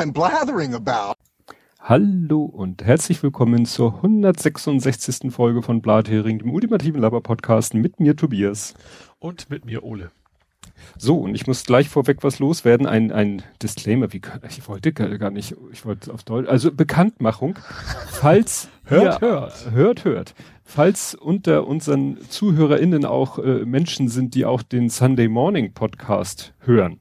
I'm blathering about. Hallo und herzlich willkommen zur 166. Folge von Blathering, dem ultimativen Laber-Podcast mit mir Tobias. Und mit mir Ole. So, und ich muss gleich vorweg was loswerden. Ein, ein Disclaimer, wie, ich wollte gar nicht, ich wollte auf Deutsch, also Bekanntmachung. Falls hört, ihr, hört. Hört, hört. Falls unter unseren ZuhörerInnen auch äh, Menschen sind, die auch den Sunday Morning Podcast hören,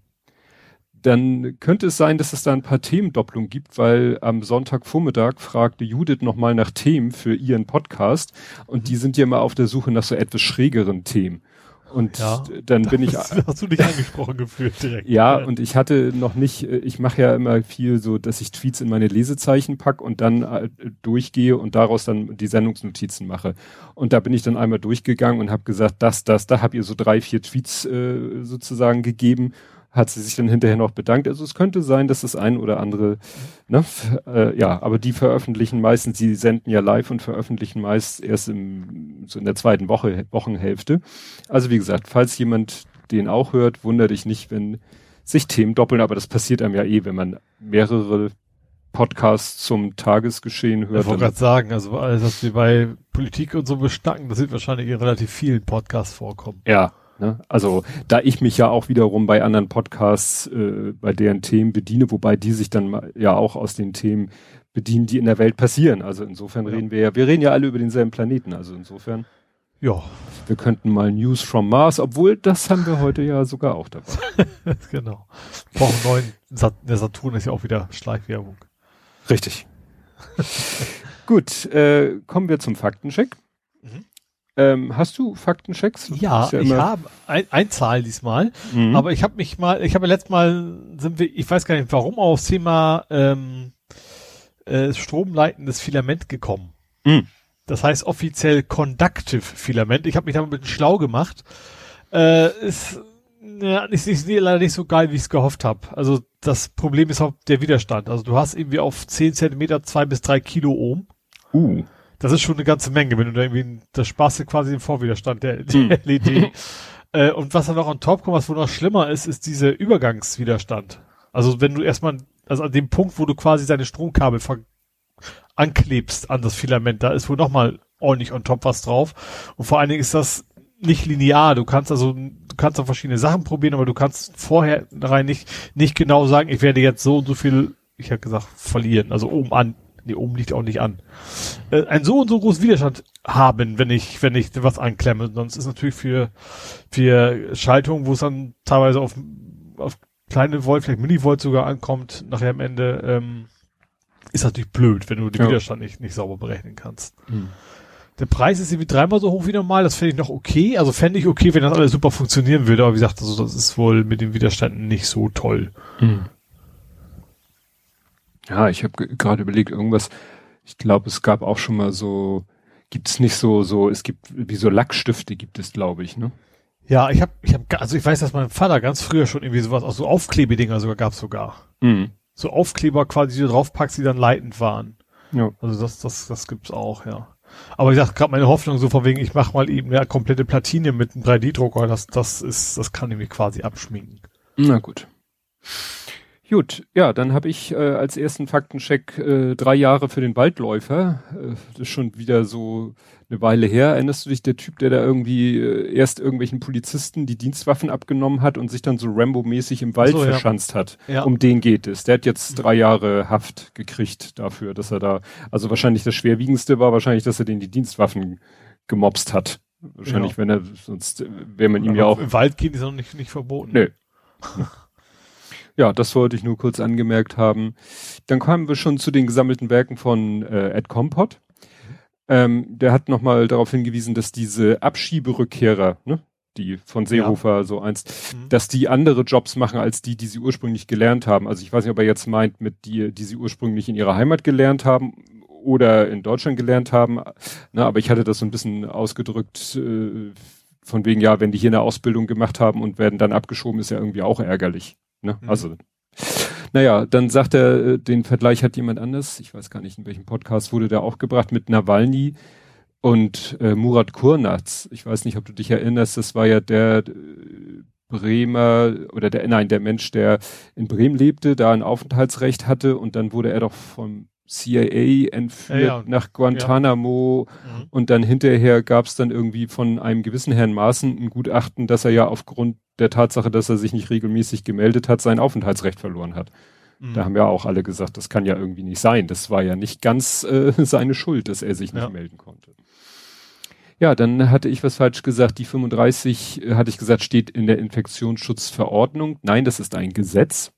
dann könnte es sein, dass es da ein paar Themendopplungen gibt, weil am Sonntagvormittag fragte Judith nochmal nach Themen für ihren Podcast und die sind ja immer auf der Suche nach so etwas schrägeren Themen. Und Ja, dann bin ich. Hast du dich angesprochen gefühlt direkt. Ja, und ich hatte noch nicht, äh, ich mache ja immer viel so, dass ich Tweets in meine Lesezeichen pack und dann äh, durchgehe und daraus dann die Sendungsnotizen mache. Und da bin ich dann einmal durchgegangen und habe gesagt, das, das, da habt ihr so drei, vier Tweets äh, sozusagen gegeben. Hat sie sich dann hinterher noch bedankt. Also es könnte sein, dass das ein oder andere, ne, äh, ja, aber die veröffentlichen meistens, die senden ja live und veröffentlichen meist erst im, so in der zweiten Woche, Wochenhälfte. Also wie gesagt, falls jemand den auch hört, wundert dich nicht, wenn sich Themen doppeln, aber das passiert einem ja eh, wenn man mehrere Podcasts zum Tagesgeschehen Ich hört. wollte dann- gerade sagen, also alles, was wir bei Politik und so bestacken, das wird wahrscheinlich in relativ vielen Podcasts vorkommen. Ja, ne? also da ich mich ja auch wiederum bei anderen Podcasts, äh, bei deren Themen bediene, wobei die sich dann ja auch aus den Themen bedienen, die in der Welt passieren. Also insofern Ja. reden wir ja, wir reden ja alle über denselben Planeten. Also insofern, Ja, wir könnten mal News from Mars, obwohl das haben wir heute ja sogar auch dabei. genau. Einen neuen Sat der Saturn ist ja auch wieder Schleichwerbung. Richtig. Gut, äh, kommen wir zum Faktencheck. Mhm. Ähm, hast du Faktenchecks? Ja, Ist ich habe ein, ein Zahl diesmal, Mhm. aber ich habe mich mal, ich habe letztes Mal sind wir, ich weiß gar nicht warum, aufs Thema ähm, äh, stromleitendes Filament gekommen. Mhm. Das heißt offiziell Conductive Filament. Ich habe mich da ein bisschen schlau gemacht. Äh, ist ja, nicht, nicht, leider nicht so geil, wie ich es gehofft habe. Also das Problem ist auch der Widerstand. Also du hast irgendwie auf 10 Zentimeter zwei bis drei Kilo Ohm. Uh. Das ist schon eine ganze Menge, wenn du da irgendwie, das sparst du quasi den Vorwiderstand der, Hm. der LED. äh, und was dann noch on top kommt, was wohl noch schlimmer ist, ist dieser Übergangswiderstand. Also wenn du erstmal, also an dem Punkt, wo du quasi deine Stromkabel anklebst an das Filament, da ist wohl nochmal ordentlich on top was drauf. Und vor allen Dingen ist das nicht linear. Du kannst also, du kannst auch verschiedene Sachen probieren, aber du kannst vorher rein nicht, nicht genau sagen, ich werde jetzt so und so viel, ich habe gesagt, verlieren. Also oben an. Nee, oben liegt auch nicht an. Äh, ein so und so großen Widerstand haben, wenn ich, wenn ich was anklemme. Sonst ist natürlich für, für Schaltungen, wo es dann teilweise auf, auf kleine Volt, vielleicht Millivolt sogar ankommt, nachher am Ende, ähm, ist natürlich blöd, wenn du den Ja. Widerstand nicht, nicht sauber berechnen kannst. Mhm. Der Preis ist irgendwie dreimal so hoch wie normal, das fände ich noch okay. Also fände ich okay, wenn das alles super funktionieren würde, aber wie gesagt, also das ist wohl mit den Widerständen nicht so toll. Hm. Ja, ich habe gerade überlegt, irgendwas, ich glaube, es gab auch schon mal so, gibt es nicht so, so, es gibt, wie so Lackstifte gibt es, glaube ich, ne? Ja, ich habe, ich habe, also ich weiß, dass mein Vater ganz früher schon irgendwie sowas, auch so Aufklebedinger sogar gab sogar. Mhm. So Aufkleber quasi, die du draufpackst, die dann leitend waren. Ja. Also das, das, das gibt's auch, ja. Aber ich sag gerade meine Hoffnung so von wegen, ich mache mal eben eine komplette Platine mit einem 3D-Drucker, das, das ist, das kann ich mir quasi abschminken. Na gut. Gut, ja, dann habe ich äh, als ersten Faktencheck äh, drei Jahre für den Waldläufer. Äh, das ist schon wieder so eine Weile her. Erinnerst du dich, der Typ, der da irgendwie äh, erst irgendwelchen Polizisten die Dienstwaffen abgenommen hat und sich dann so Rambo-mäßig im Wald So, ja. verschanzt hat? Ja. Um den geht es. Der hat jetzt drei Jahre Haft gekriegt dafür, dass er da, also wahrscheinlich das schwerwiegendste war wahrscheinlich, dass er den die Dienstwaffen gemobst hat. Wahrscheinlich, Ja. wenn er, sonst äh, wäre man ihm ja auch Im Wald gehen ist noch nicht, nicht verboten. Nö. Ja, das wollte ich nur kurz angemerkt haben. Dann kamen wir schon zu den gesammelten Werken von äh, Ed Compot. Ähm, der hat nochmal darauf hingewiesen, dass diese Abschieberückkehrer, ne, die von Seehofer so einst, Mhm. dass die andere Jobs machen als die, die sie ursprünglich gelernt haben. Also ich weiß nicht, ob er jetzt meint mit die, die sie ursprünglich in ihrer Heimat gelernt haben oder in Deutschland gelernt haben. Ne, aber ich hatte das so ein bisschen ausgedrückt, äh, von wegen, ja, wenn die hier eine Ausbildung gemacht haben und werden dann abgeschoben, ist ja irgendwie auch ärgerlich. Ne? Mhm. Also, naja, dann sagt er, äh, den Vergleich hat jemand anders, ich weiß gar nicht, in welchem Podcast wurde der auch gebracht, mit Nawalny und äh, Murat Kurnaz. Ich weiß nicht, ob du dich erinnerst, das war ja der, äh, Bremer oder der, nein, der Mensch, der in Bremen lebte, da ein Aufenthaltsrecht hatte und dann wurde er doch vom CIA entführt ja, ja. nach Guantanamo ja. mhm. und dann hinterher gab es dann irgendwie von einem gewissen Herrn Maaßen ein Gutachten, dass er ja aufgrund der Tatsache, dass er sich nicht regelmäßig gemeldet hat, sein Aufenthaltsrecht verloren hat. Mhm. Da haben ja auch alle gesagt, das kann ja irgendwie nicht sein. Das war ja nicht ganz äh, seine Schuld, dass er sich nicht melden konnte. Ja, dann hatte ich was falsch gesagt. Die 35, äh, hatte ich gesagt, steht in der Infektionsschutzverordnung. Nein, das ist ein Gesetz.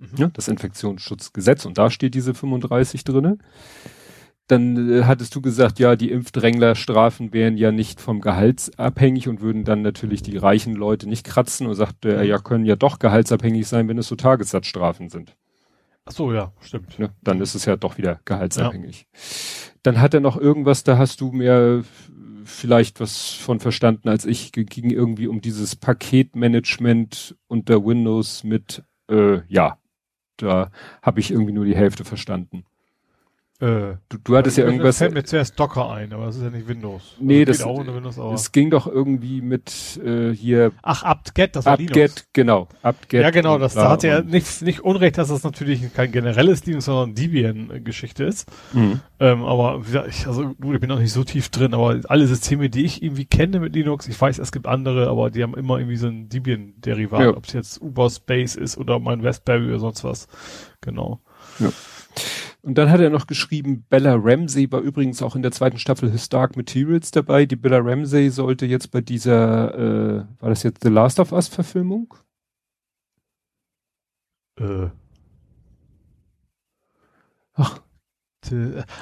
Mhm. Ja, das Infektionsschutzgesetz. Und da steht diese 35 drinne. Dann äh, hattest du gesagt, ja, die Impfdränglerstrafen wären ja nicht vom Gehalt abhängig und würden dann natürlich die reichen Leute nicht kratzen und sagte er, mhm. ja, können ja doch gehaltsabhängig sein, wenn es so Tagessatzstrafen sind. Ach so, ja, stimmt. Ne? Dann ist es ja doch wieder gehaltsabhängig. Ja. Dann hat er noch irgendwas, da hast du mir vielleicht was von verstanden als ich. Ging irgendwie um dieses Paketmanagement unter Windows mit, äh, ja, da habe ich irgendwie nur die Hälfte verstanden. Äh, du, du hattest ja irgendwas. fällt mir zuerst Docker ein, aber das ist ja nicht Windows. Nee, also das, auch unter Windows, aber es ging doch irgendwie mit äh, hier. Ach, apt-get, das war apt-get, Linux. genau. apt-get. Ja, genau, das, da hat ja nicht, nicht Unrecht, dass das natürlich kein generelles Linux, sondern Debian-Geschichte ist. Mhm. Ähm, aber ich, also gut, ich bin noch nicht so tief drin, aber alle Systeme, die ich irgendwie kenne mit Linux, ich weiß, es gibt andere, aber die haben immer irgendwie so ein Debian-Derivat, ja. ob es jetzt Uber Space ist oder mein Raspberry oder sonst was. Genau. Ja. Und dann hat er noch geschrieben, Bella Ramsey war übrigens auch in der zweiten Staffel His Dark Materials dabei. Die Bella Ramsey sollte jetzt bei dieser, äh, war das jetzt The Last of Us Verfilmung? Äh. Ach.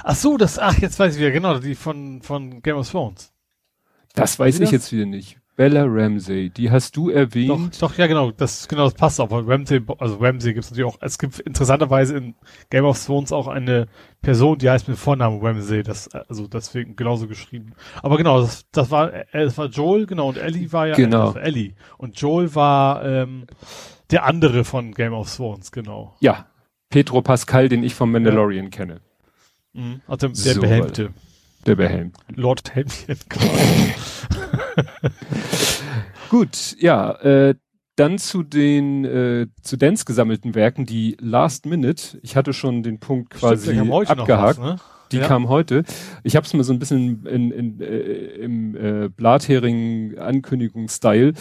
Ach so, das, ach, jetzt weiß ich wieder, genau, die von, von Game of Thrones. Das weiß ich das? jetzt wieder nicht. Bella Ramsey, die hast du erwähnt. Doch, doch ja genau, das genau das passt auch. Ramsey, also Ramsey gibt es natürlich auch. Es gibt interessanterweise in Game of Thrones auch eine Person, die heißt mit Vornamen Ramsey. Das also deswegen genauso geschrieben. Aber genau, das, das war äh, das war Joel genau und Ellie war ja genau. Äh, Ellie und Joel war ähm, der andere von Game of Thrones genau. Ja, Petro Pascal, den ich vom Mandalorian ja. kenne. Mhm. Also der so, Behelmte. Der Behelm. Lord Helmchen. Gut, ja, äh, dann zu den äh, zu Dance gesammelten Werken, die Last Minute. Ich hatte schon den Punkt quasi Stimmt, abgehakt. Was, ne? Die ja. kam heute. Ich habe es mir so ein bisschen in, in, äh, im äh, Blathering-Ankündigungsstyle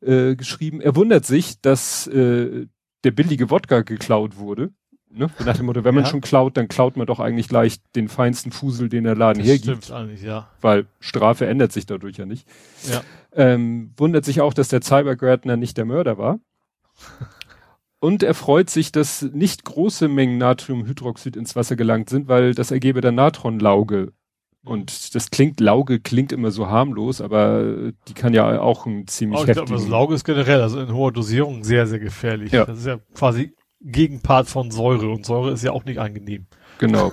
äh, geschrieben. Er wundert sich, dass äh, der billige Wodka geklaut wurde. Ne? Nach dem Motto, wenn man ja. schon klaut, dann klaut man doch eigentlich gleich den feinsten Fusel, den der Laden das hergibt. Stimmt eigentlich, ja. Weil Strafe ändert sich dadurch ja nicht. Ja. Ähm, wundert sich auch, dass der Cybergärtner nicht der Mörder war. Und er freut sich, dass nicht große Mengen Natriumhydroxid ins Wasser gelangt sind, weil das ergebe dann Natronlauge. Und das klingt, Lauge klingt immer so harmlos, aber die kann ja auch ein ziemlich oh, ich heftigen... das Lauge ist generell, also in hoher Dosierung sehr, sehr gefährlich. Ja. Das ist ja quasi Gegenpart von Säure und Säure ist ja auch nicht angenehm. Genau.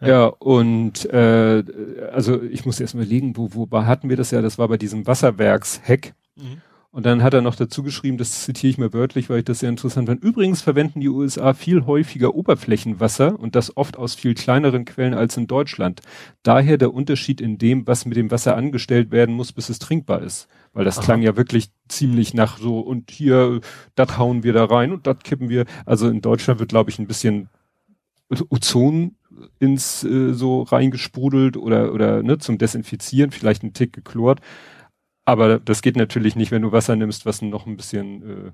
ja. ja, und äh, also ich muss erst mal legen, wo, wo hatten wir das ja, das war bei diesem Wasserwerksheck. Mhm. Und dann hat er noch dazu geschrieben, das zitiere ich mir wörtlich, weil ich das sehr interessant fand. Übrigens verwenden die USA viel häufiger Oberflächenwasser und das oft aus viel kleineren Quellen als in Deutschland. Daher der Unterschied in dem, was mit dem Wasser angestellt werden muss, bis es trinkbar ist. Weil das Aha. klang ja wirklich ziemlich nach so, und hier, das hauen wir da rein und das kippen wir. Also in Deutschland wird, glaube ich, ein bisschen Ozon ins äh, so reingesprudelt oder, oder ne, zum Desinfizieren, vielleicht ein Tick geklort. Aber das geht natürlich nicht, wenn du Wasser nimmst, was noch ein bisschen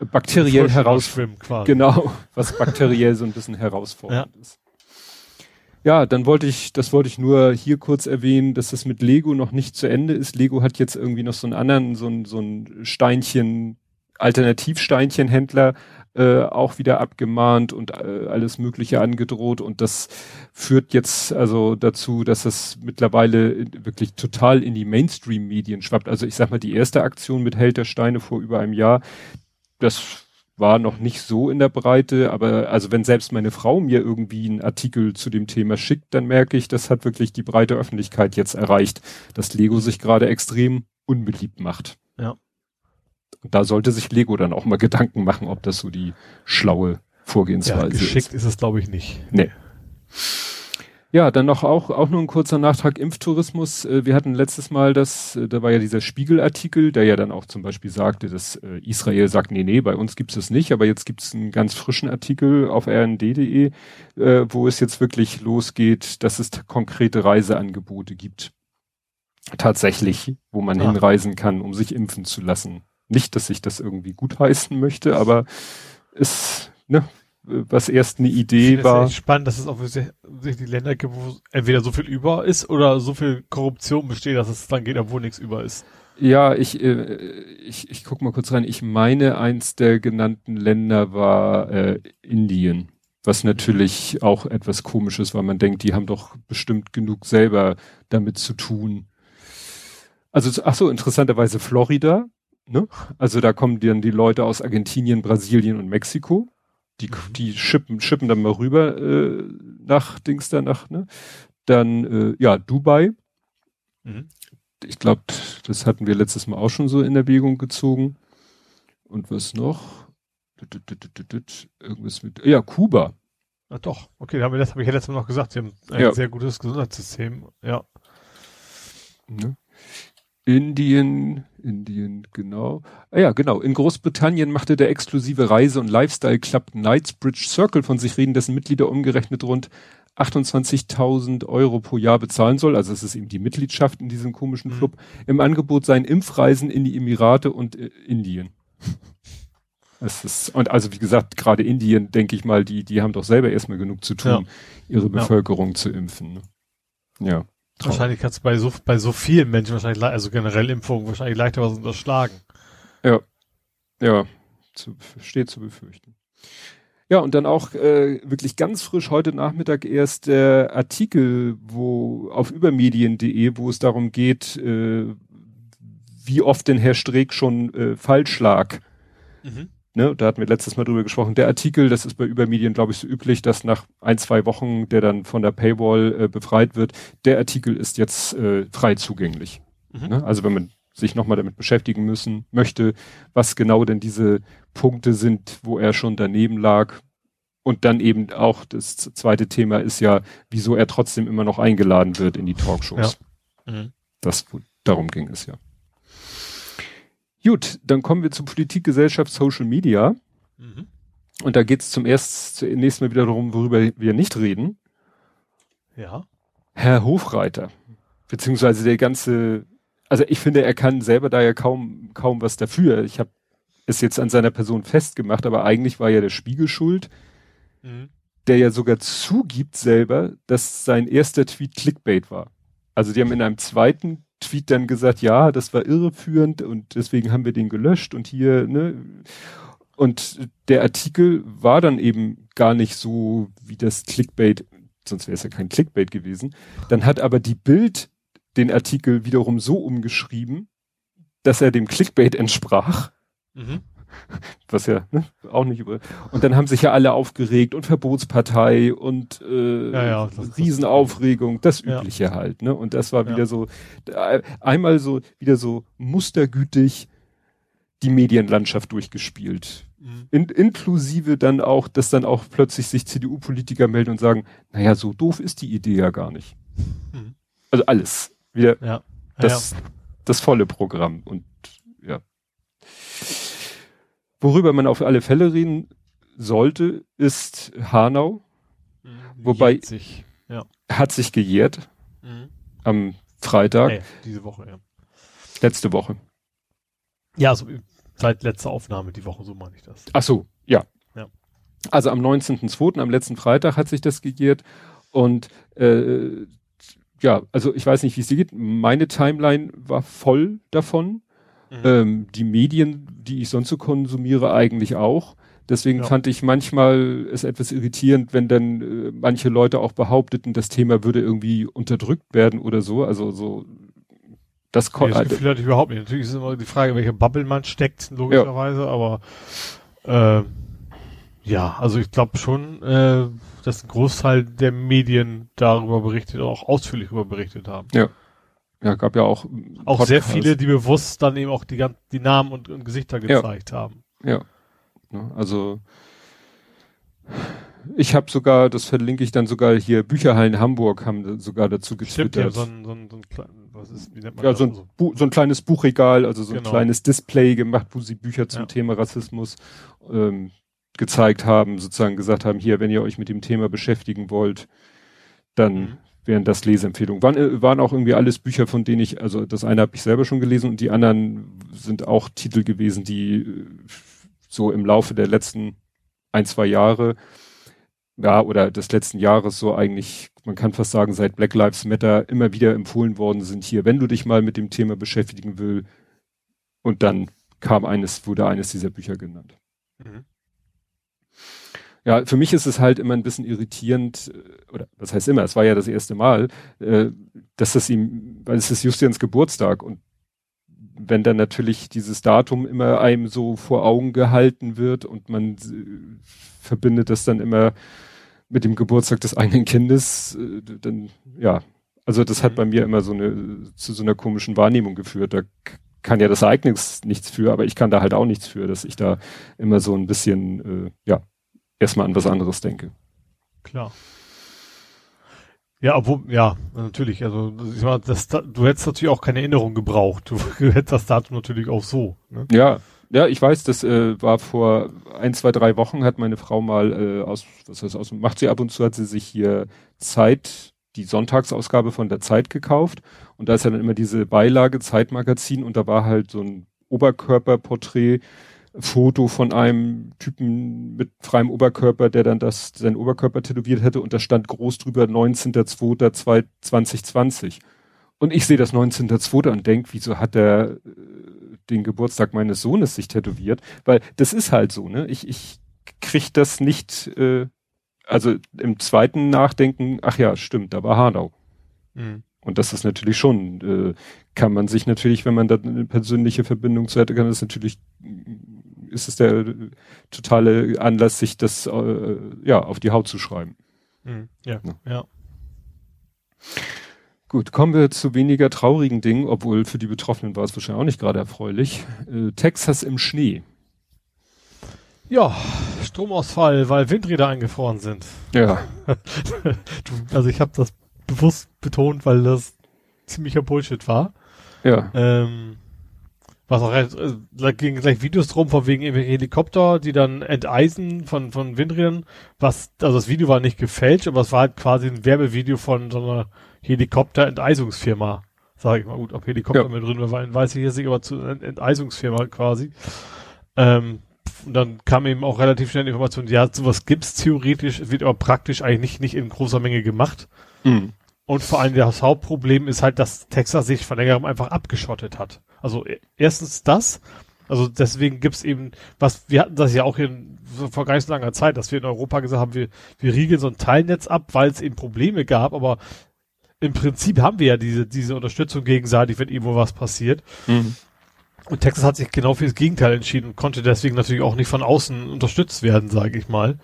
äh, bakteriell heraus genau, was bakteriell so ein bisschen herausfordernd ja. ist. Ja, dann wollte ich, das wollte ich nur hier kurz erwähnen, dass das mit Lego noch nicht zu Ende ist. Lego hat jetzt irgendwie noch so einen anderen, so ein, so ein Steinchen, Alternativsteinchenhändler äh, auch wieder abgemahnt und äh, alles Mögliche angedroht und das führt jetzt also dazu, dass es mittlerweile wirklich total in die Mainstream-Medien schwappt. Also ich sag mal, die erste Aktion mit Held der Steine vor über einem Jahr, das war noch nicht so in der Breite, aber also wenn selbst meine Frau mir irgendwie einen Artikel zu dem Thema schickt, dann merke ich, das hat wirklich die breite Öffentlichkeit jetzt erreicht, dass Lego sich gerade extrem unbeliebt macht. Ja. Und da sollte sich Lego dann auch mal Gedanken machen, ob das so die schlaue Vorgehensweise ja, geschickt ist. Geschickt ist es, glaube ich, nicht. Nee. Ja, dann noch auch, auch nur ein kurzer Nachtrag Impftourismus. Äh, wir hatten letztes Mal das, äh, da war ja dieser Spiegelartikel, der ja dann auch zum Beispiel sagte, dass äh, Israel sagt, nee, nee, bei uns gibt es nicht, aber jetzt gibt es einen ganz frischen Artikel auf rnd.de, wo es jetzt wirklich losgeht, dass es konkrete Reiseangebote gibt. Tatsächlich, wo man ah. hinreisen kann, um sich impfen zu lassen. Nicht, dass ich das irgendwie gutheißen möchte, aber es, ne, was erst eine Idee ich war. Es spannend, dass es offensichtlich Länder gibt, wo entweder so viel über ist oder so viel Korruption besteht, dass es dann geht, obwohl nichts über ist. Ja, ich, äh, ich, ich guck mal kurz rein. Ich meine, eins der genannten Länder war äh, Indien, was natürlich auch etwas komisch ist, weil man denkt, die haben doch bestimmt genug selber damit zu tun. Also, ach so, interessanterweise Florida, ne? Also da kommen dann die Leute aus Argentinien, Brasilien und Mexiko. Die, mhm. die schippen, schippen dann mal rüber äh, nach Dings da nach, ne? Dann, äh, ja, Dubai. Mhm. Ich glaube, das hatten wir letztes Mal auch schon so in Erwägung gezogen. Und was noch? Irgendwas mit, ja, Kuba. Ach doch, okay, das habe ich ja letztes Mal noch gesagt. Sie haben ein ja. sehr gutes Gesundheitssystem, ja. Ne? Indien, Indien, genau. Ah ja, genau. In Großbritannien machte der exklusive Reise- und Lifestyle-Club Knightsbridge Circle von sich reden, dessen Mitglieder umgerechnet rund 28.000 Euro pro Jahr bezahlen soll. Also es ist eben die Mitgliedschaft in diesem komischen mhm. Club. Mhm. Im Angebot seien Impfreisen in die Emirate und äh, Indien. Es ist, und also wie gesagt, gerade Indien, denke ich mal, die, die haben doch selber erstmal genug zu tun, ja. ihre Bevölkerung ja. zu impfen. Ne? Ja. Wahrscheinlich kannst du bei so, bei so vielen Menschen wahrscheinlich, also generell Impfungen wahrscheinlich leichter was unterschlagen. Ja. Ja. Zu, steht zu befürchten. Ja, und dann auch äh, wirklich ganz frisch heute Nachmittag erst der Artikel, wo auf übermedien.de, wo es darum geht, äh, wie oft denn Herr Streeck schon äh, falsch lag. Mhm ne, da hatten wir letztes Mal drüber gesprochen, der Artikel, das ist bei Übermedien, glaube ich, so üblich, dass nach ein, zwei Wochen, der dann von der Paywall äh, befreit wird, der Artikel ist jetzt äh, frei zugänglich. Mhm. Ne? Also wenn man sich nochmal damit beschäftigen müssen möchte, was genau denn diese Punkte sind, wo er schon daneben lag. Und dann eben auch das zweite Thema ist ja, wieso er trotzdem immer noch eingeladen wird in die Talkshows. Ja. Mhm. Das, darum ging es ja. Gut, dann kommen wir zu Politik, Gesellschaft, Social Media. Mhm. Und da geht es zum ersten, zunächst mal wieder darum, worüber wir nicht reden. Ja. Herr Hofreiter. Beziehungsweise der ganze, also ich finde, er kann selber da ja kaum, kaum was dafür. Ich habe es jetzt an seiner Person festgemacht, aber eigentlich war ja der Spiegel schuld, mhm. der ja sogar zugibt selber, dass sein erster Tweet Clickbait war. Also die haben in einem zweiten Tweet dann gesagt, ja, das war irreführend und deswegen haben wir den gelöscht und hier, ne? Und der Artikel war dann eben gar nicht so wie das Clickbait, sonst wäre es ja kein Clickbait gewesen. Dann hat aber die Bild den Artikel wiederum so umgeschrieben, dass er dem Clickbait entsprach. Mhm was ja ne, auch nicht über. Und dann haben sich ja alle aufgeregt und Verbotspartei und äh, ja, ja, das, Riesenaufregung, das Übliche ja. halt. Ne? Und das war wieder so einmal so wieder so mustergütig die Medienlandschaft durchgespielt. Mhm. In, inklusive dann auch, dass dann auch plötzlich sich CDU-Politiker melden und sagen, naja, so doof ist die Idee ja gar nicht. Mhm. Also alles. Wieder. Das, das volle Programm. Und. Worüber man auf alle Fälle reden sollte, ist Hanau. Mhm, Wobei sich, ja. hat sich gejährt mhm. am Freitag. Nee, diese Woche, ja. Letzte Woche. Ja, also seit letzter Aufnahme die Woche, so meine ich das. Ach so, ja. ja. Also am 19.02., am letzten Freitag hat sich das gejährt und äh, ja, also ich weiß nicht, wie es dir geht. Meine Timeline war voll davon. Mhm. Ähm, die Medien, die ich sonst so konsumiere, eigentlich auch. Deswegen ja. fand ich manchmal es etwas irritierend, wenn dann äh, manche Leute auch behaupteten, das Thema würde irgendwie unterdrückt werden oder so. Also so das kommt. Nee, das Gefühl hatte ich überhaupt nicht. Natürlich ist immer die Frage, welche Bubble man steckt, logischerweise, ja. aber äh, ja, also ich glaube schon, äh, dass ein Großteil der Medien darüber berichtet, auch ausführlich darüber berichtet haben. Ja. Ja, gab ja auch. Auch Podcasts. sehr viele, die bewusst dann eben auch die, die Namen und, und Gesichter gezeigt ja. haben. Ja. Also, Ich habe sogar, das verlinke ich dann sogar hier, Bücherhallen Hamburg haben sogar dazu Stimmt, ja, getwittert. so ein, so ein, so ein klein, was ist, wie nennt man Ja, das? so ein, Bu so ein kleines Buchregal, also so ein Genau. kleines Display gemacht, wo sie Bücher zum Ja. Thema Rassismus ähm, gezeigt haben, sozusagen gesagt haben, hier, wenn ihr euch mit dem Thema beschäftigen wollt, dann Mhm. Wären das Leseempfehlungen. Waren, äh, waren auch irgendwie alles Bücher, von denen ich, also das eine habe ich selber schon gelesen und die anderen sind auch Titel gewesen, die äh, so im Laufe der letzten ein, zwei Jahre, ja, oder des letzten Jahres so eigentlich, man kann fast sagen, seit Black Lives Matter immer wieder empfohlen worden sind hier, wenn du dich mal mit dem Thema beschäftigen will. Und dann kam eines, wurde eines dieser Bücher genannt. Mhm. Ja, für mich ist es halt immer ein bisschen irritierend, äh, oder was heißt immer, es war ja das erste Mal, äh, dass das ihm, weil es ist Justians Geburtstag und wenn dann natürlich dieses Datum immer einem so vor Augen gehalten wird und man äh, verbindet das dann immer mit dem Geburtstag des eigenen Kindes, äh, dann ja, also das hat Mhm. bei mir immer so eine zu so einer komischen Wahrnehmung geführt. Da kann ja das Ereignis nichts für, aber ich kann da halt auch nichts für, dass ich da immer so ein bisschen äh, ja erstmal an was anderes denke. Klar. Ja, obwohl, ja, natürlich, also, ich meine, das, Da- du hättest natürlich auch keine Erinnerung gebraucht. Du, hättest das Datum natürlich auch so, ne? Ja, ja, ich weiß, das äh, war vor ein, zwei, drei Wochen, hat meine Frau mal äh, aus, was heißt aus, macht sie ab und zu, hat sie sich hier Zeit, die Sonntagsausgabe von der Zeit gekauft und da ist ja dann immer diese Beilage Zeitmagazin und da war halt so ein Oberkörperporträt, Foto von einem Typen mit freiem Oberkörper, der dann das, seinen Oberkörper tätowiert hätte und da stand groß drüber 19.02.2020. Und ich sehe das 19.02. und denk, wieso hat er äh, den Geburtstag meines Sohnes sich tätowiert? Weil das ist halt so, ne? Ich, ich krieg das nicht, äh, also im zweiten Nachdenken, ach ja, stimmt, da war Hanau. Mhm. Und das ist natürlich schon, äh, kann man sich natürlich, wenn man da eine persönliche Verbindung zu hätte, kann das natürlich, ist es der totale Anlass, sich das äh, ja auf die Haut zu schreiben. Mhm. Ja, Ja. ja. Gut, kommen wir zu weniger traurigen Dingen, obwohl für die Betroffenen war es wahrscheinlich auch nicht gerade erfreulich. Äh, Texas im Schnee. Ja, Stromausfall, weil Windräder eingefroren sind. Ja. Also ich habe das bewusst betont, weil das ziemlicher Bullshit war. Ja. Ähm, was auch recht, äh, da gingen gleich Videos drum von wegen Helikopter, die dann enteisen von, von Windrädern. Was, also das Video war nicht gefälscht, aber es war halt quasi ein Werbevideo von so einer Helikopter-Enteisungsfirma. Sag ich mal gut, ob Helikopter Ja. mit drin war, weiß ich jetzt nicht, aber zu einer Enteisungsfirma quasi. Ähm, und dann kam eben auch relativ schnell die Information, ja, sowas gibt's theoretisch, wird aber praktisch eigentlich nicht, nicht in großer Menge gemacht. Mhm. Und vor allem das Hauptproblem ist halt, dass Texas sich von längerem einfach abgeschottet hat. Also e- erstens das, also deswegen gibt's eben, was, wir hatten das ja auch in, so vor gar nicht so langer Zeit, dass wir in Europa gesagt haben, wir, wir riegeln so ein Teilnetz ab, weil es eben Probleme gab, aber im Prinzip haben wir ja diese, diese Unterstützung gegenseitig, wenn irgendwo was passiert. Mhm. Und Texas hat sich genau für das Gegenteil entschieden und konnte deswegen natürlich auch nicht von außen unterstützt werden, sage ich mal.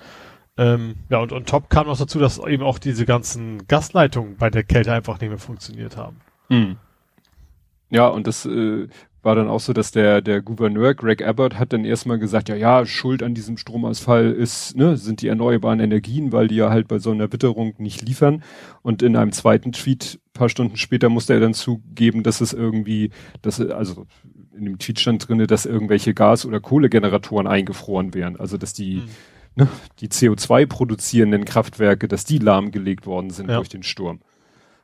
Ähm, ja, und on top kam noch dazu, dass eben auch diese ganzen Gasleitungen bei der Kälte einfach nicht mehr funktioniert haben. Mhm. Ja, und das äh, war dann auch so, dass der, der Gouverneur Greg Abbott hat dann erstmal gesagt, ja, ja, Schuld an diesem Stromausfall ist, ne, sind die erneuerbaren Energien, weil die ja halt bei so einer Witterung nicht liefern. Und in einem zweiten Tweet, paar Stunden später, musste er dann zugeben, dass es irgendwie, dass, also in dem Tweet stand drinne, dass irgendwelche Gas- oder Kohlegeneratoren eingefroren wären. Also dass die, Mhm. ne, die CO2 produzierenden Kraftwerke, dass die lahmgelegt worden sind Ja. durch den Sturm.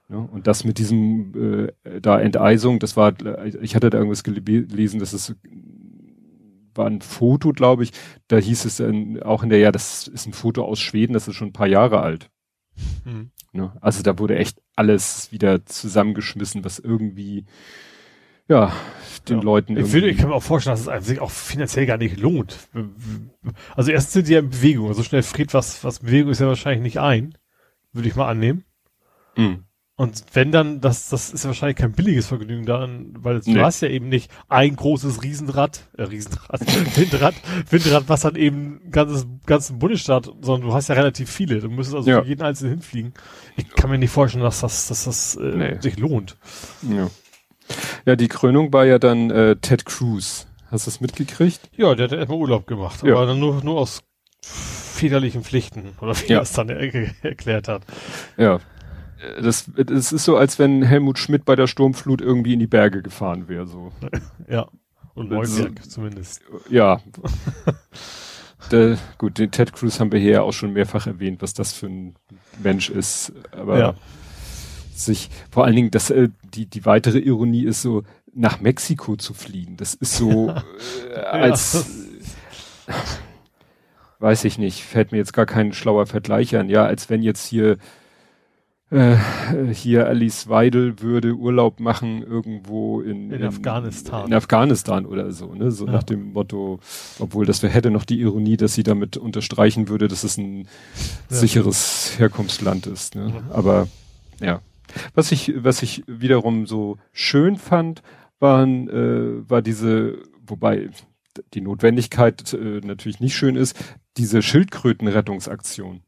Und das mit diesem äh, da Enteisung, das war, ich hatte da irgendwas gele- gelesen, dass es war ein Foto, glaube ich. Da hieß es dann auch in der, ja, das ist ein Foto aus Schweden, das ist schon ein paar Jahre alt. Mhm. Ne? Also da wurde echt alles wieder zusammengeschmissen, was irgendwie ja den Ja. Leuten Ich, will, ich kann mir auch vorstellen, dass es sich auch finanziell gar nicht lohnt. Also erstens sind die ja in Bewegung. Also schnell friert was, was Bewegung ist ja wahrscheinlich nicht ein. Würde ich mal annehmen. Mhm. Und wenn dann, das, das ist ja wahrscheinlich kein billiges Vergnügen daran, weil du Nee. hast ja eben nicht ein großes Riesenrad, äh, Riesenrad, Windrad, Windrad, was dann eben ganzes, ganzen Bundesstaat, sondern du hast ja relativ viele. Du müsstest also Ja. für jeden einzelnen hinfliegen. Ich kann mir nicht vorstellen, dass das, dass das äh, Nee. sich lohnt. Ja. ja, die Krönung war ja dann äh, Ted Cruz. Hast du das mitgekriegt? Ja, der hat ja erstmal Urlaub gemacht, Ja. aber dann nur, nur aus väterlichen Pflichten, oder wie Ja. er es dann er erklärt hat. Ja. Das, das ist so, als wenn Helmut Schmidt bei der Sturmflut irgendwie in die Berge gefahren wäre, so. Ja. Und Neuwerk zumindest. Ja. Der, gut, den Ted Cruz haben wir hier ja auch schon mehrfach erwähnt, was das für ein Mensch ist. Aber Ja. sich, vor allen Dingen, das, äh, die, die weitere Ironie ist so, nach Mexiko zu fliegen. Das ist so, äh, als, weiß ich nicht, fällt mir jetzt gar kein schlauer Vergleich an. Ja, als wenn jetzt hier, äh, hier Alice Weidel würde Urlaub machen irgendwo in, In Afghanistan. In Afghanistan oder so, ne? So Ja. nach dem Motto, obwohl das hätte noch die Ironie, dass sie damit unterstreichen würde, dass es ein Ja. sicheres Herkunftsland ist. Ne? Mhm. Aber ja. Was ich, was ich wiederum so schön fand, waren, äh, war diese, wobei die Notwendigkeit äh, natürlich nicht schön ist, diese Schildkrötenrettungsaktion.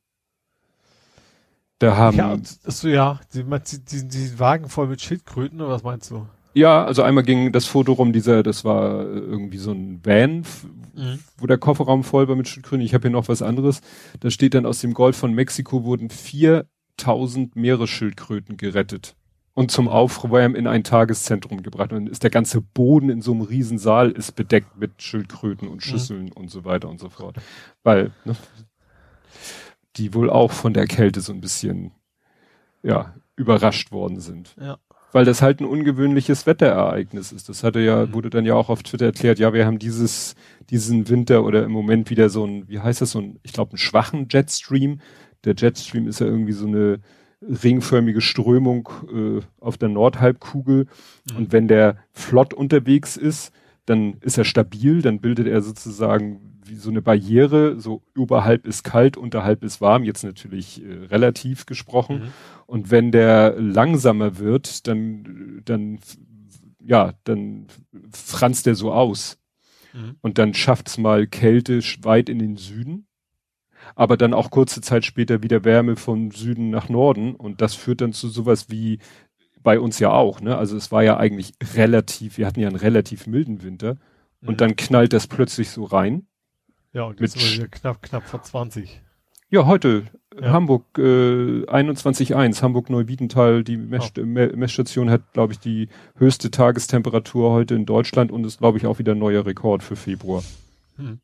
Da haben, ja, ja, und- so, ja, die, die, die, Wagen voll mit Schildkröten, oder was meinst du? also einmal ging das Foto rum, dieser, das war äh, irgendwie so ein Van, f- wo der Kofferraum voll war mit Schildkröten. Ich habe hier noch was anderes. Da steht dann aus dem Golf von Mexiko wurden 4000 Meeresschildkröten gerettet und zum Aufwärmen in ein Tageszentrum gebracht. Und dann ist der ganze Boden in so einem Riesensaal ist bedeckt mit Schildkröten und Schüsseln und so weiter und so fort. Weil ne, die wohl auch von der Kälte so ein bisschen ja überrascht worden sind Ja. weil das halt ein ungewöhnliches Wetterereignis ist. Das hatte ja, wurde dann ja auch auf Twitter erklärt, ja, wir haben dieses, diesen Winter oder im Moment wieder so ein, wie heißt das, so ein, ich glaube, einen schwachen Jetstream. Der Jetstream ist ja irgendwie so eine ringförmige Strömung äh, auf der Nordhalbkugel. Mhm. Und wenn der flott unterwegs ist, dann ist er stabil, dann bildet er sozusagen wie so eine Barriere, so oberhalb ist kalt, unterhalb ist warm, jetzt natürlich äh, relativ gesprochen. Mhm. Und wenn der langsamer wird, dann, dann, ja, dann franzt der so aus. Mhm. Und dann schafft's mal Kälte weit in den Süden, aber dann auch kurze Zeit später wieder Wärme von Süden nach Norden. Und das führt dann zu sowas wie bei uns ja auch, ne? Also es war ja eigentlich relativ, wir hatten ja einen relativ milden Winter. Mhm. Und dann knallt das plötzlich so rein. Ja, und jetzt sind wir knapp, knapp vor 20. Ja, heute Ja. Hamburg äh, 21.1, Hamburg Neuwiedental, die Mess Oh. Me Messstation hat, glaube ich, die höchste Tagestemperatur heute in Deutschland und ist, glaube ich, auch wieder ein neuer Rekord für Februar. Hm.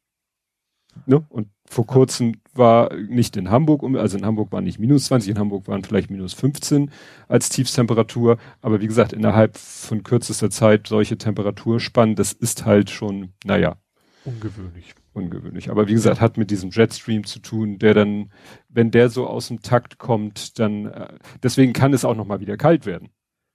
Ne? Und vor kurzem war nicht in Hamburg, also in Hamburg waren nicht minus 20, in Hamburg waren vielleicht minus 15 als Tiefstemperatur, aber wie gesagt, innerhalb von kürzester Zeit solche Temperaturspannen, das ist halt schon, naja, Ungewöhnlich. Ungewöhnlich. Aber wie gesagt, hat mit diesem Jetstream zu tun, der dann, wenn der so aus dem Takt kommt, dann, äh, deswegen kann es auch noch mal wieder kalt werden,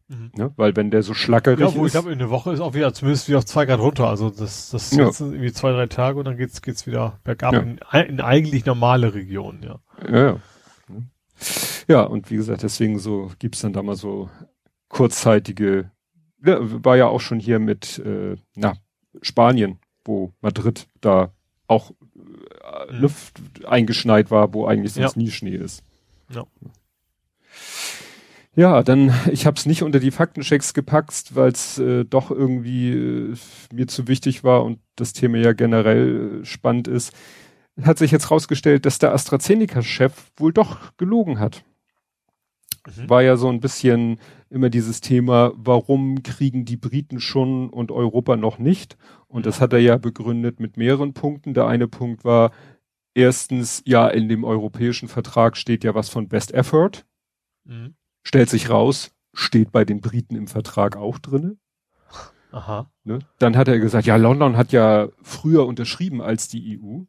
Mhm. ne? Weil wenn der so schlackerig Ja, wo ich ist, glaube, in der Woche ist auch wieder zumindest wieder auf zwei Grad runter. Also das, das Ja. sind irgendwie zwei, drei Tage und dann geht's, geht's wieder bergab Ja. in, in eigentlich normale Regionen, ja. ja, ja. Ja, und wie gesagt, deswegen so gibt's dann da mal so kurzzeitige, war ja auch schon hier mit, äh, na, Spanien, wo Madrid da auch äh, Mhm. Luft eingeschneit war, wo eigentlich sonst Ja. nie Schnee ist. Ja. Ja, dann, ich habe es nicht unter die Faktenchecks gepackt, weil es äh, doch irgendwie äh, mir zu wichtig war und das Thema ja generell äh, spannend ist. Hat sich jetzt rausgestellt, dass der AstraZeneca-Chef wohl doch gelogen hat. Mhm. War ja so ein bisschen immer dieses Thema, warum kriegen die Briten schon und Europa noch nicht? Und das hat er ja begründet mit mehreren Punkten. Der eine Punkt war, erstens, ja, in dem europäischen Vertrag steht ja was von Best Effort. Mhm. Stellt sich raus, steht bei den Briten im Vertrag auch drinne. Aha. Ne? Dann hat er gesagt, ja, London hat ja früher unterschrieben als die EU.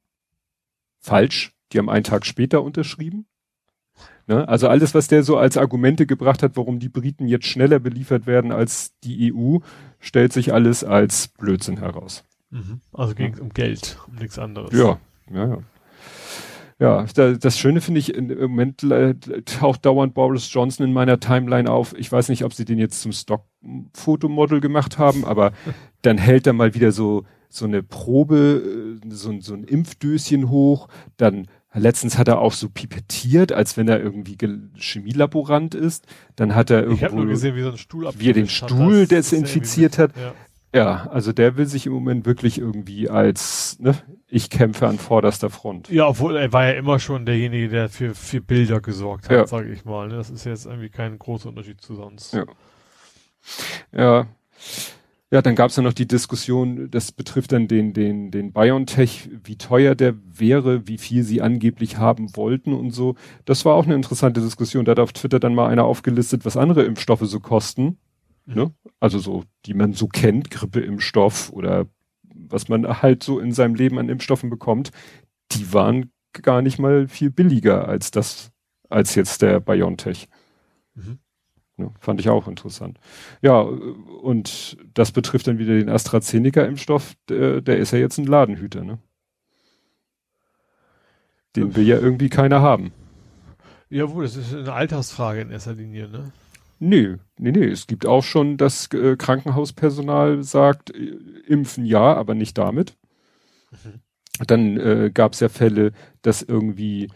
Falsch, die haben einen Tag später unterschrieben. Ne? Also alles, was der so als Argumente gebracht hat, warum die Briten jetzt schneller beliefert werden als die EU, stellt sich alles als Blödsinn heraus. Mhm. Also ging es um Geld, um nichts anderes. Ja, ja, ja. Ja, da, das Schöne finde ich, im Moment taucht dauernd Boris Johnson in meiner Timeline auf. Ich weiß nicht, ob sie den jetzt zum Stock-Fotomodel gemacht haben, aber dann hält er mal wieder so, so eine Probe, äh, so, so ein Impfdöschen hoch. Dann letztens hat er auch so pipettiert, als wenn er irgendwie Chemielaborant ist. Dann hat er Ich habe irgendwo, nur gesehen, wie so ein Stuhl wie er den hat. Stuhl ist desinfiziert hat. Ja. Ja, also der will sich im Moment wirklich irgendwie als, ne, ich kämpfe an vorderster Front. Ja, obwohl er war ja immer schon derjenige, der für, für Bilder gesorgt hat, ja. sage ich mal. Ne? Das ist jetzt irgendwie kein großer Unterschied zu sonst. Ja. Ja, ja, dann gab es ja noch die Diskussion, das betrifft dann den, den, den BioNTech, wie teuer der wäre, wie viel sie angeblich haben wollten und so. Das war auch eine interessante Diskussion. Da hat auf Twitter dann mal einer aufgelistet, was andere Impfstoffe so kosten. Mhm. Ne? Also so, die man so kennt, Grippeimpfstoff oder was man halt so in seinem Leben an Impfstoffen bekommt, die waren gar nicht mal viel billiger als das, als jetzt der BioNTech. Mhm. Ne, fand ich auch interessant. Ja, und das betrifft dann wieder den AstraZeneca-Impfstoff, der, der, ist ja jetzt ein Ladenhüter, ne? Den will ja irgendwie keiner haben. Jawohl, das ist eine Altersfrage in erster Linie, ne? Nee, nee, nee. Es gibt auch schon, dass äh, Krankenhauspersonal sagt, äh, impfen ja, aber nicht damit. Mhm. Dann äh, gab es ja Fälle, dass irgendwie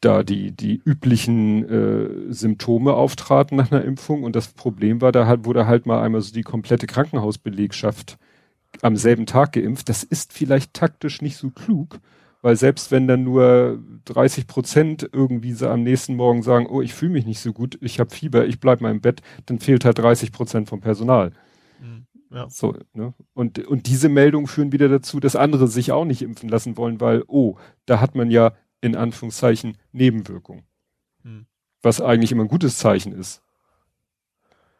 da die, die üblichen äh, Symptome auftraten nach einer Impfung und das Problem war, da halt, wurde halt mal einmal so die komplette Krankenhausbelegschaft am selben Tag geimpft. Das ist vielleicht taktisch nicht so klug, weil selbst wenn dann nur 30 Prozent irgendwie so am nächsten Morgen sagen, oh, ich fühle mich nicht so gut, ich habe Fieber, ich bleib mal im Bett, dann fehlt halt 30 Prozent vom Personal. Mhm. Ja. So, ne? Und, und diese Meldungen führen wieder dazu, dass andere sich auch nicht impfen lassen wollen, weil, oh, da hat man ja in Anführungszeichen Nebenwirkung. Mhm. Was eigentlich immer ein gutes Zeichen ist.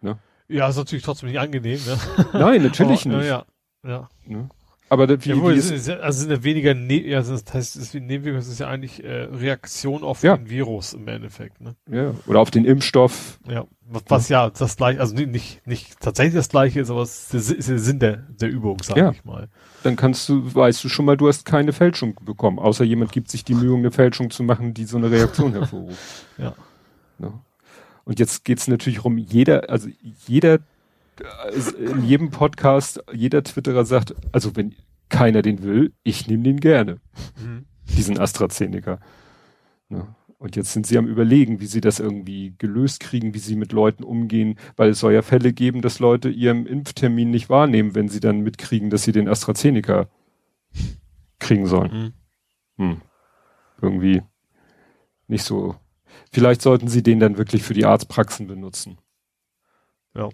Ne? Ja, ist natürlich trotzdem nicht angenehm. Ne? Nein, natürlich Aber, nicht. Ja, ja. Ne? Aber wie, ja, wie ist, also sind ja weniger, ne ja, das heißt, das Nebenwirkung ist ja eigentlich äh, Reaktion auf ja. den Virus im Endeffekt, ne? Ja, oder auf den Impfstoff. Ja, was, was ja das gleiche, also nicht, nicht tatsächlich das gleiche ist, aber es ist der Sinn der, der Übung, sag ja. ich mal. Dann kannst du, weißt du schon mal, du hast keine Fälschung bekommen, außer jemand gibt sich die Mühe, eine Fälschung zu machen, die so eine Reaktion hervorruft. ja. ja. Und jetzt geht's natürlich um jeder, also jeder also in jedem Podcast, jeder Twitterer sagt, also wenn keiner den will, ich nehme den gerne. Mhm. Diesen AstraZeneca. Ja. Und jetzt sind sie am überlegen, wie sie das irgendwie gelöst kriegen, wie sie mit Leuten umgehen, weil es soll ja Fälle geben, dass Leute ihren Impftermin nicht wahrnehmen, wenn sie dann mitkriegen, dass sie den AstraZeneca kriegen sollen. Mhm. Hm. Irgendwie nicht so. Vielleicht sollten sie den dann wirklich für die Arztpraxen benutzen. Ja.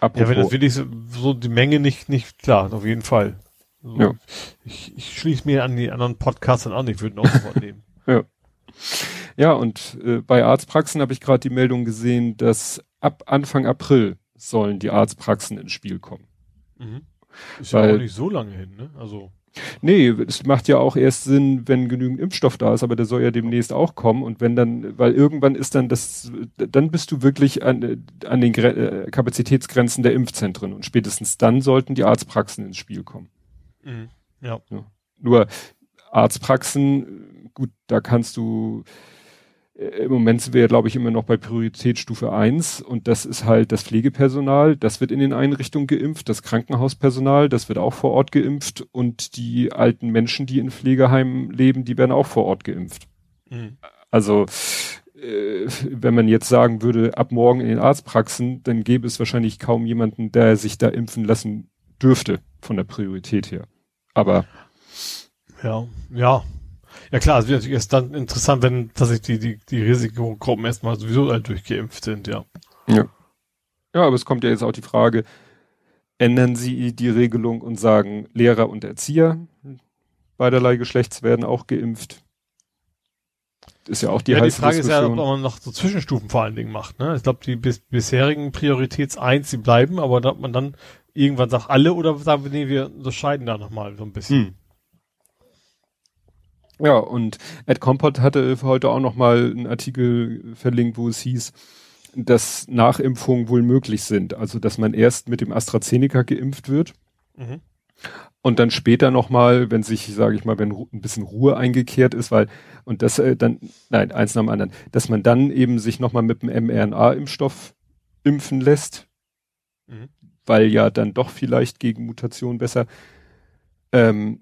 Apropos. Ja, wenn das wirklich so, so die Menge nicht, nicht klar, auf jeden Fall. Also ja. Ich, ich schließe mir an die anderen Podcasts an, ich würde ihn auch sofort nehmen. Ja. Ja, und äh, bei Arztpraxen habe ich gerade die Meldung gesehen, dass ab Anfang April sollen die Arztpraxen ins Spiel kommen. Mhm. Ist Weil, ja auch nicht so lange hin, ne? Also. Nee, es macht ja auch erst Sinn, wenn genügend Impfstoff da ist, aber der soll ja demnächst auch kommen und wenn dann, weil irgendwann ist dann das, dann bist du wirklich an, an den Gre äh, Kapazitätsgrenzen der Impfzentren und spätestens dann sollten die Arztpraxen ins Spiel kommen. Mhm. Ja. ja. Nur Arztpraxen, gut, da kannst du im Moment sind wir ja, glaube ich, immer noch bei Prioritätsstufe 1 und das ist halt das Pflegepersonal, das wird in den Einrichtungen geimpft, das Krankenhauspersonal, das wird auch vor Ort geimpft und die alten Menschen, die in Pflegeheimen leben, die werden auch vor Ort geimpft. Mhm. Also äh, wenn man jetzt sagen würde, ab morgen in den Arztpraxen, dann gäbe es wahrscheinlich kaum jemanden, der sich da impfen lassen dürfte von der Priorität her. Aber ja, ja. Ja klar, es wird natürlich erst dann interessant, wenn tatsächlich die, die, die Risikogruppen erstmal sowieso halt durchgeimpft sind, ja. Ja. Ja, aber es kommt ja jetzt auch die Frage, ändern Sie die Regelung und sagen, Lehrer und Erzieher beiderlei Geschlechts werden auch geimpft? Ist ja auch die Ja, die Frage Diskussion. ist ja, ob man noch so Zwischenstufen vor allen Dingen macht. Ne? Ich glaube, die bis, bisherigen Prioritäts 1, die bleiben, aber ob man dann irgendwann sagt alle oder sagen wir, nee, wir unterscheiden da nochmal so ein bisschen. Hm. Ja, und Ed Compot hatte heute auch nochmal einen Artikel verlinkt, wo es hieß, dass Nachimpfungen wohl möglich sind. Also, dass man erst mit dem AstraZeneca geimpft wird. Mhm. Und dann später nochmal, wenn sich, sage ich mal, wenn ein bisschen Ruhe eingekehrt ist, weil, und das äh, dann, nein, eins nach dem anderen, dass man dann eben sich nochmal mit dem mRNA-Impfstoff impfen lässt, mhm. weil ja dann doch vielleicht gegen Mutation besser, ähm,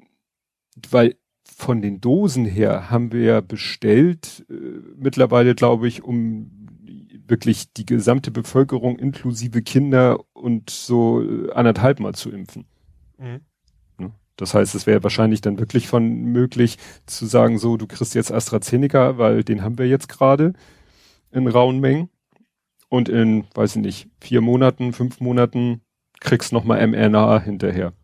weil von den Dosen her haben wir ja bestellt, äh, mittlerweile glaube ich, um wirklich die gesamte Bevölkerung inklusive Kinder und so äh, anderthalb Mal zu impfen. Mhm. Ne? Das heißt, es wäre wahrscheinlich dann wirklich von möglich zu sagen, so, du kriegst jetzt AstraZeneca, weil den haben wir jetzt gerade in rauen Mengen. Und in, weiß ich nicht, vier Monaten, fünf Monaten kriegst nochmal mRNA hinterher.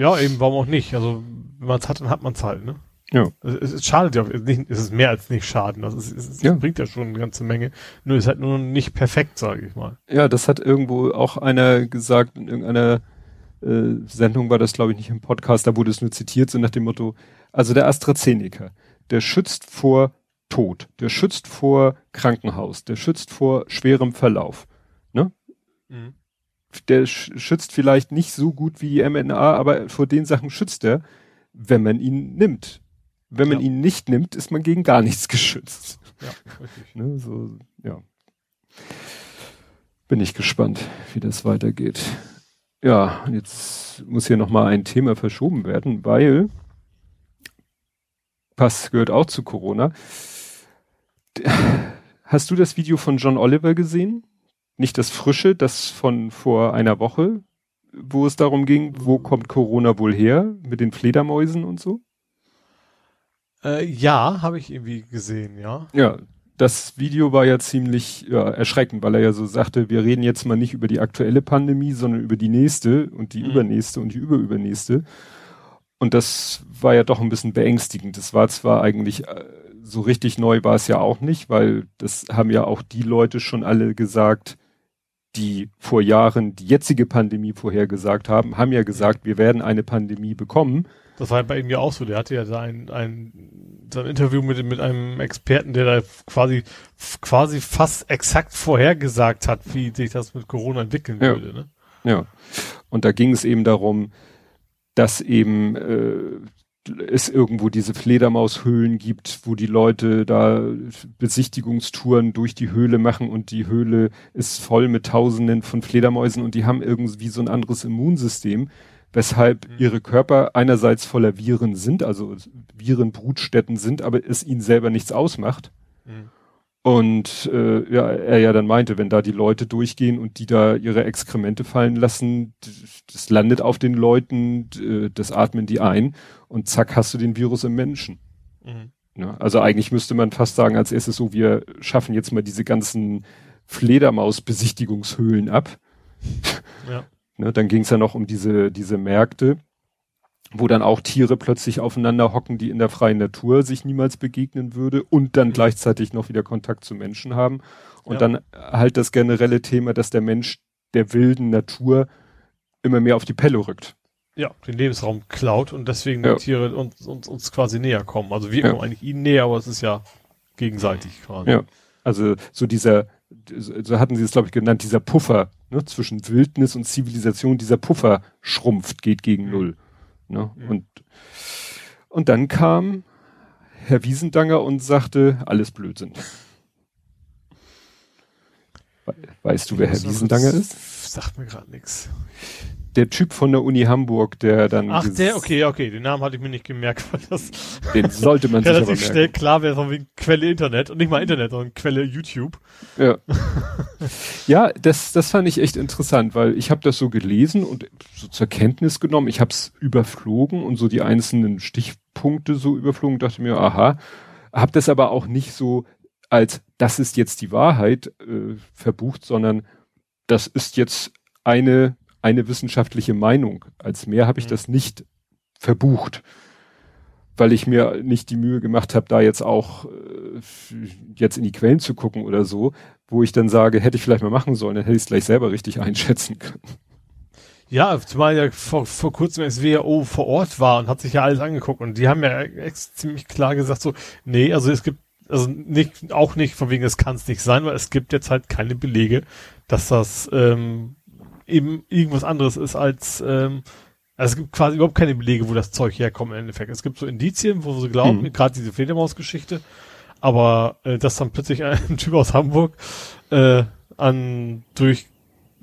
Ja. Eben, warum auch nicht? Also, wenn man es hat, dann hat man es halt, ne? Ja. Es, es schadet ja, nicht, es ist mehr als nicht schaden. Also es, es, ja. bringt ja schon eine ganze Menge. Nur ist halt nur nicht perfekt, sage ich mal. Ja, das hat irgendwo auch einer gesagt in irgendeiner äh, Sendung war das, glaube ich, nicht im Podcast, da wurde es nur zitiert, so nach dem Motto, also der AstraZeneca, der schützt vor Tod, der schützt vor Krankenhaus, der schützt vor schwerem Verlauf. Ne? Mhm. Der schützt vielleicht nicht so gut wie die mRNA, aber vor den Sachen schützt er, wenn man ihn nimmt. Wenn man ja. ihn nicht nimmt, ist man gegen gar nichts geschützt. Ja, richtig. ne, so, ja. Bin ich gespannt, wie das weitergeht. Ja, jetzt muss hier nochmal ein Thema verschoben werden, weil Pass gehört auch zu Corona. Hast du das Video von John Oliver gesehen? Nicht das frische, das von vor einer Woche, wo es darum ging, wo kommt Corona wohl her mit den Fledermäusen und so? Äh, ja, habe ich irgendwie gesehen, ja. Ja, das Video war ja ziemlich ja, erschreckend, weil er ja so sagte, wir reden jetzt mal nicht über die aktuelle Pandemie, sondern über die nächste und die mhm. übernächste und die überübernächste. Und das war ja doch ein bisschen beängstigend. Das war zwar eigentlich äh, so richtig neu war es ja auch nicht, weil das haben ja auch die Leute schon alle gesagt, die vor Jahren die jetzige Pandemie vorhergesagt haben, haben ja gesagt, wir werden eine Pandemie bekommen. Das war bei ihm ja auch so. Der hatte ja da ein, ein, so ein Interview mit, mit einem Experten, der da quasi, quasi fast exakt vorhergesagt hat, wie sich das mit Corona entwickeln ja. würde. Ne? Ja. Und da ging es eben darum, dass eben äh, es irgendwo diese Fledermaushöhlen gibt, wo die Leute da Besichtigungstouren durch die Höhle machen und die Höhle ist voll mit Tausenden von Fledermäusen und die haben irgendwie so ein anderes Immunsystem, weshalb mhm. ihre Körper einerseits voller Viren sind, also Virenbrutstätten sind, aber es ihnen selber nichts ausmacht. Mhm. Und äh, ja, er ja dann meinte, wenn da die Leute durchgehen und die da ihre Exkremente fallen lassen, das landet auf den Leuten, das atmen die ein und zack hast du den Virus im Menschen. Mhm. Ja, also eigentlich müsste man fast sagen, als erstes so, wir schaffen jetzt mal diese ganzen Fledermaus-Besichtigungshöhlen ab. Ja. ne, dann ging es ja noch um diese, diese Märkte wo dann auch Tiere plötzlich aufeinander hocken, die in der freien Natur sich niemals begegnen würde und dann mhm. gleichzeitig noch wieder Kontakt zu Menschen haben. Und ja. dann halt das generelle Thema, dass der Mensch der wilden Natur immer mehr auf die Pelle rückt. Ja, den Lebensraum klaut und deswegen ja. die Tiere uns, uns, uns quasi näher kommen. Also wir ja. kommen eigentlich ihnen näher, aber es ist ja gegenseitig quasi. Ja, also so dieser, so hatten sie es glaube ich genannt, dieser Puffer ne, zwischen Wildnis und Zivilisation, dieser Puffer schrumpft, geht gegen mhm. Null. Ne? Mhm. Und, und dann kam Herr Wiesendanger und sagte, alles Blödsinn. Weißt du, wer Herr Wiesendanger ist? Sagt mir gerade nichts der Typ von der Uni Hamburg, der dann. Ach, der, okay, okay, den Namen hatte ich mir nicht gemerkt, weil das. Den sollte man sich relativ schnell klar wäre, von wegen Quelle Internet und nicht mal Internet, sondern Quelle YouTube. Ja. ja, das, das fand ich echt interessant, weil ich habe das so gelesen und so zur Kenntnis genommen. Ich habe es überflogen und so die einzelnen Stichpunkte so überflogen, dachte mir, aha, habe das aber auch nicht so als das ist jetzt die Wahrheit äh, verbucht, sondern das ist jetzt eine eine wissenschaftliche Meinung. Als mehr habe ich mhm. das nicht verbucht, weil ich mir nicht die Mühe gemacht habe, da jetzt auch äh, jetzt in die Quellen zu gucken oder so, wo ich dann sage, hätte ich vielleicht mal machen sollen, dann hätte ich es gleich selber richtig einschätzen können. Ja, zumal ja vor, vor kurzem SWO vor Ort war und hat sich ja alles angeguckt und die haben ja ziemlich klar gesagt so, nee, also es gibt also nicht, auch nicht von wegen, es kann es nicht sein, weil es gibt jetzt halt keine Belege, dass das ähm, eben irgendwas anderes ist als, ähm, also es gibt quasi überhaupt keine Belege, wo das Zeug herkommt im Endeffekt. Es gibt so Indizien, wo sie glauben, mhm. gerade diese Fledermaus-Geschichte, aber äh, dass dann plötzlich ein Typ aus Hamburg äh, an durch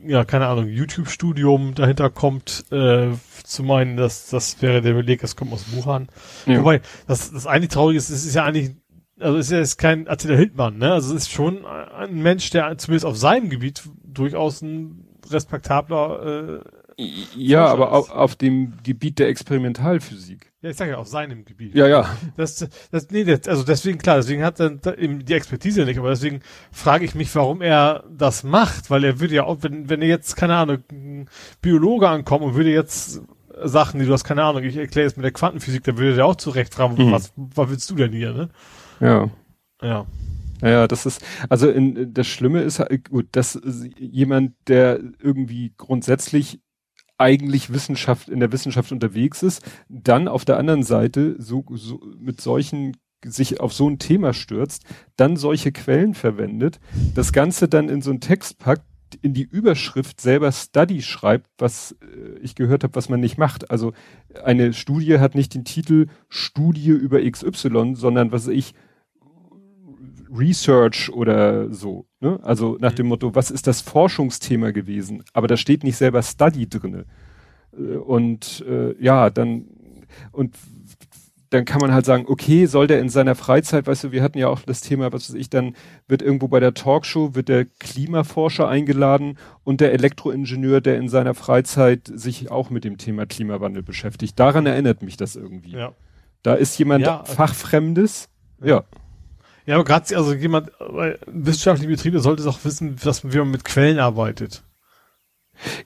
ja, keine Ahnung, YouTube-Studium dahinter kommt, äh, zu meinen, dass das wäre der Beleg, das kommt aus Wuhan. Ja. Wobei, das, das eigentlich Traurige ist, es ist ja eigentlich, also es ist ja jetzt kein Attila Hildmann, ne? Also es ist schon ein Mensch, der zumindest auf seinem Gebiet durchaus ein respektabler äh, Ja, aber auf, auf dem Gebiet der Experimentalphysik. Ja, ich sage ja, auf seinem Gebiet. Ja, ja. Das, das, nee, das, also deswegen, klar, deswegen hat er die Expertise nicht, aber deswegen frage ich mich, warum er das macht, weil er würde ja auch, wenn, wenn er jetzt, keine Ahnung, ein Biologe ankommt und würde jetzt Sachen, die du hast, keine Ahnung, ich erkläre es mit der Quantenphysik, dann würde er auch zurecht fragen, mhm. was, was willst du denn hier, ne? Ja. Ja. Ja, das ist, also in, das Schlimme ist gut, dass jemand, der irgendwie grundsätzlich eigentlich Wissenschaft, in der Wissenschaft unterwegs ist, dann auf der anderen Seite so, so mit solchen sich auf so ein Thema stürzt, dann solche Quellen verwendet, das Ganze dann in so einen Text packt, in die Überschrift selber Study schreibt, was äh, ich gehört habe, was man nicht macht. Also eine Studie hat nicht den Titel Studie über XY, sondern was ich Research oder so. Ne? Also nach dem mhm. Motto, was ist das Forschungsthema gewesen? Aber da steht nicht selber Study drinne. Äh, und äh, ja, dann und dann kann man halt sagen, okay, soll der in seiner Freizeit, weißt du, wir hatten ja auch das Thema, was weiß ich, dann wird irgendwo bei der Talkshow, wird der Klimaforscher eingeladen und der Elektroingenieur, der in seiner Freizeit sich auch mit dem Thema Klimawandel beschäftigt. Daran erinnert mich das irgendwie. Ja. Da ist jemand ja, also Fachfremdes, ja. Ja, aber gerade, also jemand, wissenschaftliche Betriebe sollte auch wissen, dass, wie man mit Quellen arbeitet.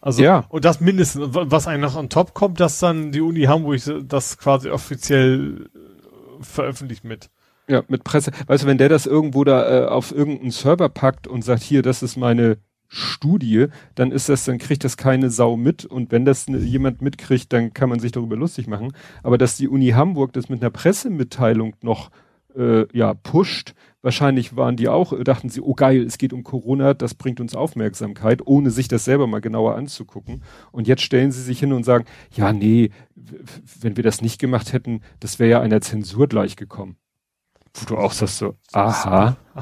Also, ja. und das mindestens, was einem noch on top kommt, dass dann die Uni Hamburg das quasi offiziell äh, veröffentlicht mit. Ja, mit Presse. Weißt du, wenn der das irgendwo da äh, auf irgendeinen Server packt und sagt, hier, das ist meine Studie, dann ist das, dann kriegt das keine Sau mit und wenn das ne, jemand mitkriegt, dann kann man sich darüber lustig machen. Aber dass die Uni Hamburg das mit einer Pressemitteilung noch äh, ja, pusht. Wahrscheinlich waren die auch, dachten sie, oh geil, es geht um Corona, das bringt uns Aufmerksamkeit, ohne sich das selber mal genauer anzugucken. Und jetzt stellen sie sich hin und sagen, ja, nee, wenn wir das nicht gemacht hätten, das wäre ja einer Zensur gleich gekommen. Wo du auch sagst so, aha.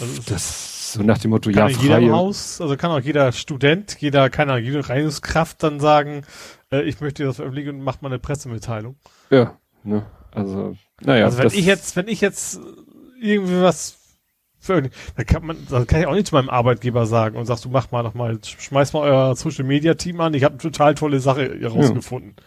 also das so nach dem Motto, kann ja, jeder im Haus, also kann auch jeder Student, jeder, keine Ahnung, jede Reinigungskraft dann sagen, äh, ich möchte das veröffentlichen und macht mal eine Pressemitteilung. Ja, ne, also naja, also wenn ich jetzt, wenn ich jetzt irgendwie was für, dann kann man, dann kann ich auch nicht zu meinem Arbeitgeber sagen und sagst, du mach mal noch mal, schmeiß mal euer Social Media Team an, ich habe eine total tolle Sache herausgefunden. Ja.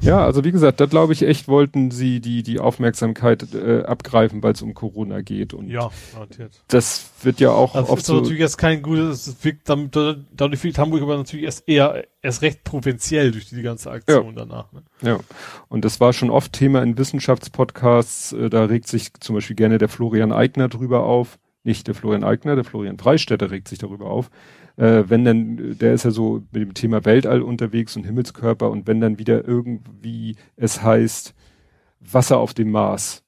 Ja, also wie gesagt, da glaube ich echt, wollten sie die, die Aufmerksamkeit äh, abgreifen, weil es um Corona geht. Und ja, garantiert. Das wird ja auch das oft ist so natürlich jetzt kein gutes, wirkt, damit, dadurch wirkt Hamburg aber natürlich erst eher, erst recht provinziell durch die ganze Aktion ja. danach. Ne? Ja, und das war schon oft Thema in Wissenschaftspodcasts, äh, da regt sich zum Beispiel gerne der Florian Eigner drüber auf. Nicht der Florian Eigner, der Florian Freistädter regt sich darüber auf äh, wenn dann, der ist ja so mit dem Thema Weltall unterwegs und Himmelskörper und wenn dann wieder irgendwie es heißt Wasser auf dem Mars,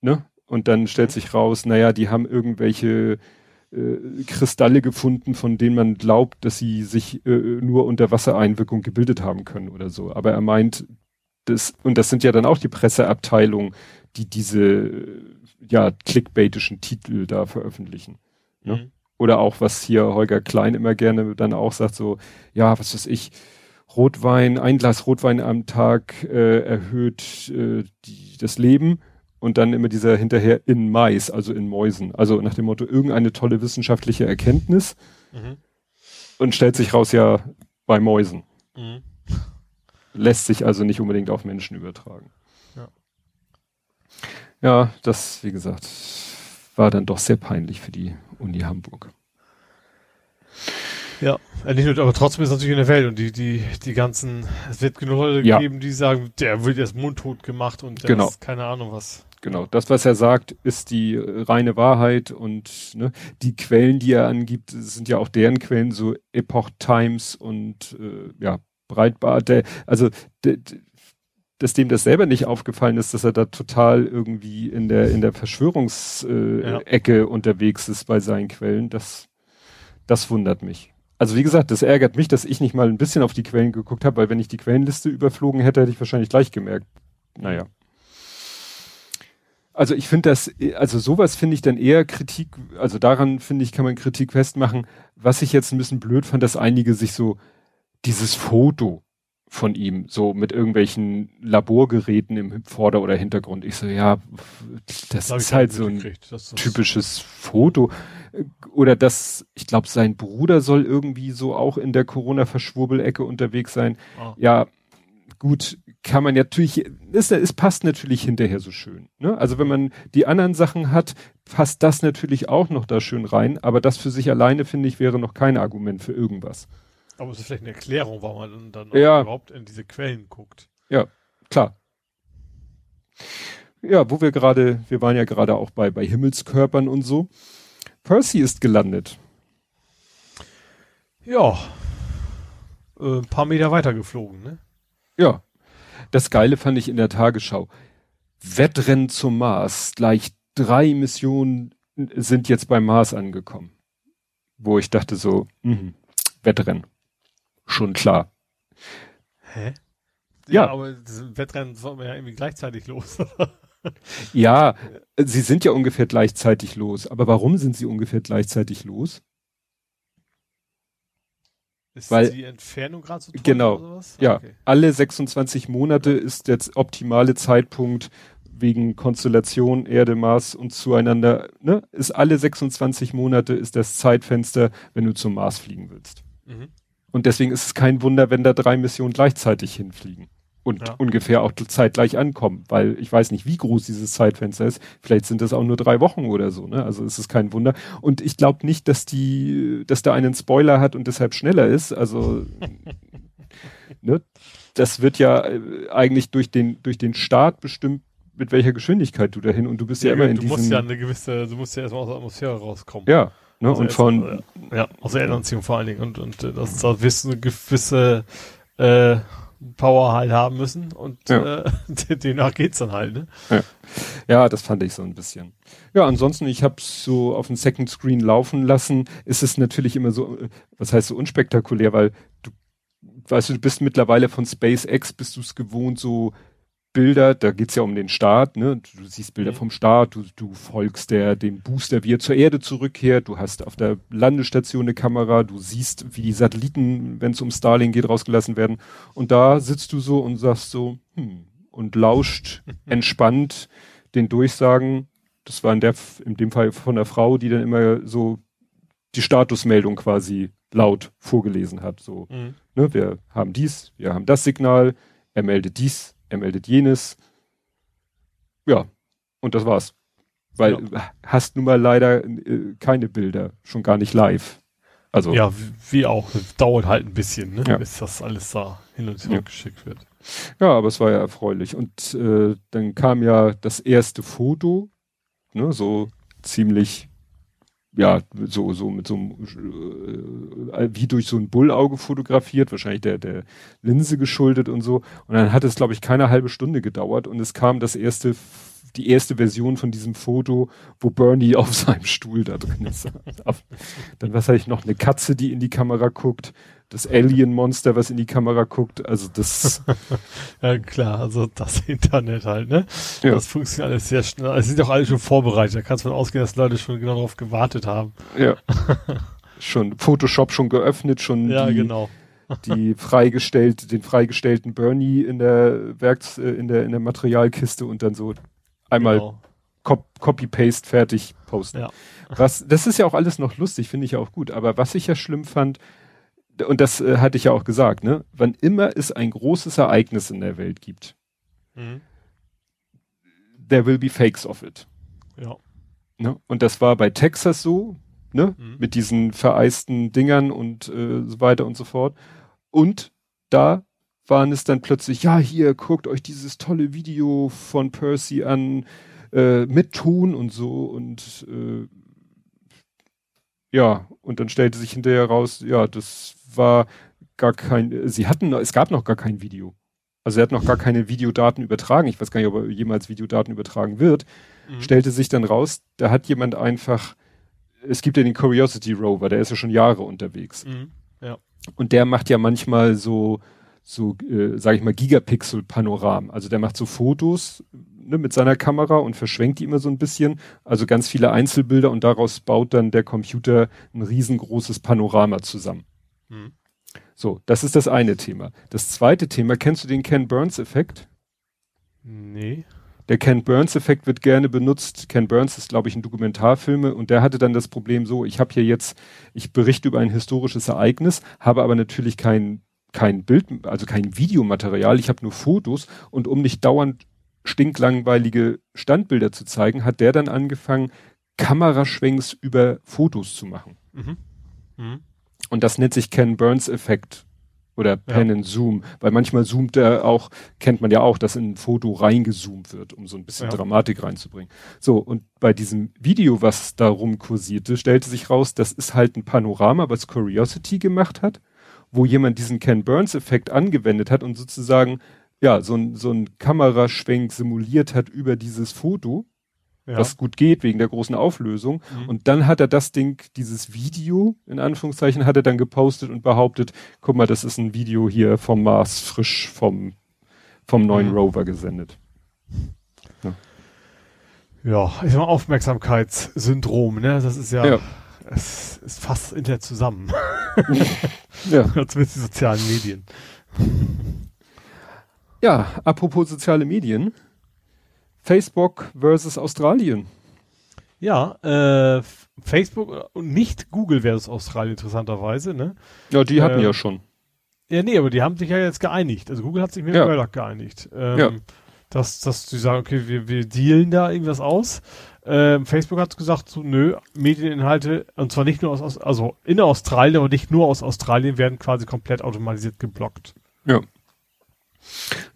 ne? Und dann stellt sich raus, naja, die haben irgendwelche äh, Kristalle gefunden, von denen man glaubt, dass sie sich äh, nur unter Wassereinwirkung gebildet haben können oder so. Aber er meint, das, und das sind ja dann auch die Presseabteilungen, die diese ja clickbaitischen Titel da veröffentlichen. Ne? Mhm. Oder auch, was hier Holger Klein immer gerne dann auch sagt, so, ja, was weiß ich, Rotwein, ein Glas Rotwein am Tag äh, erhöht äh, die, das Leben und dann immer dieser hinterher in Mais, also in Mäusen. Also nach dem Motto, irgendeine tolle wissenschaftliche Erkenntnis mhm. und stellt sich raus ja bei Mäusen. Mhm. Lässt sich also nicht unbedingt auf Menschen übertragen. Ja. das, wie gesagt, war dann doch sehr peinlich für die Uni Hamburg. Ja, äh, nicht nur, aber trotzdem ist es natürlich in der Welt und die, die, die ganzen, es wird genug Leute ja. geben, die sagen, der wird jetzt mundtot gemacht und der genau. ist keine Ahnung was. Genau, das, was er sagt, ist die reine Wahrheit und ne, die Quellen, die er angibt, sind ja auch deren Quellen, so Epoch Times und äh, ja, Breitbart. Der, also der, dass dem das selber nicht aufgefallen ist, dass er da total irgendwie in der in der Verschwörungsecke äh, ja. unterwegs ist bei seinen Quellen, das das wundert mich. Also wie gesagt, das ärgert mich, dass ich nicht mal ein bisschen auf die Quellen geguckt habe, weil wenn ich die Quellenliste überflogen hätte, hätte ich wahrscheinlich gleich gemerkt. Naja. Also ich finde das, also sowas finde ich dann eher Kritik, also daran finde ich, kann man Kritik festmachen. Was ich jetzt ein bisschen blöd fand, dass einige sich so dieses Foto von ihm, so mit irgendwelchen Laborgeräten im Vorder- oder Hintergrund. Ich so, ja, das, ist halt so ein typisches Foto. Oder das, ich glaube, sein Bruder soll irgendwie so auch in der Corona-Verschwurbelecke unterwegs sein. Oh. Ja, gut, kann man natürlich, es, es passt natürlich hinterher so schön. Ne? Also wenn man die anderen Sachen hat, passt das natürlich auch noch da schön rein, aber das für sich alleine, finde ich, wäre noch kein Argument für irgendwas. Aber es ist vielleicht eine Erklärung, warum man dann ja. überhaupt in diese Quellen guckt. Ja, klar. Ja, wo wir gerade, wir waren ja gerade auch bei, bei Himmelskörpern und so. Percy ist gelandet. Ja. Äh, ein paar Meter weiter geflogen, ne? Ja. Das Geile fand ich in der Tagesschau. Wettrennen zum Mars. Gleich drei Missionen sind jetzt beim Mars angekommen. Wo ich dachte so, mh, Wettrennen. Schon klar. Hä? Ja, ja aber das Wettrennen sollten wir ja irgendwie gleichzeitig los. ja, sie sind ja ungefähr gleichzeitig los. Aber warum sind sie ungefähr gleichzeitig los? Ist Weil, die Entfernung gerade so toll Genau. Oder sowas? Ja, okay. alle 26 Monate ist der optimale Zeitpunkt wegen Konstellation Erde, Mars und zueinander, ne? Ist alle 26 Monate ist das Zeitfenster, wenn du zum Mars fliegen willst. Mhm. Und deswegen ist es kein Wunder, wenn da drei Missionen gleichzeitig hinfliegen und ja. ungefähr auch zeitgleich ankommen, weil ich weiß nicht, wie groß dieses Zeitfenster ist. Vielleicht sind das auch nur drei Wochen oder so, ne? Also es ist kein Wunder. Und ich glaube nicht, dass die, dass da einen Spoiler hat und deshalb schneller ist. Also ne? das wird ja äh, eigentlich durch den durch den Start bestimmt, mit welcher Geschwindigkeit du dahin und du bist ja, ja immer in du diesem. Du musst ja eine gewisse, du musst ja erstmal aus der Atmosphäre rauskommen. Ja. Ne? Also und von ja, aus der Erdanziehung vor allen Dingen und und äh, das da eine gewisse äh, Power halt haben müssen und ja. äh, demnach geht's dann halt, ne? Ja. ja, das fand ich so ein bisschen. Ja, ansonsten, ich habe so auf dem Second Screen laufen lassen, ist es natürlich immer so, äh, was heißt so unspektakulär, weil du weißt du, du bist mittlerweile von SpaceX, bist du es gewohnt, so Bilder, da geht's ja um den Start, ne? Du siehst Bilder mhm. vom Start, du, du folgst der, dem Booster, wie er zur Erde zurückkehrt, du hast auf der Landestation eine Kamera, du siehst, wie die Satelliten, wenn es um Starlink geht, rausgelassen werden. Und da sitzt du so und sagst so, hm, und lauscht entspannt den Durchsagen. Das war in der, in dem Fall von der Frau, die dann immer so die Statusmeldung quasi laut vorgelesen hat. So, mhm. ne, wir haben dies, wir haben das Signal, er meldet dies, er meldet jenes. Ja, und das war's. Weil ja. hast nun mal leider äh, keine Bilder, schon gar nicht live. Also ja, wie auch, dauert halt ein bisschen, ne? Ja. bis das alles da hin und zurück ja. geschickt wird. Ja, aber es war ja erfreulich. Und äh, dann kam ja das erste Foto, ne, so ziemlich ja, so, so mit so einem, äh, wie durch so ein Bullauge fotografiert, wahrscheinlich der, der Linse geschuldet und so. Und dann hat es, glaube ich, keine halbe Stunde gedauert und es kam das erste, die erste Version von diesem Foto, wo Bernie auf seinem Stuhl da drin ist. dann was habe ich noch, eine Katze, die in die Kamera guckt, das Alien-Monster, was in die Kamera guckt. Also das. ja klar, also das Internet halt, ne? Ja. Das funktioniert alles sehr schnell. Es sind auch alle schon vorbereitet. Da kannst du von ausgehen, dass Leute schon genau darauf gewartet haben. Ja. schon Photoshop schon geöffnet, schon ja, die, genau. die freigestellt, den freigestellten Bernie in der Werks, äh, in der in der Materialkiste und dann so einmal genau. Copy-Paste fertig posten. Ja. Was, das ist ja auch alles noch lustig, finde ich ja auch gut. Aber was ich ja schlimm fand, und das äh, hatte ich ja auch gesagt, ne? Wann immer es ein großes Ereignis in der Welt gibt, mhm. there will be fakes of it. Ja. Ne? Und das war bei Texas so, ne? Mhm. Mit diesen vereisten Dingern und äh, so weiter und so fort. Und da waren es dann plötzlich, ja, hier, guckt euch dieses tolle Video von Percy an, äh, mit Ton und so und äh, ja, und dann stellte sich hinterher raus, ja, das war gar kein, sie hatten, es gab noch gar kein Video. Also er hat noch gar keine Videodaten übertragen. Ich weiß gar nicht, ob er jemals Videodaten übertragen wird. Mhm. Stellte sich dann raus, da hat jemand einfach, es gibt ja den Curiosity Rover, der ist ja schon Jahre unterwegs. Mhm. Ja. Und der macht ja manchmal so, so, äh, sage ich mal, Gigapixel-Panoramen. Also der macht so Fotos ne, mit seiner Kamera und verschwenkt die immer so ein bisschen. Also ganz viele Einzelbilder und daraus baut dann der Computer ein riesengroßes Panorama zusammen. Mhm. So, das ist das eine Thema. Das zweite Thema, kennst du den Ken Burns-Effekt? Nee. Der Ken Burns-Effekt wird gerne benutzt. Ken Burns ist, glaube ich, ein Dokumentarfilme und der hatte dann das Problem so, ich habe hier jetzt, ich berichte über ein historisches Ereignis, habe aber natürlich kein, kein Bild, also kein Videomaterial, ich habe nur Fotos und um nicht dauernd stinklangweilige Standbilder zu zeigen, hat der dann angefangen, Kameraschwenks über Fotos zu machen. Mhm. Mhm. Und das nennt sich Ken Burns Effekt oder Pen ja. and Zoom, weil manchmal zoomt er auch, kennt man ja auch, dass in ein Foto reingezoomt wird, um so ein bisschen ja. Dramatik reinzubringen. So, und bei diesem Video, was darum kursierte, stellte sich raus, das ist halt ein Panorama, was Curiosity gemacht hat, wo jemand diesen Ken Burns Effekt angewendet hat und sozusagen ja, so ein, so ein Kameraschwenk simuliert hat über dieses Foto ja. was gut geht wegen der großen Auflösung. Mhm. Und dann hat er das Ding, dieses Video, in Anführungszeichen, hat er dann gepostet und behauptet, guck mal, das ist ein Video hier vom Mars frisch vom, vom neuen mhm. Rover gesendet. Ja. ja, ich sag mal Aufmerksamkeitssyndrom, ne? Das ist ja, ja. es ist fast Internet zusammen. ja. Zumindest die sozialen Medien. Ja, apropos soziale Medien. Facebook versus Australien. Ja, äh, Facebook und nicht Google versus Australien interessanterweise, ne? Ja, die hatten ähm, ja schon. Ja, nee, aber die haben sich ja jetzt geeinigt. Also Google hat sich mit ja. Murdoch geeinigt. Ähm, ja. Dass, dass sie sagen, okay, wir, wir dealen da irgendwas aus. Ähm, Facebook hat gesagt, so, nö, Medieninhalte, und zwar nicht nur aus, also in Australien, aber nicht nur aus Australien, werden quasi komplett automatisiert geblockt. Ja.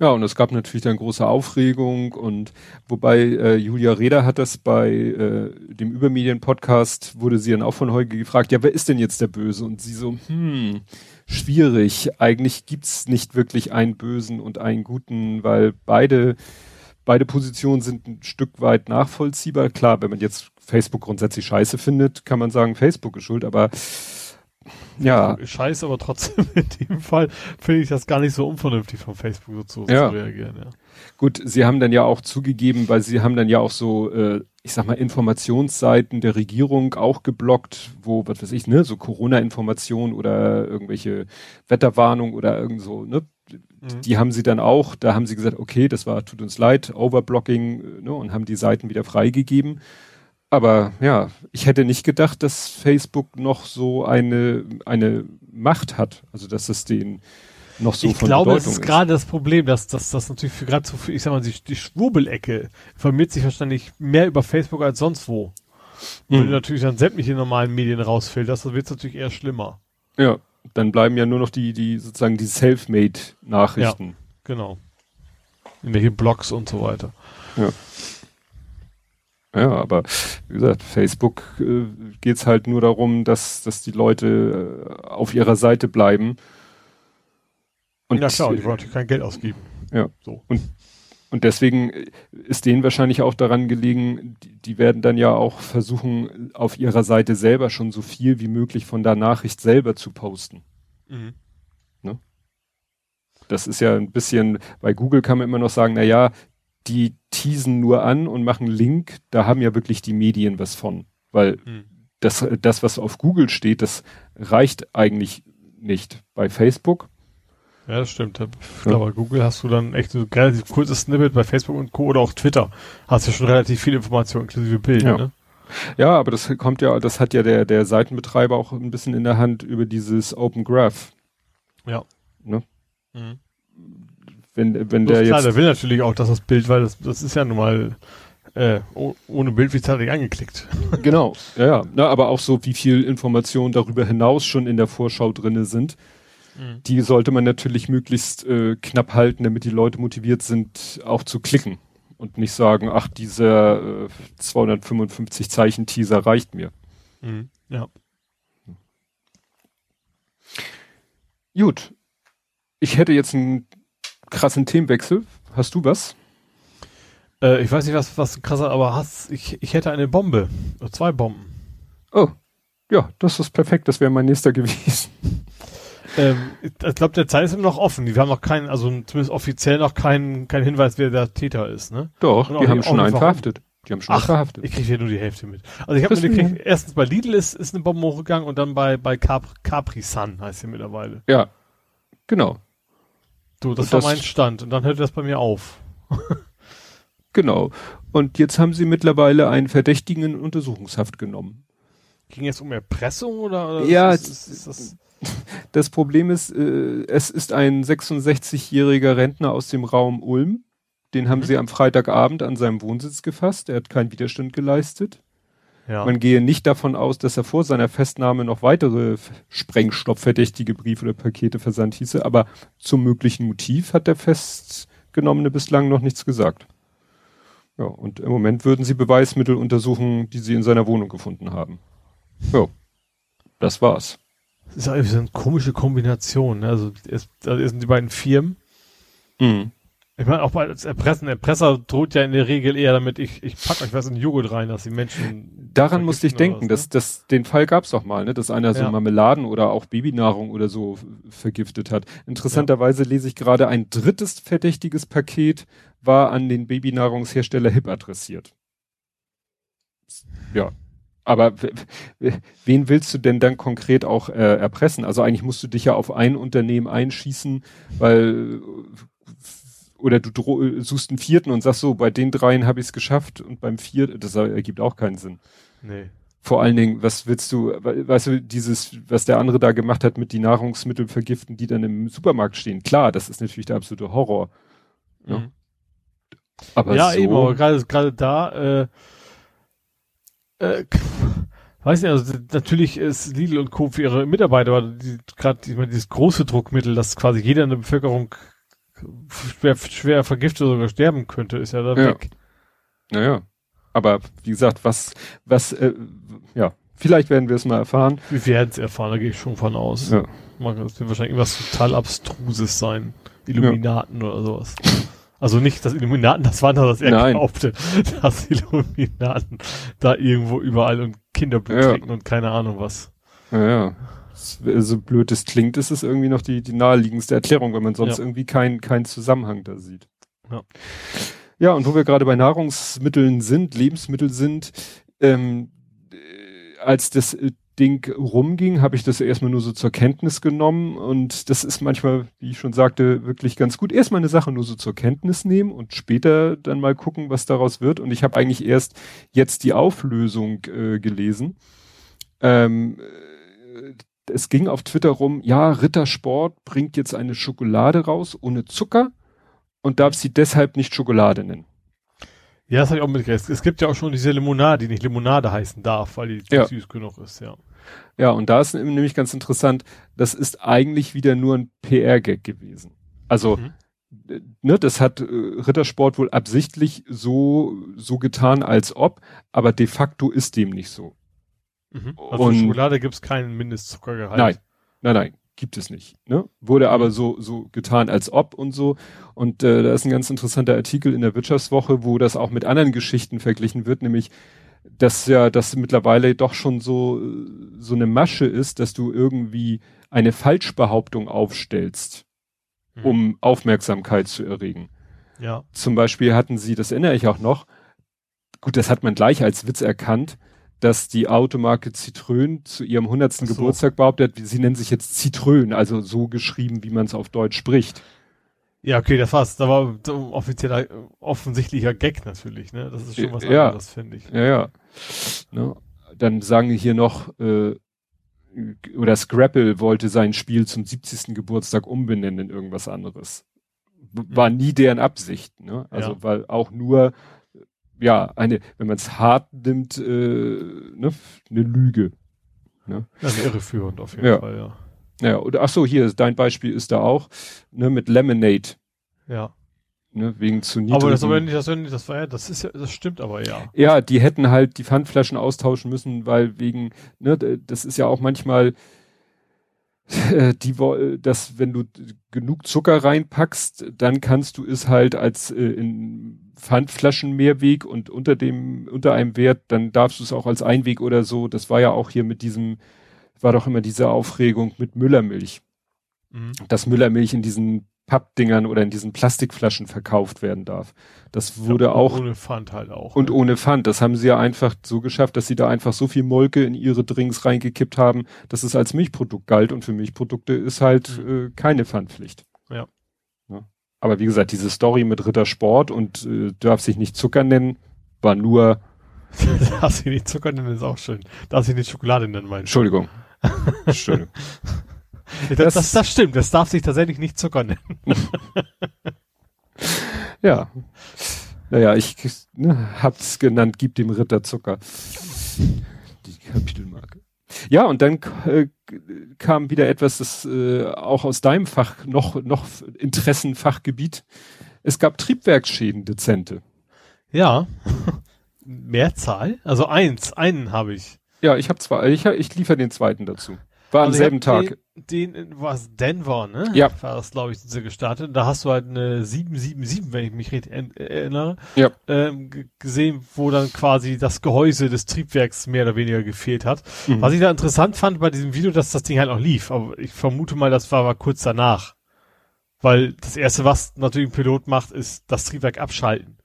Ja, und es gab natürlich dann große Aufregung und wobei äh, Julia Reda hat das bei äh, dem Übermedien-Podcast, wurde sie dann auch von Heuge gefragt, ja, wer ist denn jetzt der Böse? Und sie so, hm, schwierig. Eigentlich gibt's nicht wirklich einen Bösen und einen Guten, weil beide, beide Positionen sind ein Stück weit nachvollziehbar. Klar, wenn man jetzt Facebook grundsätzlich scheiße findet, kann man sagen, Facebook ist schuld, aber ja. Scheiße, aber trotzdem in dem Fall finde ich das gar nicht so unvernünftig von Facebook so zu, ja. zu reagieren. Ja. Gut, sie haben dann ja auch zugegeben, weil sie haben dann ja auch so, äh, ich sag mal, Informationsseiten der Regierung auch geblockt, wo, was weiß ich, ne, so Corona-Informationen oder irgendwelche Wetterwarnungen oder irgend so, ne, mhm. die haben sie dann auch, da haben sie gesagt, okay, das war, tut uns leid, Overblocking, äh, ne, und haben die Seiten wieder freigegeben. Aber ja, ich hätte nicht gedacht, dass Facebook noch so eine, eine Macht hat. Also dass es den noch so ich von glaube, Bedeutung es ist gerade das Problem, dass dass das natürlich für gerade so für, ich sag mal, die, die Schwurbelecke informiert sich wahrscheinlich mehr über Facebook als sonst wo. Mhm. Wenn du natürlich dann sämtliche normalen Medien rausfilterst, dann wird es natürlich eher schlimmer. Ja, dann bleiben ja nur noch die, die sozusagen die Selfmade-Nachrichten. Ja, genau. In welche Blogs und so weiter. Ja. Ja, aber wie gesagt, Facebook äh, geht's halt nur darum, dass, dass die Leute äh, auf ihrer Seite bleiben. Und, ja klar, die wollen natürlich kein Geld ausgeben. Ja. So. Und, und deswegen ist denen wahrscheinlich auch daran gelegen, die, die werden dann ja auch versuchen, auf ihrer Seite selber schon so viel wie möglich von der Nachricht selber zu posten. Mhm. Ne? Das ist ja ein bisschen, bei Google kann man immer noch sagen, na ja, die teasen nur an und machen Link, da haben ja wirklich die Medien was von. Weil hm. das, das, was auf Google steht, das reicht eigentlich nicht. Bei Facebook. Ja, das stimmt. Ich glaube, bei Google hast du dann echt ein relativ kurzes Snippet, bei Facebook und Co. oder auch Twitter hast du schon relativ viel Information inklusive Bilder, ja. ne? Ja, aber das kommt ja, das hat ja der, der Seitenbetreiber auch ein bisschen in der Hand über dieses Open Graph. Ja. Ne? Mhm wenn, wenn der klar, jetzt. der will natürlich auch, dass das Bild, weil das, das ist ja nun mal äh, ohne Bild wird es halt angeklickt. Genau, ja, ja. Na, aber auch so, wie viel Informationen darüber hinaus schon in der Vorschau drinne sind. Mhm. Die sollte man natürlich möglichst äh, knapp halten, damit die Leute motiviert sind, auch zu klicken. Und nicht sagen, ach, dieser äh, 255 Zeichen Teaser reicht mir. Mhm. Ja. Gut. Ich hätte jetzt ein krassen Themenwechsel. Hast du was? Äh, ich weiß nicht, was, was krasser, aber hast, ich, ich hätte eine Bombe. Zwei Bomben. Oh. Ja, das ist perfekt. Das wäre mein nächster gewesen. Ähm, ich glaube, der Zeit ist immer noch offen. Wir haben noch keinen, also zumindest offiziell noch keinen keinen Hinweis, wer der Täter ist, ne? Doch, die haben schon einen verhaftet. Die haben schon Ach, verhaftet. Ich kriege hier nur die Hälfte mit. Also ich habe mir gekriegt, erstens bei Lidl ist, ist eine Bombe hochgegangen und dann bei, bei Cap, Capri Sun heißt sie mittlerweile. Ja, genau. Du, das und war das, mein Stand und dann hört das bei mir auf. genau. Und jetzt haben sie mittlerweile einen Verdächtigen in Untersuchungshaft genommen. Ging es um Erpressung oder? oder ja, ist, ist, ist das, das Problem ist, äh, es ist ein 66-jähriger Rentner aus dem Raum Ulm den haben mhm. sie am Freitagabend an seinem Wohnsitz gefasst. Er hat keinen Widerstand geleistet. Ja. Man gehe nicht davon aus, dass er vor seiner Festnahme noch weitere sprengstoffverdächtige Briefe oder Pakete versandt hieße, aber zum möglichen Motiv hat der Festgenommene bislang noch nichts gesagt. Ja, und im Moment würden sie Beweismittel untersuchen, die sie in seiner Wohnung gefunden haben. Ja, das war's. Das ist eine komische Kombination. Ne? Also, es, also sind die beiden Firmen. Mhm. Ich meine, auch als Erpressen, Erpresser droht ja in der Regel eher damit, ich, ich pack euch was in Joghurt rein, dass die Menschen. Daran musste ich denken, was, ne? dass, dass den Fall gab's doch mal, ne, dass einer so Marmeladen oder auch Babynahrung oder so vergiftet hat. Interessanterweise ja. lese ich gerade ein drittes verdächtiges Paket war an den Babynahrungshersteller HIP adressiert. Ja. Aber wen willst du denn dann konkret auch äh, erpressen? Also eigentlich musst du dich ja auf ein Unternehmen einschießen, weil oder du suchst einen vierten und sagst so, bei den dreien habe ich es geschafft und beim vierten, das ergibt auch keinen Sinn. Nee. Vor allen Dingen, was willst du, weißt du, dieses, was der andere da gemacht hat mit die Nahrungsmittel vergiften, die dann im Supermarkt stehen. Klar, das ist natürlich der absolute Horror. Ja, mhm. aber ja so, eben, aber gerade gerade da, äh, äh, weiß nicht, also natürlich ist Lidl und Co. für ihre Mitarbeiter, aber die, gerade ich meine, dieses große Druckmittel, das quasi jeder in der Bevölkerung schwer, schwer vergiftet oder sterben könnte, ist ja dann ja. weg. Naja. Aber wie gesagt, was, was, äh, ja, vielleicht werden wir es mal erfahren. Wir werden es erfahren, da gehe ich schon von aus. Ja. Das wird wahrscheinlich irgendwas total Abstruses sein. Illuminaten ja. oder sowas. Also nicht das Illuminaten, das war das, was er Nein. glaubte, dass Illuminaten da irgendwo überall und Kinderblut ja. trinken und keine Ahnung was. Ja, ja so blöd es klingt, ist es irgendwie noch die, die naheliegendste Erklärung, wenn man sonst ja. irgendwie keinen keinen Zusammenhang da sieht. Ja. ja, und wo wir gerade bei Nahrungsmitteln sind, Lebensmittel sind, ähm, äh, als das äh, Ding rumging, habe ich das erstmal nur so zur Kenntnis genommen und das ist manchmal, wie ich schon sagte, wirklich ganz gut. Erstmal eine Sache nur so zur Kenntnis nehmen und später dann mal gucken, was daraus wird. Und ich habe eigentlich erst jetzt die Auflösung äh, gelesen. Ähm, es ging auf Twitter rum, ja, Rittersport bringt jetzt eine Schokolade raus ohne Zucker und darf sie deshalb nicht Schokolade nennen. Ja, das habe ich auch mitgekriegt. Es gibt ja auch schon diese Limonade, die nicht Limonade heißen darf, weil die ja. süß genug ist, ja. Ja, und da ist nämlich ganz interessant, das ist eigentlich wieder nur ein PR-Gag gewesen. Also, mhm. ne, das hat äh, Rittersport wohl absichtlich so, so getan, als ob, aber de facto ist dem nicht so. Mhm. Also und, Schokolade gibt es keinen Mindestzuckergehalt. Nein, nein, nein, gibt es nicht. Ne? Wurde aber so so getan als ob und so. Und äh, da ist ein ganz interessanter Artikel in der Wirtschaftswoche, wo das auch mit anderen Geschichten verglichen wird, nämlich dass ja das mittlerweile doch schon so so eine Masche ist, dass du irgendwie eine Falschbehauptung aufstellst, mhm. um Aufmerksamkeit zu erregen. Ja. Zum Beispiel hatten sie, das erinnere ich auch noch, gut, das hat man gleich als Witz erkannt, dass die Automarke Citroën zu ihrem 100. So. Geburtstag behauptet, sie nennen sich jetzt Citroën, also so geschrieben, wie man es auf Deutsch spricht. Ja, okay, das war's. Da war offizieller, offensichtlicher Gag natürlich, ne? Das ist schon was ja, anderes, finde ich. Ja, ja. Ne? Dann sagen wir hier noch, äh, oder Scrapple wollte sein Spiel zum 70. Geburtstag umbenennen in irgendwas anderes. War nie deren Absicht, ne? Also, ja. weil auch nur ja, eine, wenn man es hart nimmt, äh, ne, eine Lüge. Ne? Ja, irreführend auf jeden ja. Fall, ja. Ja, oder ach so, hier, dein Beispiel ist da auch, ne, mit Lemonade. Ja. Ne, wegen zu niedrigen. Aber das aber nicht, das, das war ja, das ist ja, das stimmt aber ja. Ja, die hätten halt die Pfandflaschen austauschen müssen, weil wegen, ne, das ist ja auch manchmal, die, dass wenn du genug Zucker reinpackst, dann kannst du es halt als äh, in Pfandflaschenmehrweg und unter dem, unter einem Wert, dann darfst du es auch als Einweg oder so. Das war ja auch hier mit diesem, war doch immer diese Aufregung mit Müllermilch. Mhm. Dass Müllermilch in diesen Pappdingern oder in diesen Plastikflaschen verkauft werden darf. Das wurde ja, auch. Ohne Pfand halt auch. Und ne? ohne Pfand. Das haben sie ja einfach so geschafft, dass sie da einfach so viel Molke in ihre Drinks reingekippt haben, dass es als Milchprodukt galt. Und für Milchprodukte ist halt mhm. äh, keine Pfandpflicht. Ja. ja. Aber wie gesagt, diese Story mit Rittersport und äh, darf sich nicht Zucker nennen, war nur. darf sich nicht Zucker nennen, ist auch schön. Darf sich nicht Schokolade nennen, meinst Entschuldigung. Entschuldigung. Das, das, das, stimmt, das darf sich tatsächlich nicht Zucker nennen. ja. Naja, ich ne, hab's genannt, gib dem Ritter Zucker. Die Kapitelmarke. Ja, und dann äh, kam wieder etwas, das äh, auch aus deinem Fach noch, noch Interessenfachgebiet. Es gab Triebwerksschäden, dezente. Ja. Mehrzahl? Also eins, einen habe ich. Ja, ich habe zwei, ich, ich liefere den zweiten dazu. War also am selben Tag. Den, was Denver, ne? Ja. War das, glaube ich, diese gestartet. Da hast du halt eine 777, wenn ich mich richtig erinnere, ja. ähm, gesehen, wo dann quasi das Gehäuse des Triebwerks mehr oder weniger gefehlt hat. Mhm. Was ich da interessant fand bei diesem Video, dass das Ding halt noch lief. Aber ich vermute mal, das war, war kurz danach. Weil das erste, was natürlich ein Pilot macht, ist das Triebwerk abschalten.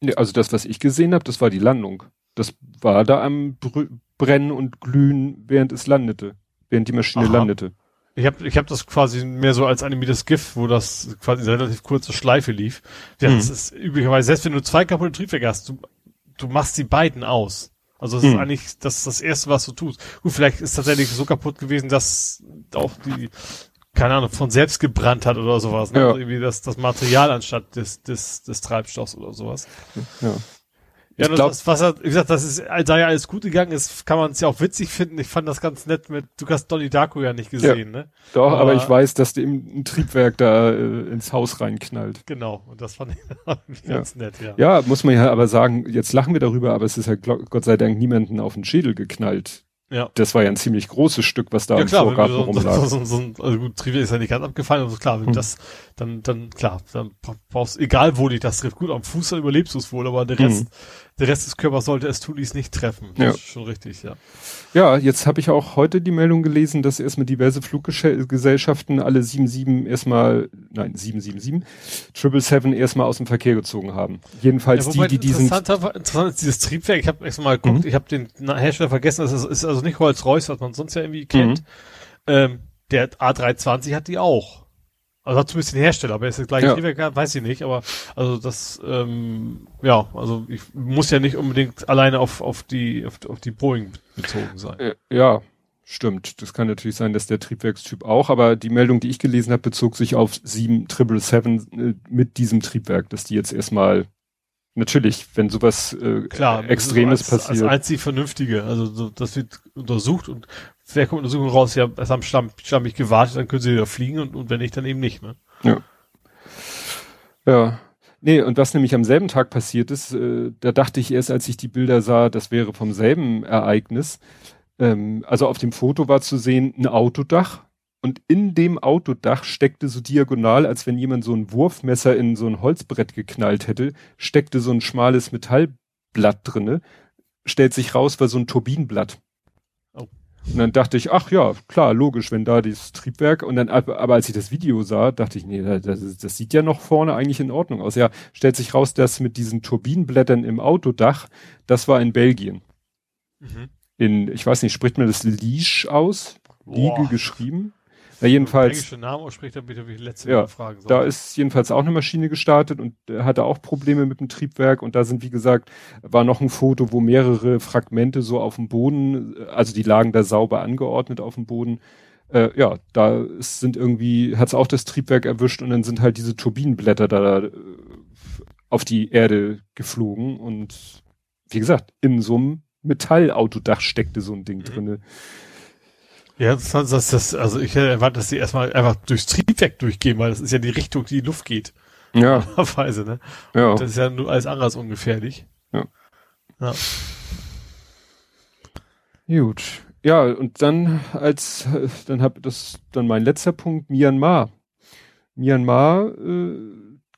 Nee, also das, was ich gesehen habe, das war die Landung. Das war da am Br Brennen und Glühen, während es landete während die Maschine Aha. landete. Ich habe ich hab das quasi mehr so als animiertes GIF, wo das quasi eine relativ kurze Schleife lief. Ja, mhm. das ist üblicherweise, selbst wenn du zwei kaputte Triebwerke hast, du, du machst die beiden aus. Also das mhm. ist eigentlich das, das Erste, was du tust. Gut, vielleicht ist tatsächlich so kaputt gewesen, dass auch die, keine Ahnung, von selbst gebrannt hat oder sowas. Ne? Ja. Also irgendwie das, das Material anstatt des, des, des Treibstoffs oder sowas. Ja. Ja, ich glaub, das, was er, gesagt, das ist, da ja alles gut gegangen ist, kann man es ja auch witzig finden. Ich fand das ganz nett mit, du hast Donnie Darko ja nicht gesehen, ja, ne? Doch, aber, aber, ich weiß, dass der ein Triebwerk da äh, ins Haus reinknallt. Genau, und das fand ich ganz nett, ja. Ja, muss man ja aber sagen, jetzt lachen wir darüber, aber es ist ja Gott sei Dank niemanden auf den Schädel geknallt. Ja. Das war ja ein ziemlich großes Stück, was da ja, im klar, Vorgarten so, rumlag. So, so, so, also gut, Triebwerk ist ja nicht ganz abgefallen, aber klar, wenn hm. das, dann, dann, klar, dann brauchst, egal wo dich das trifft, gut, am Fuß dann überlebst du es wohl, aber der Rest, hm der Rest des Körpers sollte es Tulis nicht treffen. Das ja. ist schon richtig, ja. Ja, jetzt habe ich auch heute die Meldung gelesen, dass erstmal diverse Fluggesellschaften alle 77 erstmal, nein, 777, 777 erstmal aus dem Verkehr gezogen haben. Jedenfalls ja, die, die diesen... Interessant ist dieses Triebwerk, ich habe erstmal geguckt, mhm. ich habe den Hersteller vergessen, das ist, also nicht Rolls-Royce, was man sonst ja irgendwie kennt. Mhm. Ähm, der A320 hat die auch. Also hat zumindest den Hersteller, aber er ist das gleiche ja. Triebwerk, weiß ich nicht, aber also das, ähm, ja, also ich muss ja nicht unbedingt alleine auf, auf die, auf, auf die Boeing bezogen sein. Äh, ja, stimmt. Das kann natürlich sein, dass der Triebwerkstyp auch, aber die Meldung, die ich gelesen habe, bezog sich auf 7777 äh, mit diesem Triebwerk, dass die jetzt erstmal Natürlich, wenn sowas äh, Klar, Extremes als, passiert. Als einzig Vernünftige. Also so, das wird untersucht und wer kommt Untersuchung raus? Ja, es haben Stamm, stammig gewartet, dann können sie wieder fliegen und, und wenn nicht, dann eben nicht. Ne? Ja. Ja. Nee, und was nämlich am selben Tag passiert ist, äh, da dachte ich erst, als ich die Bilder sah, das wäre vom selben Ereignis. Ähm, also auf dem Foto war zu sehen ein Autodach und in dem Autodach steckte so diagonal, als wenn jemand so ein Wurfmesser in so ein Holzbrett geknallt hätte, steckte so ein schmales Metallblatt drinne. Stellt sich raus, war so ein Turbinenblatt. Und dann dachte ich, ach ja, klar, logisch, wenn da dieses Triebwerk und dann, aber als ich das Video sah, dachte ich, nee, das, das sieht ja noch vorne eigentlich in Ordnung aus. Ja, stellt sich raus, dass mit diesen Turbinenblättern im Autodach, das war in Belgien. Mhm. In, ich weiß nicht, spricht man das Liege aus? Liege geschrieben? Ja, jedenfalls. Namen ausspricht, dann bitte die letzte ja, fragen soll. Da ist jedenfalls auch eine Maschine gestartet und äh, hatte auch Probleme mit dem Triebwerk und da sind, wie gesagt, war noch ein Foto, wo mehrere Fragmente so auf dem Boden, äh, also die lagen da sauber angeordnet auf dem Boden. Äh, ja, da sind irgendwie, hat es auch das Triebwerk erwischt und dann sind halt diese Turbinenblätter da äh, auf die Erde geflogen und wie gesagt, in so einem Metallautodach steckte so ein Ding mhm. drinne. Ja, das, das, das, also ich hätte erwartet, dass sie erstmal einfach durchs Triebwerk durchgehen, weil das ist ja die Richtung, die die Luft geht. Ja. Weise, ne? Ja. Und das ist ja nur alles andere als ungefährlich. Ja. Ja. Gut. Ja, und dann als, dann hab das, dann mein letzter Punkt, Myanmar. Myanmar, äh,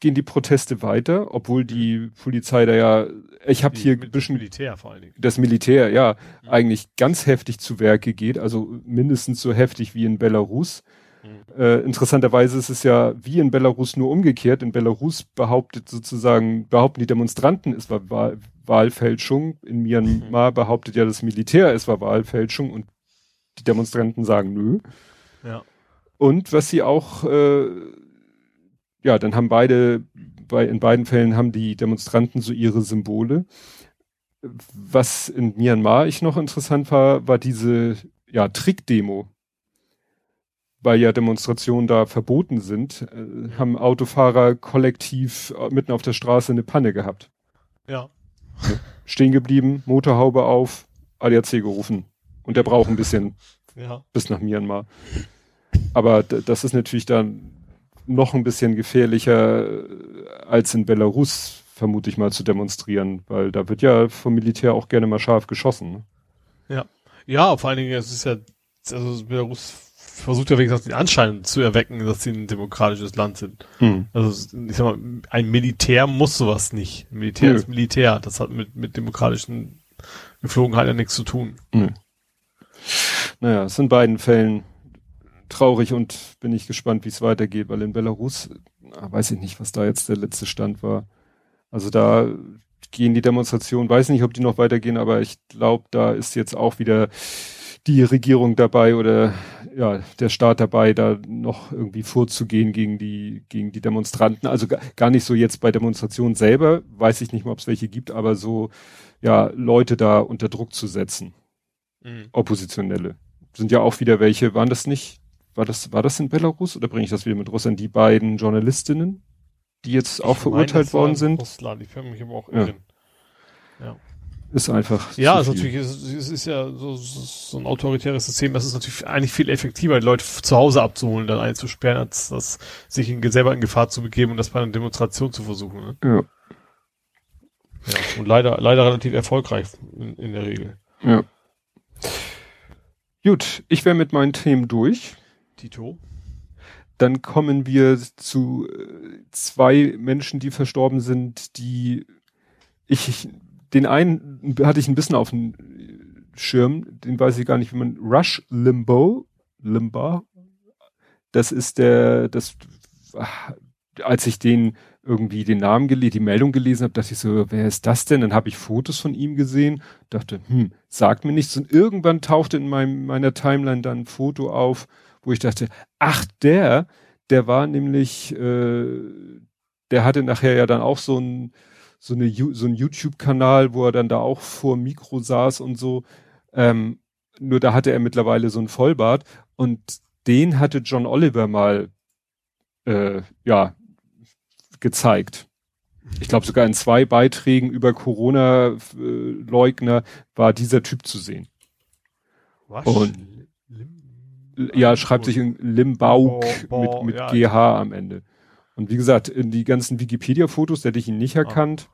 gehen die Proteste weiter, obwohl die Polizei da ja, ich habe hier ein bisschen Militär vor allen Dingen. Das Militär, ja, mhm. eigentlich ganz heftig zu Werke geht, also mindestens so heftig wie in Belarus. Mhm. Äh, interessanterweise ist es ja wie in Belarus nur umgekehrt. In Belarus behauptet sozusagen, behaupten die Demonstranten, es war Wahl, Wahlfälschung. In Myanmar mhm. behauptet ja das Militär, es war Wahlfälschung und die Demonstranten sagen nö. Ja. Und was sie auch, äh, ja, dann haben beide, bei, in beiden Fällen haben die Demonstranten so ihre Symbole. Was in Myanmar ich noch interessant war, war diese, ja, Trickdemo weil ja Demonstrationen da verboten sind, äh, haben Autofahrer kollektiv äh, mitten auf der Straße eine Panne gehabt. Ja. Stehen geblieben, Motorhaube auf, ADAC gerufen. Und der braucht ein bisschen ja. bis nach Myanmar. Aber das ist natürlich dann noch ein bisschen gefährlicher äh, als in Belarus, vermute ich mal, zu demonstrieren, weil da wird ja vom Militär auch gerne mal scharf geschossen. Ne? Ja. Ja, vor allen Dingen, es ist ja, also Belarus versucht ja wenigstens den Anschein zu erwecken, dass sie ein demokratisches Land sind. Hm. Also ich sag mal, ein Militär muss sowas nicht. Militär Nö. ist Militär. Das hat mit, mit demokratischen Geflogenheiten ja nichts zu tun. Nö. Naja, es sind in beiden Fällen traurig und bin ich gespannt, wie es weitergeht, weil in Belarus, weiß ich nicht, was da jetzt der letzte Stand war. Also da gehen die Demonstrationen, weiß nicht, ob die noch weitergehen, aber ich glaube, da ist jetzt auch wieder die Regierung dabei oder ja, der Staat dabei, da noch irgendwie vorzugehen gegen die, gegen die Demonstranten. Also gar nicht so jetzt bei Demonstrationen selber, weiß ich nicht mal, ob es welche gibt, aber so, ja, Leute da unter Druck zu setzen. Mhm. Oppositionelle. Sind ja auch wieder welche, waren das nicht, war das, war das in Belarus oder bringe ich das wieder mit Russland? Die beiden Journalistinnen, die jetzt auch ich verurteilt meine, worden sind? Russland, ich mich aber auch ja. ja ist einfach. Ja, ist natürlich, es ist, es ist ja so, so ein autoritäres System, das ist natürlich eigentlich viel effektiver, die Leute zu Hause abzuholen, dann einzusperren, als das sich in, selber in Gefahr zu begeben und das bei einer Demonstration zu versuchen. Ne? Ja. Ja, und leider, leider relativ erfolgreich in, in der Regel. Ja. Gut, ich wäre mit meinen Themen durch. Tito. Dann kommen wir zu äh, zwei Menschen, die verstorben sind, die ich den einen hatte ich ein bisschen auf dem Schirm, den weiß ich gar nicht, wie man, Rush Limbo, Limba, das ist der, das, als ich den irgendwie den Namen gelesen, die Meldung gelesen habe, dachte ich so, wer ist das denn? Dann habe ich Fotos von ihm gesehen, dachte, hm, sagt mir nichts. Und irgendwann tauchte in meinem, meiner Timeline dann ein Foto auf, wo ich dachte, ach, der, der war nämlich, äh, der hatte nachher ja dann auch so ein, so, eine, so ein YouTube-Kanal, wo er dann da auch vor Mikro saß und so. Ähm, nur da hatte er mittlerweile so ein Vollbart und den hatte John Oliver mal äh, ja gezeigt. Ich glaube sogar in zwei Beiträgen über Corona-Leugner war dieser Typ zu sehen. Was? Und ja, schreibt sich in Limbauk mit, mit ja, GH am Ende. Und wie gesagt, in die ganzen Wikipedia-Fotos hätte ich ihn nicht erkannt.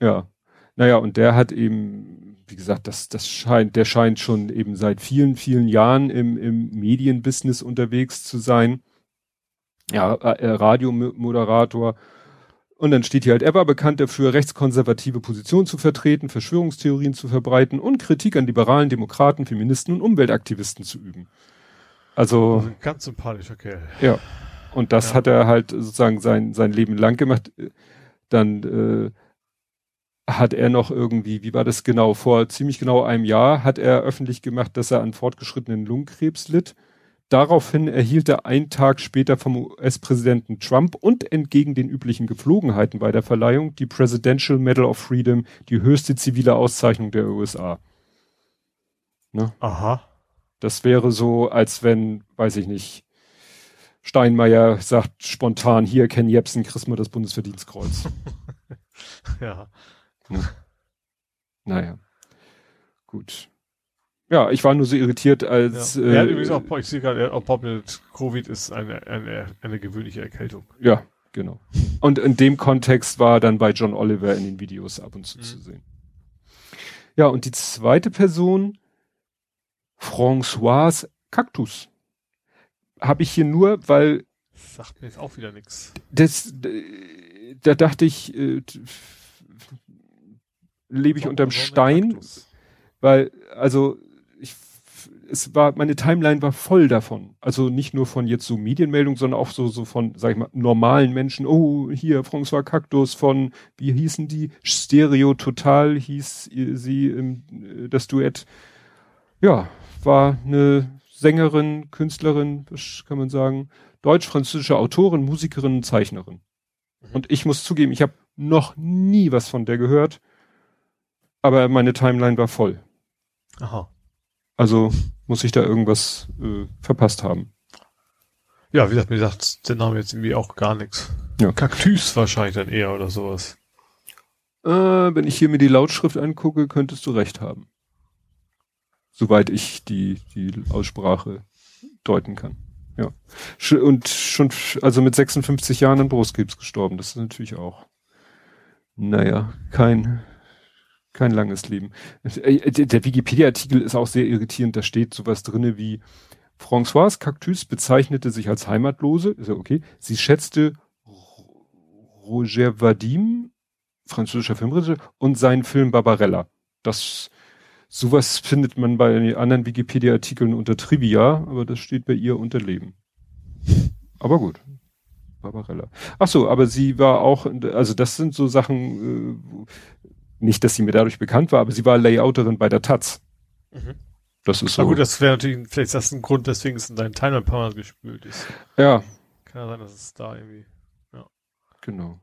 Ah. Ja. Naja, und der hat eben, wie gesagt, das, das scheint, der scheint schon eben seit vielen, vielen Jahren im, im Medienbusiness unterwegs zu sein. Ja, äh, Radiomoderator. Und dann steht hier halt, er war bekannt dafür, rechtskonservative Positionen zu vertreten, Verschwörungstheorien zu verbreiten und Kritik an liberalen Demokraten, Feministen und Umweltaktivisten zu üben. Also. also ganz sympathischer Kerl. Ja. Und das ja. hat er halt sozusagen sein, sein Leben lang gemacht. Dann äh, hat er noch irgendwie, wie war das genau, vor ziemlich genau einem Jahr hat er öffentlich gemacht, dass er an fortgeschrittenen Lungenkrebs litt. Daraufhin erhielt er einen Tag später vom US-Präsidenten Trump und entgegen den üblichen Gepflogenheiten bei der Verleihung die Presidential Medal of Freedom, die höchste zivile Auszeichnung der USA. Ne? Aha. Das wäre so, als wenn, weiß ich nicht, Steinmeier sagt spontan, hier, Ken Jebsen, kriegst mal das Bundesverdienstkreuz. ja. Hm. Naja. Gut. Ja, ich war nur so irritiert, als. Ja, äh, ja übrigens auch, ich sehe gerade, auch mit Covid ist eine, eine, eine gewöhnliche Erkältung. Ja, genau. Und in dem Kontext war dann bei John Oliver in den Videos ab und zu mhm. zu sehen. Ja, und die zweite Person, Françoise Cactus habe ich hier nur, weil sagt mir jetzt auch wieder nichts. Das, da dachte ich, äh, lebe ich unterm Stein, weil also ich, es war, meine Timeline war voll davon. Also nicht nur von jetzt so Medienmeldungen, sondern auch so, so von, sag ich mal, normalen Menschen. Oh, hier, François Cactus von, wie hießen die? Stereo Total hieß sie, im, das Duett. Ja, war eine Sängerin, Künstlerin, kann man sagen, deutsch-französische Autorin, Musikerin, Zeichnerin. Mhm. Und ich muss zugeben, ich habe noch nie was von der gehört, aber meine Timeline war voll. Aha. Also muss ich da irgendwas äh, verpasst haben. Ja, wie gesagt, mir sagt der Name jetzt irgendwie auch gar nichts. Ja. Kaktus wahrscheinlich dann eher oder sowas. Äh, wenn ich hier mir die Lautschrift angucke, könntest du recht haben. Soweit ich die, die Aussprache deuten kann. Ja. Und schon, also mit 56 Jahren an Brustkrebs gestorben. Das ist natürlich auch, naja, kein, kein langes Leben. Äh, der Wikipedia-Artikel ist auch sehr irritierend. Da steht sowas drinne wie Françoise Cactus bezeichnete sich als Heimatlose, ist ja okay. Sie schätzte Roger Vadim, französischer Filmregisseur, und seinen Film Barbarella. Das, sowas findet man bei anderen Wikipedia-Artikeln unter Trivia, aber das steht bei ihr unter Leben. Aber gut. Barbarella. Ach so, aber sie war auch, also das sind so Sachen, äh, nicht, dass sie mir dadurch bekannt war, aber sie war Layouterin bei der Taz. Mhm. Das ist so. Na gut, das wäre natürlich, vielleicht ist das ein Grund, deswegen es in deinen Timer ein paar Mal gespült ist. Ja. Kann ja sein, dass es da irgendwie, ja. Genau.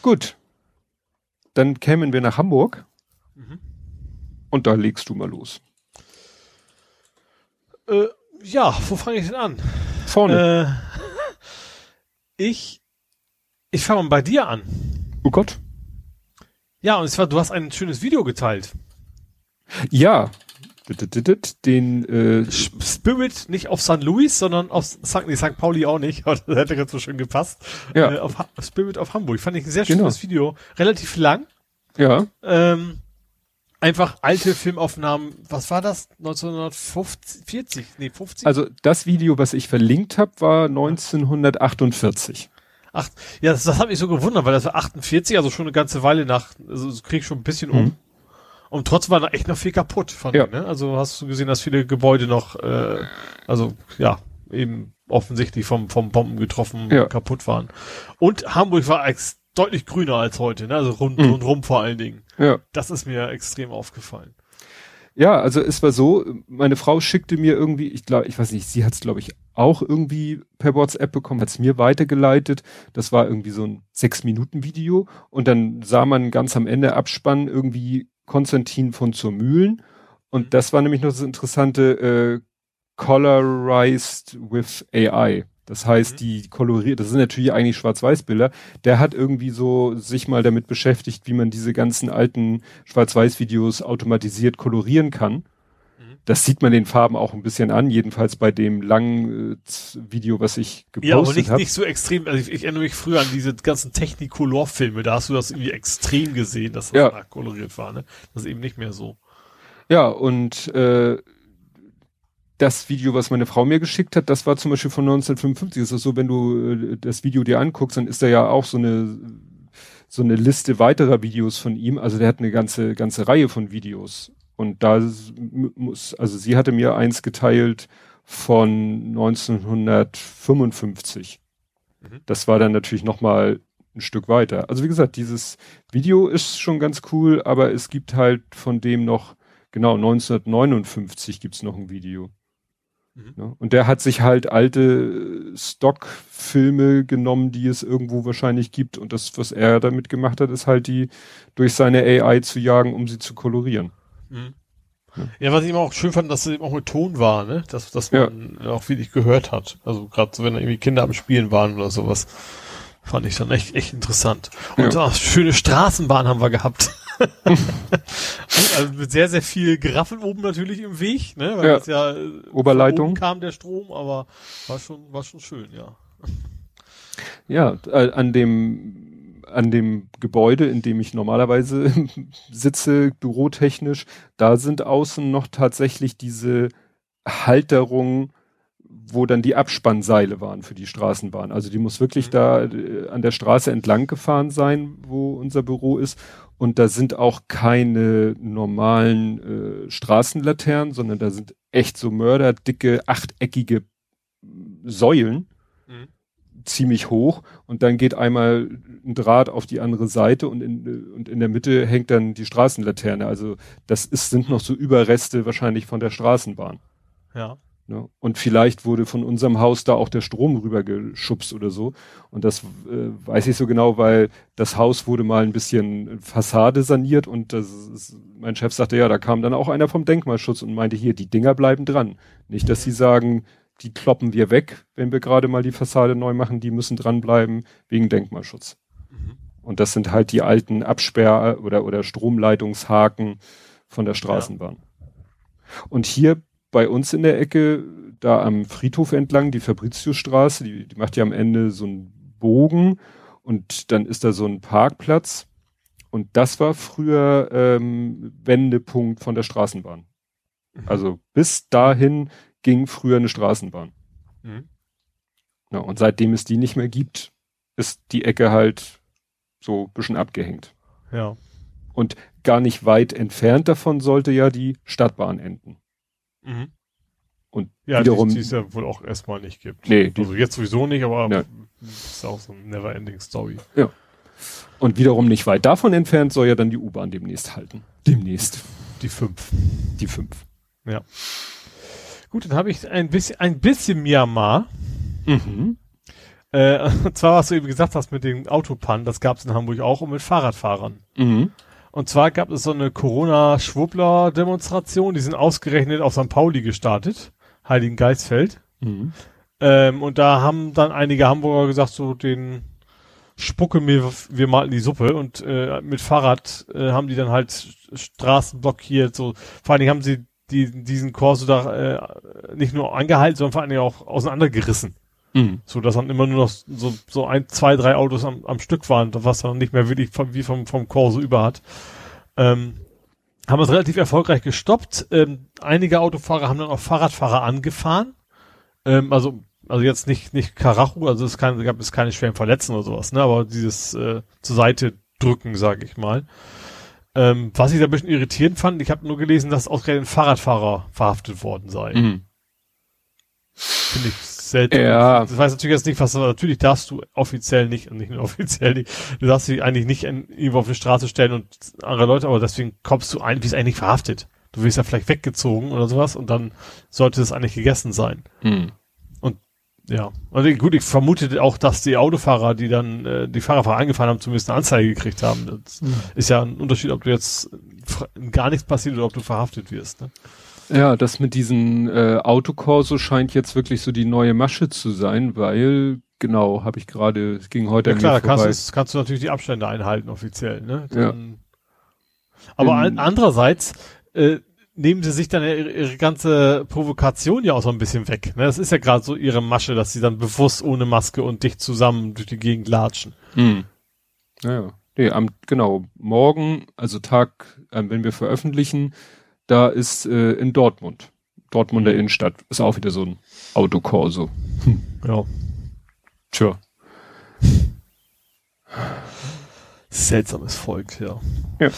Gut. Dann kämen wir nach Hamburg. Mhm. Und da legst du mal los. Äh, ja, wo fange ich denn an? Vorne. Äh, ich, ich fange mal bei dir an. Oh Gott. Ja, und zwar, du hast ein schönes Video geteilt. Ja. Den äh, Spirit nicht auf St. Louis, sondern auf St. Nee, St. Pauli auch nicht. das hätte ganz so schön gepasst. Ja. Äh, auf Spirit auf Hamburg. Fand ich ein sehr schönes genau. Video. Relativ lang. Ja. Ähm, einfach alte Filmaufnahmen. Was war das? 1940? Nee, 50? Also das Video, was ich verlinkt habe, war 1948. Ach, ja, das, das hat mich so gewundert, weil das war 48, also schon eine ganze Weile nach, also krieg ich schon ein bisschen um. Mhm. Und trotzdem war da echt noch viel kaputt von ja. ne? Also hast du gesehen, dass viele Gebäude noch, äh, also ja, eben offensichtlich vom, vom Bomben getroffen ja. kaputt waren. Und Hamburg war ex deutlich grüner als heute, ne? Also rund, mhm. rundrum vor allen Dingen. Ja. Das ist mir extrem aufgefallen. Ja, also es war so, meine Frau schickte mir irgendwie, ich glaube, ich weiß nicht, sie hat es glaube ich auch irgendwie per WhatsApp bekommen, hat es mir weitergeleitet. Das war irgendwie so ein sechs Minuten Video und dann sah man ganz am Ende Abspann irgendwie Konstantin von zur Mühlen und mhm. das war nämlich noch das interessante äh, Colorized with AI. Das heißt, mhm. die koloriert, das sind natürlich eigentlich Schwarz-Weiß-Bilder. Der hat irgendwie so sich mal damit beschäftigt, wie man diese ganzen alten Schwarz-Weiß-Videos automatisiert kolorieren kann. Mhm. Das sieht man den Farben auch ein bisschen an, jedenfalls bei dem langen äh, Video, was ich gepostet habe. Ja, aber nicht, hab. nicht so extrem. Also ich, ich, erinnere mich früher an diese ganzen Technicolor-Filme, da hast du das irgendwie extrem gesehen, dass das ja. koloriert war. Ne? Das ist eben nicht mehr so. Ja, und äh, das Video, was meine Frau mir geschickt hat, das war zum Beispiel von 1955. Es ist so, wenn du äh, das Video dir anguckst, dann ist da ja auch so eine so eine Liste weiterer Videos von ihm. Also der hat eine ganze ganze Reihe von Videos. Und da muss, also sie hatte mir eins geteilt von 1955. Mhm. Das war dann natürlich noch mal ein Stück weiter. Also wie gesagt, dieses Video ist schon ganz cool, aber es gibt halt von dem noch genau 1959 gibt's noch ein Video. Mhm. Ne? Und der hat sich halt alte Stockfilme genommen, die es irgendwo wahrscheinlich gibt. Und das, was er damit gemacht hat, ist halt die durch seine AI zu jagen, um sie zu kolorieren. Mhm. Ja. ja, was ich immer auch schön fand, dass es eben auch mit Ton war, ne? Dass, dass man ja. auch wirklich gehört hat. Also gerade so, wenn da irgendwie Kinder am Spielen waren oder sowas. Fand ich dann echt, echt interessant. Und ja. oh, schöne Straßenbahn haben wir gehabt. also mit sehr, sehr viel Geraffel oben natürlich im Weg, ne? Weil ja. das ja Oberleitung kam der Strom, aber war schon, war schon schön, ja. Ja, äh, an dem an dem Gebäude, in dem ich normalerweise sitze, bürotechnisch, da sind außen noch tatsächlich diese Halterungen, wo dann die Abspannseile waren für die Straßenbahn. Also die muss wirklich mhm. da äh, an der Straße entlang gefahren sein, wo unser Büro ist. Und da sind auch keine normalen äh, Straßenlaternen, sondern da sind echt so mörderdicke, achteckige Säulen, mhm. ziemlich hoch. Und dann geht einmal ein Draht auf die andere Seite und in, und in der Mitte hängt dann die Straßenlaterne. Also das ist, sind noch so Überreste wahrscheinlich von der Straßenbahn. Ja. Ne? Und vielleicht wurde von unserem Haus da auch der Strom rübergeschubst oder so. Und das äh, weiß ich so genau, weil das Haus wurde mal ein bisschen Fassade saniert und das ist, mein Chef sagte, ja, da kam dann auch einer vom Denkmalschutz und meinte, hier, die Dinger bleiben dran. Nicht, dass sie sagen, die kloppen wir weg, wenn wir gerade mal die Fassade neu machen, die müssen dranbleiben wegen Denkmalschutz. Mhm. Und das sind halt die alten Absperr- oder, oder Stromleitungshaken von der Straßenbahn. Ja. Und hier bei uns in der Ecke, da am Friedhof entlang, die Fabriciusstraße, die, die macht ja am Ende so einen Bogen und dann ist da so ein Parkplatz. Und das war früher ähm, Wendepunkt von der Straßenbahn. Mhm. Also bis dahin ging früher eine Straßenbahn. Mhm. Ja, und seitdem es die nicht mehr gibt, ist die Ecke halt so bisschen abgehängt. Ja. Und gar nicht weit entfernt davon sollte ja die Stadtbahn enden. Mhm. Und ja, wiederum. Die, die es ja wohl auch erstmal nicht gibt. Nee. Also jetzt sowieso nicht, aber ja. ist auch so eine never-ending Story. Ja. Und wiederum nicht weit davon entfernt soll ja dann die U-Bahn demnächst halten. Demnächst. Die fünf. Die fünf. Ja. Gut, dann habe ich ein bisschen, ein bisschen Myanmar. Mhm. Äh, und zwar, was du eben gesagt hast mit den Autopannen, das gab es in Hamburg auch und mit Fahrradfahrern. Mhm. Und zwar gab es so eine Corona-Schwuppler-Demonstration, die sind ausgerechnet auf St. Pauli gestartet, Heiligen Geistfeld. Mhm. Ähm, und da haben dann einige Hamburger gesagt, so den Spucke mir, wir mal in die Suppe und äh, mit Fahrrad äh, haben die dann halt Straßen blockiert, so vor allen Dingen haben sie die, diesen Korso da äh, nicht nur angehalten, sondern vor allen Dingen auch auseinandergerissen. Mhm. So dass dann immer nur noch so, so ein, zwei, drei Autos am, am Stück waren, was dann nicht mehr wirklich vom, wie vom, vom Corso über hat. Ähm, haben es relativ erfolgreich gestoppt. Ähm, einige Autofahrer haben dann auch Fahrradfahrer angefahren. Ähm, also, also jetzt nicht, nicht Karachu, also es kann, gab es keine schweren Verletzungen oder sowas, ne, aber dieses äh, zur Seite drücken, sage ich mal. Ähm, was ich da ein bisschen irritierend fand, ich habe nur gelesen, dass ausgerechnet ein Fahrradfahrer verhaftet worden sei. Mhm. Finde ich selten. Ja. Das weiß natürlich jetzt nicht, was, natürlich darfst du offiziell nicht, und nicht nur offiziell nicht, du darfst sie eigentlich nicht in, irgendwo auf die Straße stellen und andere Leute, aber deswegen kommst du ein, wie es eigentlich verhaftet. Du wirst ja vielleicht weggezogen oder sowas und dann sollte es eigentlich gegessen sein. Mhm. Und ja, und gut, ich vermute auch, dass die Autofahrer, die dann äh, die Fahrerfahrer angefahren haben, zumindest eine Anzeige gekriegt haben. Das mhm. ist ja ein Unterschied, ob du jetzt gar nichts passiert oder ob du verhaftet wirst. Ne? Ja, das mit diesen äh, Autokorso scheint jetzt wirklich so die neue Masche zu sein, weil genau, habe ich gerade, es ging heute ja, klar, kannst, kannst du natürlich die Abstände einhalten offiziell, ne? Dann, ja. Aber In, andererseits äh, nehmen sie sich dann ihre, ihre ganze Provokation ja auch so ein bisschen weg. Ne? Das ist ja gerade so ihre Masche, dass sie dann bewusst ohne Maske und dicht zusammen durch die Gegend latschen. Hm. Naja. Nee, am, genau, morgen, also Tag, äh, wenn wir veröffentlichen, da ist äh, in Dortmund. Dortmunder mhm. Innenstadt. Ist auch wieder so ein Autokorso. Hm. Ja. Tja. Seltsames Volk, ja. Ja.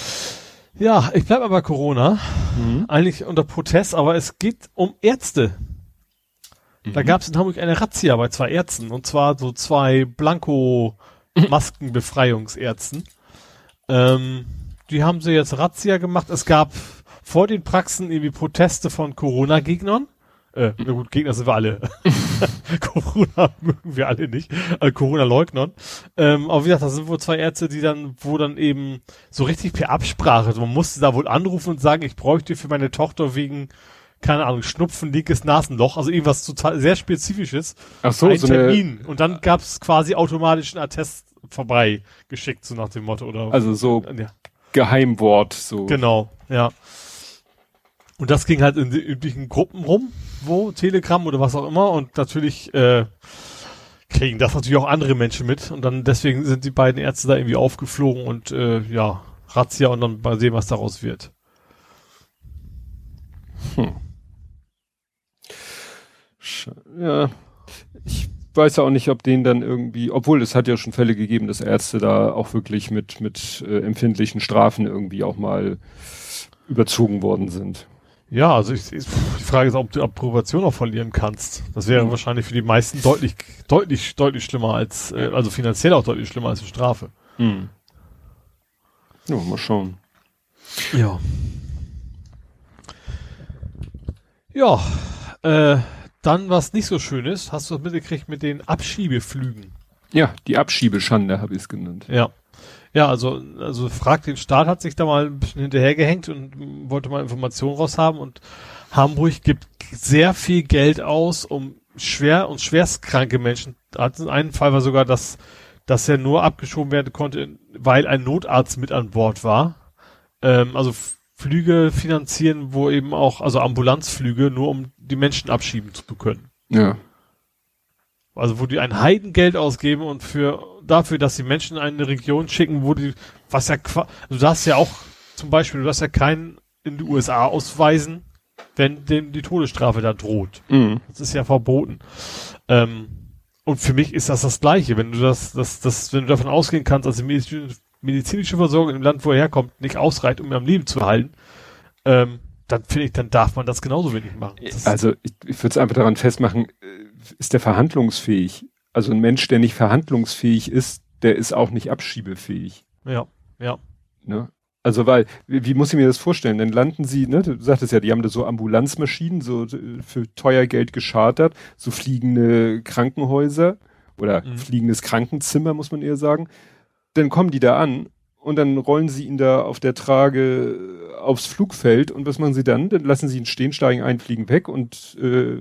Ja, ich bleib aber Corona. Mhm. Eigentlich unter Protest, aber es geht um Ärzte. Da mhm. gab es in Hamburg eine Razzia bei zwei Ärzten. Und zwar so zwei Blanko-Maskenbefreiungsärzten. ähm, die haben sie jetzt Razzia gemacht. Es gab vor den Praxen irgendwie Proteste von Corona-Gegnern. Äh, na gut, Gegner sind wir alle. Corona mögen wir alle nicht. Äh, Corona-Leugnern. Ähm, aber wie gesagt, da sind wohl zwei Ärzte, die dann, wo dann eben so richtig per Absprache, also man musste da wohl anrufen und sagen, ich bräuchte für meine Tochter wegen, keine Ahnung, Schnupfen, linkes Nasenloch, also irgendwas total sehr spezifisches. Ach so, ein so Termin. Und dann gab es quasi automatisch einen Attest vorbei geschickt, so nach dem Motto, oder? Also so ja. Geheimwort, so. Genau, ja. Und das ging halt in den üblichen Gruppen rum, wo Telegram oder was auch immer. Und natürlich äh, kriegen das natürlich auch andere Menschen mit. Und dann deswegen sind die beiden Ärzte da irgendwie aufgeflogen und äh, ja, Razzia und dann mal sehen, was daraus wird. Hm. Ja, ich weiß ja auch nicht, ob denen dann irgendwie, obwohl es hat ja schon Fälle gegeben, dass Ärzte da auch wirklich mit, mit äh, empfindlichen Strafen irgendwie auch mal überzogen worden sind. Ja, also ich, ich, die Frage ist, ob du Approbation auch verlieren kannst. Das wäre mhm. wahrscheinlich für die meisten deutlich, deutlich, deutlich schlimmer als, äh, also finanziell auch deutlich schlimmer als eine Strafe. Mhm. Ja, mal schauen. Ja. Ja, äh, dann was nicht so schön ist, hast du das mitgekriegt mit den Abschiebeflügen. Ja, die Abschiebeschande habe ich es genannt. Ja. Ja, also, also Frag den Staat hat sich da mal ein bisschen hinterhergehängt und wollte mal Informationen raushaben und Hamburg gibt sehr viel Geld aus, um schwer und schwerstkranke Menschen. Also einen Fall war sogar, dass, dass er nur abgeschoben werden konnte, weil ein Notarzt mit an Bord war. Ähm, also Flüge finanzieren, wo eben auch, also Ambulanzflüge, nur um die Menschen abschieben zu können. Ja. Also wo die ein Heidengeld ausgeben und für dafür, dass die Menschen in eine Region schicken, wo die, was ja, du darfst ja auch zum Beispiel, du darfst ja keinen in die USA ausweisen, wenn dem die Todesstrafe da droht. Mhm. Das ist ja verboten. Ähm, und für mich ist das das Gleiche. Wenn du das, das, das, wenn du davon ausgehen kannst, dass die medizinische, Versorgung im Land, wo er herkommt, nicht ausreicht, um ihn am Leben zu halten, ähm, dann finde ich, dann darf man das genauso wenig machen. Das also ich, ich würde es einfach daran festmachen, äh, ist der verhandlungsfähig? Also ein Mensch, der nicht verhandlungsfähig ist, der ist auch nicht abschiebefähig. Ja, ja. Ne? Also weil, wie, wie muss ich mir das vorstellen? Dann landen sie, ne, du sagtest ja, die haben da so Ambulanzmaschinen, so für teuer Geld geschartert, so fliegende Krankenhäuser oder mhm. fliegendes Krankenzimmer, muss man eher sagen. Dann kommen die da an und dann rollen sie ihn da auf der Trage aufs Flugfeld und was machen sie dann? Dann lassen sie ihn stehen, steigen ein, fliegen weg und äh,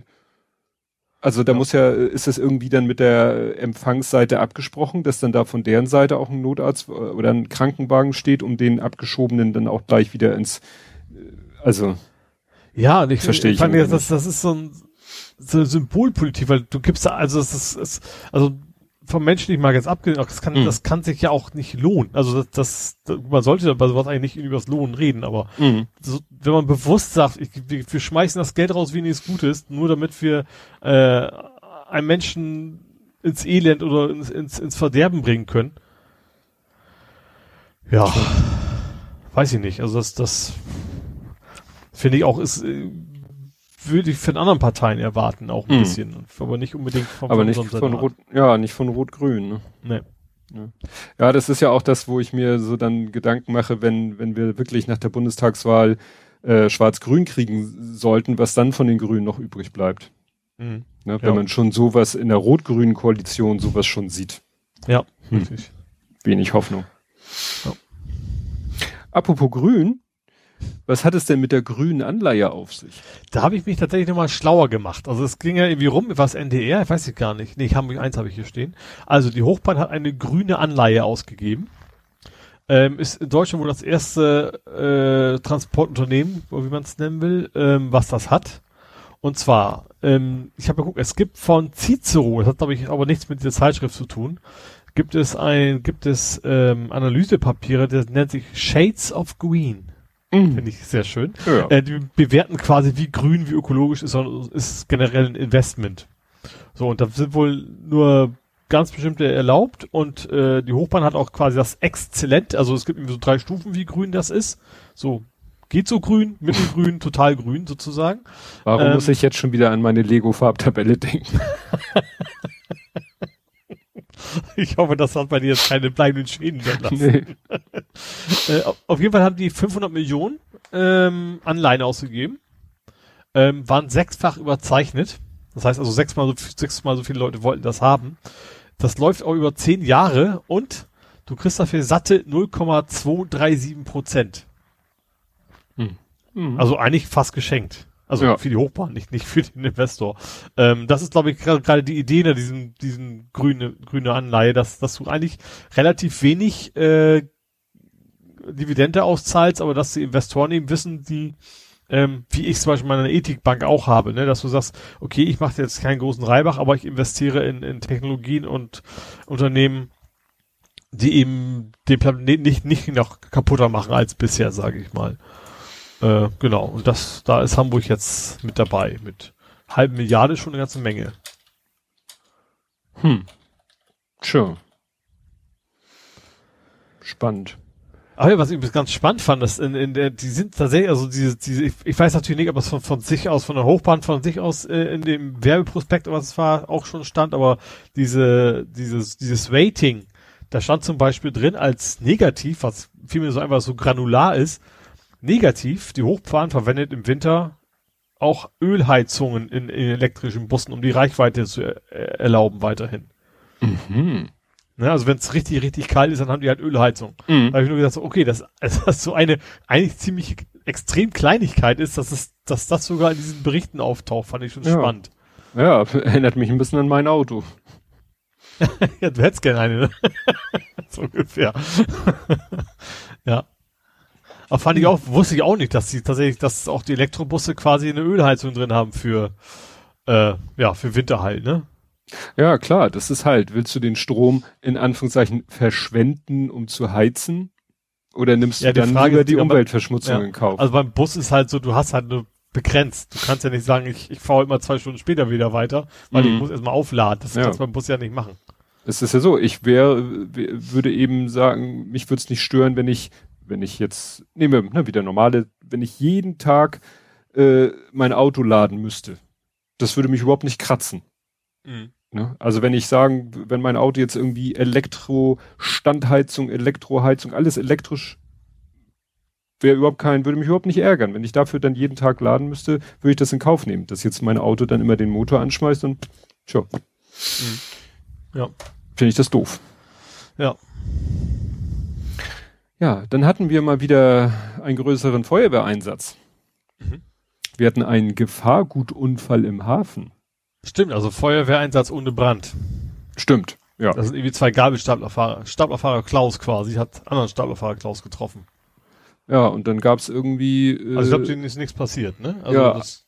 also da ja. muss ja, ist das irgendwie dann mit der Empfangsseite abgesprochen, dass dann da von deren Seite auch ein Notarzt äh, oder ein Krankenwagen steht, um den Abgeschobenen dann auch gleich wieder ins, äh, also. Ja, ich verstehe ich. Fand ich das, das ist so ein so Symbolpolitik, weil du gibst da, also es ist, es, also vom menschlichen mal jetzt abgesehen, das kann, mhm. das kann sich ja auch nicht lohnen. Also das, das man sollte bei sowas eigentlich nicht über das Lohnen reden, aber mhm. so, wenn man bewusst sagt, ich, wir, wir, schmeißen das Geld raus, wie nichts Gutes, nur damit wir äh, einen Menschen ins Elend oder ins, ins, ins Verderben bringen können. Ja, weiß ich nicht. Also das, das finde ich auch ist äh, würde ich von anderen Parteien erwarten, auch ein mhm. bisschen. Aber nicht unbedingt von, aber nicht von Rot, ja, nicht von Rot-Grün. Ne? Nee. Ja. ja, das ist ja auch das, wo ich mir so dann Gedanken mache, wenn, wenn wir wirklich nach der Bundestagswahl äh, Schwarz-Grün kriegen sollten, was dann von den Grünen noch übrig bleibt. Mhm. Ne, wenn ja. man schon sowas in der rot-grünen Koalition sowas schon sieht. Ja, hm. richtig. Wenig Hoffnung. Ja. Apropos Grün, was hat es denn mit der grünen Anleihe auf sich? Da habe ich mich tatsächlich nochmal schlauer gemacht. Also es ging ja irgendwie rum, was NDR, ich weiß ich gar nicht. Nee, Hamburg 1 habe ich hier stehen. Also die Hochbahn hat eine grüne Anleihe ausgegeben. Ähm, ist in Deutschland wohl das erste äh, Transportunternehmen, wie man es nennen will, ähm, was das hat. Und zwar, ähm, ich habe geguckt, es gibt von Cicero, das hat glaube ich aber nichts mit dieser Zeitschrift zu tun, gibt es ein, gibt es ähm, Analysepapiere, das nennt sich Shades of Green. Mhm. Finde ich sehr schön. Ja. Äh, die bewerten quasi, wie grün, wie ökologisch ist, ist generell ein Investment. So, und da sind wohl nur ganz bestimmte erlaubt und äh, die Hochbahn hat auch quasi das Exzellent, also es gibt irgendwie so drei Stufen, wie grün das ist. So, geht so grün, mittelgrün, total grün sozusagen. Warum ähm, muss ich jetzt schon wieder an meine Lego-Farbtabelle denken? Ich hoffe, das hat bei dir jetzt keine bleibenden Schäden hinterlassen. Nee. äh, auf jeden Fall haben die 500 Millionen ähm, Anleihen ausgegeben, ähm, waren sechsfach überzeichnet. Das heißt also sechsmal so, sechsmal so viele Leute wollten das haben. Das läuft auch über zehn Jahre und du kriegst dafür satte 0,237 Prozent. Hm. Mhm. Also eigentlich fast geschenkt. Also ja. für die Hochbahn, nicht, nicht für den Investor. Ähm, das ist, glaube ich, gerade die Idee in diesen, diesen grüne, grüne Anleihe, dass, dass du eigentlich relativ wenig äh, Dividende auszahlst, aber dass die Investoren eben wissen, die, ähm, wie ich zum Beispiel meine Ethikbank auch habe, ne, dass du sagst, okay, ich mache jetzt keinen großen Reibach, aber ich investiere in, in Technologien und Unternehmen, die eben den Planeten nicht, nicht noch kaputter machen als bisher, sage ich mal. Äh, genau, und das, da ist Hamburg jetzt mit dabei, mit halbe Milliarde schon eine ganze Menge. Hm. Sure. Spannend. Aber ja, was ich ganz spannend fand, dass in, in der, die sind tatsächlich, also diese, diese, ich, weiß natürlich nicht, ob es von, von sich aus, von der Hochbahn von sich aus äh, in dem Werbeprospekt was es war, auch schon stand, aber diese, dieses, dieses Rating, da stand zum Beispiel drin als negativ, was vielmehr so einfach so granular ist, negativ, die Hochbahn verwendet im Winter auch Ölheizungen in, in elektrischen Bussen, um die Reichweite zu er, erlauben weiterhin. Mhm. Ne, also wenn es richtig, richtig kalt ist, dann haben die halt Ölheizung. Mhm. Da habe ich nur so, okay, dass also das so eine eigentlich ziemlich extrem Kleinigkeit ist, dass es, dass das sogar in diesen Berichten auftaucht, fand ich schon Ja. spannend. Ja, erinnert mich ein bisschen an mein Auto. ja, du hättest gerne eine, ne? so ungefähr. ja. Aber fand ich auch, wusste ich auch nicht, dass die tatsächlich, dass auch die Elektrobusse quasi eine Ölheizung drin haben für, äh, ja, für Winter halt, ne? Ja, klar, das ist halt, willst du den Strom in Anführungszeichen verschwenden, um zu heizen? Oder nimmst Ja, du die dann Frage lieber die aber- Umweltverschmutzung Ja. in Kauf? Also beim Bus ist halt so, du hast halt nur begrenzt. Du kannst ja nicht sagen, ich, ich fahre immer zwei Stunden später wieder weiter, weil Mhm. ich muss erstmal aufladen. Das Ja. kannst du beim Bus ja nicht machen. Es ist ja so, ich wäre, würde eben sagen, mich würde es nicht stören, wenn ich, wenn ich jetzt, nehmen wir ne, wieder normale, wenn ich jeden Tag äh, mein Auto laden müsste. Das würde mich überhaupt nicht kratzen. Ne? Also wenn ich sagen, wenn mein Auto jetzt irgendwie Elektro-Standheizung, Elektroheizung, alles elektrisch wäre überhaupt kein, würde mich überhaupt nicht ärgern. Wenn ich dafür dann jeden Tag laden müsste, würde ich das in Kauf nehmen, dass jetzt mein Auto dann immer den Motor anschmeißt und tja, Ja. finde ich das doof. Ja. Ja, dann hatten wir mal wieder einen größeren Feuerwehreinsatz. Mhm. Wir hatten einen Gefahrgutunfall im Hafen. Stimmt, also Feuerwehreinsatz ohne Brand. Stimmt, ja. Das sind irgendwie zwei Gabelstaplerfahrer. Staplerfahrer Klaus quasi hat anderen Staplerfahrer Klaus getroffen. Ja, und dann gab's irgendwie. Äh, Also ich glaube, denen ist nichts passiert, ne? Also ja. das,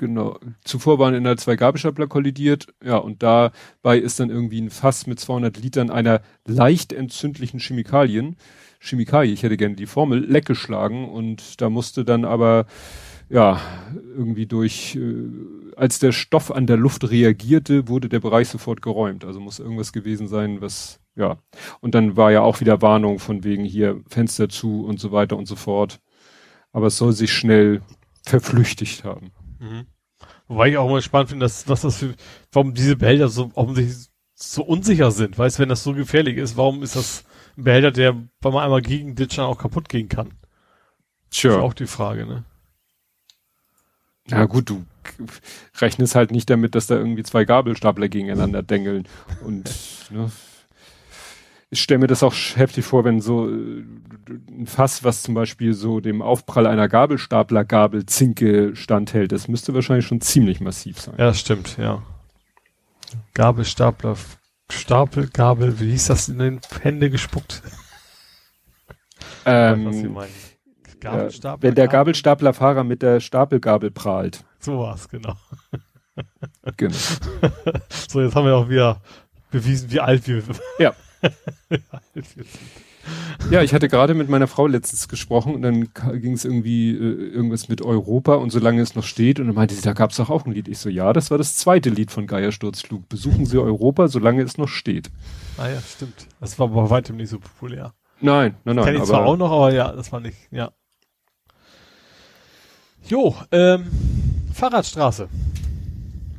Genau. Zuvor waren in der zwei Gabelstapler kollidiert. Ja, und dabei ist dann irgendwie ein Fass mit 200 Litern einer leicht entzündlichen Chemikalien, Chemikalie, ich hätte gerne die Formel, leck geschlagen und da musste dann aber, ja, irgendwie durch, äh, als der Stoff an der Luft reagierte, wurde der Bereich sofort geräumt. Also muss irgendwas gewesen sein, was, ja. Und dann war ja auch wieder Warnung von wegen hier Fenster zu und so weiter und so fort. Aber es soll sich schnell verflüchtigt haben. Mhm. Wobei ich auch mal spannend finde, dass, was das für, warum diese Behälter so offensichtlich so unsicher sind. Weißt du, wenn das so gefährlich ist, warum ist das ein Behälter, der, wenn man einmal gegen ditchen auch kaputt gehen kann? Das ist auch die Frage, ne? Ja gut, du rechnest halt nicht damit, dass da irgendwie zwei Gabelstapler gegeneinander dengeln. Und ne, ich stelle mir das auch heftig vor, wenn so äh, ein Fass, was zum Beispiel so dem Aufprall einer Gabelstapler-Gabel Zinke standhält, das müsste wahrscheinlich schon ziemlich massiv sein. Ja, das stimmt, ja. Gabelstapler, Stapel, Gabel, wie hieß das in den Hände gespuckt? Ich weiß, was Sie Ähm, meinen. Gabelstapler, wenn der Gabel- Gabelstaplerfahrer mit der Stapelgabel prahlt. So war's, genau. Genau. So, jetzt haben wir auch wieder bewiesen, wie alt wir, Ja. wie alt wir sind. Ja, ich hatte gerade mit meiner Frau letztens gesprochen und dann ging es irgendwie äh, irgendwas mit Europa und solange es noch steht und dann meinte sie, da gab es doch auch ein Lied. Ich so, ja, das war das zweite Lied von Geiersturzflug. Besuchen Sie Europa, solange es noch steht. Ah ja, stimmt. Das war bei weitem nicht so populär. Nein, nein, nein. Kenn ich zwar auch noch, aber ja, das war nicht, ja. Jo, ähm, Fahrradstraße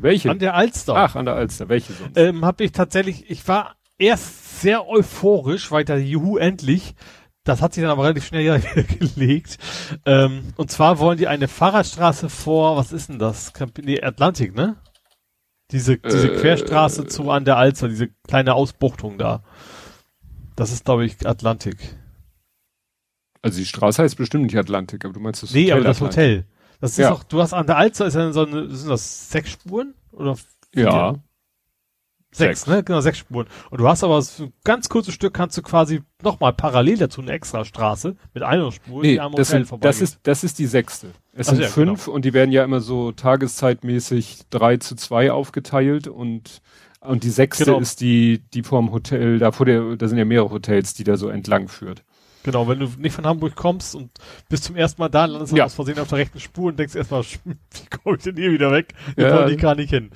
welche? an der Alster. Ach, an der Alster. Welche sonst? Ähm, habe ich tatsächlich, ich war erst sehr euphorisch, dachte, juhu, endlich. Das hat sich dann aber relativ schnell ja wieder gelegt. Ähm, und zwar wollen die eine Fahrradstraße vor, was ist denn das? Nee, Atlantik, ne? Diese, diese Äh, Querstraße zu an der Alster, diese kleine Ausbuchtung da. Das ist, glaube ich, Atlantik. Also die Straße heißt bestimmt nicht Atlantik, aber du meinst das Nee, Hotel aber das Atlantik. Hotel. Das ist Ja. doch, du hast an der Alster ist ja so eine, sind das sechs Spuren? Oder vier? Ja. Sechs, Sechs. ne? Genau, sechs Spuren. Und du hast aber so ein ganz kurzes Stück kannst du quasi nochmal parallel dazu eine extra Straße mit einer Spur, Nee, am das, Hotel sind, das, ist, das ist die sechste. Es Ach sind ja, fünf und die werden ja immer so tageszeitmäßig drei zu zwei aufgeteilt und, und die sechste Genau. ist die, die vorm Hotel, da vor der, da sind ja mehrere Hotels, die da so entlang führt. Genau, wenn du nicht von Hamburg kommst und bis zum ersten Mal da landest, ja. aus Versehen auf der rechten Spur und denkst erstmal, wie komme ich denn hier wieder weg? Ja. Die kann nicht hin.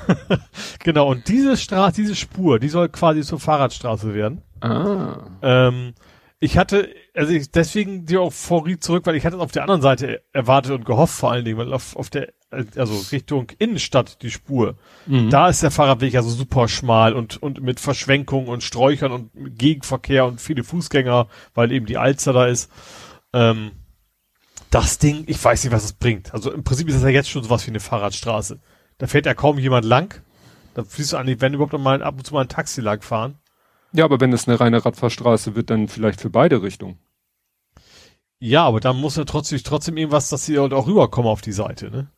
genau, und diese Straße, diese Spur, die soll quasi zur Fahrradstraße werden. Ah. Ähm, ich hatte, also ich, deswegen die Euphorie zurück, weil ich hatte es auf der anderen Seite erwartet und gehofft vor allen Dingen, weil auf, auf der, also Richtung Innenstadt die Spur, mhm. da ist der Fahrradweg ja so super schmal und, und mit Verschwenkungen und Sträuchern und Gegenverkehr und viele Fußgänger, weil eben die Alster da ist. Ähm, das Ding, ich weiß nicht, was es bringt. Also im Prinzip ist das ja jetzt schon sowas wie eine Fahrradstraße. Da fährt ja kaum jemand lang. Da fließt du eigentlich, wenn überhaupt mal ab und zu mal ein Taxi lang fahren. Ja, aber wenn es eine reine Radfahrstraße wird, dann vielleicht für beide Richtungen. Ja, aber dann muss ja trotzdem, trotzdem irgendwas, dass sie halt auch rüberkommen auf die Seite, ne?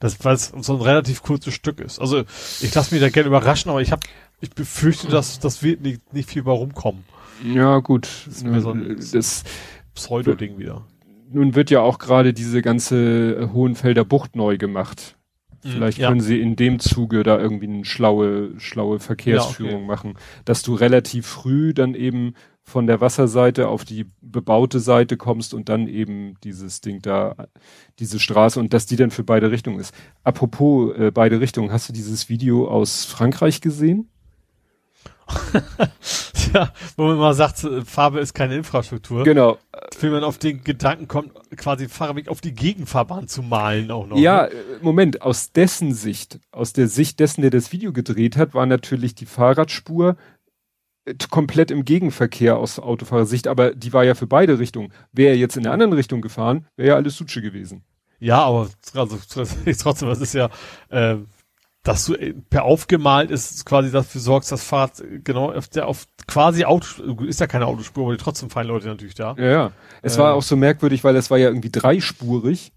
Das, weil es so ein relativ kurzes Stück ist. Also, ich lasse mich da gerne überraschen, aber ich habe, ich befürchte, dass das wird nicht, nicht viel bei rumkommen. Ja, gut. Das ist so ein das Pseudo-Ding wieder. Nun wird ja auch gerade diese ganze Hohenfelder Bucht neu gemacht. Mhm. Vielleicht ja. können sie in dem Zuge da irgendwie eine schlaue, schlaue Verkehrsführung ja, okay. machen, dass du relativ früh dann eben von der Wasserseite auf die bebaute Seite kommst und dann eben dieses Ding da, diese Straße und dass die dann für beide Richtungen ist. Apropos äh, beide Richtungen, hast du dieses Video aus Frankreich gesehen? ja, wo man mal sagt, Farbe ist keine Infrastruktur. Genau. Wenn man auf den Gedanken kommt, quasi Fahrerweg auf die Gegenfahrbahn zu malen auch noch. Ja, ne? Äh, Moment, aus dessen Sicht, aus der Sicht dessen, der das Video gedreht hat, war natürlich die Fahrradspur äh, komplett im Gegenverkehr aus Autofahrersicht, aber die war ja für beide Richtungen. Wäre er jetzt in der anderen Richtung gefahren, wäre ja alles Sutsche gewesen. Ja, aber also, trotzdem, das ist ja, äh, dass du äh, per aufgemalt ist, quasi dafür sorgst, das Fahrrad äh, genau auf der auf quasi Auto ist ja keine Autospur, aber trotzdem fallen Leute natürlich da. Ja, ja. Es äh, war auch so merkwürdig, weil es war ja irgendwie dreispurig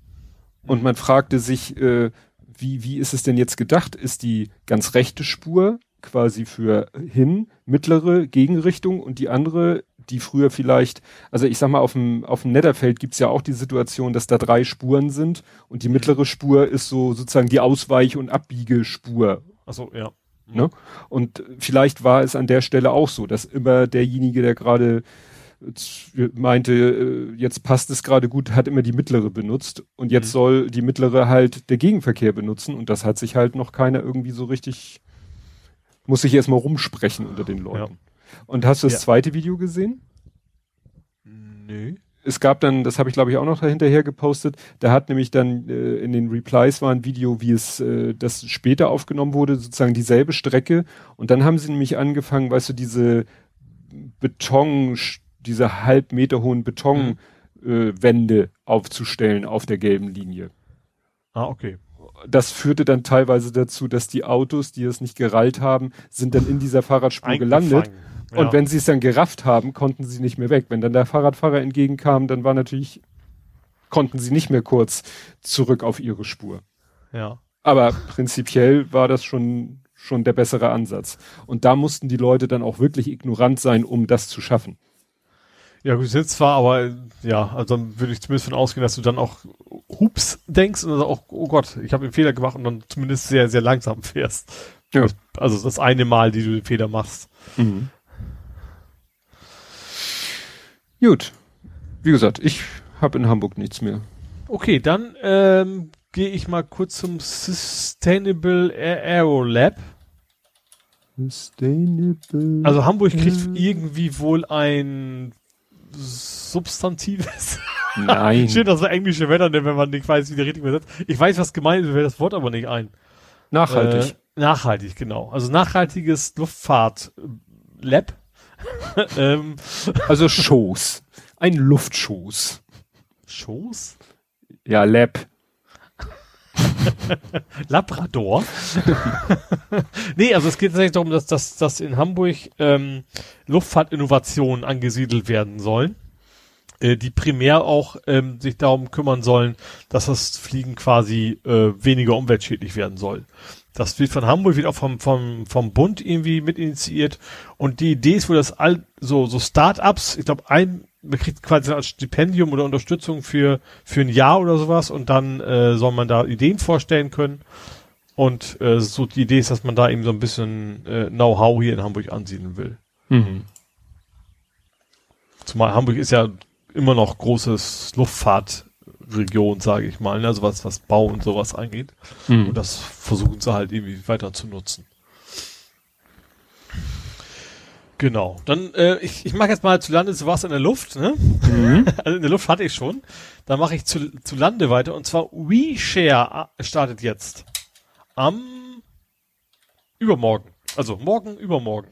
und man fragte sich, äh, wie wie ist es denn jetzt gedacht? Ist die ganz rechte Spur quasi für hin, mittlere Gegenrichtung und die andere die früher vielleicht, also ich sag mal, auf dem, auf dem Netterfeld gibt's ja auch die Situation, dass da drei Spuren sind und die mhm. mittlere Spur ist so sozusagen die Ausweich- und Abbiegespur. Achso, ja. Mhm. Ne? Und vielleicht war es an der Stelle auch so, dass immer derjenige, der gerade meinte, äh, jetzt passt es gerade gut, hat immer die mittlere benutzt und jetzt mhm. soll die mittlere halt der Gegenverkehr benutzen und das hat sich halt noch keiner irgendwie so richtig, muss sich erstmal rumsprechen unter den Leuten. Ja. Und hast du das ja. zweite Video gesehen? Nö. Es gab dann, das habe ich glaube ich auch noch dahinterher gepostet, da hat nämlich dann äh, in den Replies war ein Video, wie es äh, das später aufgenommen wurde, sozusagen dieselbe Strecke. Und dann haben sie nämlich angefangen, weißt du, diese Beton, diese halb Meter hohen Betonwände mhm. äh, aufzustellen auf der gelben Linie. Ah, okay das führte dann teilweise dazu, dass die Autos, die es nicht gerallt haben, sind dann in dieser Fahrradspur gelandet und wenn sie es dann gerafft haben, konnten sie nicht mehr weg. Wenn dann der Fahrradfahrer entgegenkam, dann war natürlich, konnten sie nicht mehr kurz zurück auf ihre Spur. Ja. Aber prinzipiell war das schon, schon der bessere Ansatz. Und da mussten die Leute dann auch wirklich ignorant sein, um das zu schaffen. Ja, gut, jetzt zwar, aber ja, also dann würde ich zumindest von ausgehen, dass du dann auch Hups denkst und also auch, oh Gott, ich habe einen Fehler gemacht und dann zumindest sehr, sehr langsam fährst. Ja. Also das eine Mal, die du den Fehler machst. Mhm. Gut. Wie gesagt, ich habe in Hamburg nichts mehr. Okay, dann ähm, gehe ich mal kurz zum Sustainable Aero Lab. Sustainable. Also Hamburg kriegt irgendwie wohl ein substantives. Nein. Schön, dass wir englische Wörter nennen, wenn man nicht weiß, wie der richtig übersetzt. Ich weiß, was gemeint ist, mir das Wort aber nicht ein. Nachhaltig. Äh, nachhaltig, genau. Also nachhaltiges Luftfahrt Lab ähm, also Schoß. Ein Luftschoß. Schoß? Ja, Lab. Labrador. nee, also es geht tatsächlich darum, dass, dass, dass in Hamburg ähm, Luftfahrtinnovationen angesiedelt werden sollen, äh, die primär auch ähm, sich darum kümmern sollen, dass das Fliegen quasi äh, weniger umweltschädlich werden soll. Das wird von Hamburg, wird auch vom, vom, vom Bund irgendwie mit initiiert. Und die Idee ist wohl, dass all, so, so Start-ups, ich glaube, ein, man kriegt quasi ein Stipendium oder Unterstützung für, für ein Jahr oder sowas und dann äh, soll man da Ideen vorstellen können. Und äh, so die Idee ist, dass man da eben so ein bisschen äh, Know-how hier in Hamburg ansiedeln will. Mhm. Zumal Hamburg ist ja immer noch großes Luftfahrtregion, sage ich mal, ne? also was, was Bau und sowas angeht. Mhm. Und das versuchen sie halt irgendwie weiter zu nutzen. Genau. Dann, äh, ich, ich mache jetzt mal zu Lande, du warst in der Luft, ne? Mhm. Also in der Luft hatte ich schon. Dann mache ich zu, zu Lande weiter. Und zwar WeShare äh, startet jetzt. Am übermorgen. Also morgen, übermorgen.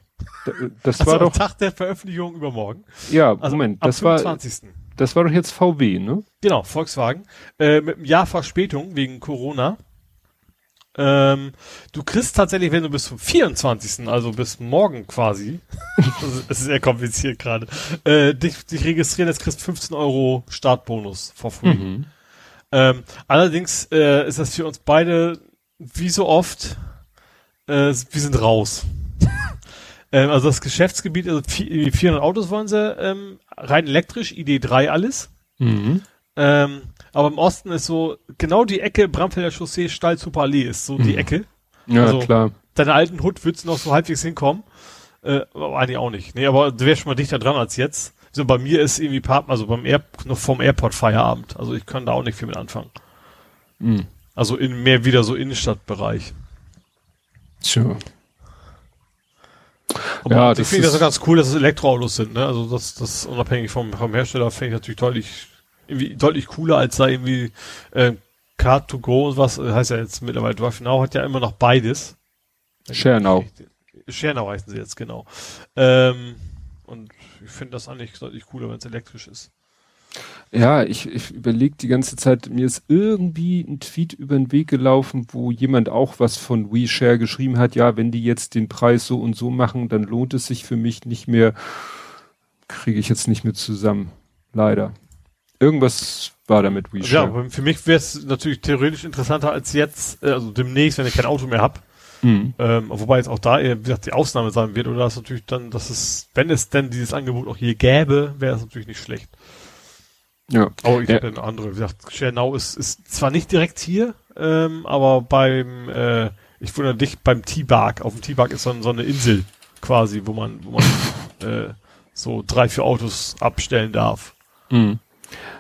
Das Also war doch, Tag der Veröffentlichung übermorgen. ja, Also Moment, am das war, 25. das war doch jetzt VW, ne? Genau, Volkswagen. Äh, mit einem Jahr Verspätung wegen Corona. Ähm, du kriegst tatsächlich, wenn du bis zum 24., also bis morgen quasi, es ist sehr kompliziert gerade, äh, dich, dich registrieren, jetzt kriegst 15 Euro Startbonus for free. Mhm. Ähm, allerdings äh, ist das für uns beide, wie so oft, äh, wir sind raus. Ähm, also das Geschäftsgebiet, also vi- irgendwie 400 Autos wollen sie, ähm, rein elektrisch, ID3 alles. Mhm. Ähm, aber im Osten ist so, genau die Ecke Bramfelder Chaussee, Stall Super Allee ist so die Mhm. Ecke. Ja, Also- klar. Deine alten Hut würdest du noch so halbwegs hinkommen. Äh, aber eigentlich auch nicht. Nee, aber du wärst schon mal dichter dran als jetzt. So, bei mir ist irgendwie Part, also beim Air, noch vom Airport Feierabend. Also ich kann da auch nicht viel mit anfangen. Mhm. Also in mehr wieder so Innenstadtbereich. Tja. Aber Ja, ich das finde das ganz cool, dass es Elektroautos sind, ne? Also das, das unabhängig vom, vom Hersteller finde ich natürlich deutlich, irgendwie deutlich cooler als da irgendwie äh, Car2Go und was, äh, heißt ja jetzt mittlerweile Drive Now hat ja immer noch beides. Schernau. Schernau heißen sie jetzt, genau. Ähm, und ich finde das eigentlich deutlich cooler, wenn es elektrisch ist. Ja, ich, ich überlege die ganze Zeit, mir ist irgendwie ein Tweet über den Weg gelaufen, wo jemand auch was von WeShare geschrieben hat, ja, wenn die jetzt den Preis so und so machen, dann lohnt es sich für mich nicht mehr, kriege ich jetzt nicht mehr zusammen. Leider. Irgendwas war da mit ja, WeShare. aber für mich wäre es natürlich theoretisch interessanter als jetzt, äh, also demnächst, wenn ich kein Auto mehr habe. Mhm. Ähm, wobei jetzt auch da wie gesagt, die Ausnahme sein wird, oder das natürlich dann, dass es, wenn es denn dieses Angebot auch hier gäbe, wäre es natürlich nicht schlecht. Ja. Aber ich Ja. habe eine andere, wie gesagt, Schernau ist, ist zwar nicht direkt hier, ähm, aber beim, äh, ich wundere dich, beim T-Bark, auf dem T-Bark ist so, so eine Insel quasi, wo man, wo man äh, so drei, vier Autos abstellen darf. Mhm.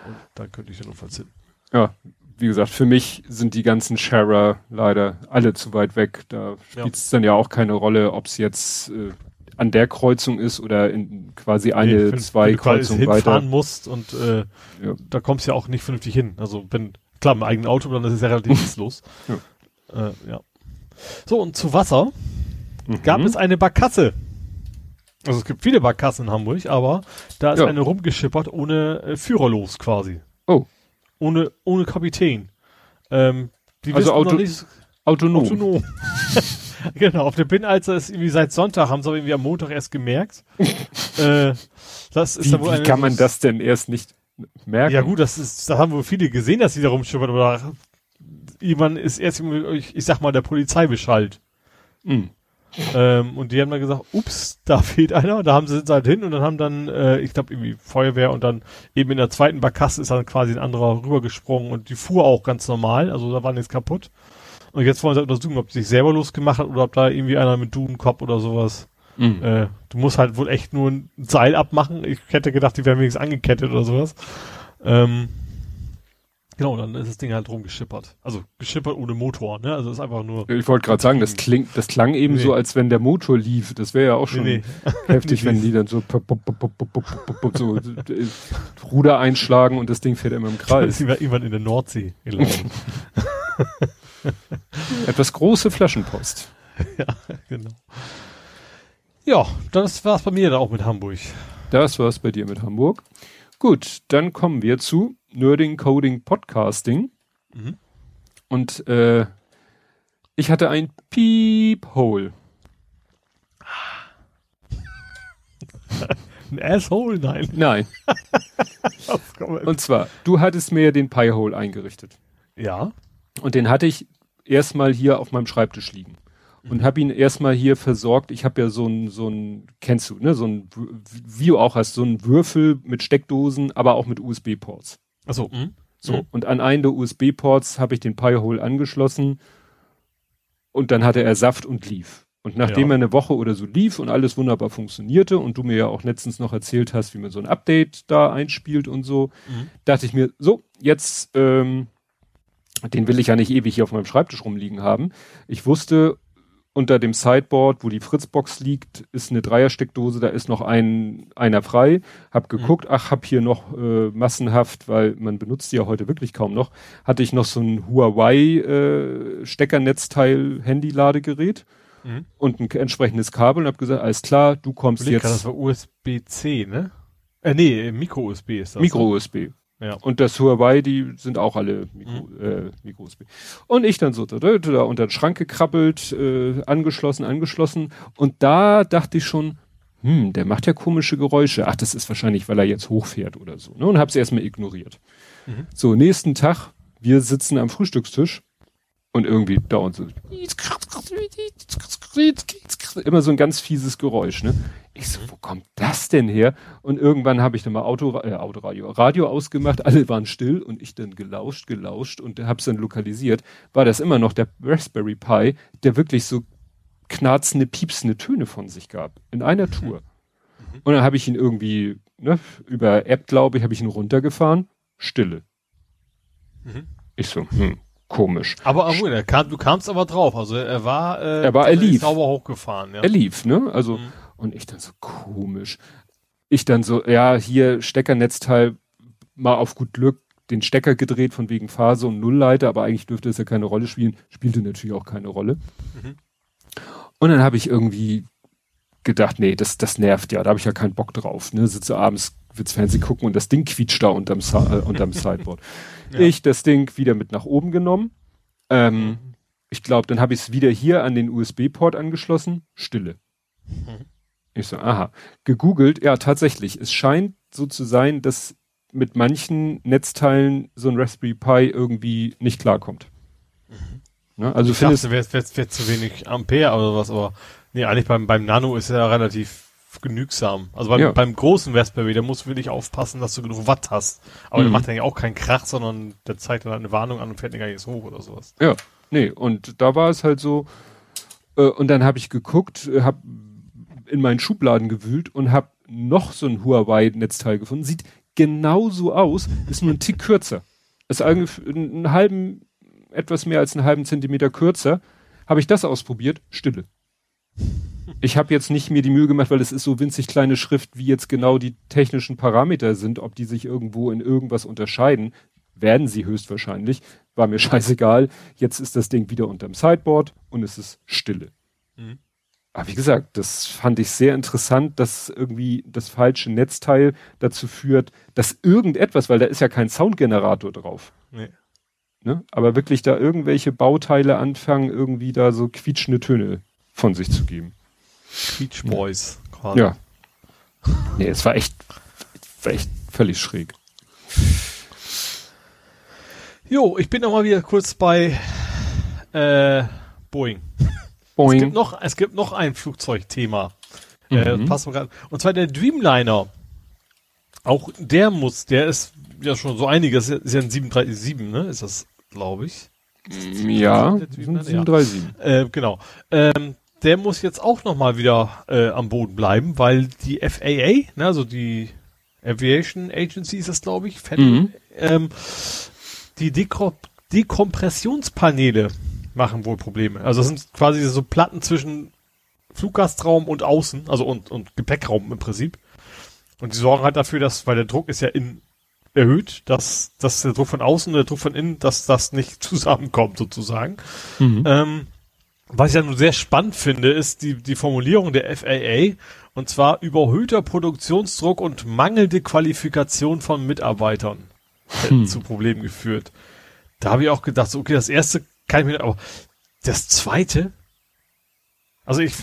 Und da könnte ich dann notfalls hin. ja, wie gesagt, für mich sind die ganzen Sharer leider alle zu weit weg. Da Ja. spielt es dann ja auch keine Rolle, ob es jetzt äh, an der Kreuzung ist oder in quasi eine, Nee, wenn- zwei wenn du Kreuzungen weiter. musst und äh, Ja. da kommst du ja auch nicht vernünftig hin. Also wenn, klar, mit eigenem Auto, dann ist es ja relativ nutzlos. Ja. Äh, ja. So, und zu Wasser Mhm. gab es eine Barkasse. Also es gibt viele Barkassen in Hamburg, aber da ist Ja. eine rumgeschippert ohne äh, Führerlos quasi. Oh. Ohne, ohne Kapitän. Ähm, die Also Auto- nicht autonom. autonom. genau, auf der Binnenalzer ist irgendwie seit Sonntag, haben sie aber irgendwie am Montag erst gemerkt. äh, das ist Wie, wie kann man das denn erst nicht merken? ja gut, das ist, da haben wohl viele gesehen, dass sie da rumschippern, aber jemand ist erst, ich, ich sag mal, der Polizei Bescheid. Mhm. Ähm, und die haben dann gesagt, ups, da fehlt einer. Da haben sie halt hin und dann haben dann, äh, ich glaube, irgendwie Feuerwehr und dann eben in der zweiten Barkasse ist dann quasi ein anderer rübergesprungen und die fuhr auch ganz normal, also da war nichts kaputt. Und jetzt wollen sie halt untersuchen, ob sie sich selber losgemacht hat oder ob da irgendwie einer mit Dudenkopf oder sowas. Mhm. Äh, du musst halt wohl echt nur ein Seil abmachen. Ich hätte gedacht, die wären wenigstens angekettet oder sowas. Ähm, genau, dann ist das Ding halt rumgeschippert. Also geschippert ohne Motor, ne? Also ist einfach nur. Ich wollte gerade sagen, das mhm. klingt, das klang eben nee. so, als wenn der Motor lief. Das wäre ja auch schon nee, nee. heftig, wenn die dann so, so Ruder einschlagen und das Ding fährt immer im Kreis. Das ist Irgendwann in der Nordsee gelaufen. Etwas große Flaschenpost. ja, genau. Ja, das war's bei mir dann auch mit Hamburg. Das war's bei dir mit Hamburg. Gut, dann kommen wir zu Nerding Coding Podcasting. Mhm. Und äh, ich hatte ein Peephole. Ein Asshole? Nein. Nein. Und zwar, du hattest mir ja den Piehole eingerichtet. ja. Und den hatte ich erstmal hier auf meinem Schreibtisch liegen. Und habe ihn erstmal hier versorgt. Ich habe ja so ein, so ein, kennst du, ne, so ein, wie du auch hast, so ein Würfel mit Steckdosen, aber auch mit USB-Ports. Achso, hm? So, Mhm. und an einen der USB-Ports habe ich den Piehole angeschlossen und dann hatte er Saft und lief. Und nachdem Ja. er eine Woche oder so lief und alles wunderbar funktionierte und du mir ja auch letztens noch erzählt hast, wie man so ein Update da einspielt und so, Mhm. dachte ich mir, so, jetzt, ähm, den will ich ja nicht ewig hier auf meinem Schreibtisch rumliegen haben. Ich wusste, unter dem Sideboard, wo die Fritzbox liegt, ist eine Dreiersteckdose, da ist noch ein, einer frei. Hab geguckt, ach, hab hier noch äh, massenhaft, weil man benutzt die ja heute wirklich kaum noch, hatte ich noch so ein Huawei äh, Steckernetzteil Handy-Ladegerät Mhm. und ein entsprechendes Kabel und hab gesagt, alles klar, du kommst grad, jetzt das war USB-C, ne? Äh, nee, Micro-USB ist das. Micro-USB. Ja. Und das Huawei, die sind auch alle Mikro, äh, Micro-USB. Und ich dann so da, da, da unter den Schrank gekrabbelt, äh, angeschlossen, angeschlossen. Und da dachte ich schon, hm, der macht ja komische Geräusche. Ach, das ist wahrscheinlich, weil er jetzt hochfährt oder so. Ne? Und hab's erstmal ignoriert. Mhm. So, nächsten Tag, wir sitzen am Frühstückstisch und irgendwie dauernd so immer so ein ganz fieses Geräusch, ne? Ich so, wo kommt das denn her? Und irgendwann habe ich dann mal Auto, äh, Autoradio, Radio ausgemacht, alle waren still und ich dann gelauscht, gelauscht und hab's dann lokalisiert. War das immer noch der Raspberry Pi, der wirklich so knarzende, piepsende Töne von sich gab. In einer Tour. Und dann habe ich ihn irgendwie, ne, über App, glaube ich, habe ich ihn runtergefahren. Stille. Mhm. Ich so, hm, komisch. Aber, aber er kam, du kamst aber drauf. Also er war, äh, Er war- er lief. sauber hochgefahren, ja. Er lief, ne? Also, Mhm. und ich dann so komisch. Ich dann so, ja, hier Steckernetzteil mal auf gut Glück den Stecker gedreht von wegen Phase und Nullleiter, aber eigentlich dürfte es ja keine Rolle spielen. Spielte natürlich auch keine Rolle. Mhm. Und dann habe ich irgendwie gedacht, nee, das, das nervt ja, da habe ich ja keinen Bock drauf. Ne? Sitze abends, will's Fernsehen gucken und das Ding quietscht da unterm, äh, unterm Sideboard. Ja. Ich das Ding wieder mit nach oben genommen. Ähm, ich glaube, dann habe ich es wieder hier an den USB-Port angeschlossen. Stille. Mhm. Ich so, aha. Gegoogelt, ja, tatsächlich. Es scheint so zu sein, dass mit manchen Netzteilen so ein Raspberry Pi irgendwie nicht klarkommt. Ne? Also Ich findest dachte, wäre wär, wär zu wenig Ampere oder was, aber nee, eigentlich beim, beim Nano ist er relativ genügsam. Also beim, Ja. beim großen Raspberry, da musst du wirklich aufpassen, dass du genug Watt hast. Aber der Mhm. macht ja auch keinen Krach, sondern der zeigt dann eine Warnung an und fährt nicht gar nicht hoch oder sowas. Ja, nee, und da war es halt so, äh, und dann habe ich geguckt, äh, habe in meinen Schubladen gewühlt und habe noch so ein Huawei-Netzteil gefunden. Sieht genauso aus, ist nur ein Tick kürzer. Ist eigentlich einen halben, etwas mehr als einen halben Zentimeter kürzer. Habe ich das ausprobiert? Stille. Ich habe jetzt nicht mir die Mühe gemacht, weil es ist so winzig kleine Schrift, wie jetzt genau die technischen Parameter sind, ob die sich irgendwo in irgendwas unterscheiden. Werden sie höchstwahrscheinlich. War mir scheißegal. Jetzt ist das Ding wieder unterm Sideboard und es ist Stille. Mhm. Aber wie gesagt, das fand ich sehr interessant, dass irgendwie das falsche Netzteil dazu führt, dass irgendetwas, weil da ist ja kein Soundgenerator drauf, Nee. ne? aber wirklich da irgendwelche Bauteile anfangen, irgendwie da so quietschende Töne von sich zu geben. Beach Boys quasi. Ja. Nee, es war echt, war echt völlig schräg. Jo, ich bin noch mal wieder kurz bei äh, Boeing. Es Boing. gibt noch, es gibt noch ein Flugzeugthema. Äh, Mhm. passt grad. Und zwar der Dreamliner. Auch der muss, der ist ja schon so einiges, ist ja ein 737, ne? Ist das, glaube ich. Ja, der Typ, ne? sind 737. Äh, genau. Ähm, der muss jetzt auch noch mal wieder äh, am Boden bleiben, weil die FAA, ne, also die Aviation Agency ist das, glaube ich, Federal, Mhm. ähm, die Deko Dekompressionspaneele machen wohl Probleme. Also das sind quasi so Platten zwischen Flugggastraum und Außen, also und, und Gepäckraum im Prinzip. Und die sorgen halt dafür, dass, weil der Druck ist ja in erhöht, dass, dass der Druck von außen und der Druck von innen, dass das nicht zusammenkommt sozusagen. Mhm. Ähm, was ich ja nun sehr spannend finde, ist die, die Formulierung der FAA, und zwar überhöhter Produktionsdruck und mangelnde Qualifikation von Mitarbeitern hätten zu Problemen geführt. Da habe ich auch gedacht, so, okay, das erste kann ich mir, aber das zweite, also ich,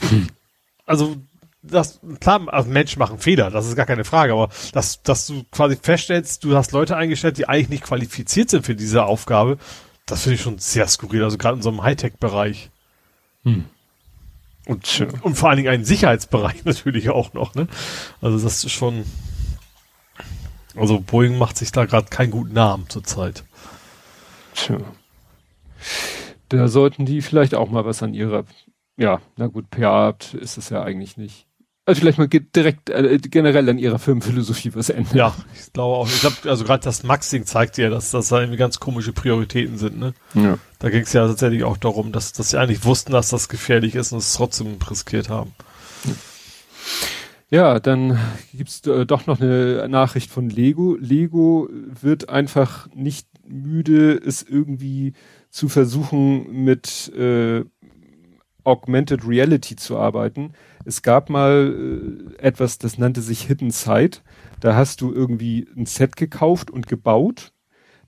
also das, klar, also Menschen machen Fehler, das ist gar keine Frage, aber dass, dass du quasi feststellst, du hast Leute eingestellt, die eigentlich nicht qualifiziert sind für diese Aufgabe, das finde ich schon sehr skurril, also gerade in so einem Hightech-Bereich. Hm. Und, und vor allen Dingen einen Sicherheitsbereich natürlich auch noch, ne? Also das ist schon. Also Boeing macht sich da gerade keinen guten Namen zurzeit. Tja. Da sollten die vielleicht auch mal was an ihrer Ja, na gut, PR ist es ja eigentlich nicht. Also vielleicht mal direkt äh, generell an ihrer Firmenphilosophie was ändern. Ja, ich glaube auch. Ich glaube, also gerade das Maxing zeigt ja, dass das da irgendwie ganz komische Prioritäten sind. Ne? Ja. Da ging es ja tatsächlich auch darum, dass, dass sie eigentlich wussten, dass das gefährlich ist und es trotzdem riskiert haben. Ja, dann gibt's äh, doch noch eine Nachricht von Lego. Lego wird einfach nicht müde, es irgendwie zu versuchen, mit äh, Augmented Reality zu arbeiten. Es gab mal äh, etwas, das nannte sich Hidden Side. Da hast du irgendwie ein Set gekauft und gebaut.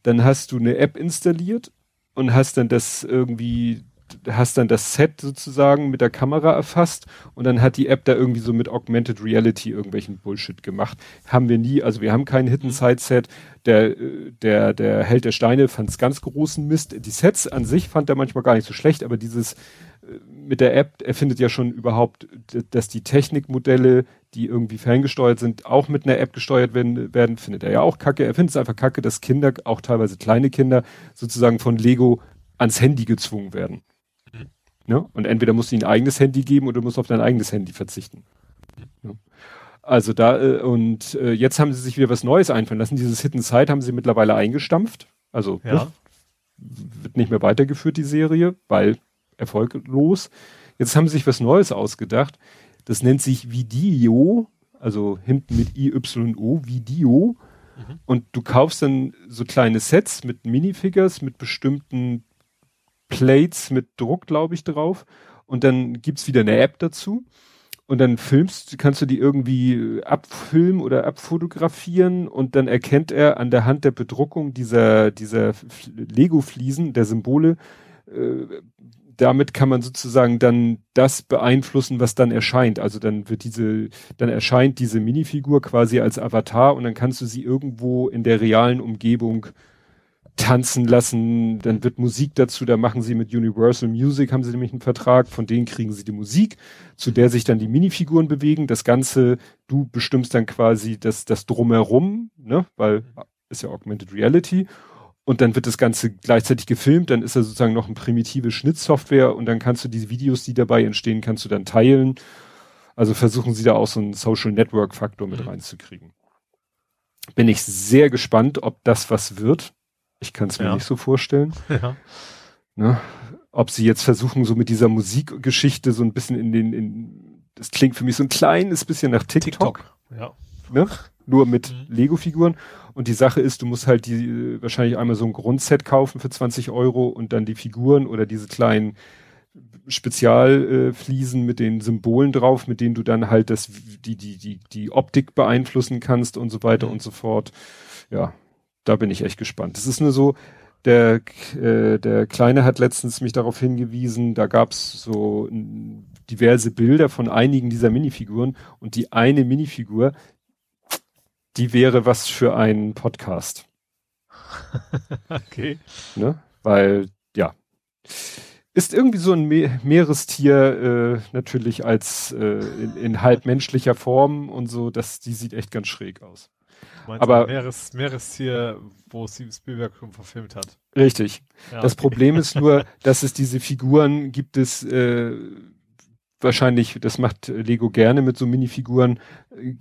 Dann hast du eine App installiert und hast dann das irgendwie hast dann das Set sozusagen mit der Kamera erfasst und dann hat die App da irgendwie so mit Augmented Reality irgendwelchen Bullshit gemacht. Haben wir nie, also wir haben kein Hidden mhm. Side Set. Der, der, der Held der Steine fand es ganz großen Mist. Die Sets an sich fand er manchmal gar nicht so schlecht, aber dieses äh, mit der App, er findet ja schon überhaupt, dass die Technikmodelle, die irgendwie ferngesteuert sind, auch mit einer App gesteuert werden, werden findet er ja auch kacke. Er findet es einfach kacke, dass Kinder, auch teilweise kleine Kinder, sozusagen von Lego ans Handy gezwungen werden. Ne? Und entweder musst du ihnen ein eigenes Handy geben oder du musst auf dein eigenes Handy verzichten. Ja. Also da, äh, und äh, jetzt haben sie sich wieder was Neues einfallen lassen. Dieses Hidden Side haben sie mittlerweile eingestampft. Also ja. ne? wird nicht mehr weitergeführt, die Serie, weil erfolglos. Jetzt haben sie sich was Neues ausgedacht. Das nennt sich Video, also hinten mit IYO, Video. Mhm. Und du kaufst dann so kleine Sets mit Minifigures, mit bestimmten Plates mit Druck, glaube ich, drauf. Und dann gibt's wieder eine App dazu. Und dann filmst, kannst du die irgendwie abfilmen oder abfotografieren und dann erkennt er an der Hand der Bedruckung dieser, dieser Lego-Fliesen, der Symbole, äh, damit kann man sozusagen dann das beeinflussen, was dann erscheint. Also dann wird diese, dann erscheint diese Minifigur quasi als Avatar und dann kannst du sie irgendwo in der realen Umgebung tanzen lassen, dann wird Musik dazu, da machen sie mit Universal Music, haben sie nämlich einen Vertrag, von denen kriegen sie die Musik, zu der sich dann die Minifiguren bewegen. Das Ganze, du bestimmst dann quasi das, das drumherum, ne, weil ist ja Augmented Reality. Und dann wird das Ganze gleichzeitig gefilmt, dann ist da sozusagen noch eine primitive Schnittsoftware und dann kannst du diese Videos, die dabei entstehen, kannst du dann teilen. Also versuchen sie da auch so einen Social Network Faktor mit mhm. reinzukriegen. Bin ich sehr gespannt, ob das was wird ich kann es mir ja. nicht so vorstellen. Ja. Ne? Ob sie jetzt versuchen, so mit dieser Musikgeschichte so ein bisschen in den, in, das klingt für mich so ein kleines bisschen nach TikTok. TikTok. Ja. Ne? Nur mit mhm. Lego-Figuren. Und die Sache ist, du musst halt die wahrscheinlich einmal so ein Grundset kaufen für 20 Euro und dann die Figuren oder diese kleinen Spezialfliesen äh, mit den Symbolen drauf, mit denen du dann halt das, die, die, die, die Optik beeinflussen kannst und so weiter mhm. und so fort. Ja, da bin ich echt gespannt. Es ist nur so, der, äh, der Kleine hat letztens mich darauf hingewiesen, da gab's so diverse Bilder von einigen dieser Minifiguren und die eine Minifigur, die wäre was für einen Podcast. okay. Ne? Weil, ja. Ist irgendwie so ein Me Meerestier äh, natürlich als äh, in, in halb menschlicher Form und so, das, die sieht echt ganz schräg aus. Meinst aber Meeres, Meerestier, wo Steven Spielberg schon verfilmt hat. Richtig. Ja, das okay. Problem ist nur, dass es diese Figuren gibt es äh, wahrscheinlich, das macht Lego gerne mit so Minifiguren, äh,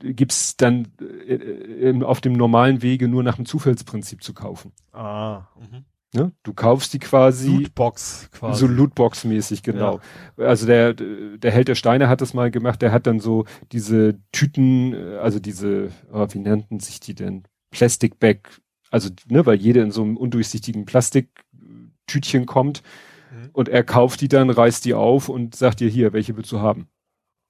gibt's dann äh, äh, auf dem normalen Wege nur nach dem Zufallsprinzip zu kaufen. Ah. Mhm. Ne? Du kaufst die quasi. Lootbox quasi. So Lootbox-mäßig, genau. Ja. Also der, der Held der Steine hat das mal gemacht, der hat dann so diese Tüten, also diese, oh, wie nannten sich die denn? Plastic Bag, also, ne, weil jede in so einem undurchsichtigen Plastiktütchen kommt mhm. und er kauft die dann, reißt die auf und sagt dir hier, welche willst du haben?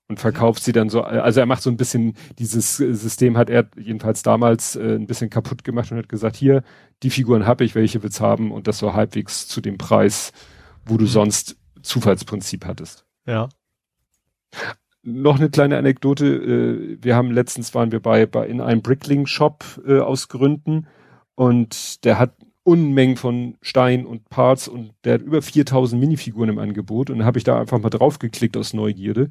Und verkauft sie dann so, also er macht so ein bisschen, dieses System hat er jedenfalls damals äh, ein bisschen kaputt gemacht und hat gesagt, hier, die Figuren habe ich, welche willst haben und das so halbwegs zu dem Preis, wo du mhm. sonst Zufallsprinzip hattest. Ja. Noch eine kleine Anekdote, äh, wir haben letztens waren wir bei, bei in einem Brickling-Shop äh, aus Gründen und der hat Unmengen von Stein und Parts und der hat über 4000 Minifiguren im Angebot und dann habe ich da einfach mal draufgeklickt aus Neugierde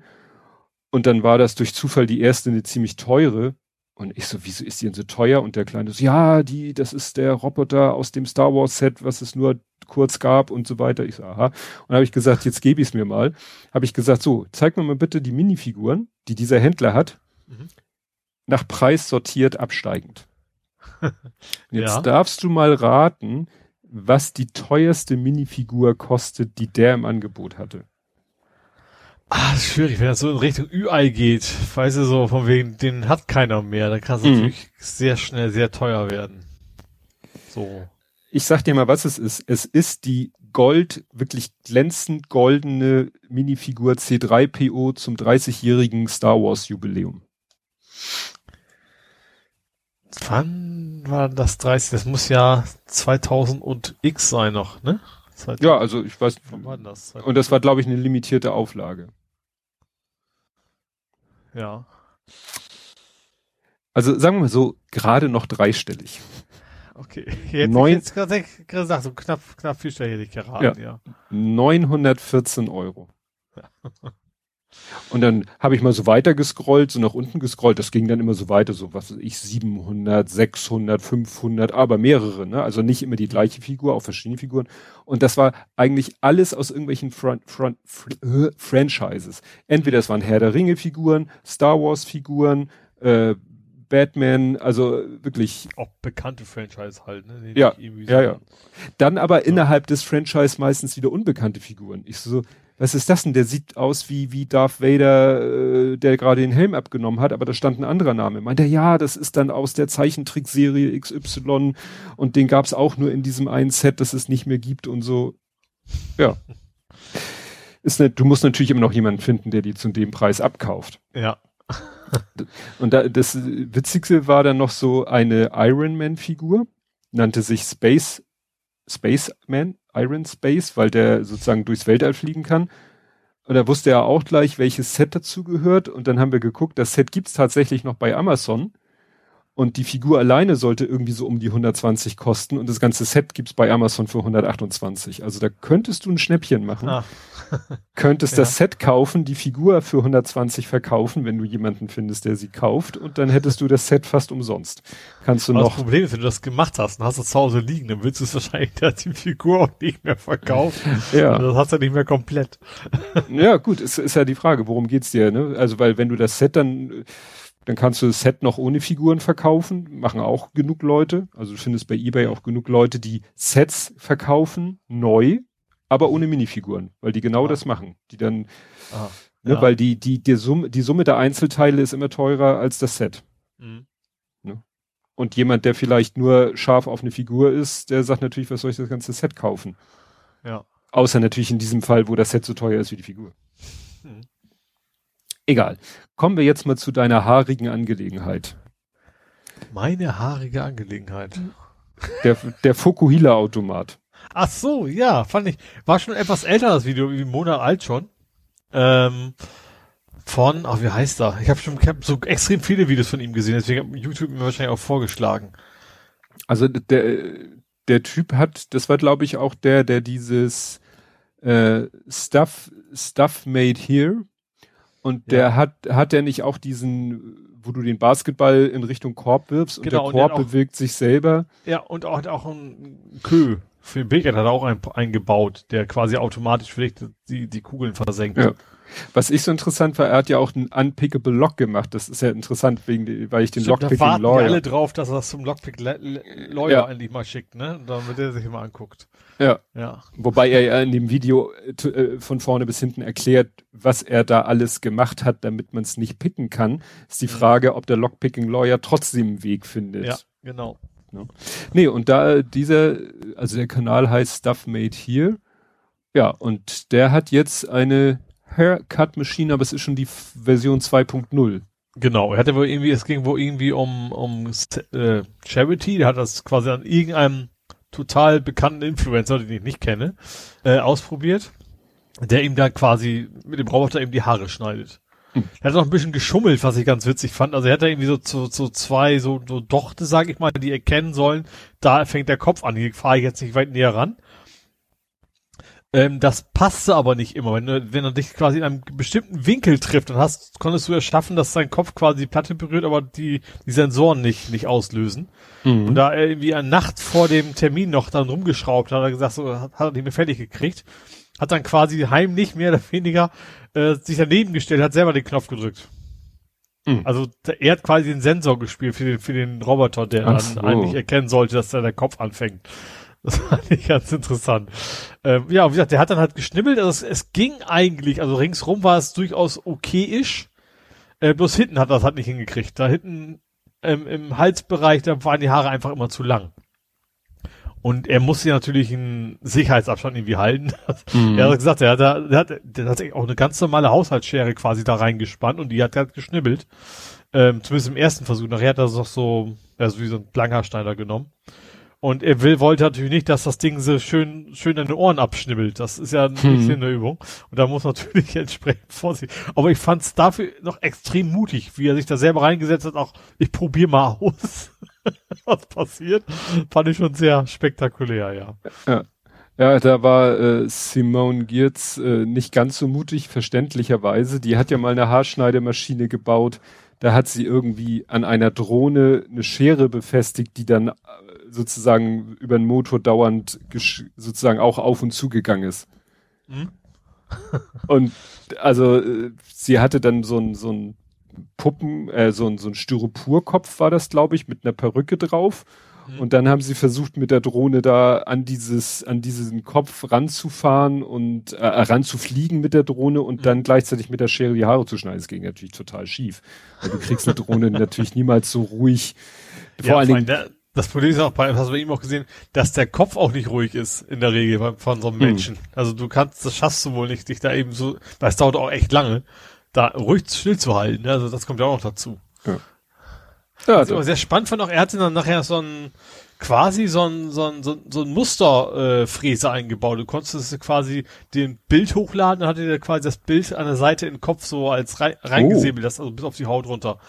und dann war das durch Zufall die erste eine ziemlich teure. Und ich so, wieso ist die denn so teuer? Und der Kleine so, ja, die, das ist der Roboter aus dem Star Wars Set, was es nur kurz gab und so weiter. Ich so, aha. Und habe ich gesagt, jetzt gebe ich es mir mal. Habe ich gesagt, so, zeig mir mal bitte die Minifiguren, die dieser Händler hat, mhm. nach Preis sortiert absteigend. Jetzt ja. darfst du mal raten, was die teuerste Minifigur kostet, die der im Angebot hatte. Ah, das ist schwierig, wenn das so in Richtung Ü-Ei geht. Weißt du, so von wegen, den hat keiner mehr. Dann kann es mhm. natürlich sehr schnell sehr teuer werden. So. Ich sag dir mal, was es ist. Es ist die Gold, wirklich glänzend goldene Minifigur C3PO zum 30-jährigen Star Wars Jubiläum. Wann war das 30? Das muss ja 2000 und X sein noch, ne? Ja, also ich weiß. Wann war das? Und das war, glaube ich, eine limitierte Auflage. Ja. Also sagen wir mal so, gerade noch dreistellig. Okay. Jetzt, Neun, jetzt gerade gesagt, so knapp, knapp vierstellig geraten, ja. ja. 914 Euro. Ja. Und dann habe ich mal so weiter gescrollt, so nach unten gescrollt. Das ging dann immer so weiter, so was weiß ich, 700, 600, 500, aber mehrere, ne? Also nicht immer die gleiche Figur, auch verschiedene Figuren. Und das war eigentlich alles aus irgendwelchen Front, Front, Fr äh, Franchises. Entweder es waren Herr der Ringe Figuren, Star Wars Figuren, äh, Batman, also wirklich. Auch bekannte Franchise halt, ne? ja, ja, ja. Dann aber ja. innerhalb des Franchise meistens wieder unbekannte Figuren. Ich so, was ist das denn? Der sieht aus wie, wie Darth Vader, äh, der gerade den Helm abgenommen hat, aber da stand ein anderer Name. Meint er, ja, das ist dann aus der Zeichentrickserie XY und den gab's auch nur in diesem einen Set, das es nicht mehr gibt und so. Ja. Ist ne, du musst natürlich immer noch jemanden finden, der die zu dem Preis abkauft. Ja. und da, das Witzigste war dann noch so eine Iron Man Figur, nannte sich Space, Spaceman, Iron Space, weil der sozusagen durchs Weltall fliegen kann. Und da wusste er auch gleich, welches Set dazu gehört. Und dann haben wir geguckt, das Set gibt's tatsächlich noch bei Amazon. Und die Figur alleine sollte irgendwie so um die 120 kosten und das ganze Set gibt's bei Amazon für 128. Also da könntest du ein Schnäppchen machen. Ah. könntest ja. das Set kaufen, die Figur für 120 verkaufen, wenn du jemanden findest, der sie kauft und dann hättest du das Set fast umsonst. Kannst du Aber noch. Das Problem ist, wenn du das gemacht hast und hast es zu Hause liegen, dann willst du es wahrscheinlich die Figur auch nicht mehr verkaufen. ja. Und das hast du nicht mehr komplett. ja, gut, es ist ja die Frage, worum geht's dir, ne? Also, weil wenn du das Set dann dann kannst du das Set noch ohne Figuren verkaufen, machen auch genug Leute. Also du findest bei eBay auch genug Leute, die Sets verkaufen, neu, aber ohne Minifiguren, weil die genau ah. das machen. Die dann, ah, ne, ja. weil die, die, die Summe, die Summe der Einzelteile ist immer teurer als das Set. Mhm. Ne? Und jemand, der vielleicht nur scharf auf eine Figur ist, der sagt natürlich, was soll ich das ganze Set kaufen? Ja. Außer natürlich in diesem Fall, wo das Set so teuer ist wie die Figur. Mhm. Egal. Kommen wir jetzt mal zu deiner haarigen Angelegenheit. Meine haarige Angelegenheit. Der, der Fokuhila-Automat. Ach so, ja, fand ich. War schon etwas älter das Video, wie ein Monat alt schon. Ähm, von, ach, wie heißt er? Ich habe schon ich hab so extrem viele Videos von ihm gesehen, deswegen hat YouTube mir wahrscheinlich auch vorgeschlagen. Also der, der Typ hat, das war glaube ich auch der, der dieses äh, Stuff, Stuff Made Here und der ja. hat, hat der nicht auch diesen, wo du den Basketball in Richtung Korb wirfst genau, und der Korb und bewegt sich selber? Ja, und auch, auch ein Kö für den Beker hat er auch ein, eingebaut, der quasi automatisch vielleicht die, die Kugeln versenkt. Ja. Was ich so interessant war, er hat ja auch einen Unpickable Lock gemacht. Das ist ja interessant, wegen, weil ich den Stimmt, Lockpicking da Lawyer. alle drauf, dass er das zum Lockpick Lawyer ja. eigentlich mal schickt, ne? Damit er sich mal anguckt. Ja. ja. Wobei er ja in dem Video äh, von vorne bis hinten erklärt, was er da alles gemacht hat, damit man es nicht picken kann. Ist die mhm. Frage, ob der Lockpicking Lawyer trotzdem einen Weg findet. Ja, genau. Ne? Nee, und da dieser, also der Kanal heißt Stuff Made Here. Ja, und der hat jetzt eine Haircut Machine, aber es ist schon die Version 2.0. Genau, er hatte wohl irgendwie, es ging wohl irgendwie um, um äh, Charity, der hat das quasi an irgendeinem total bekannten Influencer, den ich nicht kenne, äh, ausprobiert, der ihm dann quasi mit dem Roboter eben die Haare schneidet. Er hat noch ein bisschen geschummelt, was ich ganz witzig fand. Also er hat da irgendwie so, so, so zwei so, so Dochte, sag ich mal, die erkennen sollen. Da fängt der Kopf an. Hier fahre ich jetzt nicht weit näher ran. Ähm, das passte aber nicht immer. Wenn, du, wenn er dich quasi in einem bestimmten Winkel trifft, dann hast, konntest du es schaffen, dass sein Kopf quasi die Platte berührt, aber die, die Sensoren nicht, nicht auslösen. Mhm. Und da er irgendwie eine Nacht vor dem Termin noch dann rumgeschraubt hat, hat er gesagt, so, hat, hat er nicht mehr fertig gekriegt, hat dann quasi heimlich mehr oder weniger äh, sich daneben gestellt, hat selber den Knopf gedrückt. Mhm. Also er hat quasi den Sensor gespielt für den, für den Roboter, der dann so. eigentlich erkennen sollte, dass da der Kopf anfängt. Das fand ich ganz interessant. Ähm, ja, wie gesagt, der hat dann halt geschnibbelt. Also es, es ging eigentlich, also ringsrum war es durchaus okayisch. Äh, bloß hinten hat das halt nicht hingekriegt. Da hinten ähm, im Halsbereich, da waren die Haare einfach immer zu lang. Und er musste natürlich einen Sicherheitsabstand irgendwie halten. Mhm. Er hat gesagt, er hat, er hat, der hat auch eine ganz normale Haushaltsschere quasi da reingespannt und die hat halt geschnibbelt. Ähm, zumindest im ersten Versuch. Nachher hat er es auch so, also wie so ein Langhaarschneider genommen. Und er will, wollte natürlich nicht, dass das Ding so schön, schön an den Ohren abschnibbelt. Das ist ja ein hm. bisschen eine Übung. Und da muss natürlich entsprechend vorsichtig. Aber ich fand es dafür noch extrem mutig, wie er sich da selber reingesetzt hat. Auch, ich probiere mal aus, was passiert. Fand ich schon sehr spektakulär, ja. Ja. Ja, da war äh, Simone Giertz äh, nicht ganz so mutig, verständlicherweise. Die hat ja mal eine Haarschneidemaschine gebaut. Da hat sie irgendwie an einer Drohne eine Schere befestigt, die dann sozusagen über den Motor dauernd sozusagen auch auf und zugegangen ist. Mhm. und also äh, sie hatte dann so ein so ein Puppen, äh, so ein so ein Styroporkopf war das, glaube ich, mit einer Perücke drauf. Mhm. Und dann haben sie versucht, mit der Drohne da an dieses, an diesen Kopf ranzufahren und äh, ranzufliegen mit der Drohne und mhm. dann gleichzeitig mit der Schere die Haare zu schneiden. Das ging natürlich total schief. Weil du kriegst eine Drohne natürlich niemals so ruhig. Vor ja, allen Dingen. Das Problem ist auch bei, hast du bei ihm auch gesehen, dass der Kopf auch nicht ruhig ist in der Regel von so einem hm. Menschen. Also du kannst, das schaffst du wohl nicht, dich da eben so, es dauert auch echt lange, da ruhig still zu halten. Ne? Also das kommt ja auch noch dazu. Ja. Ja, Was ich aber sehr spannend fand auch, er hatte dann nachher so ein, quasi so ein, so ein, so ein, so ein Musterfräser äh, eingebaut. Du konntest quasi den Bild hochladen, dann hatte der quasi das Bild an der Seite in den Kopf so als rein, reingesäbelt, oh. das also bis auf die Haut runter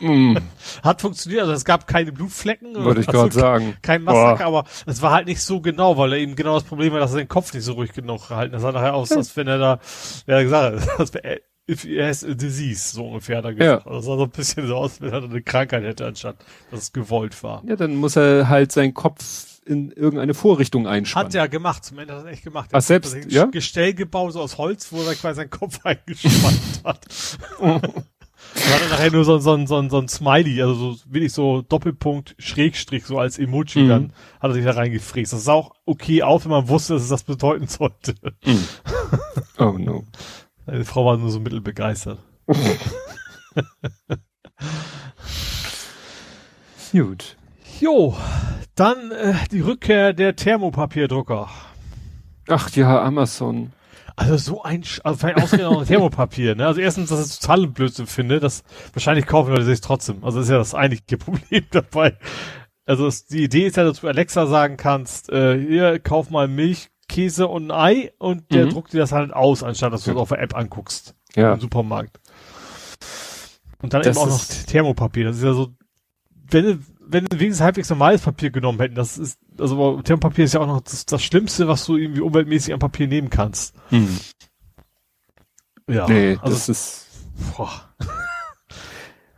mm. Hat funktioniert, also es gab keine Blutflecken. Würde ich gerade sagen. Kein Massaker, aber es war halt nicht so genau, weil er eben genau das Problem war, dass er den Kopf nicht so ruhig genug gehalten hat. Das sah nachher aus, als wenn er da, wer gesagt hat, das wäre if he has a disease, so ungefähr da gesagt. Ja. Also das sah so ein bisschen so aus, wenn er eine Krankheit hätte, anstatt dass es gewollt war. Ja, dann muss er halt seinen Kopf in irgendeine Vorrichtung einspannen. Hat er gemacht, zum Ende hat er echt gemacht. Ach, selbst, ja? Gestell gebaut, so aus Holz, wo er quasi seinen Kopf eingespannt hat. Da hat er nachher nur so, so, so, so ein Smiley, also so wirklich so Doppelpunkt, Schrägstrich, so als Emoji mhm. dann hat er sich da reingefräst. Das sah auch okay auf, wenn man wusste, dass es das bedeuten sollte. Mhm. Oh no. Meine Frau war nur so mittelbegeistert. Gut. Jo, dann äh, die Rückkehr der Thermopapierdrucker. Ach ja, Amazon. Also so ein, Sch also vielleicht ausgerechnet auch Thermopapier, ne? Also erstens, dass ich total Blödsinn finde, das wahrscheinlich kaufen Leute sich trotzdem. Also das ist ja das eigentliche Problem dabei. Also es, die Idee ist ja, dass du Alexa sagen kannst, äh, hier, kauf mal Milch, Käse und ein Ei und der mhm. druckt dir das halt aus, anstatt dass du es auf der App anguckst. Ja. Im Supermarkt. Und dann das eben auch noch Thermopapier. Das ist ja so, wenn, wenn sie wenigstens halbwegs normales Papier genommen hätten, das ist, also Thermopapier ist ja auch noch das, das Schlimmste, was du irgendwie umweltmäßig am Papier nehmen kannst. Hm. Ja, nee, also, das ist, boah.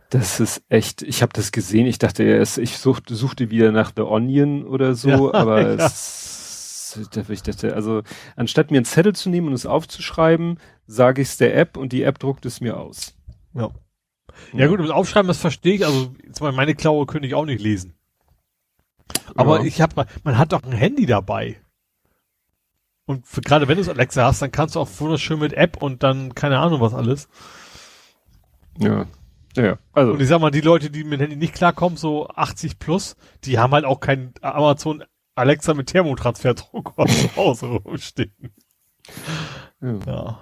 Das ist echt, ich habe das gesehen, ich dachte erst, ich suchte, suchte wieder nach The Onion oder so, ja, aber ja. es, ich dachte, also anstatt mir einen Zettel zu nehmen und es aufzuschreiben, sage ich es der App und die App druckt es mir aus. Ja. Ja gut, das Aufschreiben, das verstehe ich. Also meine Klaue könnte ich auch nicht lesen. Aber ja. ich habe, man hat doch ein Handy dabei. Und für, gerade wenn du es Alexa hast, dann kannst du auch wunderschön mit App und dann keine Ahnung was alles. Ja. Ja, also. Und ich sag mal, die Leute, die mit dem Handy nicht klarkommen, so 80 plus, die haben halt auch kein Amazon Alexa mit Thermotransferdruck zu Hause rumstehen. Ja. ja.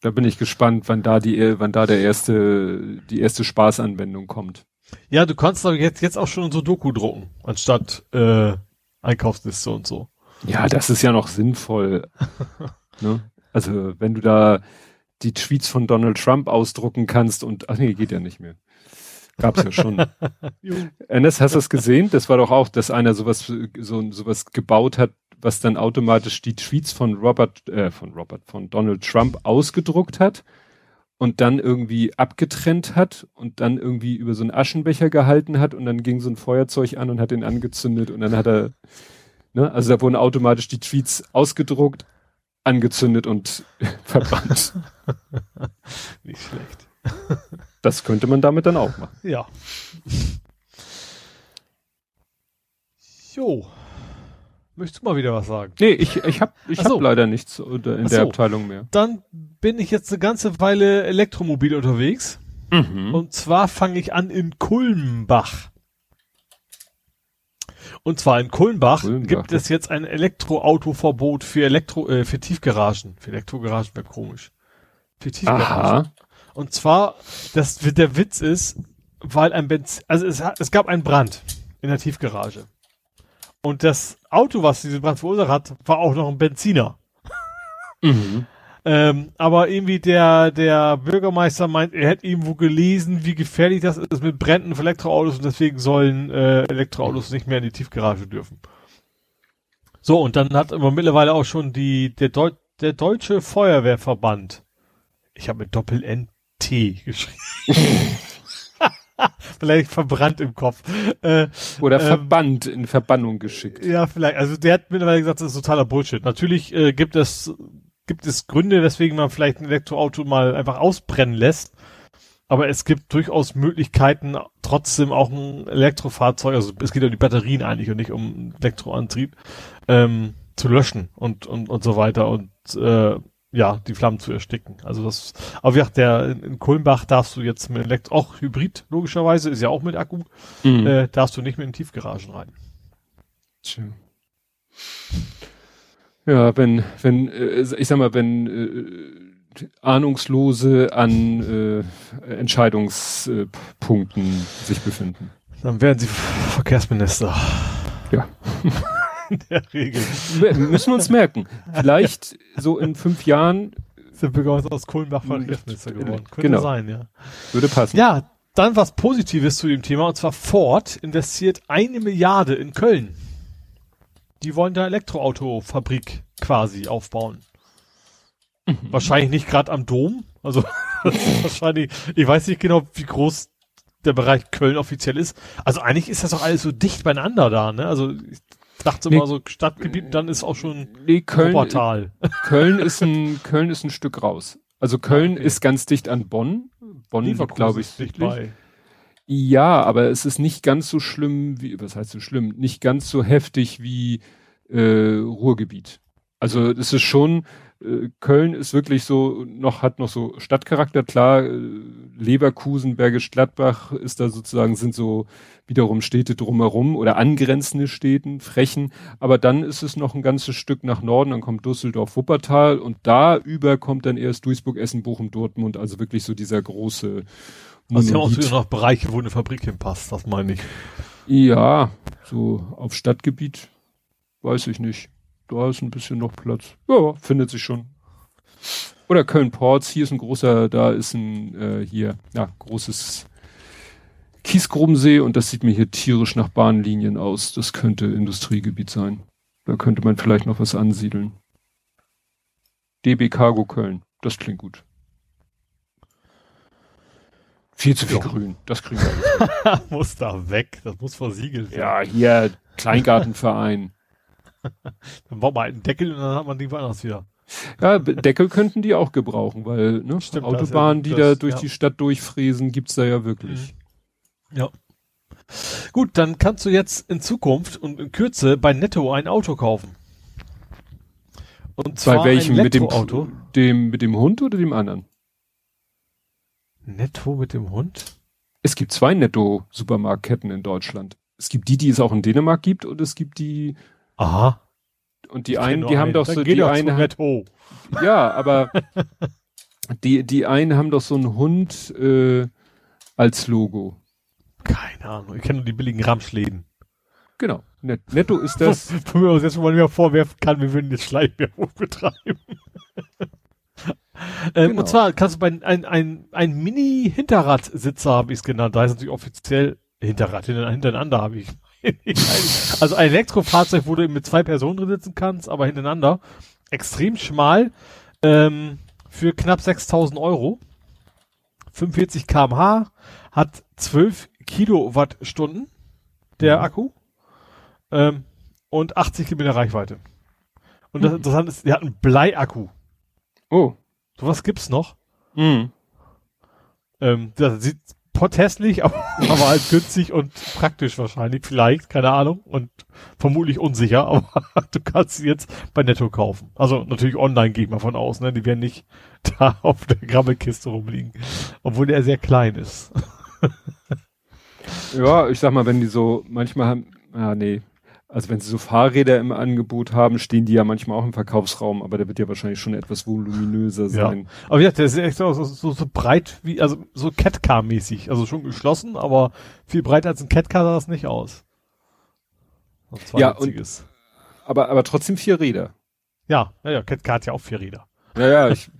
Da bin ich gespannt, wann da die, wann da der erste, die erste Spaßanwendung kommt. Ja, du kannst aber jetzt, jetzt auch schon so Doku drucken, anstatt äh, Einkaufsliste und so. Ja, das ist ja noch sinnvoll. ne? Also wenn du da die Tweets von Donald Trump ausdrucken kannst und ach nee, geht ja nicht mehr. Gab's ja schon. Ernest, hast du das gesehen? Das war doch auch, dass einer sowas so sowas gebaut hat, was dann automatisch die Tweets von Robert, äh, von Robert, von Donald Trump ausgedruckt hat und dann irgendwie abgetrennt hat und dann irgendwie über so einen Aschenbecher gehalten hat und dann ging so ein Feuerzeug an und hat den angezündet und dann hat er, ne, also da wurden automatisch die Tweets ausgedruckt, angezündet und verbrannt. Nicht schlecht. Das könnte man damit dann auch machen. Ja. Jo. Möchtest du mal wieder was sagen? Nee, ich, ich habe ich Ach hab so. leider nichts in der so. Abteilung mehr. Dann bin ich jetzt eine ganze Weile elektromobil unterwegs. Mhm. Und zwar fange ich an in Kulmbach. Und zwar in Kulmbach, Kulmbach, gibt es jetzt ein Elektroautoverbot für Elektro, äh, für Tiefgaragen. Für Elektrogaragen wäre komisch. Für Tiefgaragen. Aha. Und zwar, das, der Witz ist, weil ein Benzin, also es, es gab einen Brand in der Tiefgarage. Und das Auto, was diesen Brand verursacht hat, war auch noch ein Benziner. Mhm. Ähm, aber irgendwie der, der Bürgermeister meint, er hätte irgendwo gelesen, wie gefährlich das ist mit Bränden für Elektroautos und deswegen sollen äh, Elektroautos nicht mehr in die Tiefgarage dürfen. So, und dann hat aber mittlerweile auch schon die, der, Deu der Deutsche Feuerwehrverband, ich habe mit Doppel-N-T geschrieben. vielleicht verbrannt im Kopf. Äh, Oder Ähm, Verband in Verbannung geschickt. ja, vielleicht. Also der hat mittlerweile gesagt, das ist totaler Bullshit. Natürlich äh, gibt es gibt es Gründe, weswegen man vielleicht ein Elektroauto mal einfach ausbrennen lässt. Aber es gibt durchaus Möglichkeiten, trotzdem auch ein Elektrofahrzeug, also es geht um die Batterien eigentlich und nicht um Elektroantrieb, ähm, zu löschen und, und, und so weiter und äh, ja, die Flammen zu ersticken. Also das, aber wie gesagt, der in, in Kulmbach darfst du jetzt mit Elektro, auch Hybrid logischerweise, ist ja auch mit Akku, Mhm. äh, darfst du nicht mit in Tiefgaragen rein. Tja. Ja, wenn, wenn, äh, ich sag mal, wenn äh, Ahnungslose an äh, Entscheidungspunkten sich befinden. Dann werden sie Verkehrsminister. Ja. In der Regel. Wir müssen uns merken. Vielleicht so in fünf Jahren Sind Bürgermeister aus Kulmbach Verkehrsminister geworden. Könnte Genau. sein, ja. würde passen. Ja, dann was Positives zu dem Thema, und zwar Ford investiert eine Milliarde in Köln. Die wollen da Elektroautofabrik quasi aufbauen. Wahrscheinlich nicht gerade am Dom. Also wahrscheinlich, ich weiß nicht genau, wie groß der Bereich Köln offiziell ist. Also eigentlich ist das doch alles so dicht beieinander da, ne? Also ich dachte Nee. immer so Stadtgebiet, dann ist auch schon Nee, Köln, Wuppertal. Köln ist ein, Köln ist ein Stück raus. Also Köln Okay. ist ganz dicht an Bonn. Bonn, glaube ich, dicht bei. Ja, aber es ist nicht ganz so schlimm wie, was heißt so schlimm? Nicht ganz so heftig wie äh, Ruhrgebiet. Also es ist schon, äh, Köln ist wirklich so, noch hat noch so Stadtcharakter, klar, äh, Leverkusen, Bergisch Gladbach ist da sozusagen, sind so wiederum Städte drumherum oder angrenzende Städten, Frechen, aber dann ist es noch ein ganzes Stück nach Norden, dann kommt Düsseldorf, Wuppertal und da über kommt dann erst Duisburg, Essen, Bochum, Dortmund, also wirklich so dieser große Also wir haben auch Monolith. noch Bereiche, wo eine Fabrik hinpasst, das meine ich. Ja, so auf Stadtgebiet weiß ich nicht. Da ist ein bisschen noch Platz. Ja, findet sich schon. Oder Köln-Ports, hier ist ein großer, da ist ein, äh, hier, ja, großes Kiesgrubensee und das sieht mir hier tierisch nach Bahnlinien aus. Das könnte Industriegebiet sein. Da könnte man vielleicht noch was ansiedeln. DB Cargo Köln, das klingt gut. Viel zu viel Ja. Grün, das kriegen wir hin. muss da weg, das muss versiegelt werden. Ja, hier Kleingartenverein. Dann baut man einen Deckel und dann hat man die woanders wieder. Ja, Deckel könnten die auch gebrauchen, weil ne, Stimmt, das Autobahnen, ja die das, da durch ja. die Stadt durchfräsen, gibt's da ja wirklich. Ja. Gut, dann kannst du jetzt in Zukunft und in Kürze bei Netto ein Auto kaufen. Und zwar Bei welchem? Mit dem, Elektroauto. dem, mit dem Hund oder dem anderen? Netto mit dem Hund? Es gibt zwei Netto-Supermarktketten in Deutschland. Es gibt die, die es auch in Dänemark gibt, und es gibt die, Aha. und die Ich einen, die haben einen. doch so, die doch zu eine, hat, Netto. ja, aber die, die einen haben doch so einen Hund äh, als Logo. Keine Ahnung, ich kenne nur die billigen Ramschläden. Genau. Net Netto ist das. Wo wir uns jetzt schon mal wieder vorwerfen kann, wir würden jetzt Schleichwerbung betreiben. ähm, Genau. Und zwar kannst du bei ein, ein, ein Mini-Hinterradsitzer, habe ich es genannt, da ist natürlich offiziell Hinterrad, hinter- hintereinander habe ich also ein Elektrofahrzeug, wo du mit zwei Personen drin sitzen kannst, aber hintereinander. Extrem schmal, ähm, für knapp 6000 Euro. 45 kmh, hat 12 Kilowattstunden, der mhm. Akku, ähm, und 80 Kilometer Reichweite. Und das mhm. Interessante ist, der hat einen Bleiakku. Oh. Sowas gibt's noch. Mhm. Ähm, das sieht potthässlich, aber, aber halt günstig und praktisch wahrscheinlich, vielleicht, keine Ahnung, und vermutlich unsicher, aber du kannst sie jetzt bei Netto kaufen. Also natürlich online gehe ich mal von aus, ne? Die werden nicht da auf der Grabbelkiste rumliegen. Obwohl der sehr klein ist. ja, ich sag mal, wenn die so manchmal haben, ja, nee, also wenn sie so Fahrräder im Angebot haben, stehen die ja manchmal auch im Verkaufsraum, aber der wird ja wahrscheinlich schon etwas voluminöser sein. Ja. Aber ja, der ist echt so, so, so breit wie, also so Catcar-mäßig. Also schon geschlossen, aber viel breiter als ein Catcar sah das nicht aus. Ja, und, aber, aber trotzdem vier Räder. Ja, ja, ja, Catcar hat ja auch vier Räder. Ja, ja, ich,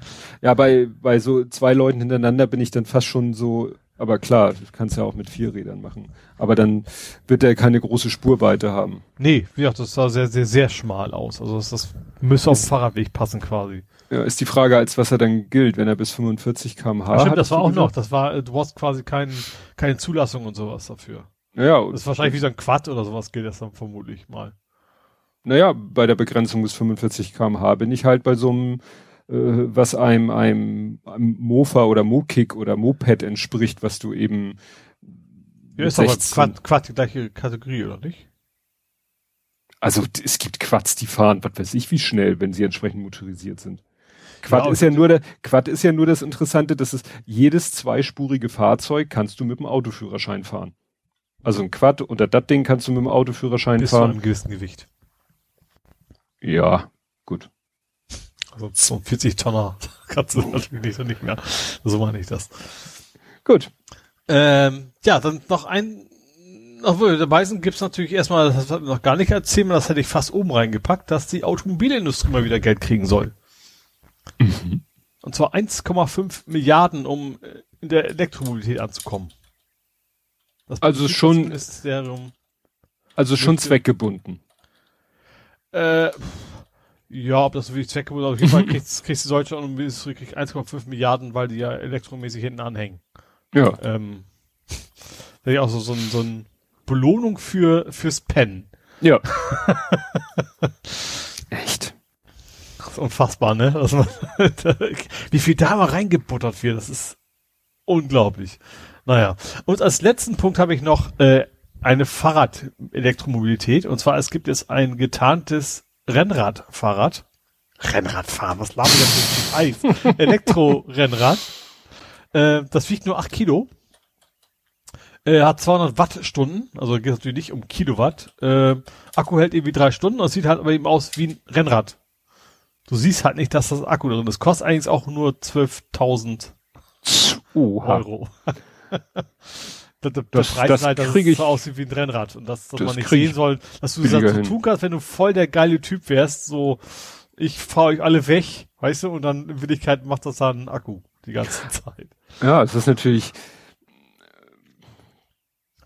ja, bei, bei so zwei Leuten hintereinander bin ich dann fast schon so aber klar, du kannst ja auch mit vier Rädern machen. Aber dann wird er keine große Spurweite haben. Nee, wie gesagt, das sah sehr, sehr, sehr schmal aus. Also das, das müsste auf den Fahrradweg passen quasi. Ja, ist die Frage, als was er dann gilt, wenn er bis 45 km/h hat. Stimmt, das war auch noch. Das war, du hast quasi kein, keine Zulassung und sowas dafür. Ja. Das ist wahrscheinlich wie so ein Quad oder sowas gilt das dann vermutlich mal. Naja, bei der Begrenzung bis 45 km/h bin ich halt bei so einem äh, was einem, einem, einem Mofa oder Mokik oder Moped entspricht, was du eben ja, ist 16. aber Quad, die gleiche Kategorie, oder nicht? Also es gibt Quads, die fahren, was weiß ich, wie schnell, wenn sie entsprechend motorisiert sind. Quad ja, ist ja nur der, Quad ist ja nur das Interessante, dass es jedes zweispurige Fahrzeug kannst du mit dem Autoführerschein fahren. Also ein Quad oder das Ding kannst du mit dem Autoführerschein Bis fahren. Bis zu einem gewissen Gewicht. Ja, gut. Also so 40 Tonner kannst du natürlich nicht mehr. So meine ich das. Gut. Ähm, ja, dann noch ein, obwohl dabei sind, gibt's natürlich erstmal, das hat noch gar nicht erzählt, das hätte ich fast oben reingepackt, dass die Automobilindustrie mal wieder Geld kriegen soll. Mhm. Und zwar 1,5 Milliarden, um äh, in der Elektromobilität anzukommen. Das also schon, also schon zweckgebunden. Äh, ja, ob das wirklich Zwecke oder auf jeden Fall kriegst, kriegst du Deutschland und Industrie kriegt 1,5 Milliarden, weil die ja elektromäßig hinten anhängen. Ja. Ähm, das ist auch so, so, ein, so ein Belohnung für, fürs Pennen. Ja. Echt. Das ist unfassbar, ne? Man, wie viel da mal reingebuttert wird, das ist unglaublich. Naja. Und als letzten Punkt habe ich noch äh, eine Fahrrad-Elektromobilität. Und zwar, es gibt jetzt ein getarntes Rennradfahrrad. Rennradfahren, was labert das für Eis? Elektro-Rennrad. Äh, das wiegt nur 8 Kilo. Äh, hat 200 Wattstunden, also geht natürlich nicht um Kilowatt. Äh, Akku hält irgendwie drei Stunden und sieht halt aber eben aus wie ein Rennrad. Du siehst halt nicht, dass das Akku drin ist. Kostet eigentlich auch nur 12.000 Euro. der, der das, Preis halt, dass es so aussieht wie ein Rennrad und dass, dass das man nicht sehen soll, dass du das so tun kannst, wenn du voll der geile Typ wärst, so ich fahre euch alle weg, weißt du, und dann in Wirklichkeit macht das dann ein Akku die ganze Zeit. Ja, es ist natürlich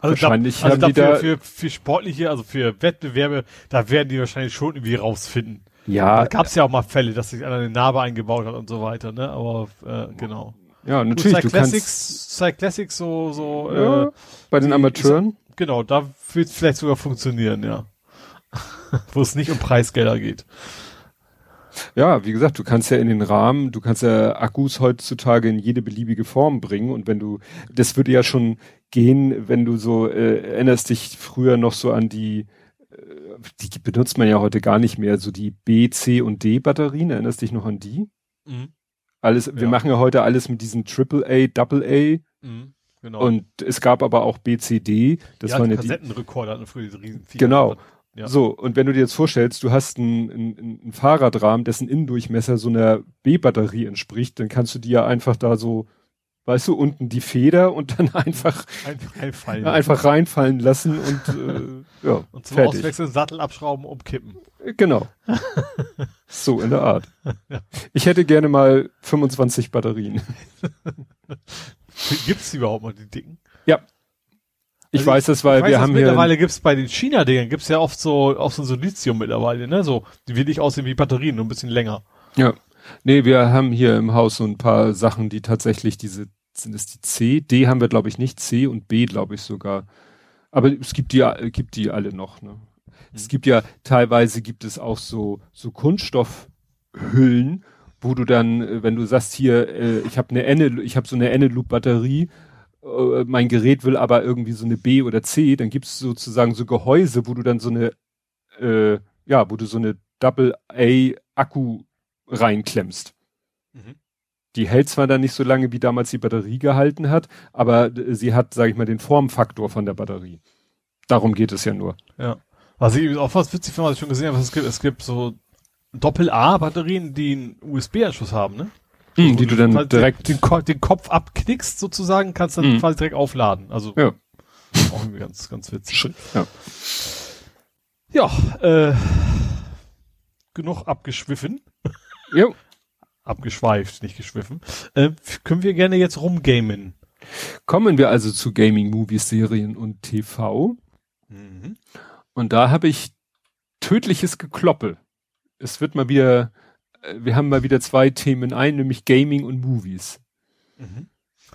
also wahrscheinlich da, also haben die da für, für sportliche, also für Wettbewerbe, da werden die wahrscheinlich schon irgendwie rausfinden. Ja. Da gab es ja auch mal Fälle, dass sich einer eine Narbe eingebaut hat und so weiter, ne? Aber äh, genau. Ja, natürlich. Gut, du Classics, kannst, Classics so, so, ja, äh, bei den Amateuren. Ist, genau, da wird es vielleicht sogar funktionieren, ja. Wo es nicht um Preisgelder geht. Ja, wie gesagt, du kannst ja in den Rahmen, du kannst ja Akkus heutzutage in jede beliebige Form bringen und wenn du, das würde ja schon gehen, wenn du so, äh, erinnerst dich früher noch so an die, äh, die benutzt man ja heute gar nicht mehr, so die B, C und D Batterien, erinnerst dich noch an die? Mhm. Alles, ja. wir machen ja heute alles mit diesen Triple A, Double A. Mhm, genau. Und es gab aber auch BCD. Das ja, waren die Kassettenrekorder hatten früher diese riesen Genau. Ja. So, und wenn du dir jetzt vorstellst, du hast einen, einen, einen Fahrradrahmen, dessen Innendurchmesser so einer B-Batterie entspricht, dann kannst du dir ja einfach da so, weißt du, unten die Feder und dann einfach, einfach, reinfallen. einfach reinfallen lassen und äh, ja. Und zum fertig. Auswechseln Sattel abschrauben, umkippen. Genau. so in der Art. Ich hätte gerne mal 25 Batterien. Gibt's die überhaupt mal, die dicken? Ja. Ich Also weiß das, weil weiß, wir haben hier. mittlerweile gibt's bei den China-Dingern gibt's ja oft so, auch so Silizium mittlerweile, ne, so, die will nicht aussehen wie Batterien, nur ein bisschen länger. Ja. Nee, wir haben hier im Haus so ein paar Sachen, die tatsächlich diese, sind es die C? D haben wir, glaube ich, nicht, C und B, glaube ich, sogar. Aber es gibt die, gibt die alle noch, ne? Es gibt ja, teilweise gibt es auch so, so Kunststoffhüllen, wo du dann, äh, wenn du sagst hier, äh, ich habe eine Enne, ich habe so eine Eneloop-Batterie, äh, mein Gerät will aber irgendwie so eine B oder C, dann gibt es sozusagen so Gehäuse, wo du dann so eine, äh, ja, wo du so eine Double-A-Akku reinklemmst. Mhm. Die hält zwar dann nicht so lange, wie damals die Batterie gehalten hat, aber äh, sie hat, sage ich mal, den Formfaktor von der Batterie. Darum geht es ja nur. Ja. Was ich auch was witzig finde, was ich schon gesehen habe, es gibt, es gibt so Doppel-A-Batterien, die einen USB-Anschluss haben, ne? Wo die du dann direkt. den, den Kopf abknickst sozusagen, kannst dann Mhm. quasi direkt aufladen. Also Ja. auch irgendwie ganz, ganz witzig. Ja. Ja, äh, genug abgeschwiffen. Jo. Abgeschweift, nicht geschwiffen. Äh, können wir gerne jetzt rumgamen. Kommen wir also zu Gaming, Movies, Serien und TV. Mhm. Und da habe ich tödliches Gekloppe. Es wird mal wieder, äh, wir haben mal wieder zwei Themen ein, nämlich Gaming und Movies.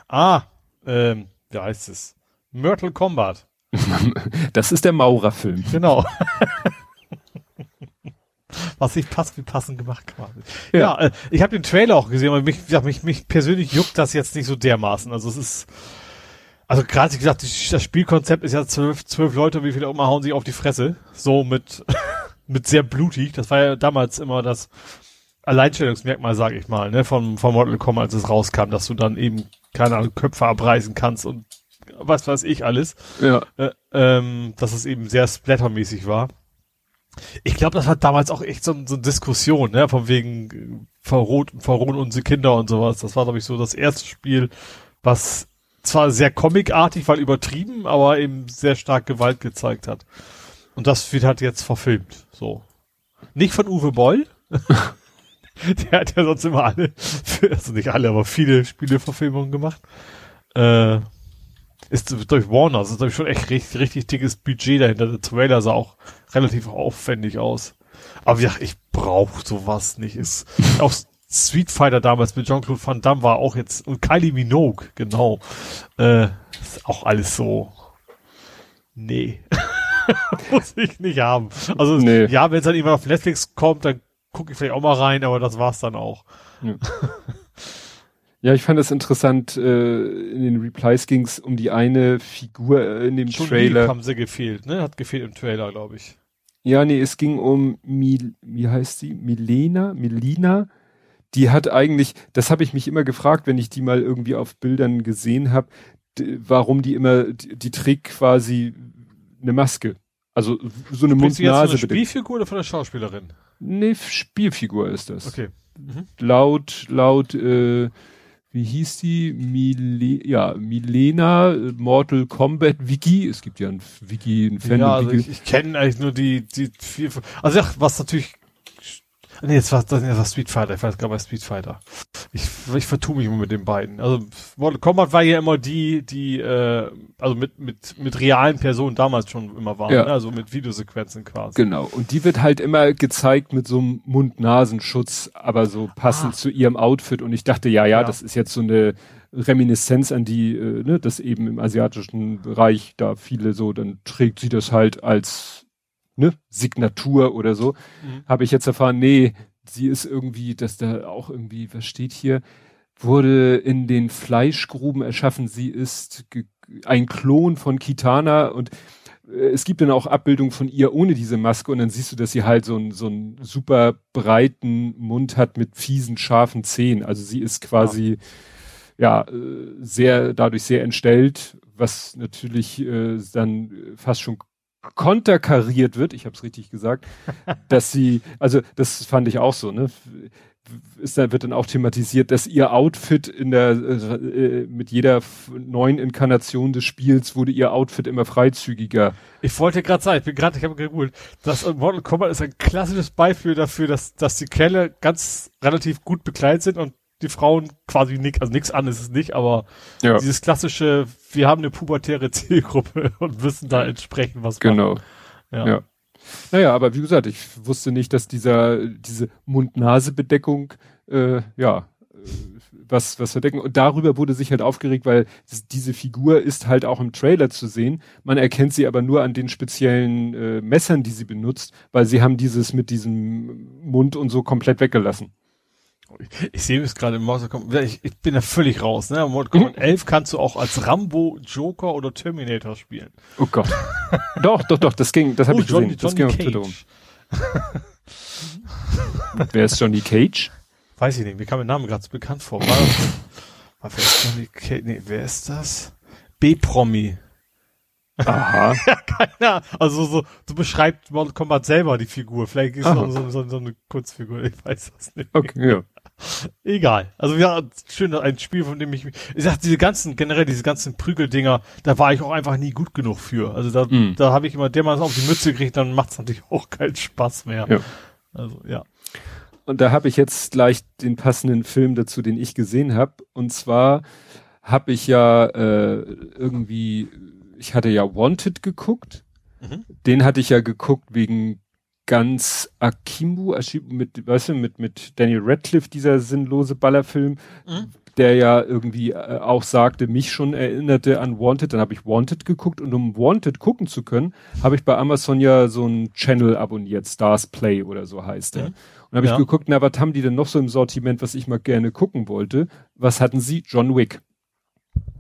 Ah, ähm, wie heißt es? Mortal Kombat. Das ist der Maurerfilm. Genau. Was nicht passt, wie passend gemacht quasi. Ja, Ja. äh, ich habe den Trailer auch gesehen, aber mich, mich, mich persönlich juckt das jetzt nicht so dermaßen. Also es ist, also gerade wie gesagt, das Spielkonzept ist ja zwölf, zwölf Leute, wie viele auch immer hauen sich auf die Fresse. So mit, mit sehr blutig. Das war ja damals immer das Alleinstellungsmerkmal, sage ich mal, ne, von, von Mortal Kombat, als es rauskam, dass du dann eben, keine Ahnung, Köpfe abreißen kannst und was weiß ich alles Ja. äh, ähm, dass es eben sehr splattermäßig war. Ich glaube, das war damals auch echt so, so eine Diskussion, ne, von wegen äh, verrot, verrohen unsere Kinder und sowas. Das war, glaube ich, so das erste Spiel, was zwar sehr comicartig, weil übertrieben, aber eben sehr stark Gewalt gezeigt hat. Und das wird halt jetzt verfilmt, so. Nicht von Uwe Boll. Der hat ja sonst immer alle, also nicht alle, aber viele Spieleverfilmungen gemacht. Äh, ist durch Warner, das ist glaube ich schon echt richtig, richtig dickes Budget dahinter. Der Trailer sah auch relativ aufwendig aus. Aber ja, ich brauche sowas nicht. Ist auch Street Fighter damals mit Jean-Claude Van Damme war auch jetzt und Kylie Minogue, genau. Äh, ist auch alles so. Nee. Muss ich nicht haben. Also Nee. ja, wenn es dann irgendwann auf Netflix kommt, dann gucke ich vielleicht auch mal rein, aber das war's dann auch. Ja, ich fand es interessant, äh, in den Replies ging es um die eine Figur äh, in dem Schon Trailer. haben sie gefehlt, ne? Hat gefehlt im Trailer, glaube ich. Ja, nee, es ging um Mil, wie heißt sie? Milena, Melina. Die hat eigentlich, das habe ich mich immer gefragt, wenn ich die mal irgendwie auf Bildern gesehen habe, warum die immer, die, die trägt quasi eine Maske. Also so eine Bist du jetzt von Mund-Nase. bitte. Spielfigur oder von der Schauspielerin? Nee, Spielfigur ist das. Okay. Mhm. Laut, laut, äh, wie hieß die? Mile, ja, Milena, Mortal Kombat Wiki. Es gibt ja ein Wiki, ein Fan ja, also Wiki. ich, ich kenne eigentlich nur die, die vier, also ja, was natürlich, nee, jetzt war, das war Street Fighter, ich weiß gar nicht, Street Fighter. Ich, ich vertue mich immer mit den beiden. Also Mortal Kombat war ja immer die, die, äh, also mit, mit, mit realen Personen damals schon immer waren, Ja. ne? also mit Videosequenzen quasi. Genau. Und die wird halt immer gezeigt mit so einem Mund-Nasenschutz, aber so passend Ah. zu ihrem Outfit. Und ich dachte, ja, ja, Ja. das ist jetzt so eine Reminiszenz an die, äh, ne, das eben im asiatischen Bereich da viele so, dann trägt sie das halt als ne, Signatur oder so. Mhm. Habe ich jetzt erfahren, nee, sie ist irgendwie, dass da auch irgendwie, was steht hier, wurde in den Fleischgruben erschaffen. Sie ist ein Klon von Kitana und äh, es gibt dann auch Abbildungen von ihr ohne diese Maske und dann siehst du, dass sie halt so einen so einen super breiten Mund hat mit fiesen, scharfen Zähnen. Also sie ist quasi ja, äh, sehr dadurch sehr entstellt, was natürlich äh, dann fast schon konterkariert wird, ich habe es richtig gesagt, dass sie, also das fand ich auch so, ne? Ist dann, wird dann auch thematisiert, dass ihr Outfit in der äh, mit jeder neuen Inkarnation des Spiels wurde ihr Outfit immer freizügiger. Ich wollte gerade sagen, ich bin gerade, ich habe gegoogelt, das Mortal Kombat ist ein klassisches Beispiel dafür, dass, dass die Kerle ganz relativ gut bekleidet sind und die Frauen quasi nix, also nix an ist es nicht, aber Ja. dieses klassische, wir haben eine pubertäre Zielgruppe und wissen da entsprechend was Genau. machen. Ja. Ja. Naja, aber wie gesagt, ich wusste nicht, dass dieser, diese Mund-Nase-Bedeckung, äh, ja, äh, was, was verdecken. Und darüber wurde sich halt aufgeregt, weil diese Figur ist halt auch im Trailer zu sehen. Man erkennt sie aber nur an den speziellen äh, Messern, die sie benutzt, weil sie haben dieses mit diesem Mund und so komplett weggelassen. Ich sehe es gerade im Maus, ich, ich bin da völlig raus, ne? Mortal Kombat 11 kannst du auch als Rambo, Joker oder Terminator spielen. Oh Gott. doch, doch, doch, das ging, das habe ich gesehen. das ging auf Twitter um. Wer ist Johnny Cage? Weiß ich nicht, mir kam der Name gerade so bekannt vor. War war, wer ist Johnny Cage? Nee, wer ist das? B-Promi. Aha. Ja, keiner. Also so, so beschreibt Mortal Kombat selber die Figur. Vielleicht ist es so, so, so eine Kurzfigur, ich weiß das nicht. Okay, ja. Egal. Also ja, schön, ein Spiel, von dem ich ich sag, diese ganzen, generell diese ganzen Prügeldinger, da war ich auch einfach nie gut genug für. Also da, Mm. da habe ich immer dermaßen auf die Mütze gekriegt, dann macht's natürlich auch keinen Spaß mehr. Ja. Also ja. Und da habe ich jetzt gleich den passenden Film dazu, den ich gesehen habe. Und zwar habe ich ja äh, irgendwie, ich hatte ja Wanted geguckt. Mhm. Den hatte ich ja geguckt wegen ganz Akimbo, Ashibu mit, weißt du, mit, mit Daniel Radcliffe, dieser sinnlose Ballerfilm, Mhm. der ja irgendwie äh, auch sagte, mich schon erinnerte an Wanted. Dann habe ich Wanted geguckt und um Wanted gucken zu können, habe ich bei Amazon ja so einen Channel abonniert, Stars Play oder so heißt der. Mhm. Und habe Ja. ich geguckt, na, was haben die denn noch so im Sortiment, was ich mal gerne gucken wollte? Was hatten sie? John Wick.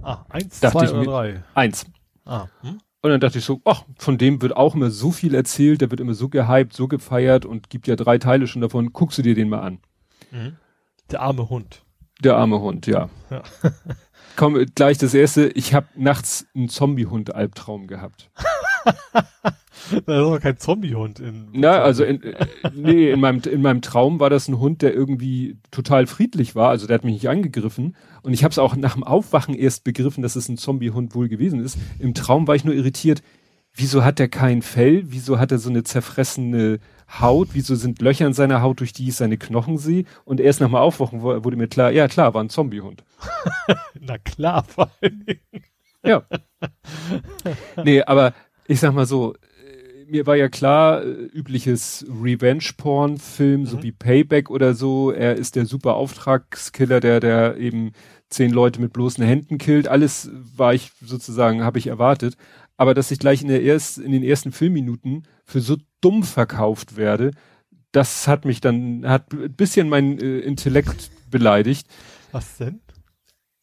Ah, eins, Dachte zwei ich oder mir- drei. Eins. Ah, hm? Und dann dachte ich so, ach, von dem wird auch immer so viel erzählt, der wird immer so gehypt, so gefeiert und gibt ja drei Teile schon davon. Guckst du dir den mal an. Mhm. Der arme Hund. Der arme Hund, ja. Ja. Komm, gleich das erste. Ich habe nachts einen Zombie-Hund-Albtraum gehabt. Das ist doch kein Zombiehund in. Na, also in, äh, nee, in meinem, in meinem Traum war das ein Hund, der irgendwie total friedlich war. Also der hat mich nicht angegriffen. Und ich habe es auch nach dem Aufwachen erst begriffen, dass es ein Zombie-Hund wohl gewesen ist. Im Traum war ich nur irritiert. Wieso hat er kein Fell? Wieso hat er so eine zerfressene Haut? Wieso sind Löcher in seiner Haut, durch die ich seine Knochen sehe? Und erst nach dem Aufwachen wurde mir klar, ja klar, war ein Zombie-Hund. Na klar, vor allen Dingen. Ja. nee, aber ich sag mal so, mir war ja klar, äh, übliches Revenge-Porn-Film, so Mhm. wie Payback oder so, er ist der super Auftragskiller, der, der eben zehn Leute mit bloßen Händen killt. Alles war ich sozusagen, habe ich erwartet. Aber dass ich gleich in der erst, in den ersten Filmminuten für so dumm verkauft werde, das hat mich dann, hat ein bisschen mein äh, Intellekt beleidigt. Was denn?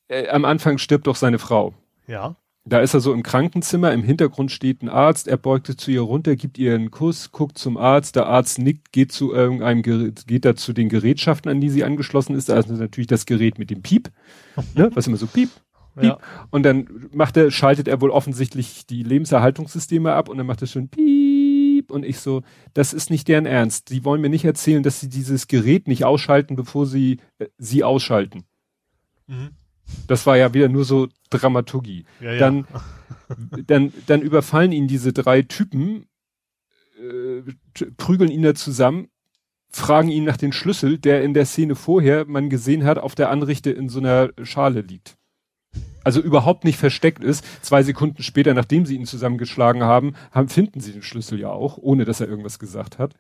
Äh, am Anfang stirbt doch seine Frau. Ja. Da ist er so im Krankenzimmer, im Hintergrund steht ein Arzt, er beugt sich zu ihr runter, gibt ihr einen Kuss, guckt zum Arzt, der Arzt nickt, geht zu irgendeinem Gerät, geht da zu den Gerätschaften, an die sie angeschlossen ist, da ist natürlich das Gerät mit dem Piep, ne, was immer so piep, piep. Ja. Und dann macht er, schaltet er wohl offensichtlich die Lebenserhaltungssysteme ab und dann macht er schon piep und ich so, das ist nicht deren Ernst. Die wollen mir nicht erzählen, dass sie dieses Gerät nicht ausschalten, bevor sie äh, sie ausschalten. Mhm. Das war ja wieder nur so Dramaturgie. Ja, ja. Dann, dann, dann überfallen ihn diese drei Typen, äh, prügeln ihn da zusammen, fragen ihn nach den Schlüssel, der in der Szene vorher man gesehen hat, auf der Anrichte in so einer Schale liegt. Also überhaupt nicht versteckt ist. Zwei Sekunden später, nachdem sie ihn zusammengeschlagen haben, haben finden sie den Schlüssel ja auch, ohne dass er irgendwas gesagt hat.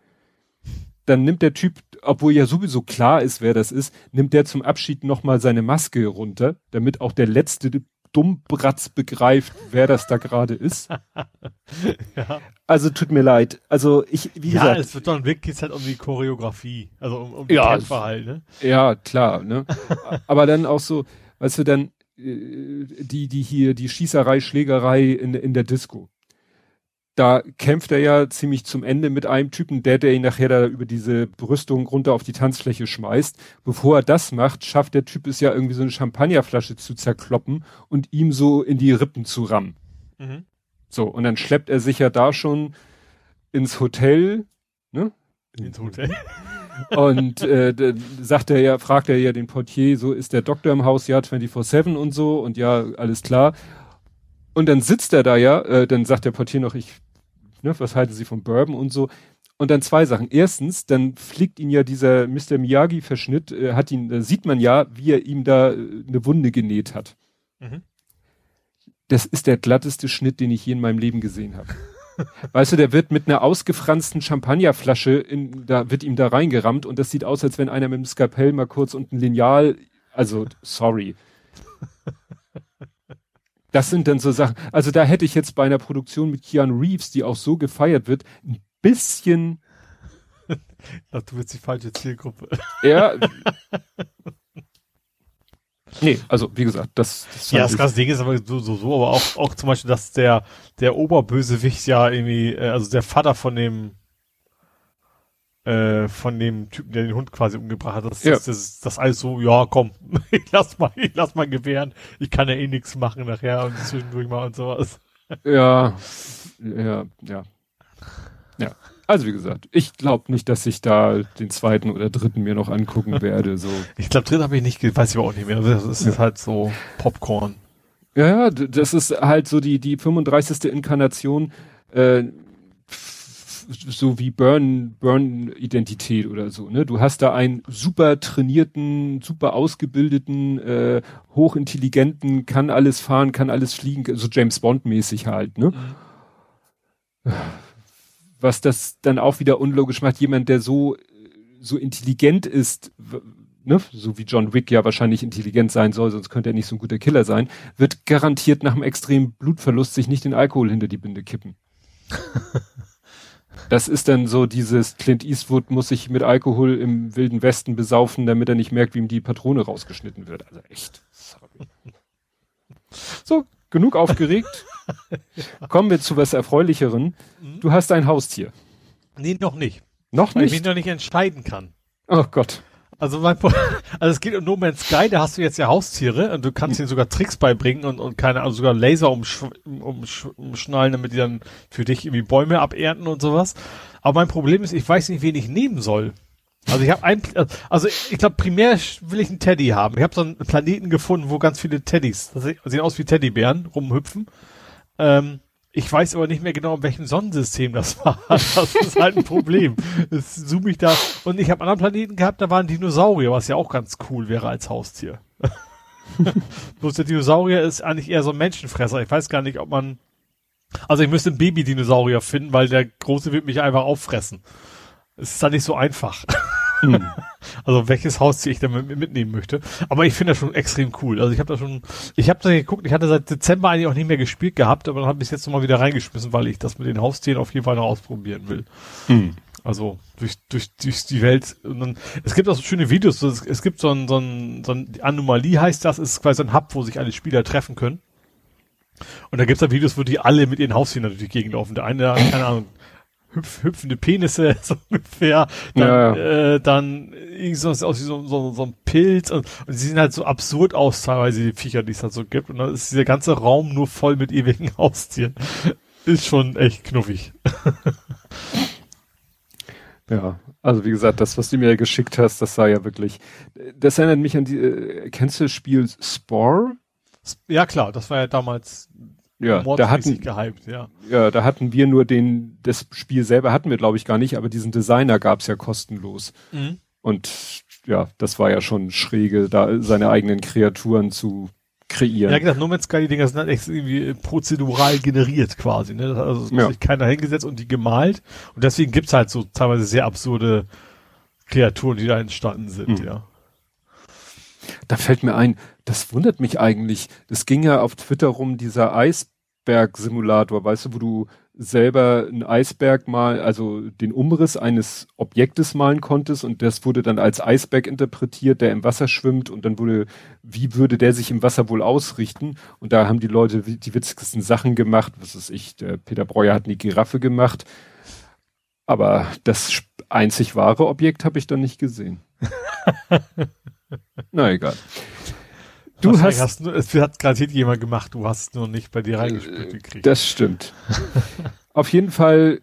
Dann nimmt der Typ, obwohl ja sowieso klar ist, wer das ist, nimmt der zum Abschied nochmal seine Maske runter, damit auch der letzte Dummbratz begreift, wer das da gerade ist. ja. Also tut mir leid. Also ich, wie ja, gesagt, es wird dann wirklich halt um die Choreografie, also um, um Ja, Kämpfer halt, ne? Ja, klar, ne? Aber dann auch so, weißt du, dann äh, die, die hier, die Schießerei, Schlägerei in, in der Disco. Da kämpft er ja ziemlich zum Ende mit einem Typen, der, der ihn nachher da über diese Brüstung runter auf die Tanzfläche schmeißt. Bevor er das macht, schafft der Typ es ja irgendwie so eine Champagnerflasche zu zerkloppen und ihm so in die Rippen zu rammen. Mhm. So, und dann schleppt er sich ja da schon ins Hotel, ne? Ins Hotel. Und äh, sagt er ja, fragt er ja den Portier, so ist der Doktor im Haus, ja, 24-7 und so und ja, alles klar. Und dann sitzt er da ja, äh, dann sagt der Portier noch, ich, ne, was halten Sie vom Bourbon und so. Und dann zwei Sachen. Erstens, dann fliegt ihn ja dieser Mr. Miyagi-Verschnitt, äh, hat ihn, da sieht man ja, wie er ihm da äh, eine Wunde genäht hat. Mhm. Das ist der glatteste Schnitt, den ich je in meinem Leben gesehen habe. weißt du, der wird mit einer ausgefransten Champagnerflasche in, da wird ihm da reingerammt und das sieht aus, als wenn einer mit dem Skalpell mal kurz und ein Lineal, also sorry. Das sind dann so Sachen. Also da hätte ich jetzt bei einer Produktion mit Keanu Reeves, die auch so gefeiert wird, ein bisschen. Ach, du willst die falsche Zielgruppe. Ja. Nee, also wie gesagt, das, das Ja, das ganze Ding ist aber so, so, so, aber auch, auch zum Beispiel, dass der, der Oberbösewicht ja irgendwie, äh, also der Vater von dem, äh, von dem Typen, der den Hund quasi umgebracht hat, das, ja. das, das, das alles so, ja, komm, ich lass mal, ich lass mal gewähren, ich kann ja eh nichts machen nachher und zwischendurch mal und sowas. Ja, ja, ja. Ja. Also wie gesagt, ich glaube nicht, dass ich da den zweiten oder dritten mir noch angucken werde. So. Ich glaube, dritten habe ich nicht, weiß ich aber auch nicht mehr. Das ist ja. halt so Popcorn. Ja, ja, das ist halt so die die 35. Inkarnation, äh, so wie Burn Burn Identität oder so. Ne, du hast da einen super trainierten, super ausgebildeten, äh, hochintelligenten, kann alles fahren, kann alles fliegen, so James Bond mäßig halt. Ne. Was das dann auch wieder unlogisch macht, jemand, der so, so intelligent ist, ne, so wie John Wick ja wahrscheinlich intelligent sein soll, sonst könnte er nicht so ein guter Killer sein, wird garantiert nach einem extremen Blutverlust sich nicht den Alkohol hinter die Binde kippen. das ist dann so dieses Clint Eastwood muss sich mit Alkohol im wilden Westen besaufen, damit er nicht merkt, wie ihm die Patrone rausgeschnitten wird. Also echt. Sorry. So, genug aufgeregt. Kommen wir zu was Erfreulicheren. Du hast ein Haustier. Nee, noch nicht. Noch weil nicht? Weil ich mich noch nicht entscheiden kann. Oh Gott. Also, mein, also es geht um No Man's Sky, da hast du jetzt ja Haustiere und du kannst ihnen sogar Tricks beibringen und, und keine, also sogar Laser umsch, umsch, umschnallen, damit die dann für dich irgendwie Bäume abernten und sowas. Aber mein Problem ist, ich weiß nicht, wen ich nehmen soll. Also ich habe ein, also ich glaube primär will ich einen Teddy haben. Ich habe so einen Planeten gefunden, wo ganz viele Teddys, das sehen aus wie Teddybären, rumhüpfen. Ähm, ich weiß aber nicht mehr genau, in welchem Sonnensystem das war. Das ist halt ein Problem. Das zoome ich da. Und ich habe anderen Planeten gehabt, da waren Dinosaurier, was ja auch ganz cool wäre als Haustier. Bloß der Dinosaurier ist eigentlich eher so ein Menschenfresser. Ich weiß gar nicht, ob man. Also ich müsste einen Baby-Dinosaurier finden, weil der große wird mich einfach auffressen. Es ist da nicht so einfach. Hm. Also welches Haustier ich damit mitnehmen möchte. Aber ich finde das schon extrem cool. Also ich habe da schon, ich habe da geguckt, ich hatte seit Dezember eigentlich auch nicht mehr gespielt gehabt, aber dann habe ich es jetzt nochmal wieder reingeschmissen, weil ich das mit den Haustieren auf jeden Fall noch ausprobieren will. Hm. Also durch, durch, durch die Welt. Und dann, es gibt auch so schöne Videos. Es, es gibt so ein, so ein, so ein Anomalie heißt das, ist quasi ein Hub, wo sich alle Spieler treffen können. Und da gibt's da Videos, wo die alle mit ihren Haustieren durch die Gegend laufen. Der eine, keine Ahnung, hüpf, hüpfende Penisse, so ungefähr. Dann, ja, ja. Äh, dann irgendwie so, aus wie so, so, so ein Pilz und, und sie sehen halt so absurd aus, teilweise die Viecher, die es halt so gibt. Und dann ist dieser ganze Raum nur voll mit ewigen Haustieren. Ist schon echt knuffig. Ja, also wie gesagt, das, was du mir geschickt hast, das sah ja wirklich. Das erinnert mich an die. Äh, kennst du das Spiel Spore? Ja klar, das war ja damals ja, da hatten, gehypt, ja. Ja, da hatten wir nur den, das Spiel selber hatten wir glaube ich gar nicht, aber diesen Designer gab's ja kostenlos. Mhm. Und ja, das war ja schon schräge, da seine eigenen Kreaturen zu kreieren. Ja, gesagt, No Man's Sky, die Dinger sind halt echt irgendwie prozedural generiert quasi, ne? Also es ja. sich keiner hingesetzt und die gemalt. Und deswegen gibt's halt so teilweise sehr absurde Kreaturen, die da entstanden sind, mhm. ja. Da fällt mir ein, das wundert mich eigentlich. Das ging ja auf Twitter rum, dieser Eis, Eisberg-Simulator, weißt du, wo du selber einen Eisberg mal, also den Umriss eines Objektes malen konntest und das wurde dann als Eisberg interpretiert, der im Wasser schwimmt und dann wurde, wie würde der sich im Wasser wohl ausrichten? Und da haben die Leute die witzigsten Sachen gemacht, was ist ich, der Peter Breuer hat eine Giraffe gemacht, aber das einzig wahre Objekt habe ich dann nicht gesehen. Na egal. Du hast, hast nur, es hat gerade jemand gemacht, du hast nur nicht bei dir reingespielt äh, gekriegt. Das stimmt. Auf jeden Fall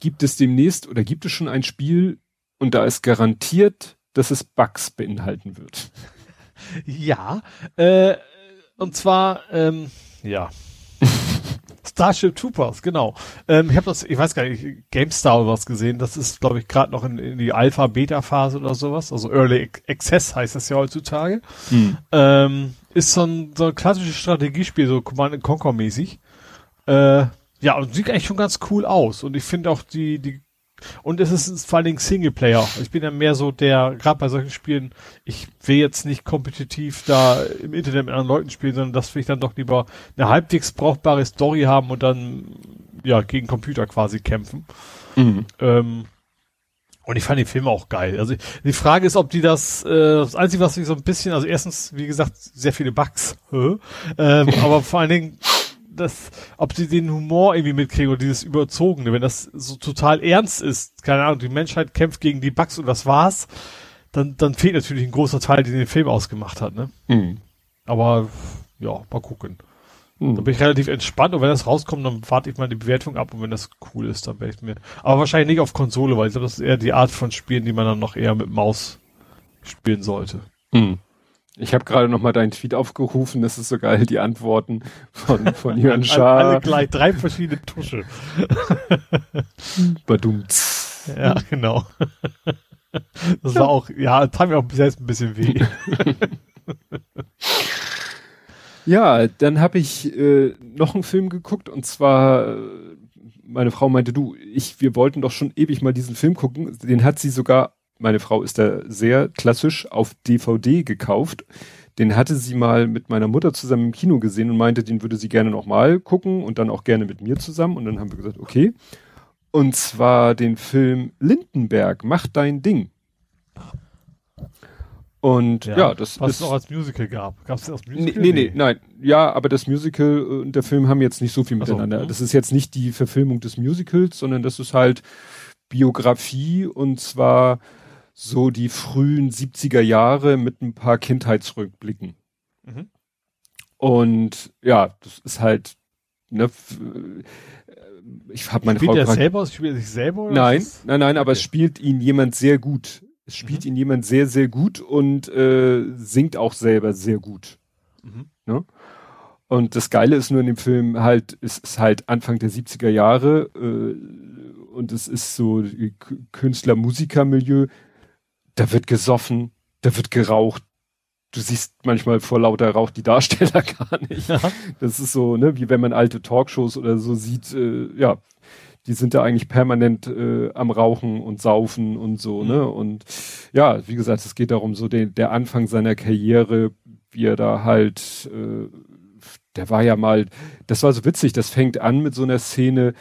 gibt es demnächst oder gibt es schon ein Spiel und da ist garantiert, dass es Bugs beinhalten wird. Ja, äh, und zwar, ähm, ja. Starship Troopers, genau. Ähm, ich habe das, ich weiß gar nicht, GameStar oder was gesehen. Das ist, glaube ich, gerade noch in, in die Alpha-Beta-Phase oder sowas. Also Early Access heißt das ja heutzutage. Hm. Ähm, ist so ein, so ein klassisches Strategiespiel, so Command Conquer mäßig. Äh, ja, und sieht eigentlich schon ganz cool aus. Und ich finde auch die, die und es ist vor allen Dingen Singleplayer. Ich bin ja mehr so der, gerade bei solchen Spielen, ich will jetzt nicht kompetitiv da im Internet mit anderen Leuten spielen, sondern das will ich dann doch lieber eine halbwegs brauchbare Story haben und dann ja gegen Computer quasi kämpfen. Mhm. Ähm, und ich fand den Film auch geil. Also die Frage ist, ob die das, äh, das Einzige, was ich so ein bisschen, also erstens, wie gesagt, sehr viele Bugs, ähm, aber vor allen Dingen das, ob sie den Humor irgendwie mitkriegen oder dieses Überzogene, wenn das so total ernst ist, keine Ahnung, die Menschheit kämpft gegen die Bugs und das war's, dann, dann fehlt natürlich ein großer Teil, den den Film ausgemacht hat, ne? Mhm. Aber, ja, mal gucken. Mhm. Da bin ich relativ entspannt und wenn das rauskommt, dann warte ich mal die Bewertung ab und wenn das cool ist, dann werde ich mir, aber wahrscheinlich nicht auf Konsole, weil ich glaube, das ist eher die Art von Spielen, die man dann noch eher mit Maus spielen sollte. Mhm. Ich habe gerade noch mal deinen Tweet aufgerufen, das ist so geil, die Antworten von, von Jörn Schaar. Alle gleich, drei verschiedene Tusche. Badumts. Ja, genau. Das war auch, ja, tat mir auch selbst ein bisschen weh. ja, dann habe ich äh, noch einen Film geguckt und zwar äh, meine Frau meinte, du, ich, wir wollten doch schon ewig mal diesen Film gucken. Den hat sie sogar meine Frau ist da sehr klassisch auf DVD gekauft. Den hatte sie mal mit meiner Mutter zusammen im Kino gesehen und meinte, den würde sie gerne nochmal gucken und dann auch gerne mit mir zusammen. Und dann haben wir gesagt, okay. Und zwar den Film Lindenberg, mach dein Ding. Und ja, ja das was ist es auch als Musical gab. Gab es als Musical? Nee, nee, nee, nein. Ja, aber das Musical und der Film haben jetzt nicht so viel miteinander. So, das ist jetzt nicht die Verfilmung des Musicals, sondern das ist halt Biografie und zwar so die frühen 70er Jahre mit ein paar Kindheitsrückblicken. Mhm. Und ja, das ist halt, ne, ich habe meine spielt Frau er selber, spielt er sich selber? Oder nein, nein, nein, okay. aber es spielt ihn jemand sehr gut. Es spielt mhm. ihn jemand sehr, sehr gut und äh, singt auch selber sehr gut. Mhm. Ne? Und das Geile ist nur in dem Film halt, es ist halt Anfang der 70er Jahre äh, und es ist so Künstler-Musiker-Milieu da wird gesoffen, da wird geraucht. Du siehst manchmal vor lauter Rauch die Darsteller gar nicht. Ja. Das ist so, ne, wie wenn man alte Talkshows oder so sieht, äh, ja, die sind da eigentlich permanent äh, am Rauchen und Saufen und so, mhm. ne? Und ja, wie gesagt, es geht darum, so den, der Anfang seiner Karriere, wie er da halt, äh, der war ja mal, das war so witzig, das fängt an mit so einer Szene,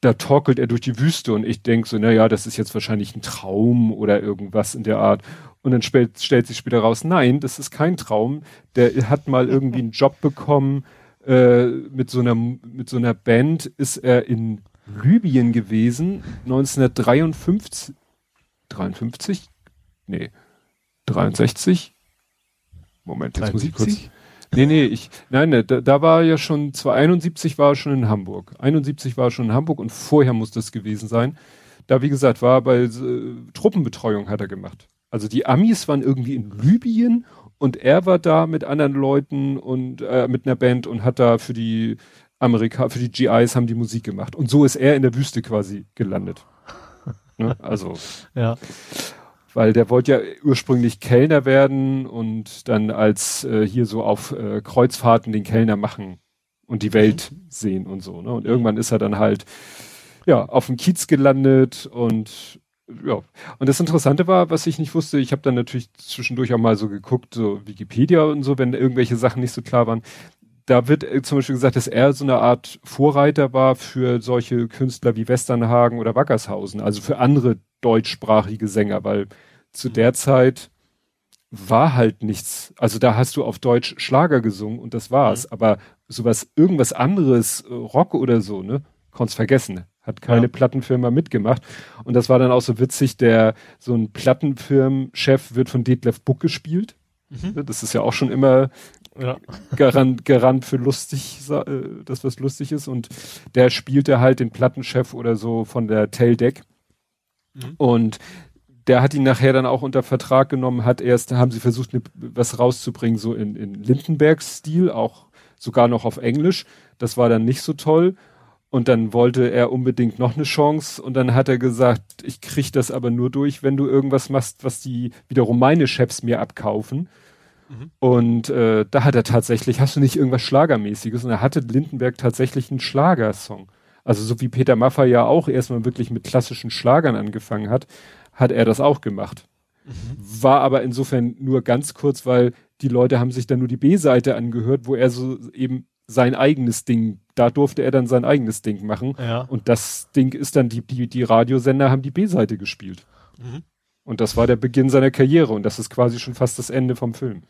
da torkelt er durch die Wüste und ich denk so, na ja, das ist jetzt wahrscheinlich ein Traum oder irgendwas in der Art. Und dann stellt, stellt sich später raus, nein, das ist kein Traum. Der hat mal irgendwie einen Job bekommen äh, mit so einer mit so einer Band ist er in Libyen gewesen 1953 53 nee 63 Moment jetzt 73? muss ich kurz Nee, nee, ich, nein, ne, da, da war ja schon, 271 war er schon in Hamburg. 71 war er schon in Hamburg und vorher muss das gewesen sein. Da, wie gesagt, war bei äh, Truppenbetreuung hat er gemacht. Also die Amis waren irgendwie in Libyen und er war da mit anderen Leuten und äh, mit einer Band und hat da für die Amerika, für die GIs haben die Musik gemacht. Und so ist er in der Wüste quasi gelandet. ne? Also. Ja weil der wollte ja ursprünglich Kellner werden und dann als äh, hier so auf äh, Kreuzfahrten den Kellner machen und die Welt mhm. sehen und so. Ne? Und irgendwann ist er dann halt ja auf dem Kiez gelandet und ja. Und das Interessante war, was ich nicht wusste, ich habe dann natürlich zwischendurch auch mal so geguckt, so Wikipedia und so, wenn irgendwelche Sachen nicht so klar waren. Da wird äh, zum Beispiel gesagt, dass er so eine Art Vorreiter war für solche Künstler wie Westernhagen oder Wackershausen, also für andere deutschsprachige Sänger, weil zu mhm. der Zeit war halt nichts. Also da hast du auf Deutsch Schlager gesungen und das war's. Mhm. Aber sowas, irgendwas anderes, äh, Rock oder so, ne, konntest vergessen. Hat keine ja. Plattenfirma mitgemacht. Und das war dann auch so witzig, der, so ein Plattenfirmenchef wird von Detlef Buck gespielt. Mhm. Das ist ja auch schon immer ja. garant, garant für lustig, äh, das was lustig ist. Und der spielte halt den Plattenchef oder so von der Taildeck. Mhm. Und der hat ihn nachher dann auch unter Vertrag genommen, hat erst, haben sie versucht, was rauszubringen, so in, in Lindenbergs Stil, auch sogar noch auf Englisch. Das war dann nicht so toll. Und dann wollte er unbedingt noch eine Chance und dann hat er gesagt, ich krieg das aber nur durch, wenn du irgendwas machst, was die wiederum meine Chefs mir abkaufen. Mhm. Und äh, da hat er tatsächlich, hast du nicht irgendwas Schlagermäßiges? Und er hatte Lindenberg tatsächlich einen Schlagersong. Also so wie Peter Maffay ja auch erstmal wirklich mit klassischen Schlagern angefangen hat, hat er das auch gemacht. Mhm. War aber insofern nur ganz kurz, weil die Leute haben sich dann nur die B-Seite angehört, wo er so eben sein eigenes Ding, da durfte er dann sein eigenes Ding machen. Ja. Und das Ding ist dann, die, die, die Radiosender haben die B-Seite gespielt. Mhm. Und das war der Beginn seiner Karriere und das ist quasi schon fast das Ende vom Film.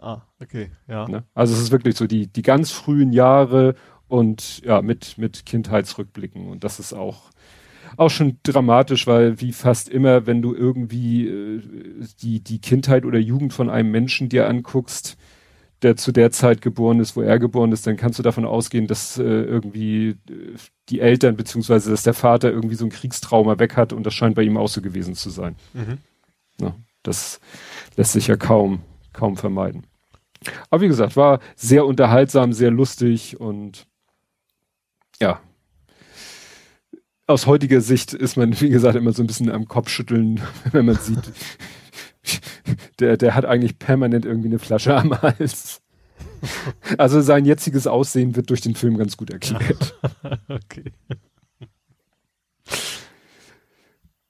Ah, okay, ja. Ne? Also es ist wirklich so die, die ganz frühen Jahre und ja, mit, mit Kindheitsrückblicken. Und das ist auch, auch schon dramatisch, weil wie fast immer, wenn du irgendwie äh, die, die Kindheit oder Jugend von einem Menschen dir anguckst, der zu der Zeit geboren ist, wo er geboren ist, dann kannst du davon ausgehen, dass äh, irgendwie äh, die Eltern beziehungsweise dass der Vater irgendwie so ein Kriegstrauma weg hat und das scheint bei ihm auch so gewesen zu sein. Mhm. Ja, das lässt sich ja kaum, kaum vermeiden. Aber wie gesagt, war sehr unterhaltsam, sehr lustig und ja. Aus heutiger Sicht ist man, wie gesagt, immer so ein bisschen am Kopfschütteln, wenn man sieht, der, der hat eigentlich permanent irgendwie eine Flasche am Hals. Also sein jetziges Aussehen wird durch den Film ganz gut erklärt. okay.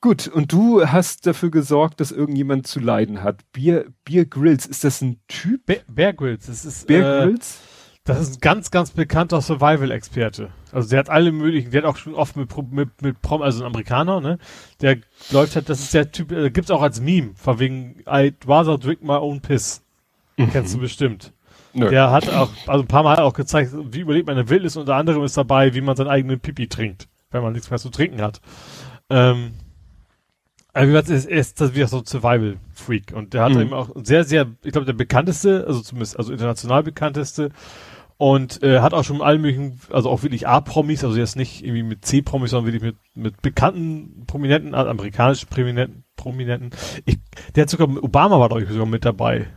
Gut, und du hast dafür gesorgt, dass irgendjemand zu leiden hat. Beer, Beer Grills, ist das ein Typ? Be Bear Grills, das ist. Bear äh, Grills? Das ist ein ganz, ganz bekannter Survival-Experte. Also der hat alle möglichen, der hat auch schon oft mit, mit, mit Prom, also ein Amerikaner, ne? Der läuft halt, das ist der Typ, äh, gibt's auch als Meme, von wegen I'd rather drink my own piss. Mhm. Kennst du bestimmt. Nö. Der hat auch, also ein paar Mal auch gezeigt, wie überlebt man in Wildnis, unter anderem ist dabei, wie man seinen eigenen Pipi trinkt, wenn man nichts mehr zu trinken hat. Ähm, also wie gesagt, er ist, er ist das wieder so ein Survival-Freak und der hat mhm. eben auch sehr, sehr, ich glaube, der bekannteste, also zumindest, also international bekannteste und äh, hat auch schon allen möglichen, also auch wirklich A-Promis, also jetzt nicht irgendwie mit C-Promis, sondern wirklich mit, mit bekannten Prominenten, also amerikanischen Prominenten, Prominenten. Ich, der hat sogar, Obama war, glaube ich, sogar mit dabei.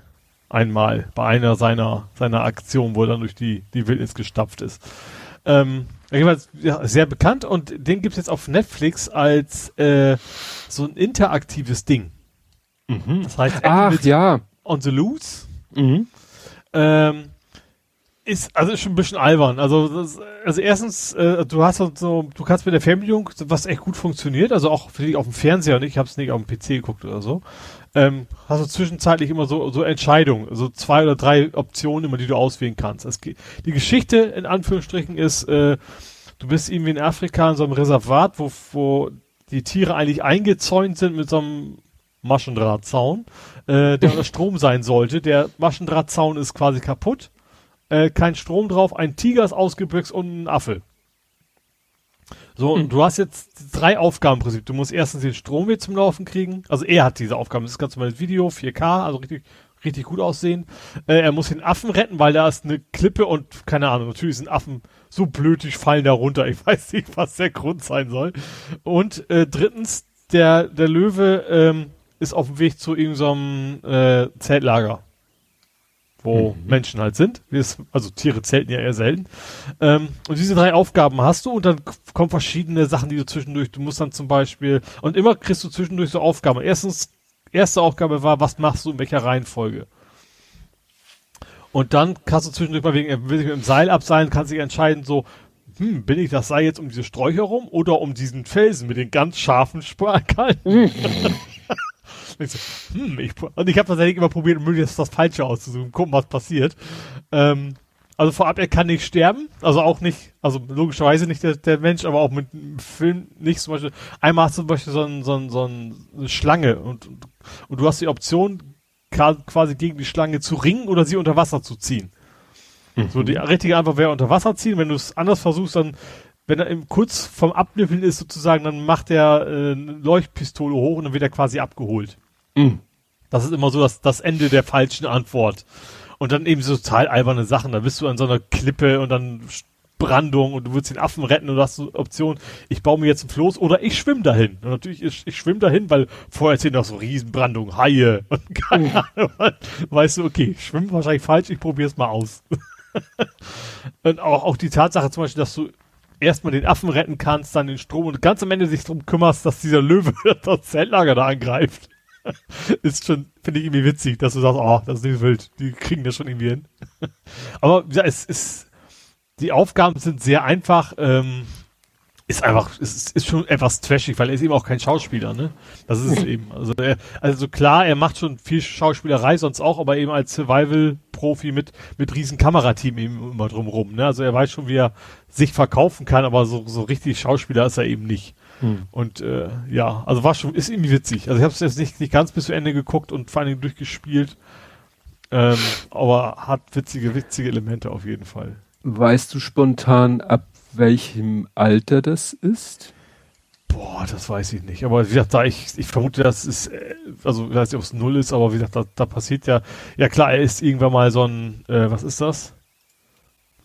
Einmal bei einer seiner, seiner Aktionen, wo er dann durch die, die Wildnis gestapft ist. Ähm, jedenfalls ja, sehr bekannt und den gibt's jetzt auf Netflix als äh, so ein interaktives Ding. Mhm. Das heißt, Ach, ja. On the Loose. Mhm. Ähm, ist also ist schon ein bisschen albern. Also das, also erstens, äh, du hast so, du kannst mit der Fernbedienung, was echt gut funktioniert, also auch für dich auf dem Fernseher und ich habe es nicht auf dem PC geguckt oder so. Ähm, hast du zwischenzeitlich immer so so Entscheidungen, so zwei oder drei Optionen immer, die du auswählen kannst. Es, die Geschichte in Anführungsstrichen ist, äh, du bist irgendwie in Afrika in so einem Reservat, wo wo die Tiere eigentlich eingezäunt sind mit so einem Maschendrahtzaun, äh, der unter Strom sein sollte. Der Maschendrahtzaun ist quasi kaputt äh, kein Strom drauf, ein Tiger ist ausgebüxt und ein Affe. So, und hm. du hast jetzt drei Aufgaben im Prinzip. Du musst erstens den Strom wieder zum Laufen kriegen. Also er hat diese Aufgaben. Das ist ganz normales Video, 4K, also richtig, richtig gut aussehen. Äh, er muss den Affen retten, weil da ist eine Klippe und keine Ahnung, natürlich sind Affen so blödig, fallen da runter. Ich weiß nicht, was der Grund sein soll. Und äh, drittens, der, der Löwe ähm, ist auf dem Weg zu irgendeinem äh, Zeltlager wo mhm. Menschen halt sind. Also Tiere zelten ja eher selten. Ähm, und diese drei Aufgaben hast du und dann kommen verschiedene Sachen, die du zwischendurch, du musst dann zum Beispiel, und immer kriegst du zwischendurch so Aufgaben. Erstens, erste Aufgabe war, was machst du in welcher Reihenfolge? Und dann kannst du zwischendurch mal wegen, will sich mit dem Seil abseilen, kannst dich entscheiden, so, hm, bin ich das Seil jetzt um diese Sträucher rum oder um diesen Felsen mit den ganz scharfen Sparkalten? Mhm. ich so, hm, ich, und ich habe tatsächlich immer probiert, möglichst das Falsche auszusuchen, gucken, was passiert. Ähm, also vorab, er kann nicht sterben, also auch nicht, also logischerweise nicht der, der Mensch, aber auch mit Film nicht zum Beispiel. Einmal hast du zum Beispiel so, ein, so, ein, so eine Schlange und, und du hast die Option, quasi gegen die Schlange zu ringen oder sie unter Wasser zu ziehen. Mhm. So, die richtige Antwort wäre unter Wasser ziehen. Wenn du es anders versuchst, dann wenn er im kurz vom Abnippeln ist sozusagen, dann macht er äh, eine Leuchtpistole hoch und dann wird er quasi abgeholt. Mhm. Das ist immer so das, das Ende der falschen Antwort. Und dann eben so total alberne Sachen. Da bist du an so einer Klippe und dann Brandung und du willst den Affen retten und du hast so Option, ich baue mir jetzt ein Floß oder ich schwimme dahin. Und natürlich, ich, ich schwimme dahin, weil vorher sind noch so Riesenbrandungen, Haie und keine Ahnung. Weißt du, okay, ich schwimme wahrscheinlich falsch, ich probiere es mal aus. und auch, auch die Tatsache zum Beispiel, dass du erstmal den Affen retten kannst, dann den Strom und ganz am Ende sich drum kümmerst, dass dieser Löwe das Zeltlager da angreift. ist schon, finde ich irgendwie witzig, dass du sagst, oh, das ist nicht wild, die kriegen das schon irgendwie hin. Aber ja, es ist, die Aufgaben sind sehr einfach, ähm, ist einfach, ist, ist schon etwas trashig, weil er ist eben auch kein Schauspieler, ne? Das ist es eben. Also, er, also klar, er macht schon viel Schauspielerei sonst auch, aber eben als Survival-Profi mit, mit riesen Kamerateam eben immer drumrum, ne? Also er weiß schon, wie er sich verkaufen kann, aber so, so richtig Schauspieler ist er eben nicht. Hm. Und äh, ja, also war schon, ist irgendwie witzig. Also ich habe es jetzt nicht, nicht ganz bis zu Ende geguckt und vor allen Dingen durchgespielt. Ähm, aber hat witzige, witzige Elemente auf jeden Fall. Weißt du spontan, ab welchem Alter das ist? Boah, das weiß ich nicht. Aber wie gesagt, da ich, ich vermute, das ist, äh, also ich weiß nicht, ob es null ist, aber wie gesagt, da, da passiert ja, ja klar, er ist irgendwann mal so ein, äh, was ist das?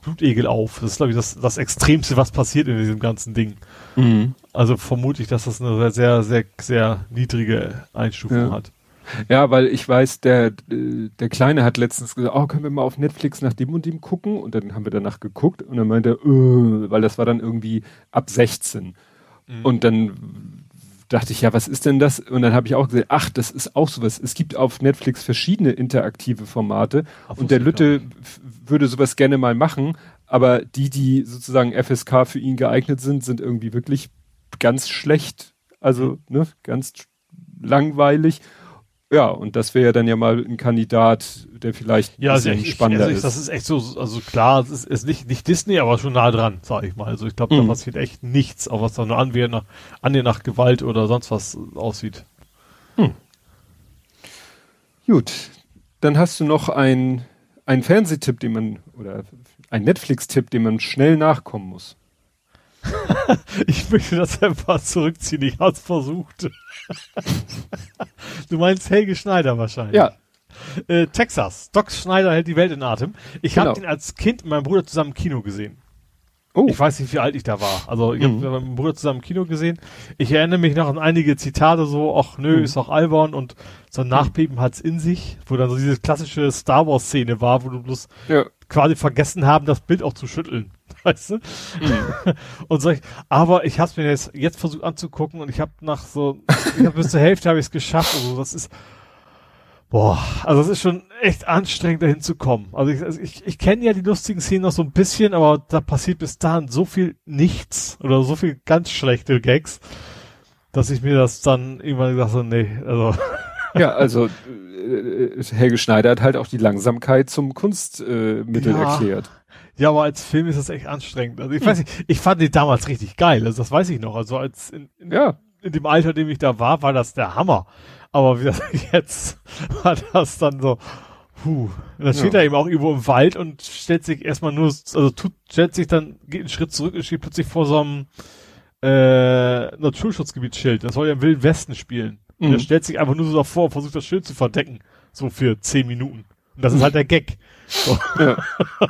Blutegel auf. Das ist, glaube ich, das, das Extremste, was passiert in diesem ganzen Ding. Mhm. Also vermute ich, dass das eine sehr, sehr, sehr niedrige Einstufung ja. hat. Ja, weil ich weiß, der, der Kleine hat letztens gesagt, oh, können wir mal auf Netflix nach dem und dem gucken? Und dann haben wir danach geguckt und dann meinte er, äh, weil das war dann irgendwie ab 16. Mhm. Und dann dachte ich, ja, was ist denn das? Und dann habe ich auch gesehen, ach, das ist auch sowas. Es gibt auf Netflix verschiedene interaktive Formate ach, und der Lütte würde sowas gerne mal machen, aber die, die sozusagen FSK für ihn geeignet sind, sind irgendwie wirklich ganz schlecht. Also, mhm. ne, ganz langweilig. Ja, und das wäre ja dann ja mal ein Kandidat, der vielleicht ja, also ich, spannender also ich, Das ist echt so, also klar, es ist, ist nicht, nicht Disney, aber schon nah dran, sag ich mal. Also ich glaube, mhm. da passiert echt nichts, auch was da nur an, nach, an dir nach Gewalt oder sonst was aussieht. Hm. Gut, dann hast du noch ein, einen Fernsehtipp, den man, oder ein Netflix-Tipp, den man schnell nachkommen muss. ich möchte das einfach zurückziehen. Ich hab's versucht. du meinst Helge Schneider wahrscheinlich. Ja. Äh, Texas. Doc Schneider hält die Welt in Atem. Ich genau. habe den als Kind mit meinem Bruder zusammen im Kino gesehen. Oh. Ich weiß nicht, wie alt ich da war. Also ich mhm. habe mit meinem Bruder zusammen im Kino gesehen. Ich erinnere mich noch an einige Zitate so, ach nö, mhm. ist doch albern und so ein Nachbeben hat's in sich, wo dann so diese klassische Star Wars Szene war, wo du bloß ja. quasi vergessen haben, das Bild auch zu schütteln. weißt du? Mhm. Und so ich, aber ich habe mir jetzt, jetzt versucht anzugucken und ich habe nach so, ich hab bis zur Hälfte habe ich es geschafft. Also das ist, boah, also es ist schon echt anstrengend dahin zu kommen. Also ich, also ich, ich kenne ja die lustigen Szenen noch so ein bisschen, aber da passiert bis dahin so viel nichts oder so viel ganz schlechte Gags, dass ich mir das dann irgendwann gesagt habe, nee, also. Ja, also äh, Helge Schneider hat halt auch die Langsamkeit zum Kunstmittel äh, ja. erklärt. Ja, aber als Film ist das echt anstrengend. Also ich hm. weiß nicht, ich fand den damals richtig geil. Also das weiß ich noch. Also als in, in, ja. in dem Alter, in dem ich da war, war das der Hammer. Aber wie das jetzt war das dann so, puh. Und dann steht ja. er eben auch irgendwo im Wald und stellt sich erstmal nur, also tut, stellt sich dann, geht einen Schritt zurück und steht plötzlich vor so einem äh, Naturschutzgebietsschild. Das soll ja im Wilden Westen spielen. Mhm. Und er stellt sich einfach nur so davor und versucht das Schild zu verdecken. So für zehn Minuten. Und das ist halt der Gag. So. Ja.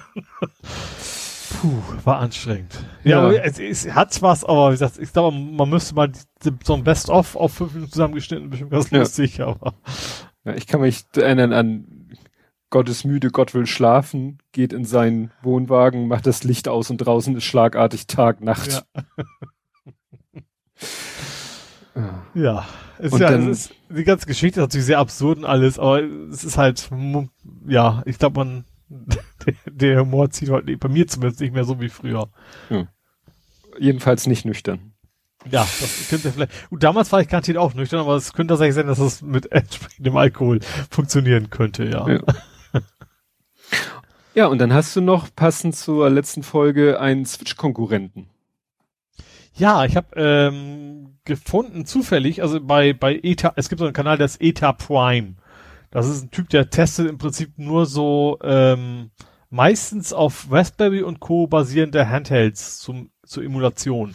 Puh, war anstrengend. Ja, ja. Es, es hat was, aber wie gesagt, ich glaube, man müsste mal so ein Best-of auf fünf Minuten zusammengeschnitten, bestimmt ganz ja. lustig, aber. Ja, ich kann mich erinnern an Gott ist müde, Gott will schlafen, geht in seinen Wohnwagen, macht das Licht aus und draußen ist schlagartig Tag, Nacht. Ja. ja. Es ist ja, dann, es ist, die ganze Geschichte ist natürlich sehr absurd und alles, aber es ist halt, ja, ich glaube, man, der Humor zieht heute bei mir zumindest nicht mehr so wie früher. Hm. Jedenfalls nicht nüchtern. Ja, das könnte vielleicht. Gut, damals war ich garantiert auch nüchtern, aber es könnte tatsächlich sein, dass es mit entsprechendem Alkohol funktionieren könnte, ja. ja. Ja, und dann hast du noch passend zur letzten Folge einen Switch-Konkurrenten. Ja, ich habe ähm, gefunden zufällig, also bei bei ETA, es gibt so einen Kanal, der ist ETA Prime. Das ist ein Typ, der testet im Prinzip nur so ähm, meistens auf Raspberry und Co. basierende Handhelds zum, zur Emulation.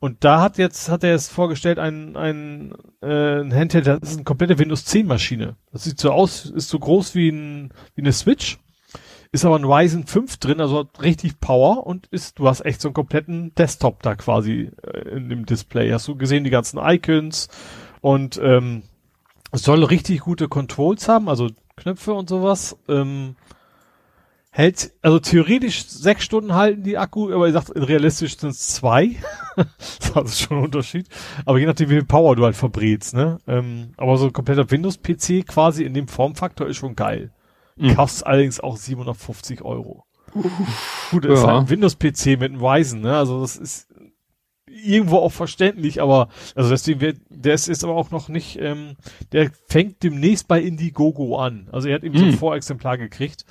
Und da hat jetzt, hat er es vorgestellt, ein, ein, äh, ein Handheld, das ist eine komplette Windows 10 Maschine. Das sieht so aus, ist so groß wie, ein, wie eine Switch. Ist aber ein Ryzen 5 drin, also hat richtig Power und ist, du hast echt so einen kompletten Desktop da quasi äh, in dem Display. Hast du gesehen, die ganzen Icons und ähm, soll richtig gute Controls haben, also Knöpfe und sowas. Ähm, hält, also theoretisch sechs Stunden halten die Akku, aber ihr sagt, realistisch sind es zwei. das ist schon ein Unterschied. Aber je nachdem, wie viel Power du halt verbrätst, ne? Ähm, aber so ein kompletter Windows-PC quasi in dem Formfaktor ist schon geil. Mhm. Kostet allerdings auch 750 Euro. Gut, das ja. ist halt ein Windows-PC mit einem Ryzen, ne? Also das ist irgendwo auch verständlich, aber also deswegen wird, der ist, ist aber auch noch nicht, ähm, der fängt demnächst bei Indiegogo an. Also er hat eben mhm. so ein mhm. Vorexemplar gekriegt.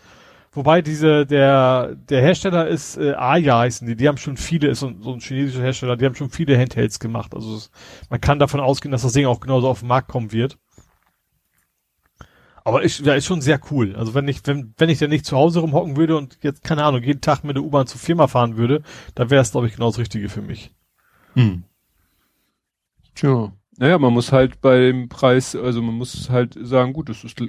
Wobei diese, der, der Hersteller ist äh, Aya heißen die, die haben schon viele, ist so, so ein chinesischer Hersteller, die haben schon viele Handhelds gemacht. Also es, man kann davon ausgehen, dass das Ding auch genauso auf den Markt kommen wird. Aber ist, ja, ist schon sehr cool. Also wenn ich, wenn, wenn ich denn nicht zu Hause rumhocken würde und jetzt, keine Ahnung, jeden Tag mit der U-Bahn zur Firma fahren würde, dann wäre es, glaube ich, genau das Richtige für mich. Hm. Tja. Naja, man muss halt beim Preis, also man muss halt sagen, gut, das ist,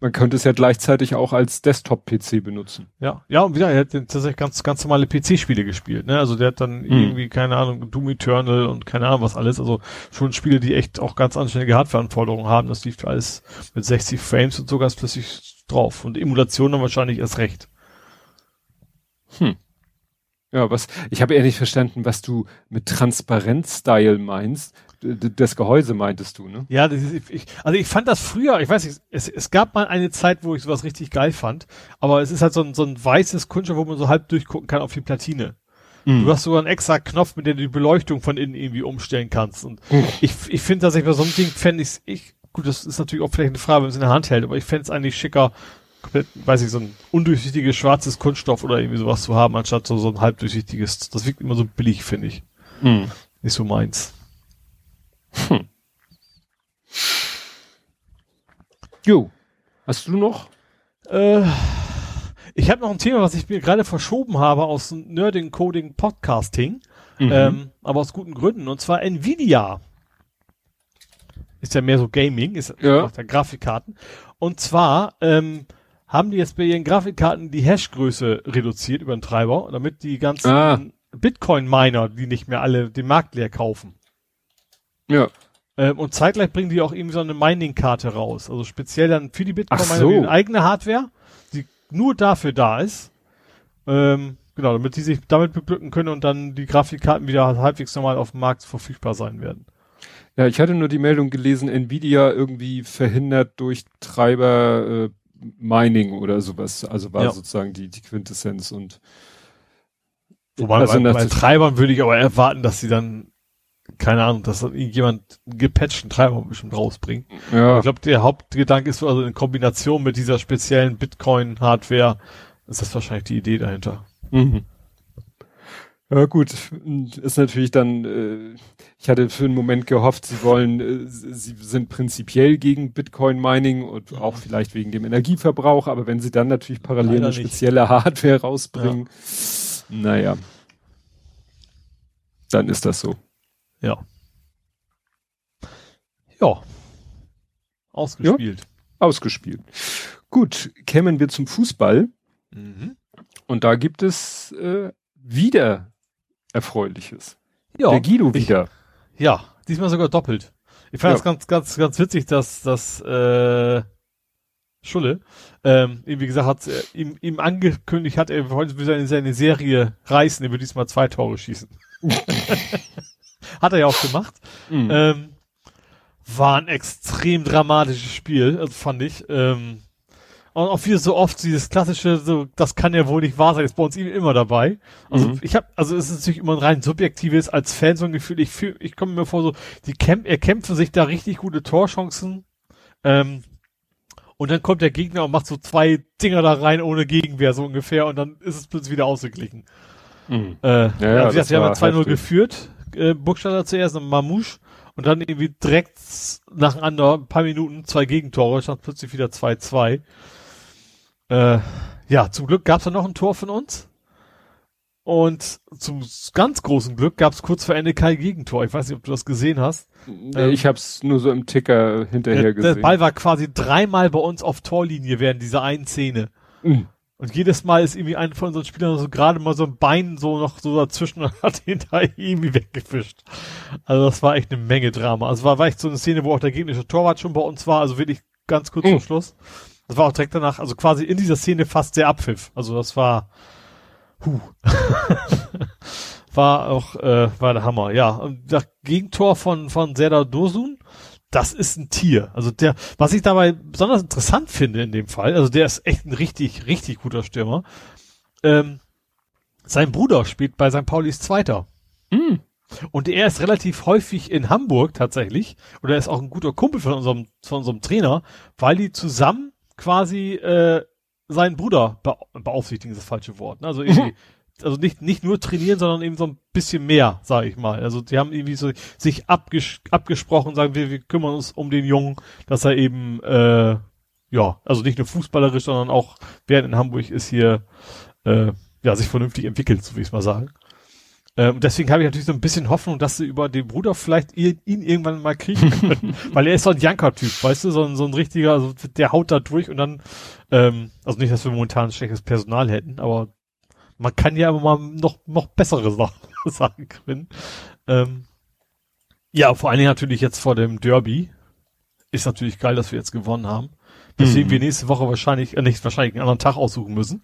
man könnte es ja gleichzeitig auch als Desktop-PC benutzen. Ja, ja, und wieder, er hat tatsächlich ganz, ganz normale PC-Spiele gespielt, ne? Also der hat dann hm. irgendwie, keine Ahnung, Doom Eternal und keine Ahnung was alles, also schon Spiele, die echt auch ganz anständige Hardware-Anforderungen haben, das lief alles mit 60 Frames und so ganz plötzlich drauf. Und Emulation dann wahrscheinlich erst recht. Hm. Ja, was, ich habe eher nicht verstanden, was du mit Transparenz-Style meinst. Das Gehäuse meintest du, ne? Ja, das ist, ich, also ich fand das früher, ich weiß nicht, es, es gab mal eine Zeit, wo ich sowas richtig geil fand, aber es ist halt so ein, so ein weißes Kunststoff, wo man so halb durchgucken kann auf die Platine. Mhm. Du hast sogar einen extra Knopf, mit dem du die Beleuchtung von innen irgendwie umstellen kannst. Und mhm. ich, ich finde tatsächlich bei so einem Ding fände ich, ich, gut, das ist natürlich auch vielleicht eine Frage, wenn es in der Hand hält, aber ich fände es eigentlich schicker, komplett, weiß ich, so ein undurchsichtiges schwarzes Kunststoff oder irgendwie sowas zu haben, anstatt so, so ein halbdurchsichtiges. Das wirkt immer so billig, finde ich. Hm. Nicht so meins. Hm. Jo. Hast du noch? Äh, ich habe noch ein Thema, was ich mir gerade verschoben habe aus Nerding Coding Podcasting. Mhm. Ähm, aber aus guten Gründen. Und zwar Nvidia. Ist ja mehr so Gaming, ist ja. der Grafikkarten. Und zwar ähm, haben die jetzt bei ihren Grafikkarten die Hashgröße reduziert über den Treiber, damit die ganzen ah. Bitcoin-Miner, die nicht mehr alle den Markt leer kaufen. Ja. Ähm, und zeitgleich bringen die auch irgendwie so eine Mining-Karte raus. Also speziell dann für die Bitcoin-Miner so. eine eigene Hardware, die nur dafür da ist. Ähm, genau, damit die sich damit beglücken können und dann die Grafikkarten wieder halbwegs normal auf dem Markt verfügbar sein werden. Ja, ich hatte nur die Meldung gelesen, Nvidia irgendwie verhindert durch Treiber äh, Mining oder sowas. Also war ja. sozusagen die, die Quintessenz und Wobei also bei, bei Treibern würde ich aber erwarten, dass sie dann, keine Ahnung, dass irgendjemand einen gepatchten Treiber bestimmt rausbringt. Ja. Ich glaube, der Hauptgedanke ist also in Kombination mit dieser speziellen Bitcoin-Hardware, ist das wahrscheinlich die Idee dahinter. Mhm. Ja gut, ist natürlich dann, äh, ich hatte für einen Moment gehofft, sie wollen, äh, sie sind prinzipiell gegen Bitcoin Mining und auch vielleicht wegen dem Energieverbrauch, aber wenn sie dann natürlich parallel Leider eine spezielle nicht. Hardware rausbringen, ja. naja, dann ist das so. Ja. Ja. Ausgespielt. Ja, ausgespielt. Gut, kämen wir zum Fußball. Mhm. Und da gibt es äh, wieder Erfreuliches. Ja. Der Guido wieder. Ich, ja, diesmal sogar doppelt. Ich fand es ja. ganz, ganz, ganz witzig, dass dass äh, Schulle, ähm, wie gesagt, hat äh, ihm, ihm angekündigt hat, er wollte seine, seine Serie reißen, er würde diesmal zwei Tore schießen. hat er ja auch gemacht. Mhm. Ähm, war ein extrem dramatisches Spiel, also fand ich. Ähm, und auch wie so oft dieses klassische, so, das kann ja wohl nicht wahr sein, ist bei uns immer dabei. Also mhm. ich habe, also es ist natürlich immer ein rein subjektives als Fan so ein Gefühl. Ich fühl, ich komme mir vor so, die kämp er kämpft für sich da richtig gute Torchancen. Ähm, und dann kommt der Gegner und macht so zwei Dinger da rein ohne Gegenwehr so ungefähr und dann ist es plötzlich wieder ausgeglichen. Mhm. Äh, ja, ja, also wir haben 2-0 geführt, äh, Burgstaller zuerst und Mamouche und dann irgendwie direkt nacheinander, ein paar Minuten, zwei Gegentore, stand plötzlich wieder 2-2. Äh, ja, zum Glück gab es noch ein Tor von uns. Und zum ganz großen Glück gab es kurz vor Ende kein Gegentor. Ich weiß nicht, ob du das gesehen hast. Nee, ich habe es nur so im Ticker hinterher der, gesehen. Der Ball war quasi dreimal bei uns auf Torlinie während dieser einen Szene. Mhm. Und jedes Mal ist irgendwie einer von unseren Spielern so gerade mal so ein Bein so noch so dazwischen und hat hinter irgendwie weggefischt. Also das war echt eine Menge Drama. Also war, war echt so eine Szene, wo auch der gegnerische Torwart schon bei uns war, also wirklich ganz kurz mhm. zum Schluss. Das war auch direkt danach, also quasi in dieser Szene fast der Abpfiff. Also das war, huh. war auch, äh, war der Hammer. Ja, und das Gegentor von, von Serdar Dursun, das ist ein Tier. Also der, was ich dabei besonders interessant finde in dem Fall, also der ist echt ein richtig, richtig guter Stürmer. Ähm, sein Bruder spielt bei St. Paulis Zweiter. Mm. Und er ist relativ häufig in Hamburg tatsächlich. Und er ist auch ein guter Kumpel von unserem, von unserem Trainer, weil die zusammen quasi äh, seinen Bruder be beaufsichtigen, ist das falsche Wort. Ne? Also irgendwie, also nicht, nicht nur trainieren, sondern eben so ein bisschen mehr, sage ich mal. Also die haben irgendwie so sich abges abgesprochen, sagen wir, wir kümmern uns um den Jungen, dass er eben äh, ja, also nicht nur fußballerisch, sondern auch während in Hamburg ist hier äh, ja sich vernünftig entwickelt, so wie ich es mal sagen. Ähm, deswegen habe ich natürlich so ein bisschen Hoffnung, dass sie über den Bruder vielleicht ihn, ihn irgendwann mal kriegen können. Weil er ist so ein Janker-Typ, weißt du, so ein, so ein richtiger, also der haut da durch und dann, ähm, also nicht, dass wir momentan schlechtes Personal hätten, aber man kann ja immer mal noch, noch bessere Sachen sagen können. Ähm, ja, vor allen Dingen natürlich jetzt vor dem Derby. Ist natürlich geil, dass wir jetzt gewonnen haben. Deswegen Mhm. wir nächste Woche wahrscheinlich, äh, nicht wahrscheinlich einen anderen Tag aussuchen müssen.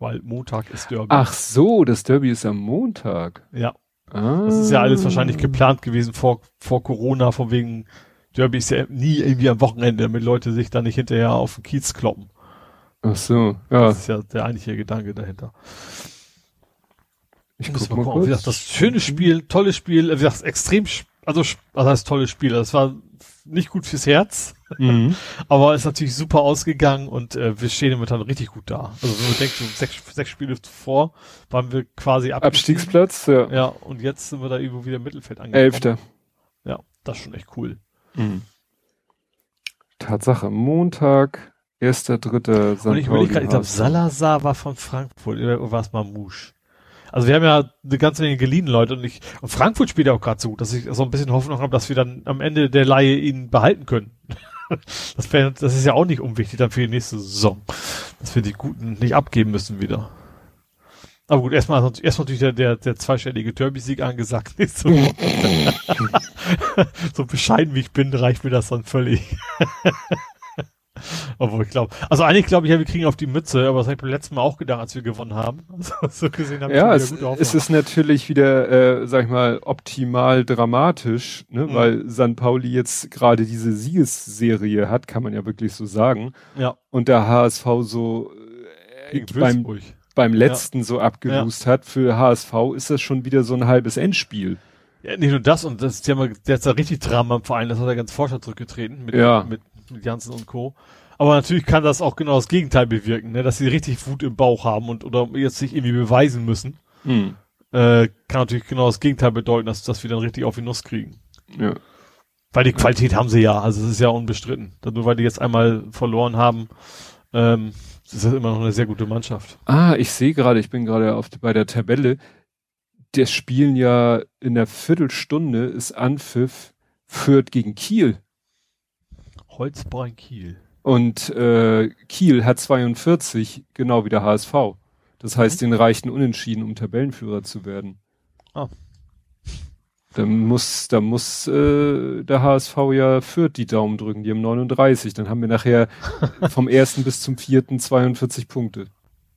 Weil Montag ist Derby. Ach so, das Derby ist am Montag. Ja. Ah. Das ist ja alles wahrscheinlich geplant gewesen vor, vor Corona, von wegen Derby ist ja nie irgendwie am Wochenende, damit Leute sich da nicht hinterher auf den Kiez kloppen. Ach so, ja. Das ist ja der eigentliche Gedanke dahinter. Ich guck wir mal gucken. Wie gesagt, das schöne Spiel, tolles Spiel, wie gesagt, extrem, also, sch- was heißt tolles Spiel? Das war nicht gut fürs Herz, Mhm. aber ist natürlich super ausgegangen und äh, wir stehen momentan richtig gut da. Also wenn man denkt, so sechs, sechs Spiele zuvor waren wir quasi. Abstiegsplatz, ja. Ja, und jetzt sind wir da irgendwo wieder im Mittelfeld angekommen. Elfter. Ja, das ist schon echt cool. Mhm. Tatsache, Montag, erster, dritter. Und ich überlege gerade, ich glaube. Salazar war von Frankfurt oder war es Mamouche? Also wir haben ja eine ganze Menge geliehen Leute und ich und Frankfurt spielt ja auch gerade so gut, dass ich so ein bisschen Hoffnung habe, dass wir dann am Ende der Laie ihn behalten können. Das, wär, das ist ja auch nicht unwichtig dann für die nächste Saison, dass wir die Guten nicht abgeben müssen wieder. Aber gut, erstmal erstmal natürlich der, der, der zweistellige Derby-Sieg angesagt. Woche. so bescheiden wie ich bin, reicht mir das dann völlig. Obwohl ich glaube, also eigentlich glaube ich ja, wir kriegen auf die Mütze, aber das habe ich beim letzten Mal auch gedacht, als wir gewonnen haben. Also, so gesehen haben Ja, es, es ist natürlich wieder, äh, sag ich mal, optimal dramatisch, ne? Mhm. weil San Pauli jetzt gerade diese Siegesserie hat, kann man ja wirklich so sagen. ja, Und der HSV so äh, beim, beim letzten so abgelust hat. Für HSV ist das schon wieder so ein halbes Endspiel. Ja, nicht nur das, und das, haben, ja- der ist da richtig Drama im Verein, das hat er ganz Forscher zurückgetreten mit, Ja. mit Janssen und Co. Aber natürlich kann das auch genau das Gegenteil bewirken, ne? dass sie richtig Wut im Bauch haben und oder jetzt sich irgendwie beweisen müssen. Hm. Äh, kann natürlich genau das Gegenteil bedeuten, dass, dass wir dann richtig auf die Nuss kriegen. Ja. Weil die Qualität haben sie ja, also es ist ja unbestritten. Nur weil die jetzt einmal verloren haben, ähm, ist das immer noch eine sehr gute Mannschaft. Ah, ich sehe gerade, ich bin gerade auf bei der Tabelle. Der spielen ja in der Viertelstunde ist Anpfiff Fürth gegen Kiel. Holzbein Kiel. Und äh, Kiel hat 42, genau wie der HSV. Das heißt, den reichten Unentschieden, um Tabellenführer zu werden. Ah. Da muss, da muss äh, der HSV ja Fürth die Daumen drücken, die haben 39. Dann haben wir nachher vom ersten bis zum vierten 42 Punkte.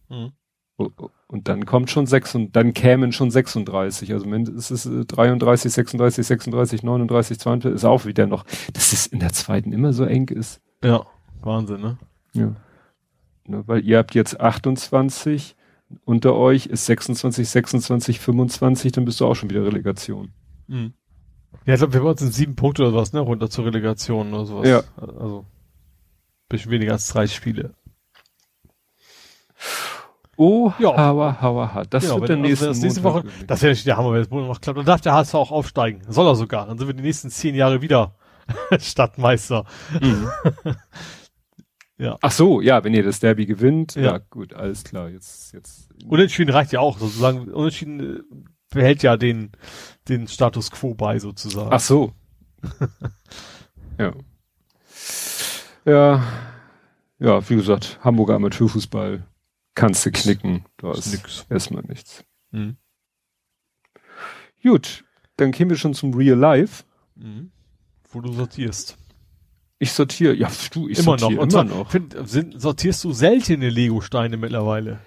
Mhm. Oh, oh. Und dann kommt schon sechs und dann kämen schon 36. Also wenn es ist äh, 33, 36, 36, 39, 42 ist auch wieder noch, dass es in der zweiten immer so eng ist. Ja, Wahnsinn, ne? Ja. Ne, weil ihr habt jetzt 28, unter euch ist 26, 26, 25, dann bist du auch schon wieder Relegation. Mhm. Ja, ich glaube, wir waren sind sieben Punkte oder was, ne? Runter zur Relegation oder sowas. Ja. Also, bisschen weniger als drei Spiele. Oh, Ja. hauer, hauer, hart. Das Genau, wird der also nächste das nächste Woche, das wäre natürlich der Hammer, wenn das Monat noch klappt. Dann darf der HSV auch aufsteigen. Soll er sogar. Dann sind wir die nächsten zehn Jahre wieder Stadtmeister. Mhm. Ja. Ach so, ja, wenn ihr das Derby gewinnt, ja, Ja. gut, alles klar. Jetzt, jetzt. Unentschieden reicht ja auch, sozusagen. Unentschieden äh, behält ja den, den Status quo bei, sozusagen. Ach so. ja. Ja. Ja, wie gesagt, Hamburger Amateurfußball kannst du knicken. Da Ist ist nix. erstmal nichts. Mhm. Gut, dann kämen wir schon zum Real Life. Mhm. Wo du sortierst. Ich sortiere, ja, du, ich immer noch. sortiere Und immer noch. Find, sind, sortierst du seltene Lego-Steine mittlerweile?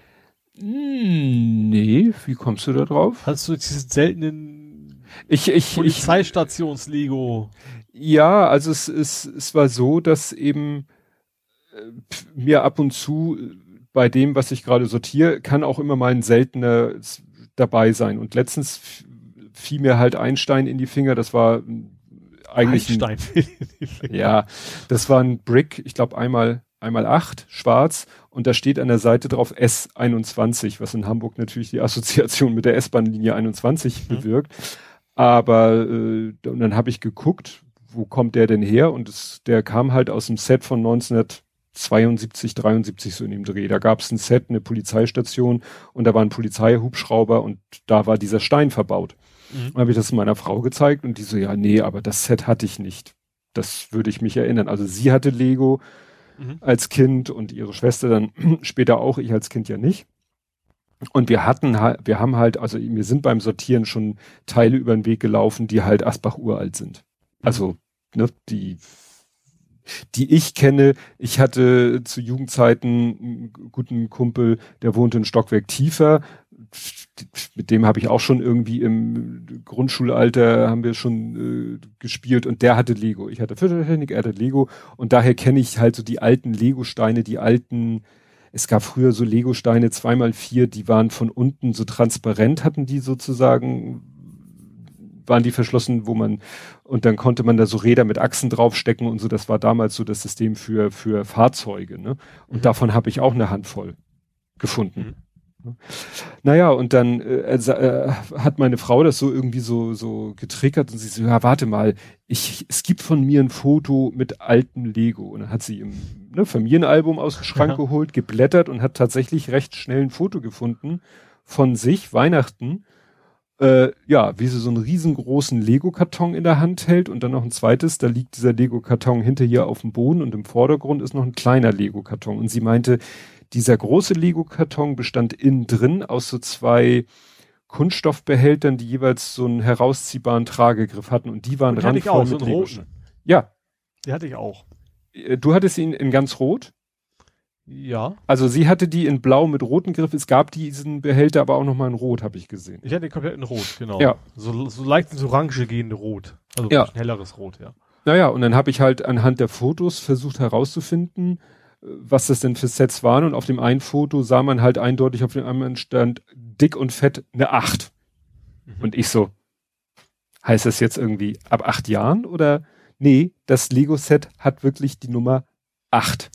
Hm, Nee, wie kommst du da drauf? Hast du diesen seltenen Ich, ich, ich, Polizeistations-Lego? ja, also es, es, es war so, dass eben äh, mir ab und zu äh, bei dem, was ich gerade sortiere, kann auch immer mal ein seltener dabei sein. Und letztens fiel mir halt ein Stein in die Finger, das war eigentlich ein, Einstein. Ja, das war ein Brick, ich glaube einmal einmal acht, schwarz und da steht an der Seite drauf S21, was in Hamburg natürlich die Assoziation mit der S-Bahn-Linie 21 Mhm. bewirkt. Aber äh, und dann habe ich geguckt, wo kommt der denn her? Und es, der kam halt aus dem Set von 1972, 73 so in dem Dreh. Da gab es ein Set, eine Polizeistation und da war ein Polizeihubschrauber und da war dieser Stein verbaut. Mhm. Dann habe ich das meiner Frau gezeigt und die so, ja, nee, aber das Set hatte ich nicht. Das würde ich mich erinnern. Also sie hatte Lego Mhm. als Kind und ihre Schwester dann später auch, ich als Kind ja nicht. Und wir hatten halt, wir haben halt, also wir sind beim Sortieren schon Teile über den Weg gelaufen, die halt Asbach uralt sind. Also, ne, die, die ich kenne, ich hatte zu Jugendzeiten einen guten Kumpel, der wohnte ein Stockwerk tiefer. Mit dem habe ich auch schon irgendwie im Grundschulalter haben wir schon äh, gespielt und der hatte Lego. Ich hatte Füttertechnik, er hatte Lego und daher kenne ich halt so die alten Lego-Steine, die alten, es gab früher so Lego-Steine zweimal vier, die waren von unten so transparent, hatten die sozusagen, waren die verschlossen, wo man, und dann konnte man da so Räder mit Achsen draufstecken und so, das war damals so das System für, für Fahrzeuge, ne? Und Mhm. davon habe ich auch eine Handvoll gefunden. Naja, und dann äh, äh, hat meine Frau das so irgendwie so, so getriggert und sie so, ja, warte mal, ich, es gibt von mir ein Foto mit altem Lego. Und dann hat sie im ne, Familienalbum aus dem Schrank Ja. geholt, geblättert und hat tatsächlich recht schnell ein Foto gefunden von sich, Weihnachten, äh, ja, wie sie so einen riesengroßen Lego-Karton in der Hand hält und dann noch ein zweites, da liegt dieser Lego-Karton hinter ihr auf dem Boden und im Vordergrund ist noch ein kleiner Lego-Karton. Und sie meinte, dieser große Lego-Karton bestand innen drin aus so zwei Kunststoffbehältern, die jeweils so einen herausziehbaren Tragegriff hatten und die waren Und hatte ich randvoll auch, so mit einen Lego-Steinen. roten. Ja, Die hatte ich auch. äh, du hattest ihn in ganz rot. Ja. Also sie hatte die in blau mit rotem Griff. Es gab diesen Behälter aber auch noch mal in rot, habe ich gesehen. Ich hatte den komplett in Rot, genau. Ja. So, so leicht ins Orange gehende Rot. Also Ja. ein helleres Rot, ja. Naja, und dann habe ich halt anhand der Fotos versucht herauszufinden, was das denn für Sets waren. Und auf dem einen Foto sah man halt eindeutig, auf dem anderen stand dick und fett eine 8. Mhm. Und ich so, heißt das jetzt irgendwie ab acht Jahren oder? Nee, das Lego-Set hat wirklich die Nummer 8.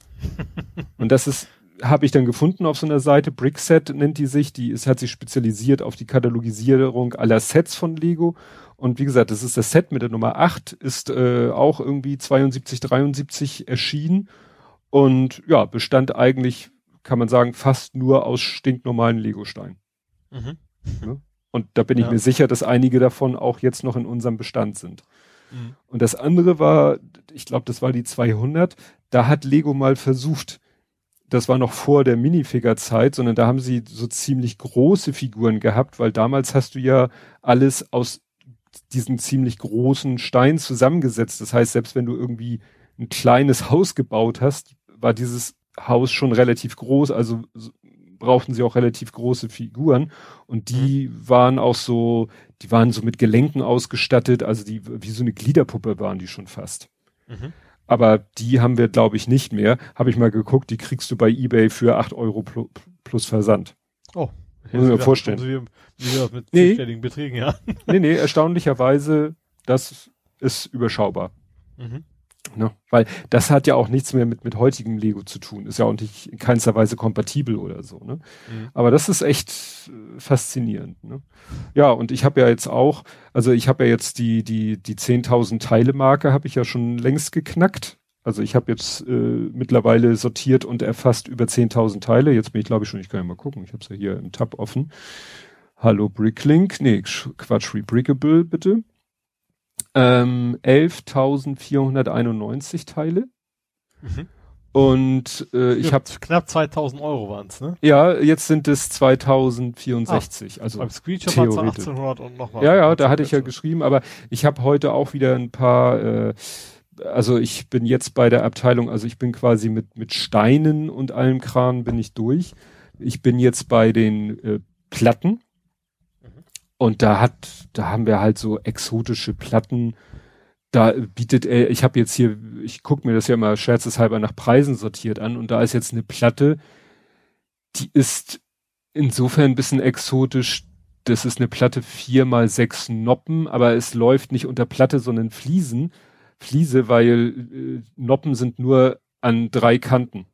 und das ist, habe ich dann gefunden auf so einer Seite, Brickset nennt die sich, die ist, hat sich spezialisiert auf die Katalogisierung aller Sets von Lego. Und wie gesagt, das ist das Set mit der Nummer 8, ist äh, auch irgendwie 72, 73 erschienen und ja, bestand eigentlich, kann man sagen, fast nur aus stinknormalen Lego-Steinen. Mhm. Und da bin ich Ja. mir sicher, dass einige davon auch jetzt noch in unserem Bestand sind. Und das andere war, ich glaube, das war die 200. Da hat Lego mal versucht, das war noch vor der Minifigure-Zeit, sondern da haben sie so ziemlich große Figuren gehabt, weil damals hast du ja alles aus diesen ziemlich großen Steinen zusammengesetzt. Das heißt, selbst wenn du irgendwie ein kleines Haus gebaut hast, war dieses Haus schon relativ groß, also brauchten sie auch relativ große Figuren und die waren auch so, die waren so mit Gelenken ausgestattet, also die wie so eine Gliederpuppe waren die schon fast. Mhm. Aber die haben wir, glaube ich, nicht mehr. Habe ich mal geguckt, die kriegst du bei eBay für 8 Euro plus, plus Versand. Oh. Muss ich mir vorstellen. So wie, wie das mit Nee. Beträgen, ja. nee, nee, erstaunlicherweise, das ist überschaubar. Mhm. Ne? Weil das hat ja auch nichts mehr mit, mit heutigem Lego zu tun. Ist ja auch nicht in keinster Weise kompatibel oder so. Ne? Mhm. Aber das ist echt äh, faszinierend. Ne? Ja, und ich habe ja jetzt auch, also ich habe ja jetzt die, die, die 10.000 Teile Marke habe ich ja schon längst geknackt. Also ich habe jetzt äh, mittlerweile sortiert und erfasst über 10.000 Teile. Jetzt bin ich glaube ich schon, ich kann ja mal gucken. Ich habe es ja hier im Tab offen. Hallo Bricklink, nee, Sch- Quatsch, Rebrickable bitte. Ähm, 11.491 Teile. Mhm. Und äh, ich habe, knapp 2000 Euro waren's, ne? ja, jetzt sind es 2064. also Beim Screenshot waren es theoretisch. 1800 und noch was. Ja, ja, da hatte ich ja geschrieben, aber ich habe heute auch wieder ein paar äh, also ich bin jetzt bei der Abteilung, also ich bin quasi mit, mit Steinen und allem Kran bin ich durch. Ich bin jetzt bei den äh, Platten. Und da hat, da haben wir halt so exotische Platten. Da bietet er, ich habe jetzt hier, ich gucke mir das ja mal scherzeshalber nach Preisen sortiert an und da ist jetzt eine Platte, die ist insofern ein bisschen exotisch. Das ist eine Platte vier mal sechs Noppen, aber es läuft nicht unter Platte, sondern Fliesen. Fliese, weil äh, Noppen sind nur an drei Kanten.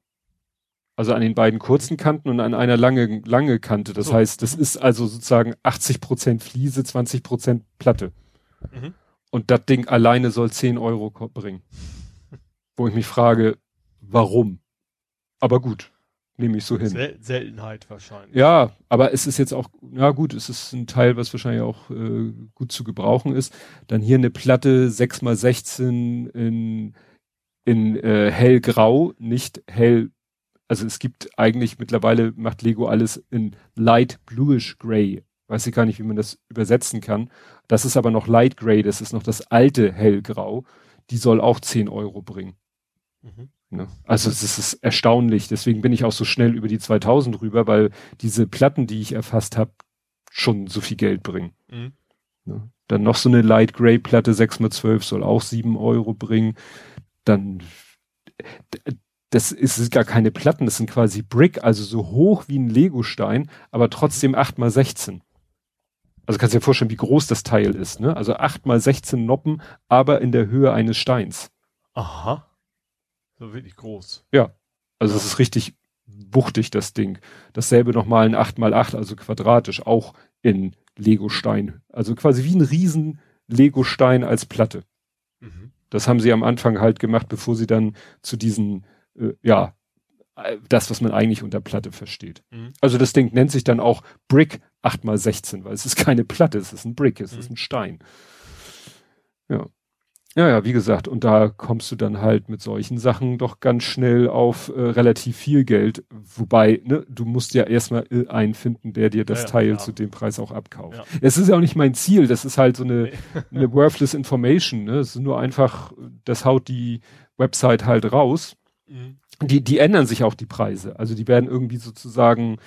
Also an den beiden kurzen Kanten und an einer lange, lange Kante. Das so. heißt, das ist also sozusagen 80 Prozent Fliese, 20 Prozent Platte. Mhm. Und das Ding alleine soll 10 Euro bringen. Wo ich mich frage, warum? Aber gut, nehme ich so hin. Sel Seltenheit wahrscheinlich. Ja, aber es ist jetzt auch, ja gut, es ist ein Teil, was wahrscheinlich auch äh, gut zu gebrauchen ist. Dann hier eine Platte 6 x 16 in, in äh, hellgrau, nicht hell also es gibt eigentlich mittlerweile macht Lego alles in light bluish gray. Weiß ich gar nicht, wie man das übersetzen kann. Das ist aber noch light gray, das ist noch das alte hellgrau. Die soll auch 10 Euro bringen. Mhm. Ne? Also es ist erstaunlich. Deswegen bin ich auch so schnell über die 2000 rüber, weil diese Platten, die ich erfasst habe, schon so viel Geld bringen. Mhm. Ne? Dann noch so eine Light Gray Platte 6x12 soll auch 7 Euro bringen. Dann das ist gar keine Platten, das sind quasi Brick, also so hoch wie ein Legostein, aber trotzdem 8 mal 16. Also kannst du dir vorstellen, wie groß das Teil ist, ne? Also 8 mal 16 Noppen, aber in der Höhe eines Steins. Aha. So wirklich groß. Ja. Also es ist richtig wuchtig, das Ding. Dasselbe nochmal in 8 mal 8, also quadratisch, auch in Legostein. Also quasi wie ein riesen Legostein als Platte. Mhm. Das haben sie am Anfang halt gemacht, bevor sie dann zu diesen äh, ja, äh, das, was man eigentlich unter Platte versteht. Mhm. Also das Ding nennt sich dann auch Brick 8x16, weil es ist keine Platte, es ist ein Brick, es mhm. ist ein Stein. Ja. Ja, ja, wie gesagt, und da kommst du dann halt mit solchen Sachen doch ganz schnell auf äh, relativ viel Geld. Wobei, ne, du musst ja erstmal äh, einen finden, der dir das ja, Teil ja. zu dem Preis auch abkauft. Ja. Es ist ja auch nicht mein Ziel, das ist halt so eine, eine worthless information. Ne? Es ist nur einfach, das haut die Website halt raus. Mhm. Die, die ändern sich auch die Preise. Also die werden irgendwie sozusagen,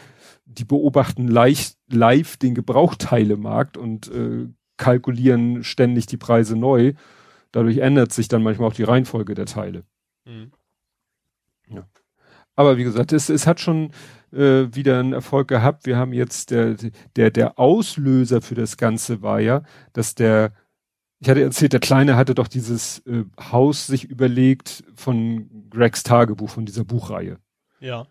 die beobachten leicht, live den Gebrauchteilemarkt und äh, kalkulieren ständig die Preise neu. Dadurch ändert sich dann manchmal auch die Reihenfolge der Teile. Mhm. Ja. Aber wie gesagt, es, es hat schon äh, wieder einen Erfolg gehabt. Wir haben jetzt der, der, der Auslöser für das Ganze war ja, dass der ich hatte erzählt, der Kleine hatte doch dieses äh, Haus sich überlegt von Gregs Tagebuch, von dieser Buchreihe. Ja.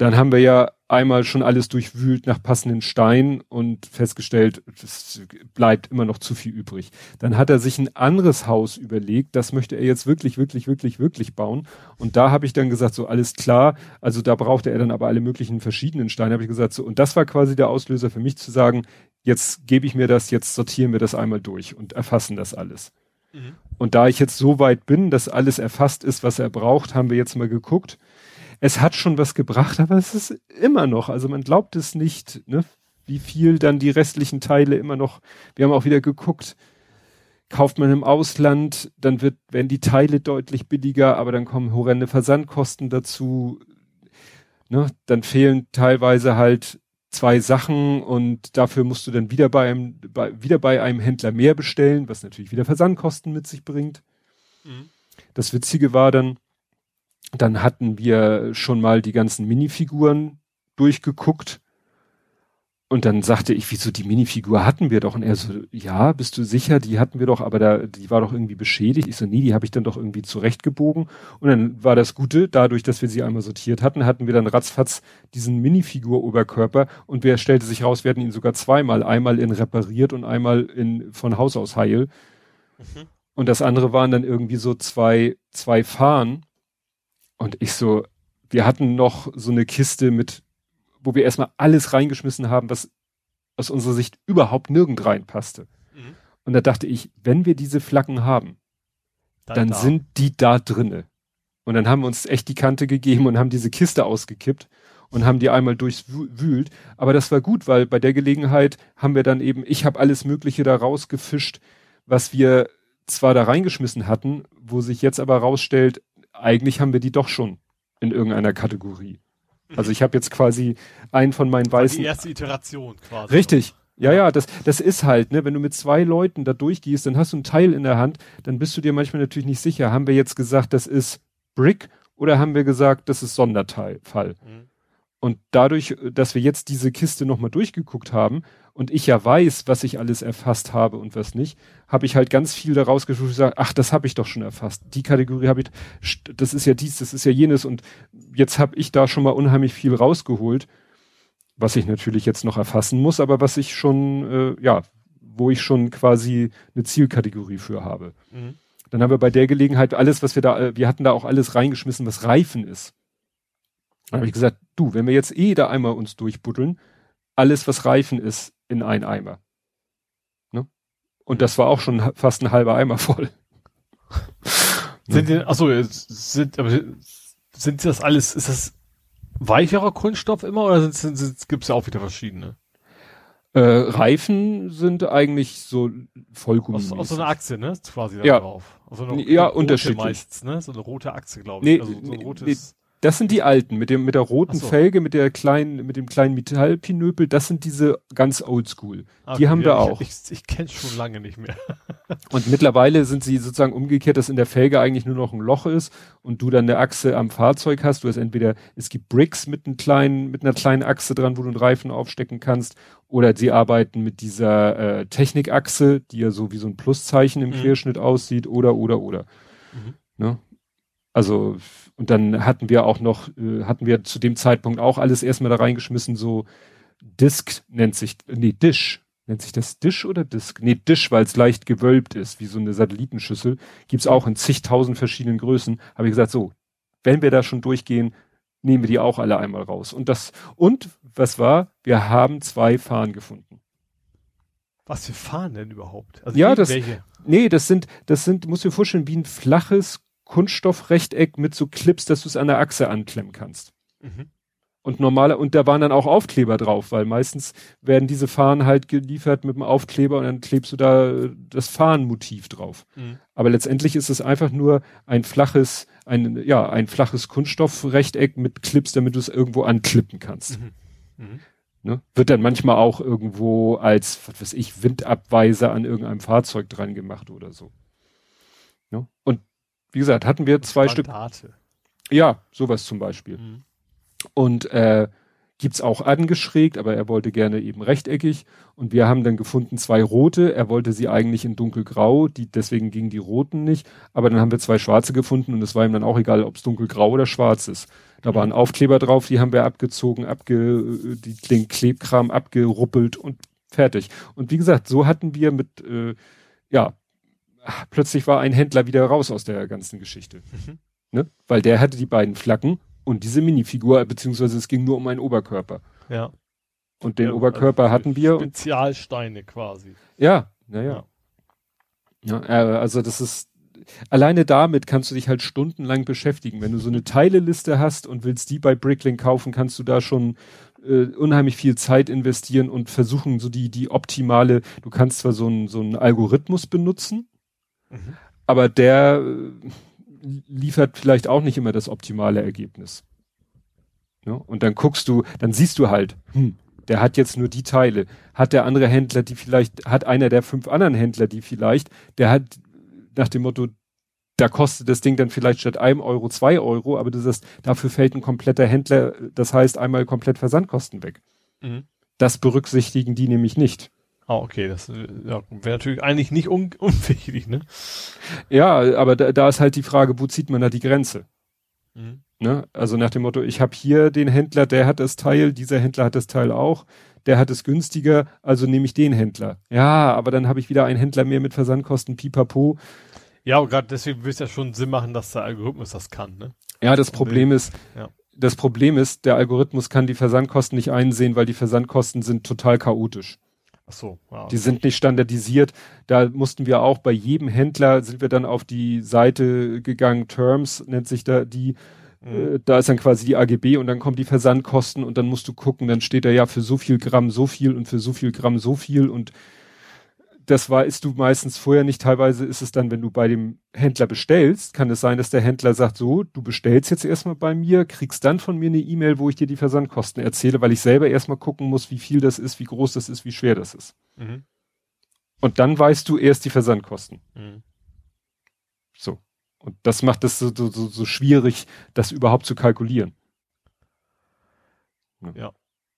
Dann haben wir ja einmal schon alles durchwühlt nach passenden Steinen und festgestellt, es bleibt immer noch zu viel übrig. Dann hat er sich ein anderes Haus überlegt, das möchte er jetzt wirklich, wirklich, wirklich, wirklich bauen. Und da habe ich dann gesagt, so alles klar, also da brauchte er dann aber alle möglichen verschiedenen Steine, habe ich gesagt, so, und das war quasi der Auslöser für mich zu sagen, jetzt gebe ich mir das, jetzt sortieren wir das einmal durch und erfassen das alles. Mhm. Und da ich jetzt so weit bin, dass alles erfasst ist, was er braucht, haben wir jetzt mal geguckt. Es hat schon was gebracht, aber es ist immer noch, also man glaubt es nicht, ne, wie viel dann die restlichen Teile immer noch, wir haben auch wieder geguckt, kauft man im Ausland, dann wird, werden die Teile deutlich billiger, aber dann kommen horrende Versandkosten dazu, ne, dann fehlen teilweise halt zwei Sachen und dafür musst du dann wieder bei einem, bei, wieder bei einem Händler mehr bestellen, was natürlich wieder Versandkosten mit sich bringt. Mhm. Das Witzige war dann, dann hatten wir schon mal die ganzen Minifiguren durchgeguckt und dann sagte ich, wieso die Minifigur hatten wir doch? Und er so, ja, bist du sicher? Die hatten wir doch, aber da, die war doch irgendwie beschädigt. Ich so, nee, die habe ich dann doch irgendwie zurechtgebogen. Und dann war das Gute, dadurch, dass wir sie einmal sortiert hatten, hatten wir dann ratzfatz diesen Minifigur-Oberkörper und wer stellte sich raus, wir hatten ihn sogar zweimal, einmal in repariert und einmal in von Haus aus heil. Mhm. Und das andere waren dann irgendwie so zwei, zwei Fahnen. Und ich so, wir hatten noch so eine Kiste mit wo wir erstmal alles reingeschmissen haben, was aus unserer Sicht überhaupt nirgend reinpasste. Mhm. Und da dachte ich, wenn wir diese Flaggen haben, dann, dann da. sind die da drinne. Und dann haben wir uns echt die Kante gegeben und haben diese Kiste ausgekippt und haben die einmal durchwühlt. Aber das war gut, weil bei der Gelegenheit haben wir dann eben, ich habe alles Mögliche da rausgefischt, was wir zwar da reingeschmissen hatten, wo sich jetzt aber rausstellt, eigentlich haben wir die doch schon in irgendeiner Kategorie. Also ich habe jetzt quasi einen von meinen weißen. Die erste Iteration quasi. Richtig. Ja, ja, das, das ist halt, ne, wenn du mit zwei Leuten da durchgehst, dann hast du ein Teil in der Hand, dann bist du dir manchmal natürlich nicht sicher, haben wir jetzt gesagt, das ist Brick oder haben wir gesagt, das ist Sonderteilfall? Mhm. Und dadurch, dass wir jetzt diese Kiste nochmal durchgeguckt haben und ich ja weiß, was ich alles erfasst habe und was nicht, habe ich halt ganz viel daraus gesagt, ach, das habe ich doch schon erfasst. Die Kategorie habe ich, das ist ja dies, das ist ja jenes und jetzt habe ich da schon mal unheimlich viel rausgeholt, was ich natürlich jetzt noch erfassen muss, aber was ich schon, äh, ja, wo ich schon quasi eine Zielkategorie für habe. Mhm. Dann haben wir bei der Gelegenheit alles, was wir da, äh, wir hatten da auch alles reingeschmissen, was Reifen ist. Dann habe ich gesagt, du, wenn wir jetzt eh da einmal uns durchbuddeln, alles, was Reifen ist, in einen Eimer. Ne? Und das war auch schon fast ein halber Eimer voll. sind die, achso, sind, aber sind das alles, ist das weicherer Kunststoff immer oder sind, sind, sind, gibt's ja auch wieder verschiedene? Äh, Reifen sind eigentlich so Vollgummi. Aus, aus so einer Achse, ne? Quasi da ja. drauf. So eine, ja, unterschiedlich. Meistens, ne? So eine rote Achse, glaube ich. Nee, also so ein rotes. Nee, das sind die alten mit dem mit der roten so. Felge, mit der kleinen mit dem kleinen Metallpinöpel. Das sind diese ganz Oldschool. Okay, die haben ja, wir auch. Ich, ich, ich kenne schon lange nicht mehr. und mittlerweile sind sie sozusagen umgekehrt, dass in der Felge eigentlich nur noch ein Loch ist und du dann eine Achse am Fahrzeug hast. Du hast entweder es gibt Bricks mit einem kleinen mit einer kleinen Achse dran, wo du einen Reifen aufstecken kannst, oder sie arbeiten mit dieser äh, Technikachse, die ja so wie so ein Pluszeichen im mhm. Querschnitt aussieht, oder oder oder. Mhm. Ne? Also, und dann hatten wir auch noch, äh, hatten wir zu dem Zeitpunkt auch alles erstmal da reingeschmissen, so Disk nennt sich, nee, Dish. Nennt sich das Dish oder Disk? Nee, Dish, weil es leicht gewölbt ist, wie so eine Satellitenschüssel. Gibt's auch in zigtausend verschiedenen Größen. Habe ich gesagt, so, wenn wir da schon durchgehen, nehmen wir die auch alle einmal raus. Und das, und was war? Wir haben zwei Fahnen gefunden. Was für Fahnen denn überhaupt? Also ja, das, nee, das sind, das sind, musst du dir vorstellen, wie ein flaches Kunststoffrechteck mit so Clips, dass du es an der Achse anklemmen kannst. Mhm. Und normale, und da waren dann auch Aufkleber drauf, weil meistens werden diese Fahnen halt geliefert mit einem Aufkleber und dann klebst du da das Fahnenmotiv drauf. Mhm. Aber letztendlich ist es einfach nur ein flaches, ein, ja, ein flaches Kunststoffrechteck mit Clips, damit du es irgendwo anklippen kannst. Mhm. Mhm. Ne? Wird dann manchmal auch irgendwo als, was weiß ich, Windabweiser an irgendeinem Fahrzeug dran gemacht oder so. Ne? Und wie gesagt, hatten wir zwei Standarte. Stück. Ja, sowas zum Beispiel. Mhm. Und äh, gibt's auch angeschrägt, aber er wollte gerne eben rechteckig. Und wir haben dann gefunden zwei rote. Er wollte sie eigentlich in dunkelgrau, die, deswegen gingen die roten nicht. Aber dann haben wir zwei schwarze gefunden und es war ihm dann auch egal, ob's dunkelgrau oder schwarz ist. Da mhm. waren Aufkleber drauf, die haben wir abgezogen, abge, die, den Klebkram abgeruppelt und fertig. Und wie gesagt, so hatten wir mit, äh, ja, plötzlich war ein Händler wieder raus aus der ganzen Geschichte. Mhm. Ne? Weil der hatte die beiden Flaggen und diese Minifigur, beziehungsweise es ging nur um einen Oberkörper. Ja. Und den ja, Oberkörper also hatten wir. Spezialsteine quasi. Ja, naja. Ja. ja, also das ist, alleine damit kannst du dich halt stundenlang beschäftigen. Wenn du so eine Teileliste hast und willst die bei Bricklink kaufen, kannst du da schon äh, unheimlich viel Zeit investieren und versuchen, so die, die optimale, du kannst zwar so einen so einen Algorithmus benutzen, Mhm. Aber der äh, liefert vielleicht auch nicht immer das optimale Ergebnis. Ja? Und dann guckst du, dann siehst du halt, hm, der hat jetzt nur die Teile. Hat der andere Händler, die vielleicht, hat einer der fünf anderen Händler, die vielleicht, der hat nach dem Motto, da kostet das Ding dann vielleicht statt einem Euro zwei Euro, aber du sagst, dafür fällt ein kompletter Händler, das heißt einmal komplett Versandkosten weg. Mhm. Das berücksichtigen die nämlich nicht. Ah, okay, das ja, wäre natürlich eigentlich nicht un unwichtig, ne? Ja, aber da, da ist halt die Frage, wo zieht man da die Grenze? Mhm. Ne? Also nach dem Motto, ich habe hier den Händler, der hat das Teil, dieser Händler hat das Teil auch, der hat es günstiger, also nehme ich den Händler. Ja, aber dann habe ich wieder einen Händler mehr mit Versandkosten, pipapo. Ja, und gerade deswegen will es ja schon Sinn machen, dass der Algorithmus das kann, ne? Ja, das Problem ist, ja. das Problem ist, der Algorithmus kann die Versandkosten nicht einsehen, weil die Versandkosten sind total chaotisch. Ach so, ja. Die sind nicht standardisiert. Da mussten wir auch bei jedem Händler sind wir dann auf die Seite gegangen. Terms nennt sich da die. Mhm. Äh, da ist dann quasi die AGB und dann kommen die Versandkosten und dann musst du gucken, dann steht da ja für so viel Gramm so viel und für so viel Gramm so viel und das weißt du meistens vorher nicht. Teilweise ist es dann, wenn du bei dem Händler bestellst, kann es sein, dass der Händler sagt, so, du bestellst jetzt erstmal bei mir, kriegst dann von mir eine E-Mail, wo ich dir die Versandkosten erzähle, weil ich selber erstmal gucken muss, wie viel das ist, wie groß das ist, wie schwer das ist. Mhm. Und dann weißt du erst die Versandkosten. Mhm. So. Und das macht es so, so, so schwierig, das überhaupt zu kalkulieren. Ja.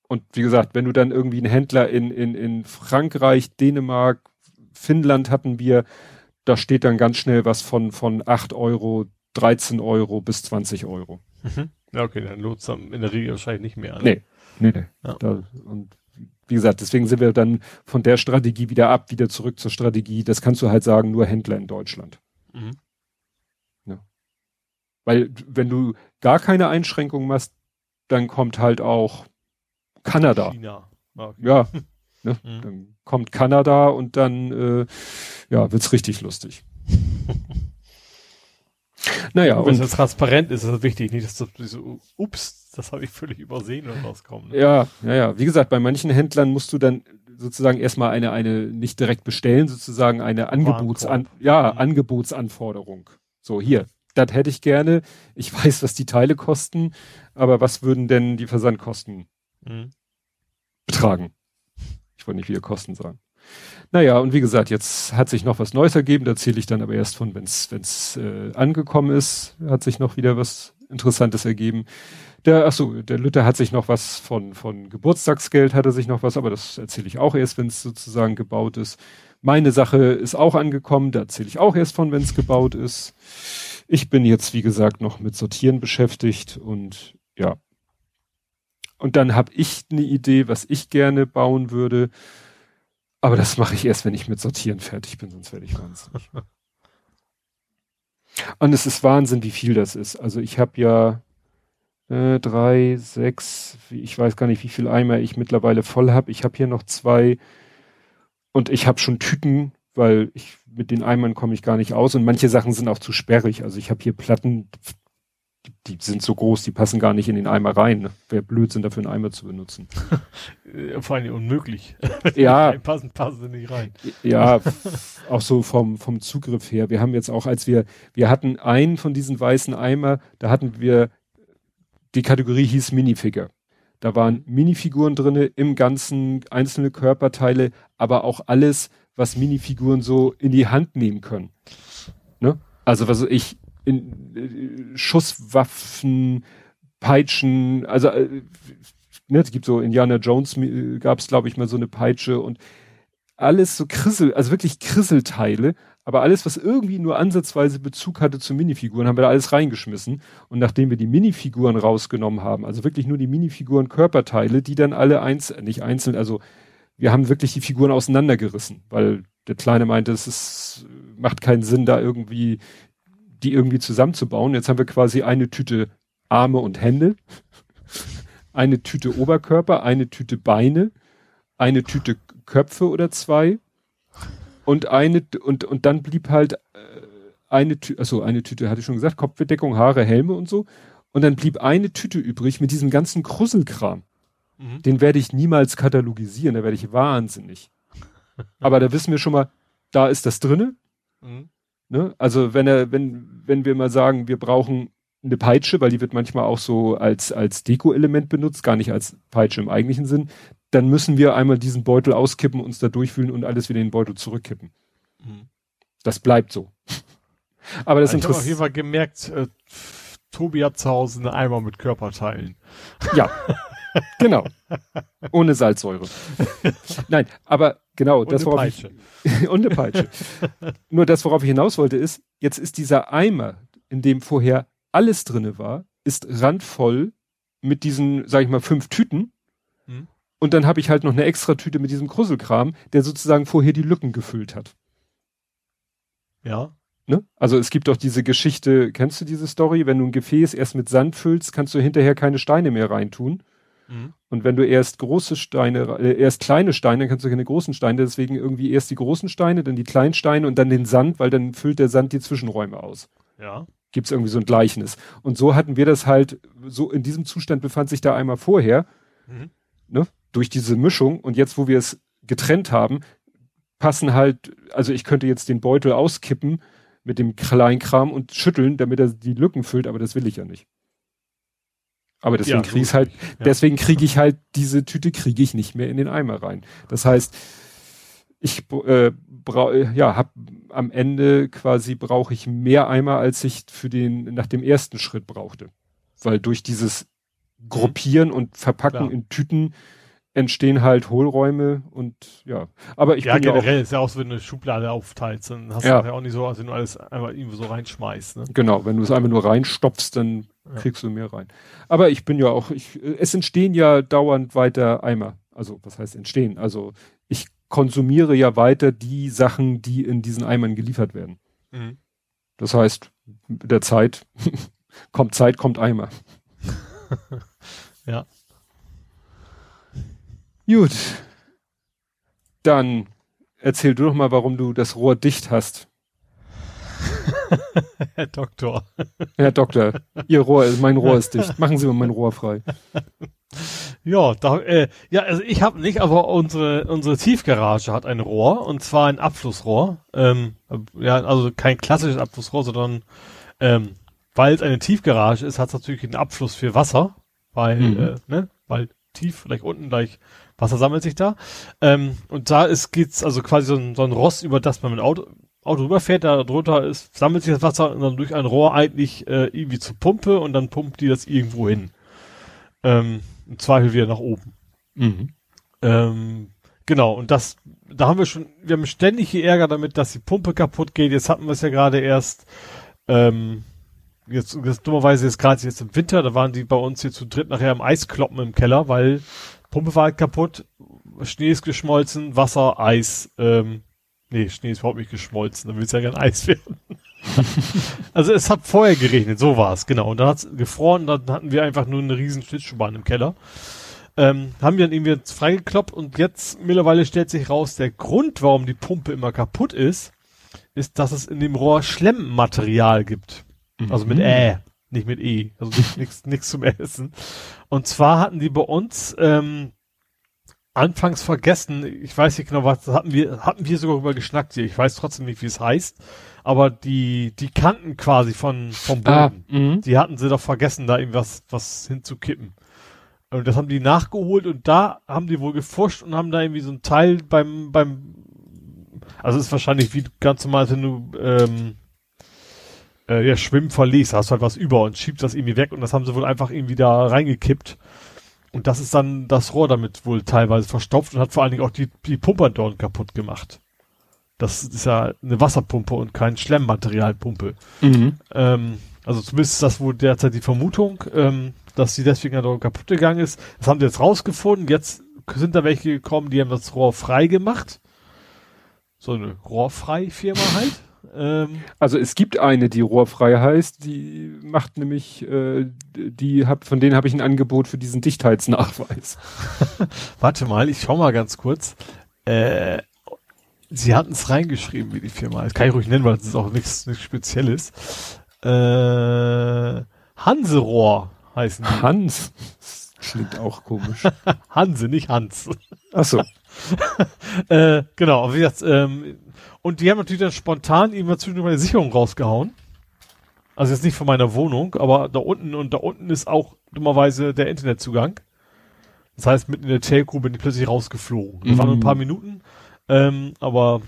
Und wie gesagt, wenn du dann irgendwie einen Händler in, in, in Frankreich, Dänemark, Finnland hatten wir, da steht dann ganz schnell was von, von 8 Euro, 13 Euro bis 20 Euro. Mhm. Ja, okay, dann lohnt es in der Regel wahrscheinlich nicht mehr. Ne? Nee, nee, nee. Ja. Da, und wie gesagt, deswegen sind wir dann von der Strategie wieder ab, wieder zurück zur Strategie. Das kannst du halt sagen, nur Händler in Deutschland. Mhm. Ja. Weil wenn du gar keine Einschränkungen machst, dann kommt halt auch Kanada. China. Okay. Ja, ne? mhm. dann kommt Kanada und dann äh, ja wird's richtig lustig. naja, und wenn es transparent ist, ist das wichtig, nicht, dass du so, ups, das habe ich völlig übersehen oder rauskommen. Ne? Ja, ja, ja. Wie gesagt, bei manchen Händlern musst du dann sozusagen erstmal eine, eine, nicht direkt bestellen, sozusagen eine Angebotsan, ja, mhm. Angebotsanforderung. So, hier, das hätte ich gerne. Ich weiß, was die Teile kosten, aber was würden denn die Versandkosten mhm. betragen? Ich wollte nicht wieder Kosten sagen. Naja, und wie gesagt, jetzt hat sich noch was Neues ergeben, da erzähle ich dann aber erst von, wenn es äh, angekommen ist, hat sich noch wieder was Interessantes ergeben. Der, ach so, der Lütter hat sich noch was von, von Geburtstagsgeld, hat er sich noch was, aber das erzähle ich auch erst, wenn es sozusagen gebaut ist. Meine Sache ist auch angekommen, da erzähle ich auch erst von, wenn es gebaut ist. Ich bin jetzt, wie gesagt, noch mit Sortieren beschäftigt und ja. Und dann habe ich eine Idee, was ich gerne bauen würde. Aber das mache ich erst, wenn ich mit Sortieren fertig bin, sonst werde ich wahnsinnig. und es ist Wahnsinn, wie viel das ist. Also ich habe ja äh, drei, sechs, ich weiß gar nicht, wie viel Eimer ich mittlerweile voll habe. Ich habe hier noch zwei und ich habe schon Tüten, weil ich mit den Eimern komme ich gar nicht aus und manche Sachen sind auch zu sperrig. Also ich habe hier Platten, die, sind so groß, die passen gar nicht in den Eimer rein. Ne? Wäre Blödsinn, dafür einen Eimer zu benutzen. Vor allem unmöglich. ja. passen, passen sie nicht rein. Ja, auch so vom, vom Zugriff her. Wir haben jetzt auch, als wir, wir hatten einen von diesen weißen Eimer, da hatten wir die Kategorie hieß Minifigure. Da waren Minifiguren drinne im Ganzen, einzelne Körperteile, aber auch alles, was Minifiguren so in die Hand nehmen können. Ne? Also was ich in äh, Schusswaffen, Peitschen, also äh, ne, es gibt so Indiana Jones äh, gab es glaube ich mal so eine Peitsche und alles so Krissel, also wirklich Krisselteile, aber alles, was irgendwie nur ansatzweise Bezug hatte zu Minifiguren, haben wir da alles reingeschmissen. Und nachdem wir die Minifiguren rausgenommen haben, also wirklich nur die Minifiguren Körperteile, die dann alle eins, nicht einzeln, also wir haben wirklich die Figuren auseinandergerissen, weil der Kleine meinte, es ist, macht keinen Sinn, da irgendwie, die irgendwie zusammenzubauen. Jetzt haben wir quasi eine Tüte Arme und Hände, eine Tüte Oberkörper, eine Tüte Beine, eine Tüte Köpfe oder zwei und eine, und, und dann blieb halt äh, eine Tüte, also eine Tüte, hatte ich schon gesagt, Kopfbedeckung, Haare, Helme und so. Und dann blieb eine Tüte übrig mit diesem ganzen Krusselkram. Mhm. Den werde ich niemals katalogisieren, da werde ich wahnsinnig. Aber da wissen wir schon mal, da ist das drinne. Mhm. Ne? Also wenn er, wenn, wenn wir mal sagen, wir brauchen eine Peitsche, weil die wird manchmal auch so als, als Deko-Element benutzt, gar nicht als Peitsche im eigentlichen Sinn, dann müssen wir einmal diesen Beutel auskippen, uns da durchfühlen und alles wieder in den Beutel zurückkippen. Mhm. Das bleibt so. Aber das ist Ich habe auf jeden Fall gemerkt, äh, Tobi hat zu Hause einen Eimer mit Körperteilen. Ja, genau. Ohne Salzsäure. Nein, aber genau, und das worauf Peitsche. ich und eine Peitsche. Nur das, worauf ich hinaus wollte, ist, jetzt ist dieser Eimer, in dem vorher alles drinne war, ist randvoll mit diesen, sag ich mal, fünf Tüten und dann habe ich halt noch eine extra Tüte mit diesem Krusselkram, der sozusagen vorher die Lücken gefüllt hat. Ja. Ne? Also es gibt doch diese Geschichte, kennst du diese Story? Wenn du ein Gefäß erst mit Sand füllst, kannst du hinterher keine Steine mehr reintun. Mhm. Und wenn du erst große Steine, äh, erst kleine Steine, dann kannst du keine großen Steine, deswegen irgendwie erst die großen Steine, dann die kleinen Steine und dann den Sand, weil dann füllt der Sand die Zwischenräume aus. Ja. Gibt es irgendwie so ein Gleichnis. Und so hatten wir das halt, so in diesem Zustand befand sich da einmal vorher. Mhm. Ne? durch diese Mischung und jetzt, wo wir es getrennt haben, passen halt, also ich könnte jetzt den Beutel auskippen mit dem Kleinkram und schütteln, damit er die Lücken füllt, aber das will ich ja nicht. Aber deswegen ja, kriege ich halt, ja. deswegen kriege ich halt diese Tüte kriege ich nicht mehr in den Eimer rein. Das heißt, ich äh, brau, ja, hab am Ende quasi brauche ich mehr Eimer, als ich für den nach dem ersten Schritt brauchte, weil durch dieses Gruppieren und Verpacken Klar. in Tüten entstehen halt Hohlräume und ja. Aber ich ja, bin generell ja auch, ist ja auch so, wenn du eine Schublade aufteilst, dann hast ja. du ja auch nicht so, als wenn du alles einmal irgendwo so reinschmeißt. Ne? Genau, wenn du es einfach nur reinstopfst, dann ja. kriegst du mehr rein. Aber ich bin ja auch, ich, es entstehen ja dauernd weiter Eimer. Also was heißt entstehen? Also ich konsumiere ja weiter die Sachen, die in diesen Eimern geliefert werden. Mhm. Das heißt, mit der Zeit kommt Zeit, kommt Eimer. ja. Gut. Dann erzähl du doch mal, warum du das Rohr dicht hast. Herr Doktor. Herr Doktor, Ihr Rohr, mein Rohr ist dicht. Machen Sie mal mein Rohr frei. Ja, da, äh, ja, also ich habe nicht, aber unsere unsere Tiefgarage hat ein Rohr und zwar ein Abflussrohr. Ähm, ja, also kein klassisches Abflussrohr, sondern ähm, weil es eine Tiefgarage ist, hat es natürlich einen Abfluss für Wasser, weil mhm. äh, ne, weil tief, gleich unten gleich Wasser sammelt sich da. Ähm, und da ist, geht's also quasi so ein, so ein Rost, über das man mit Auto, Auto rüberfährt, da drunter ist, sammelt sich das Wasser und dann durch ein Rohr eigentlich äh, irgendwie zur Pumpe und dann pumpt die das irgendwo hin. Ähm, Im Zweifel wieder nach oben. Mhm. Ähm, genau, und das, da haben wir schon, wir haben ständig hier Ärger damit, dass die Pumpe kaputt geht. Jetzt hatten wir es ja gerade erst, ähm, jetzt, jetzt dummerweise jetzt gerade jetzt im Winter, da waren die bei uns hier zu dritt nachher im Eiskloppen im Keller, weil Pumpe war halt kaputt, Schnee ist geschmolzen, Wasser, Eis, ähm, nee, Schnee ist überhaupt nicht geschmolzen, dann will es ja gern Eis werden. also es hat vorher geregnet, so war es, genau. Und dann hat es gefroren, dann hatten wir einfach nur eine riesen Schlittschuhbahn im Keller. Ähm, haben wir dann irgendwie jetzt freigekloppt und jetzt mittlerweile stellt sich raus, der Grund, warum die Pumpe immer kaputt ist, ist, dass es in dem Rohr Schlemmmaterial gibt. Also mit mhm. Ä, nicht mit E. Also nichts nichts zum Essen. Und zwar hatten die bei uns ähm, anfangs vergessen, ich weiß nicht genau, was hatten wir, hatten wir sogar über geschnackt hier. Ich weiß trotzdem nicht, wie es heißt. Aber die, die Kanten quasi von, vom ah, Boden, ah, die hatten sie doch vergessen, da irgendwas, was hinzukippen. Und das haben die nachgeholt und da haben die wohl gefuscht und haben da irgendwie so ein Teil beim, beim, also ist wahrscheinlich wie ganz normal, wenn du, ähm, äh, ja, Schwimmen verließ, hast du halt was über und schiebst das irgendwie weg und das haben sie wohl einfach irgendwie da reingekippt. Und das ist dann das Rohr damit wohl teilweise verstopft und hat vor allen Dingen auch die, die Pumperdorn kaputt gemacht. Das ist ja eine Wasserpumpe und kein Schlemmmaterialpumpe. Mhm. Ähm, also zumindest ist das wohl derzeit die Vermutung, ähm, dass sie deswegen ja kaputt gegangen ist. Das haben sie jetzt rausgefunden. Jetzt sind da welche gekommen, die haben das Rohr frei gemacht. So eine Rohrfrei-Firma halt. Ähm, also es gibt eine, die rohrfrei heißt, die macht nämlich, äh, die hab, von denen habe ich ein Angebot für diesen Dichtheitsnachweis. Warte mal, ich schau mal ganz kurz. Äh, sie hatten es reingeschrieben, wie die Firma Das kann ich ruhig nennen, weil es ist auch nichts Spezielles. Äh, Hanserohr heißen die. Hans? klingt auch komisch. Hanse, nicht Hans. Ach so. äh, genau, wie gesagt, ähm, und die haben natürlich dann spontan immer zwischendurch meine Sicherung rausgehauen. Also jetzt nicht von meiner Wohnung, aber da unten und da unten ist auch dummerweise der Internetzugang. Das heißt, mitten in der Telco bin ich plötzlich rausgeflogen. Das mhm. waren nur ein paar Minuten. Ähm, aber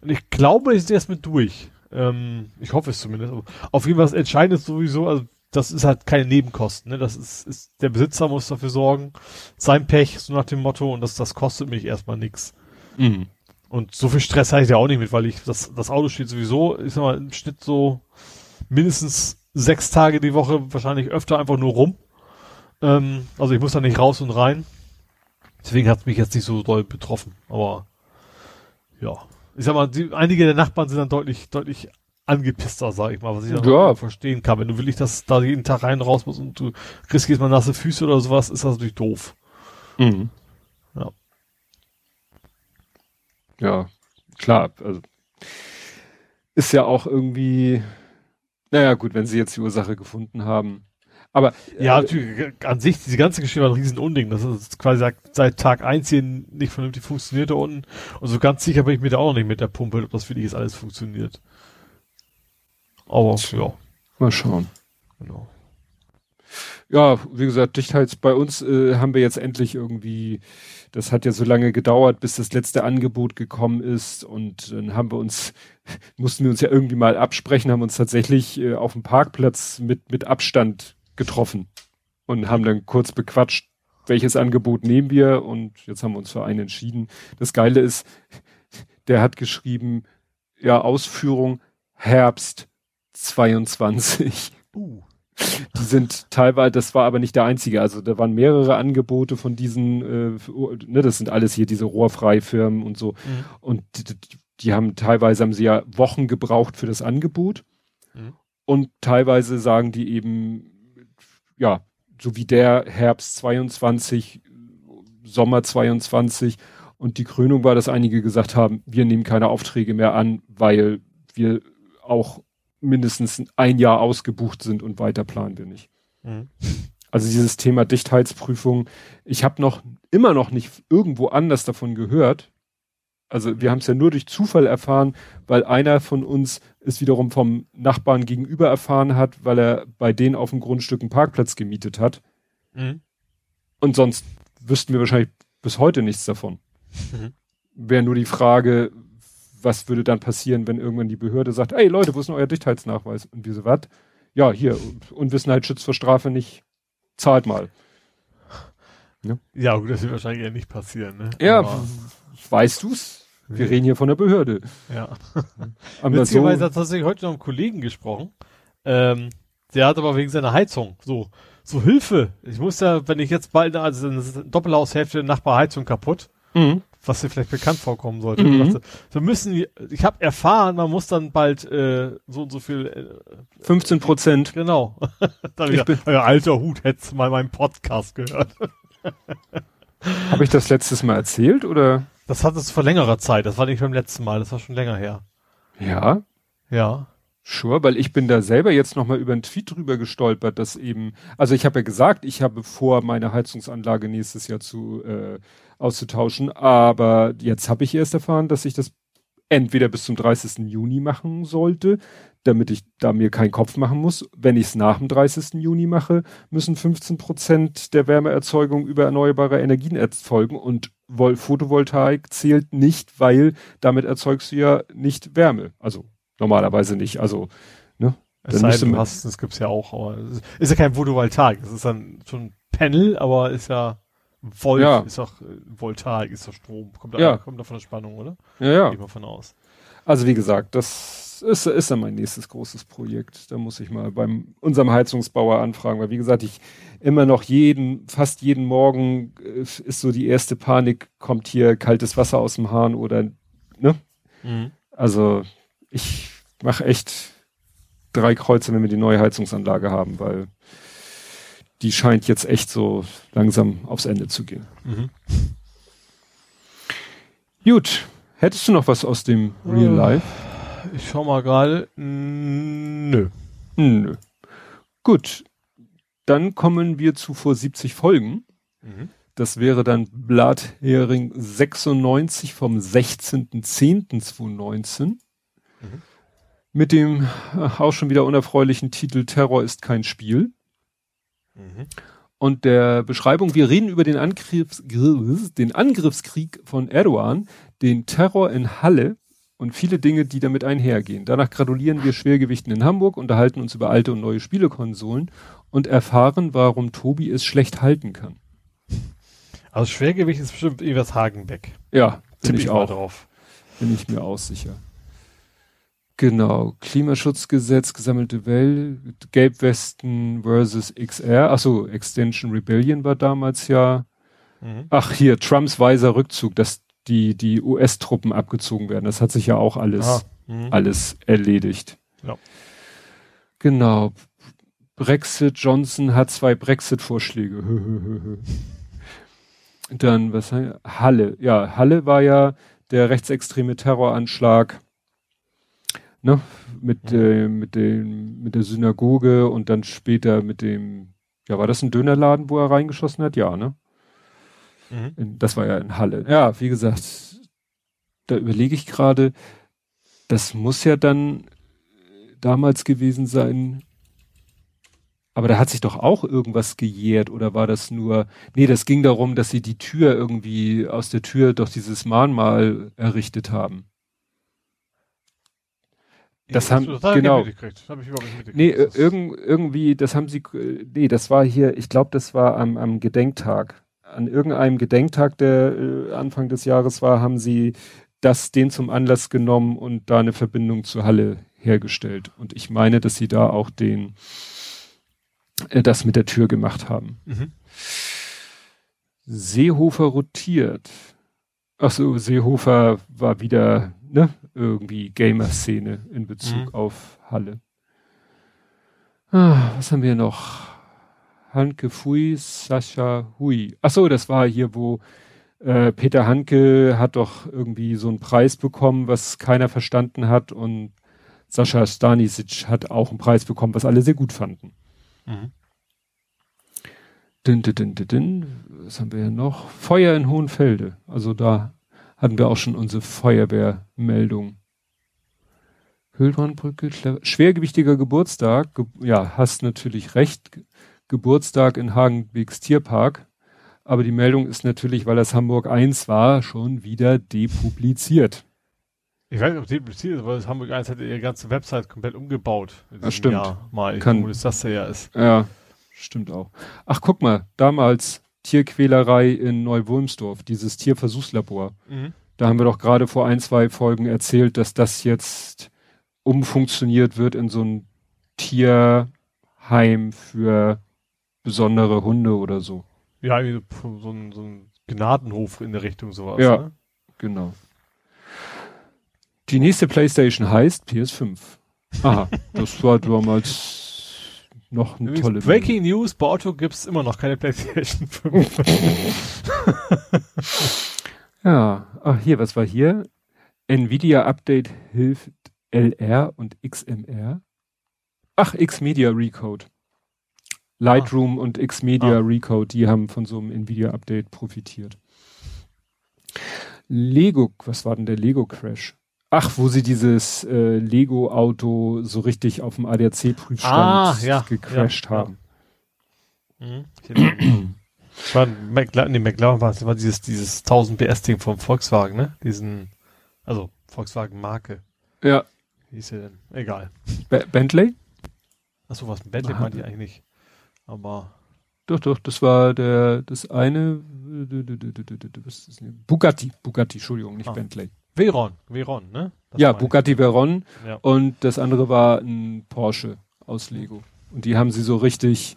und ich glaube, ich sehe es mit durch. Ähm, ich hoffe es zumindest. Auf jeden Fall das Entscheidende ist sowieso, also das ist halt keine Nebenkosten. Ne? Das ist, ist, der Besitzer muss dafür sorgen. Sein Pech, so nach dem Motto, und das, das kostet mich erstmal nichts. Mhm. Und so viel Stress hatte ich ja auch nicht mit, weil ich, das, das Auto steht sowieso, ich sag mal, im Schnitt so mindestens sechs Tage die Woche, wahrscheinlich öfter einfach nur rum. Ähm, also ich muss da nicht raus und rein. Deswegen hat es mich jetzt nicht so doll betroffen. Aber ja. Ich sag mal, die, einige der Nachbarn sind dann deutlich, deutlich angepisster, sag ich mal, was ich dann ja. verstehen kann. Wenn du wirklich, dass da jeden Tag rein raus musst und du riskierst mal nasse Füße oder sowas, ist das natürlich doof. Mhm. Ja ja, klar, also ist ja auch irgendwie, naja, gut, wenn sie jetzt die Ursache gefunden haben. Aber Ja, äh, natürlich, an sich, diese ganze Geschichte war ein riesen Unding. Das ist quasi seit, seit Tag eins hier nicht vernünftig funktioniert da unten. Und so ganz sicher bin ich mir da auch noch nicht mit der Pumpe, ob das für dich jetzt alles funktioniert. Aber, ja, mal schauen. genau. Ja, wie gesagt, Dichtheits bei uns äh, haben wir jetzt endlich irgendwie, das hat ja so lange gedauert, bis das letzte Angebot gekommen ist und dann haben wir uns, mussten wir uns ja irgendwie mal absprechen, haben uns tatsächlich äh, auf dem Parkplatz mit, mit Abstand getroffen und haben dann kurz bequatscht, welches Angebot nehmen wir und jetzt haben wir uns für einen entschieden. Das Geile ist, der hat geschrieben, ja, Ausführung Herbst 22. Uh. Die sind teilweise, das war aber nicht der einzige, also da waren mehrere Angebote von diesen, äh, ne, das sind alles hier diese Rohrfreifirmen und so. Mhm. Und die, die, die haben teilweise haben sie ja Wochen gebraucht für das Angebot. Mhm. Und teilweise sagen die eben, ja, so wie der Herbst 22, Sommer 22 und die Krönung war, dass einige gesagt haben, wir nehmen keine Aufträge mehr an, weil wir auch mindestens ein Jahr ausgebucht sind und weiter planen wir nicht. Mhm. Also dieses Thema Dichtheitsprüfung, ich habe noch immer noch nicht irgendwo anders davon gehört. Also wir haben es ja nur durch Zufall erfahren, weil einer von uns es wiederum vom Nachbarn gegenüber erfahren hat, weil er bei denen auf dem Grundstück einen Parkplatz gemietet hat. Mhm. Und sonst wüssten wir wahrscheinlich bis heute nichts davon. Mhm. Wäre nur die Frage, was würde dann passieren, wenn irgendwann die Behörde sagt, ey Leute, wo ist denn euer Dichtheitsnachweis? Und wir so, was? Ja, hier, Unwissenheit schützt vor Strafe nicht, zahlt mal. Ja, gut, das wird wahrscheinlich eher nicht passieren, ne? Ja, Aber, weißt du's? Wir reden hier von der Behörde. ja. Witzigerweise hat tatsächlich heute noch einen Kollegen gesprochen. Ähm, der hat aber wegen seiner Heizung so, so Hilfe. Ich muss ja, wenn ich jetzt bald, also eine Doppelhaushälfte Nachbarheizung kaputt, Mhm. Was dir vielleicht bekannt vorkommen sollte. Mhm. Ich dachte, wir müssen, ich habe erfahren, man muss dann bald äh, so und so viel, äh, 15 Prozent. genau. da hab ich gedacht, euer alter Hut, hättest du mal meinen Podcast gehört. Habe ich das letztes Mal erzählt oder? Das hat es vor längerer Zeit, das war nicht beim letzten Mal, das war schon länger her. Ja, Ja. sure, weil ich bin da selber jetzt nochmal über einen Tweet drüber gestolpert, dass eben, also ich habe ja gesagt, ich habe vor, meine Heizungsanlage nächstes Jahr zu äh, auszutauschen, aber jetzt habe ich erst erfahren, dass ich das entweder bis zum 30. Juni machen sollte, damit ich da mir keinen Kopf machen muss. Wenn ich es nach dem 30. Juni mache, müssen 15 Prozent der Wärmeerzeugung über erneuerbare Energien erfolgen und Vol Photovoltaik zählt nicht, weil damit erzeugst du ja nicht Wärme. Also normalerweise nicht. Also, ne? Es Dann sei denn, du hast, das gibt's ja auch, aber ist, ja kein Photovoltaik, es ist dann schon Panel, aber ist ja Volt, Ja. ist doch äh, Voltaik, ist doch Strom, kommt da, Ja. kommt da von der Spannung, oder? Ja, ja. Gehe ich mal von aus. Also wie gesagt, das ist, ist dann mein nächstes großes Projekt. Da muss ich mal beim unserem Heizungsbauer anfragen, weil wie gesagt, ich immer noch jeden, fast jeden Morgen äh, ist so die erste Panik, kommt hier kaltes Wasser aus dem Hahn oder ne? Also ich mache echt drei Kreuze, wenn wir die neue Heizungsanlage haben, weil die scheint jetzt echt so langsam aufs Ende zu gehen. Mhm. Gut, hättest du noch was aus dem Real Äh. Life? Ich schau mal gerade, nö. Nö. Gut. Dann kommen wir zu vor 70 Folgen. Das wäre dann Blathering 96 vom 16.10.2019. Mhm. Mit dem auch schon wieder unerfreulichen Titel Terror ist kein Spiel. Mhm. Und der Beschreibung, wir reden über den, Angriffs den Angriffskrieg von Erdogan, den Terror in Halle und viele Dinge, die damit einhergehen. Danach gratulieren wir Schwergewichten in Hamburg, unterhalten uns über alte und neue Spielekonsolen und erfahren, warum Tobi es schlecht halten kann. Also Schwergewicht ist bestimmt Evers Hagenbeck. Ja, bin Tipp ich mal auch. drauf. Bin ich mir auch sicher. Genau. Klimaschutzgesetz, gesammelte Welt, Gelbwesten versus XR. Achso, Extension Rebellion war damals ja. Mhm. Ach hier, Trumps weiser Rückzug, dass die, die US-Truppen abgezogen werden. Das hat sich ja auch alles, Ah, mhm. alles erledigt. Ja. Genau. Brexit, Johnson hat zwei Brexit-Vorschläge. Dann, was? Halle. Ja, Halle war ja der rechtsextreme Terroranschlag, ne, mit, Mhm. äh, mit dem, mit der Synagoge und dann später mit dem Ja, war das ein Dönerladen, wo er reingeschossen hat? Ja, ne? Mhm. In, das war ja in Halle. Ja, wie gesagt, da überlege ich gerade, das muss ja dann damals gewesen sein. Aber da hat sich doch auch irgendwas gejährt oder war das nur, nee, das ging darum, dass sie die Tür irgendwie aus der Tür doch dieses Mahnmal errichtet haben. Das haben, das hab genau. Ich das habe ich überhaupt nicht mitgekriegt. Nee, Das irgend, irgendwie, das haben sie, nee, das war hier, ich glaube, das war am, am Gedenktag. An irgendeinem Gedenktag, der äh, Anfang des Jahres war, haben sie das den zum Anlass genommen und da eine Verbindung zur Halle hergestellt. Und ich meine, dass sie da auch den, äh, das mit der Tür gemacht haben. Mhm. Seehofer rotiert. Ach so, Seehofer war wieder, ne, irgendwie Gamer-Szene in Bezug Mhm. auf Halle. Ah, was haben wir noch? Hanke Fui, Sascha Hui. Ach so, das war hier, wo äh, Peter Hanke hat doch irgendwie so einen Preis bekommen, was keiner verstanden hat und Sascha Stanisic hat auch einen Preis bekommen, was alle sehr gut fanden. Mhm. Din, din, din, din. Was haben wir hier noch? Feuer in Hohenfelde. Also da hatten wir auch schon unsere Feuerwehrmeldung. Hildbrandbrücke, schwergewichtiger Geburtstag. Ge ja, hast natürlich recht. Ge Geburtstag in Hagenbeeks Tierpark. Aber die Meldung ist natürlich, weil das Hamburg 1 war, schon wieder depubliziert. Ich weiß nicht, ob die bezielt ist, weil das Hamburg 1 hat ihre ganze Website komplett umgebaut. Das stimmt. Jahr mal. Ich Kann- vermute, dass das ja ist. Ja, stimmt auch. Ach, guck mal, damals Tierquälerei in Neuwulmsdorf, dieses Tierversuchslabor. Mhm. Da haben wir doch gerade vor ein, zwei Folgen erzählt, dass das jetzt umfunktioniert wird in so ein Tierheim für besondere Hunde oder so. Ja, irgendwie so, so, ein, so ein Gnadenhof in der Richtung sowas. Ja. Ne? Genau. Die nächste Playstation heißt PS5. Aha, das war damals noch eine Übrigens, tolle Breaking News, bei Otto gibt's immer noch keine PlayStation 5. Ja, ach hier, was war hier? Nvidia Update hilft LR und XMR. Ach, Xmedia Recode. Lightroom und Xmedia Ah. Recode, die haben von so einem Nvidia Update profitiert. Lego, was war denn der Lego Crash? Ach, wo sie dieses äh, Lego Auto so richtig auf dem ADAC Prüfstand Ah, ja, gecrashed ja, ja. haben. Mhm. Ich erinnere mich. war ein McLaren, nee, McLaren war es, war dieses, dieses 1000 PS Ding vom Volkswagen, ne? Diesen, also Volkswagen Marke. Ja, Wie hieß der denn? Egal. Be Bentley? Achso, was Bentley Ah, meinte ich eigentlich nicht. Aber, Doch, doch, das war der, das eine, ist? Bugatti, Bugatti, Entschuldigung, nicht Ah. Bentley. Veyron, Veyron, ne? Das ja. Bugatti Veyron Ja. und das andere war ein Porsche aus Lego. Und die haben sie so richtig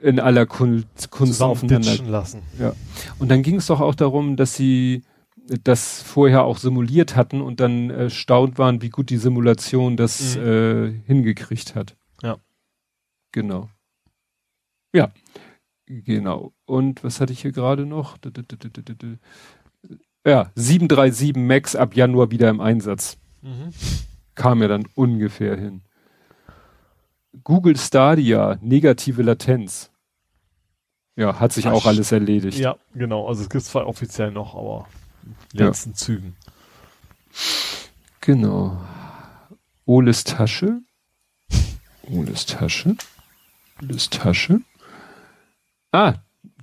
in aller Kunst, Kunst aufeinander. lassen. Und dann ging es doch auch darum, dass sie das vorher auch simuliert hatten und dann erstaunt waren, wie gut die Simulation das Mhm. äh, hingekriegt hat. Ja. Genau. Ja, genau. Und was hatte ich hier gerade noch? Ja, 737 Max ab Januar wieder im Einsatz. Mhm. Kam ja dann ungefähr hin. Google Stadia, negative Latenz. Ja, hat sich Ach, auch alles erledigt. Ja, genau. Also es gibt zwar offiziell noch, aber in Ja. letzten Zügen. Genau. Oles Tasche. Oles Tasche. Oles Tasche. Ah,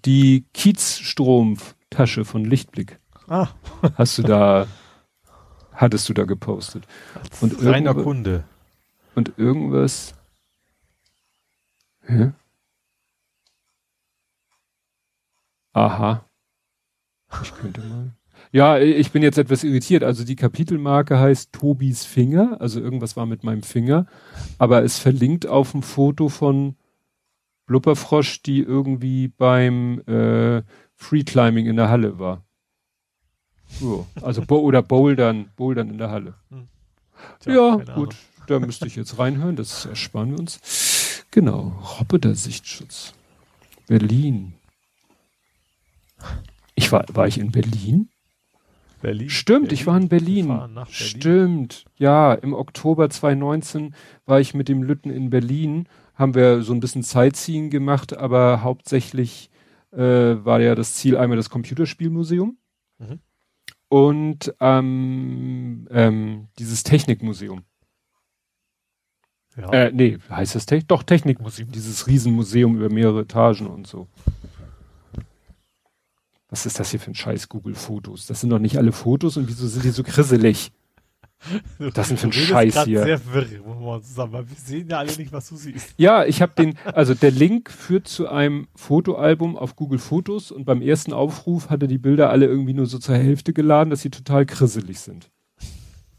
die Kiezstrom-Tasche von Lichtblick. Ah, Hast du da, hattest du da gepostet. Und reiner Kunde. Und irgendwas. Hä? Aha. Ich könnte mal. Ja, ich bin jetzt etwas irritiert. Also die Kapitelmarke heißt Tobis Finger, also irgendwas war mit meinem Finger, aber es verlinkt auf ein Foto von Blubberfrosch, die irgendwie beim äh, Freeclimbing in der Halle war. So, also bo oder Bouldern, Bouldern in der Halle. Tja, ja, gut, da müsste ich jetzt reinhören, das ersparen wir uns. Genau, Robbeter Sichtschutz. Berlin. Ich war, war ich in Berlin? Berlin. Stimmt, Berlin. ich war in Berlin. Berlin. Stimmt. Ja, im Oktober 2019 war ich mit dem Lütten in Berlin, haben wir so ein bisschen Sightseeing gemacht, aber hauptsächlich äh, war ja das Ziel einmal das Computerspielmuseum mhm. Und ähm, ähm, dieses Technikmuseum. Ja. Äh, nee, heißt das Te doch Technikmuseum, dieses Riesenmuseum über mehrere Etagen und so. Was ist das hier für ein Scheiß Google Fotos? Das sind doch nicht alle Fotos und wieso sind die so grisselig? Das sind für ein Scheiß hier. Sehr wirr, man zusammen, wir sehen ja alle nicht, was du siehst. Ja, ich habe den, also der Link führt zu einem Fotoalbum auf Google Fotos und beim ersten Aufruf hat er die Bilder alle irgendwie nur so zur Hälfte geladen, dass sie total grisselig sind.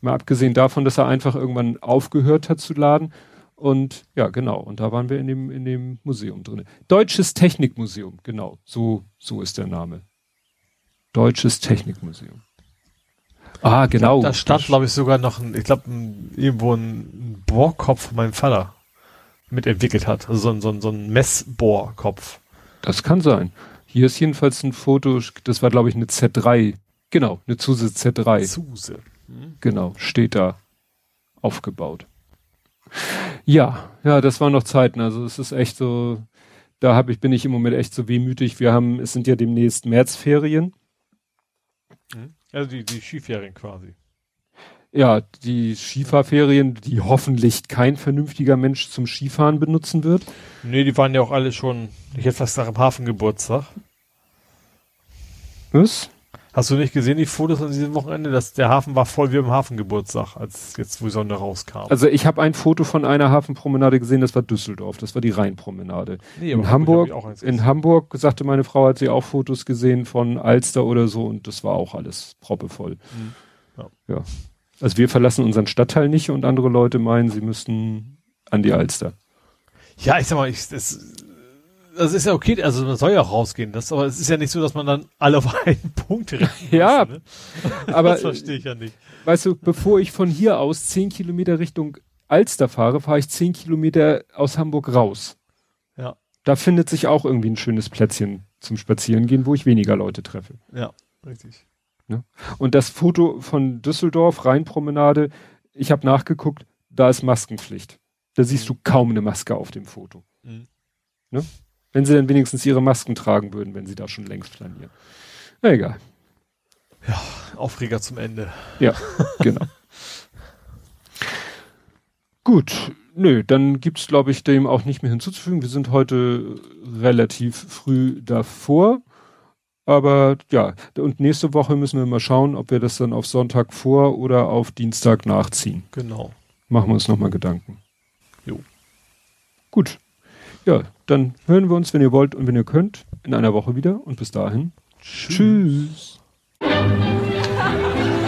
Mal abgesehen davon, dass er einfach irgendwann aufgehört hat zu laden. Und ja, genau. Und da waren wir in dem, in dem Museum drin. Deutsches Technikmuseum, genau. So, so ist der Name. Deutsches Technikmuseum. Ah, genau. Glaub, da stand, glaube ich, sogar noch ein, ich glaube, irgendwo ein Bohrkopf von meinem Vater mitentwickelt hat. Also so ein, so ein, so ein Messbohrkopf. Das kann sein. Hier ist jedenfalls ein Foto, das war, glaube ich, eine Z3. Genau, eine Zuse Z3. Zuse. Hm. Genau, steht da aufgebaut. Ja, ja, das waren noch Zeiten. Also es ist echt so, da habe ich, bin ich im Moment echt so wehmütig. Wir haben, es sind ja demnächst Märzferien. Hm. Also die, die Skiferien quasi. Ja, die Skifahrferien, die hoffentlich kein vernünftiger Mensch zum Skifahren benutzen wird. Nee, die waren ja auch alle schon, ich hätte fast nach dem Hafengeburtstag. Was? Hast du nicht gesehen, die Fotos an diesem Wochenende, dass der Hafen war voll wie im Hafengeburtstag, als jetzt, wo die Sonne rauskam? Also ich habe ein Foto von einer Hafenpromenade gesehen, das war Düsseldorf, das war die Rheinpromenade. Nee, in Hamburg, in Hamburg sagte meine Frau, hat sie auch Fotos gesehen von Alster oder so und das war auch alles proppevoll. Mhm. Ja. ja. Also wir verlassen unseren Stadtteil nicht und andere Leute meinen, sie müssten an die Alster. Ja, ich sag mal, ich, das, das ist ja okay, also man soll ja auch rausgehen, das, aber es ist ja nicht so, dass man dann alle auf einen Punkt rennen Ja, muss, ne? aber das verstehe ich ja nicht. Weißt du, bevor ich von hier aus zehn Kilometer Richtung Alster fahre, fahre ich zehn Kilometer aus Hamburg raus. Ja. Da findet sich auch irgendwie ein schönes Plätzchen zum Spazierengehen, wo ich weniger Leute treffe. Ja, richtig. Ne? Und das Foto von Düsseldorf, Rheinpromenade, ich habe nachgeguckt, da ist Maskenpflicht. Da siehst mhm. du kaum eine Maske auf dem Foto. Mhm. Ne? Wenn sie dann wenigstens ihre Masken tragen würden, wenn sie da schon längst planieren. Na egal. Ja, Aufreger zum Ende. Ja, genau. Gut, nö, dann gibt's glaube ich dem auch nicht mehr hinzuzufügen. Wir sind heute relativ früh davor. Aber ja, und nächste Woche müssen wir mal schauen, ob wir das dann auf Sonntag vor oder auf Dienstag nachziehen. Genau. Machen wir uns nochmal Gedanken. Jo. Gut. Ja, dann hören wir uns, wenn ihr wollt und wenn ihr könnt, in einer Woche wieder. Und bis dahin. Tschüss. Tschüss.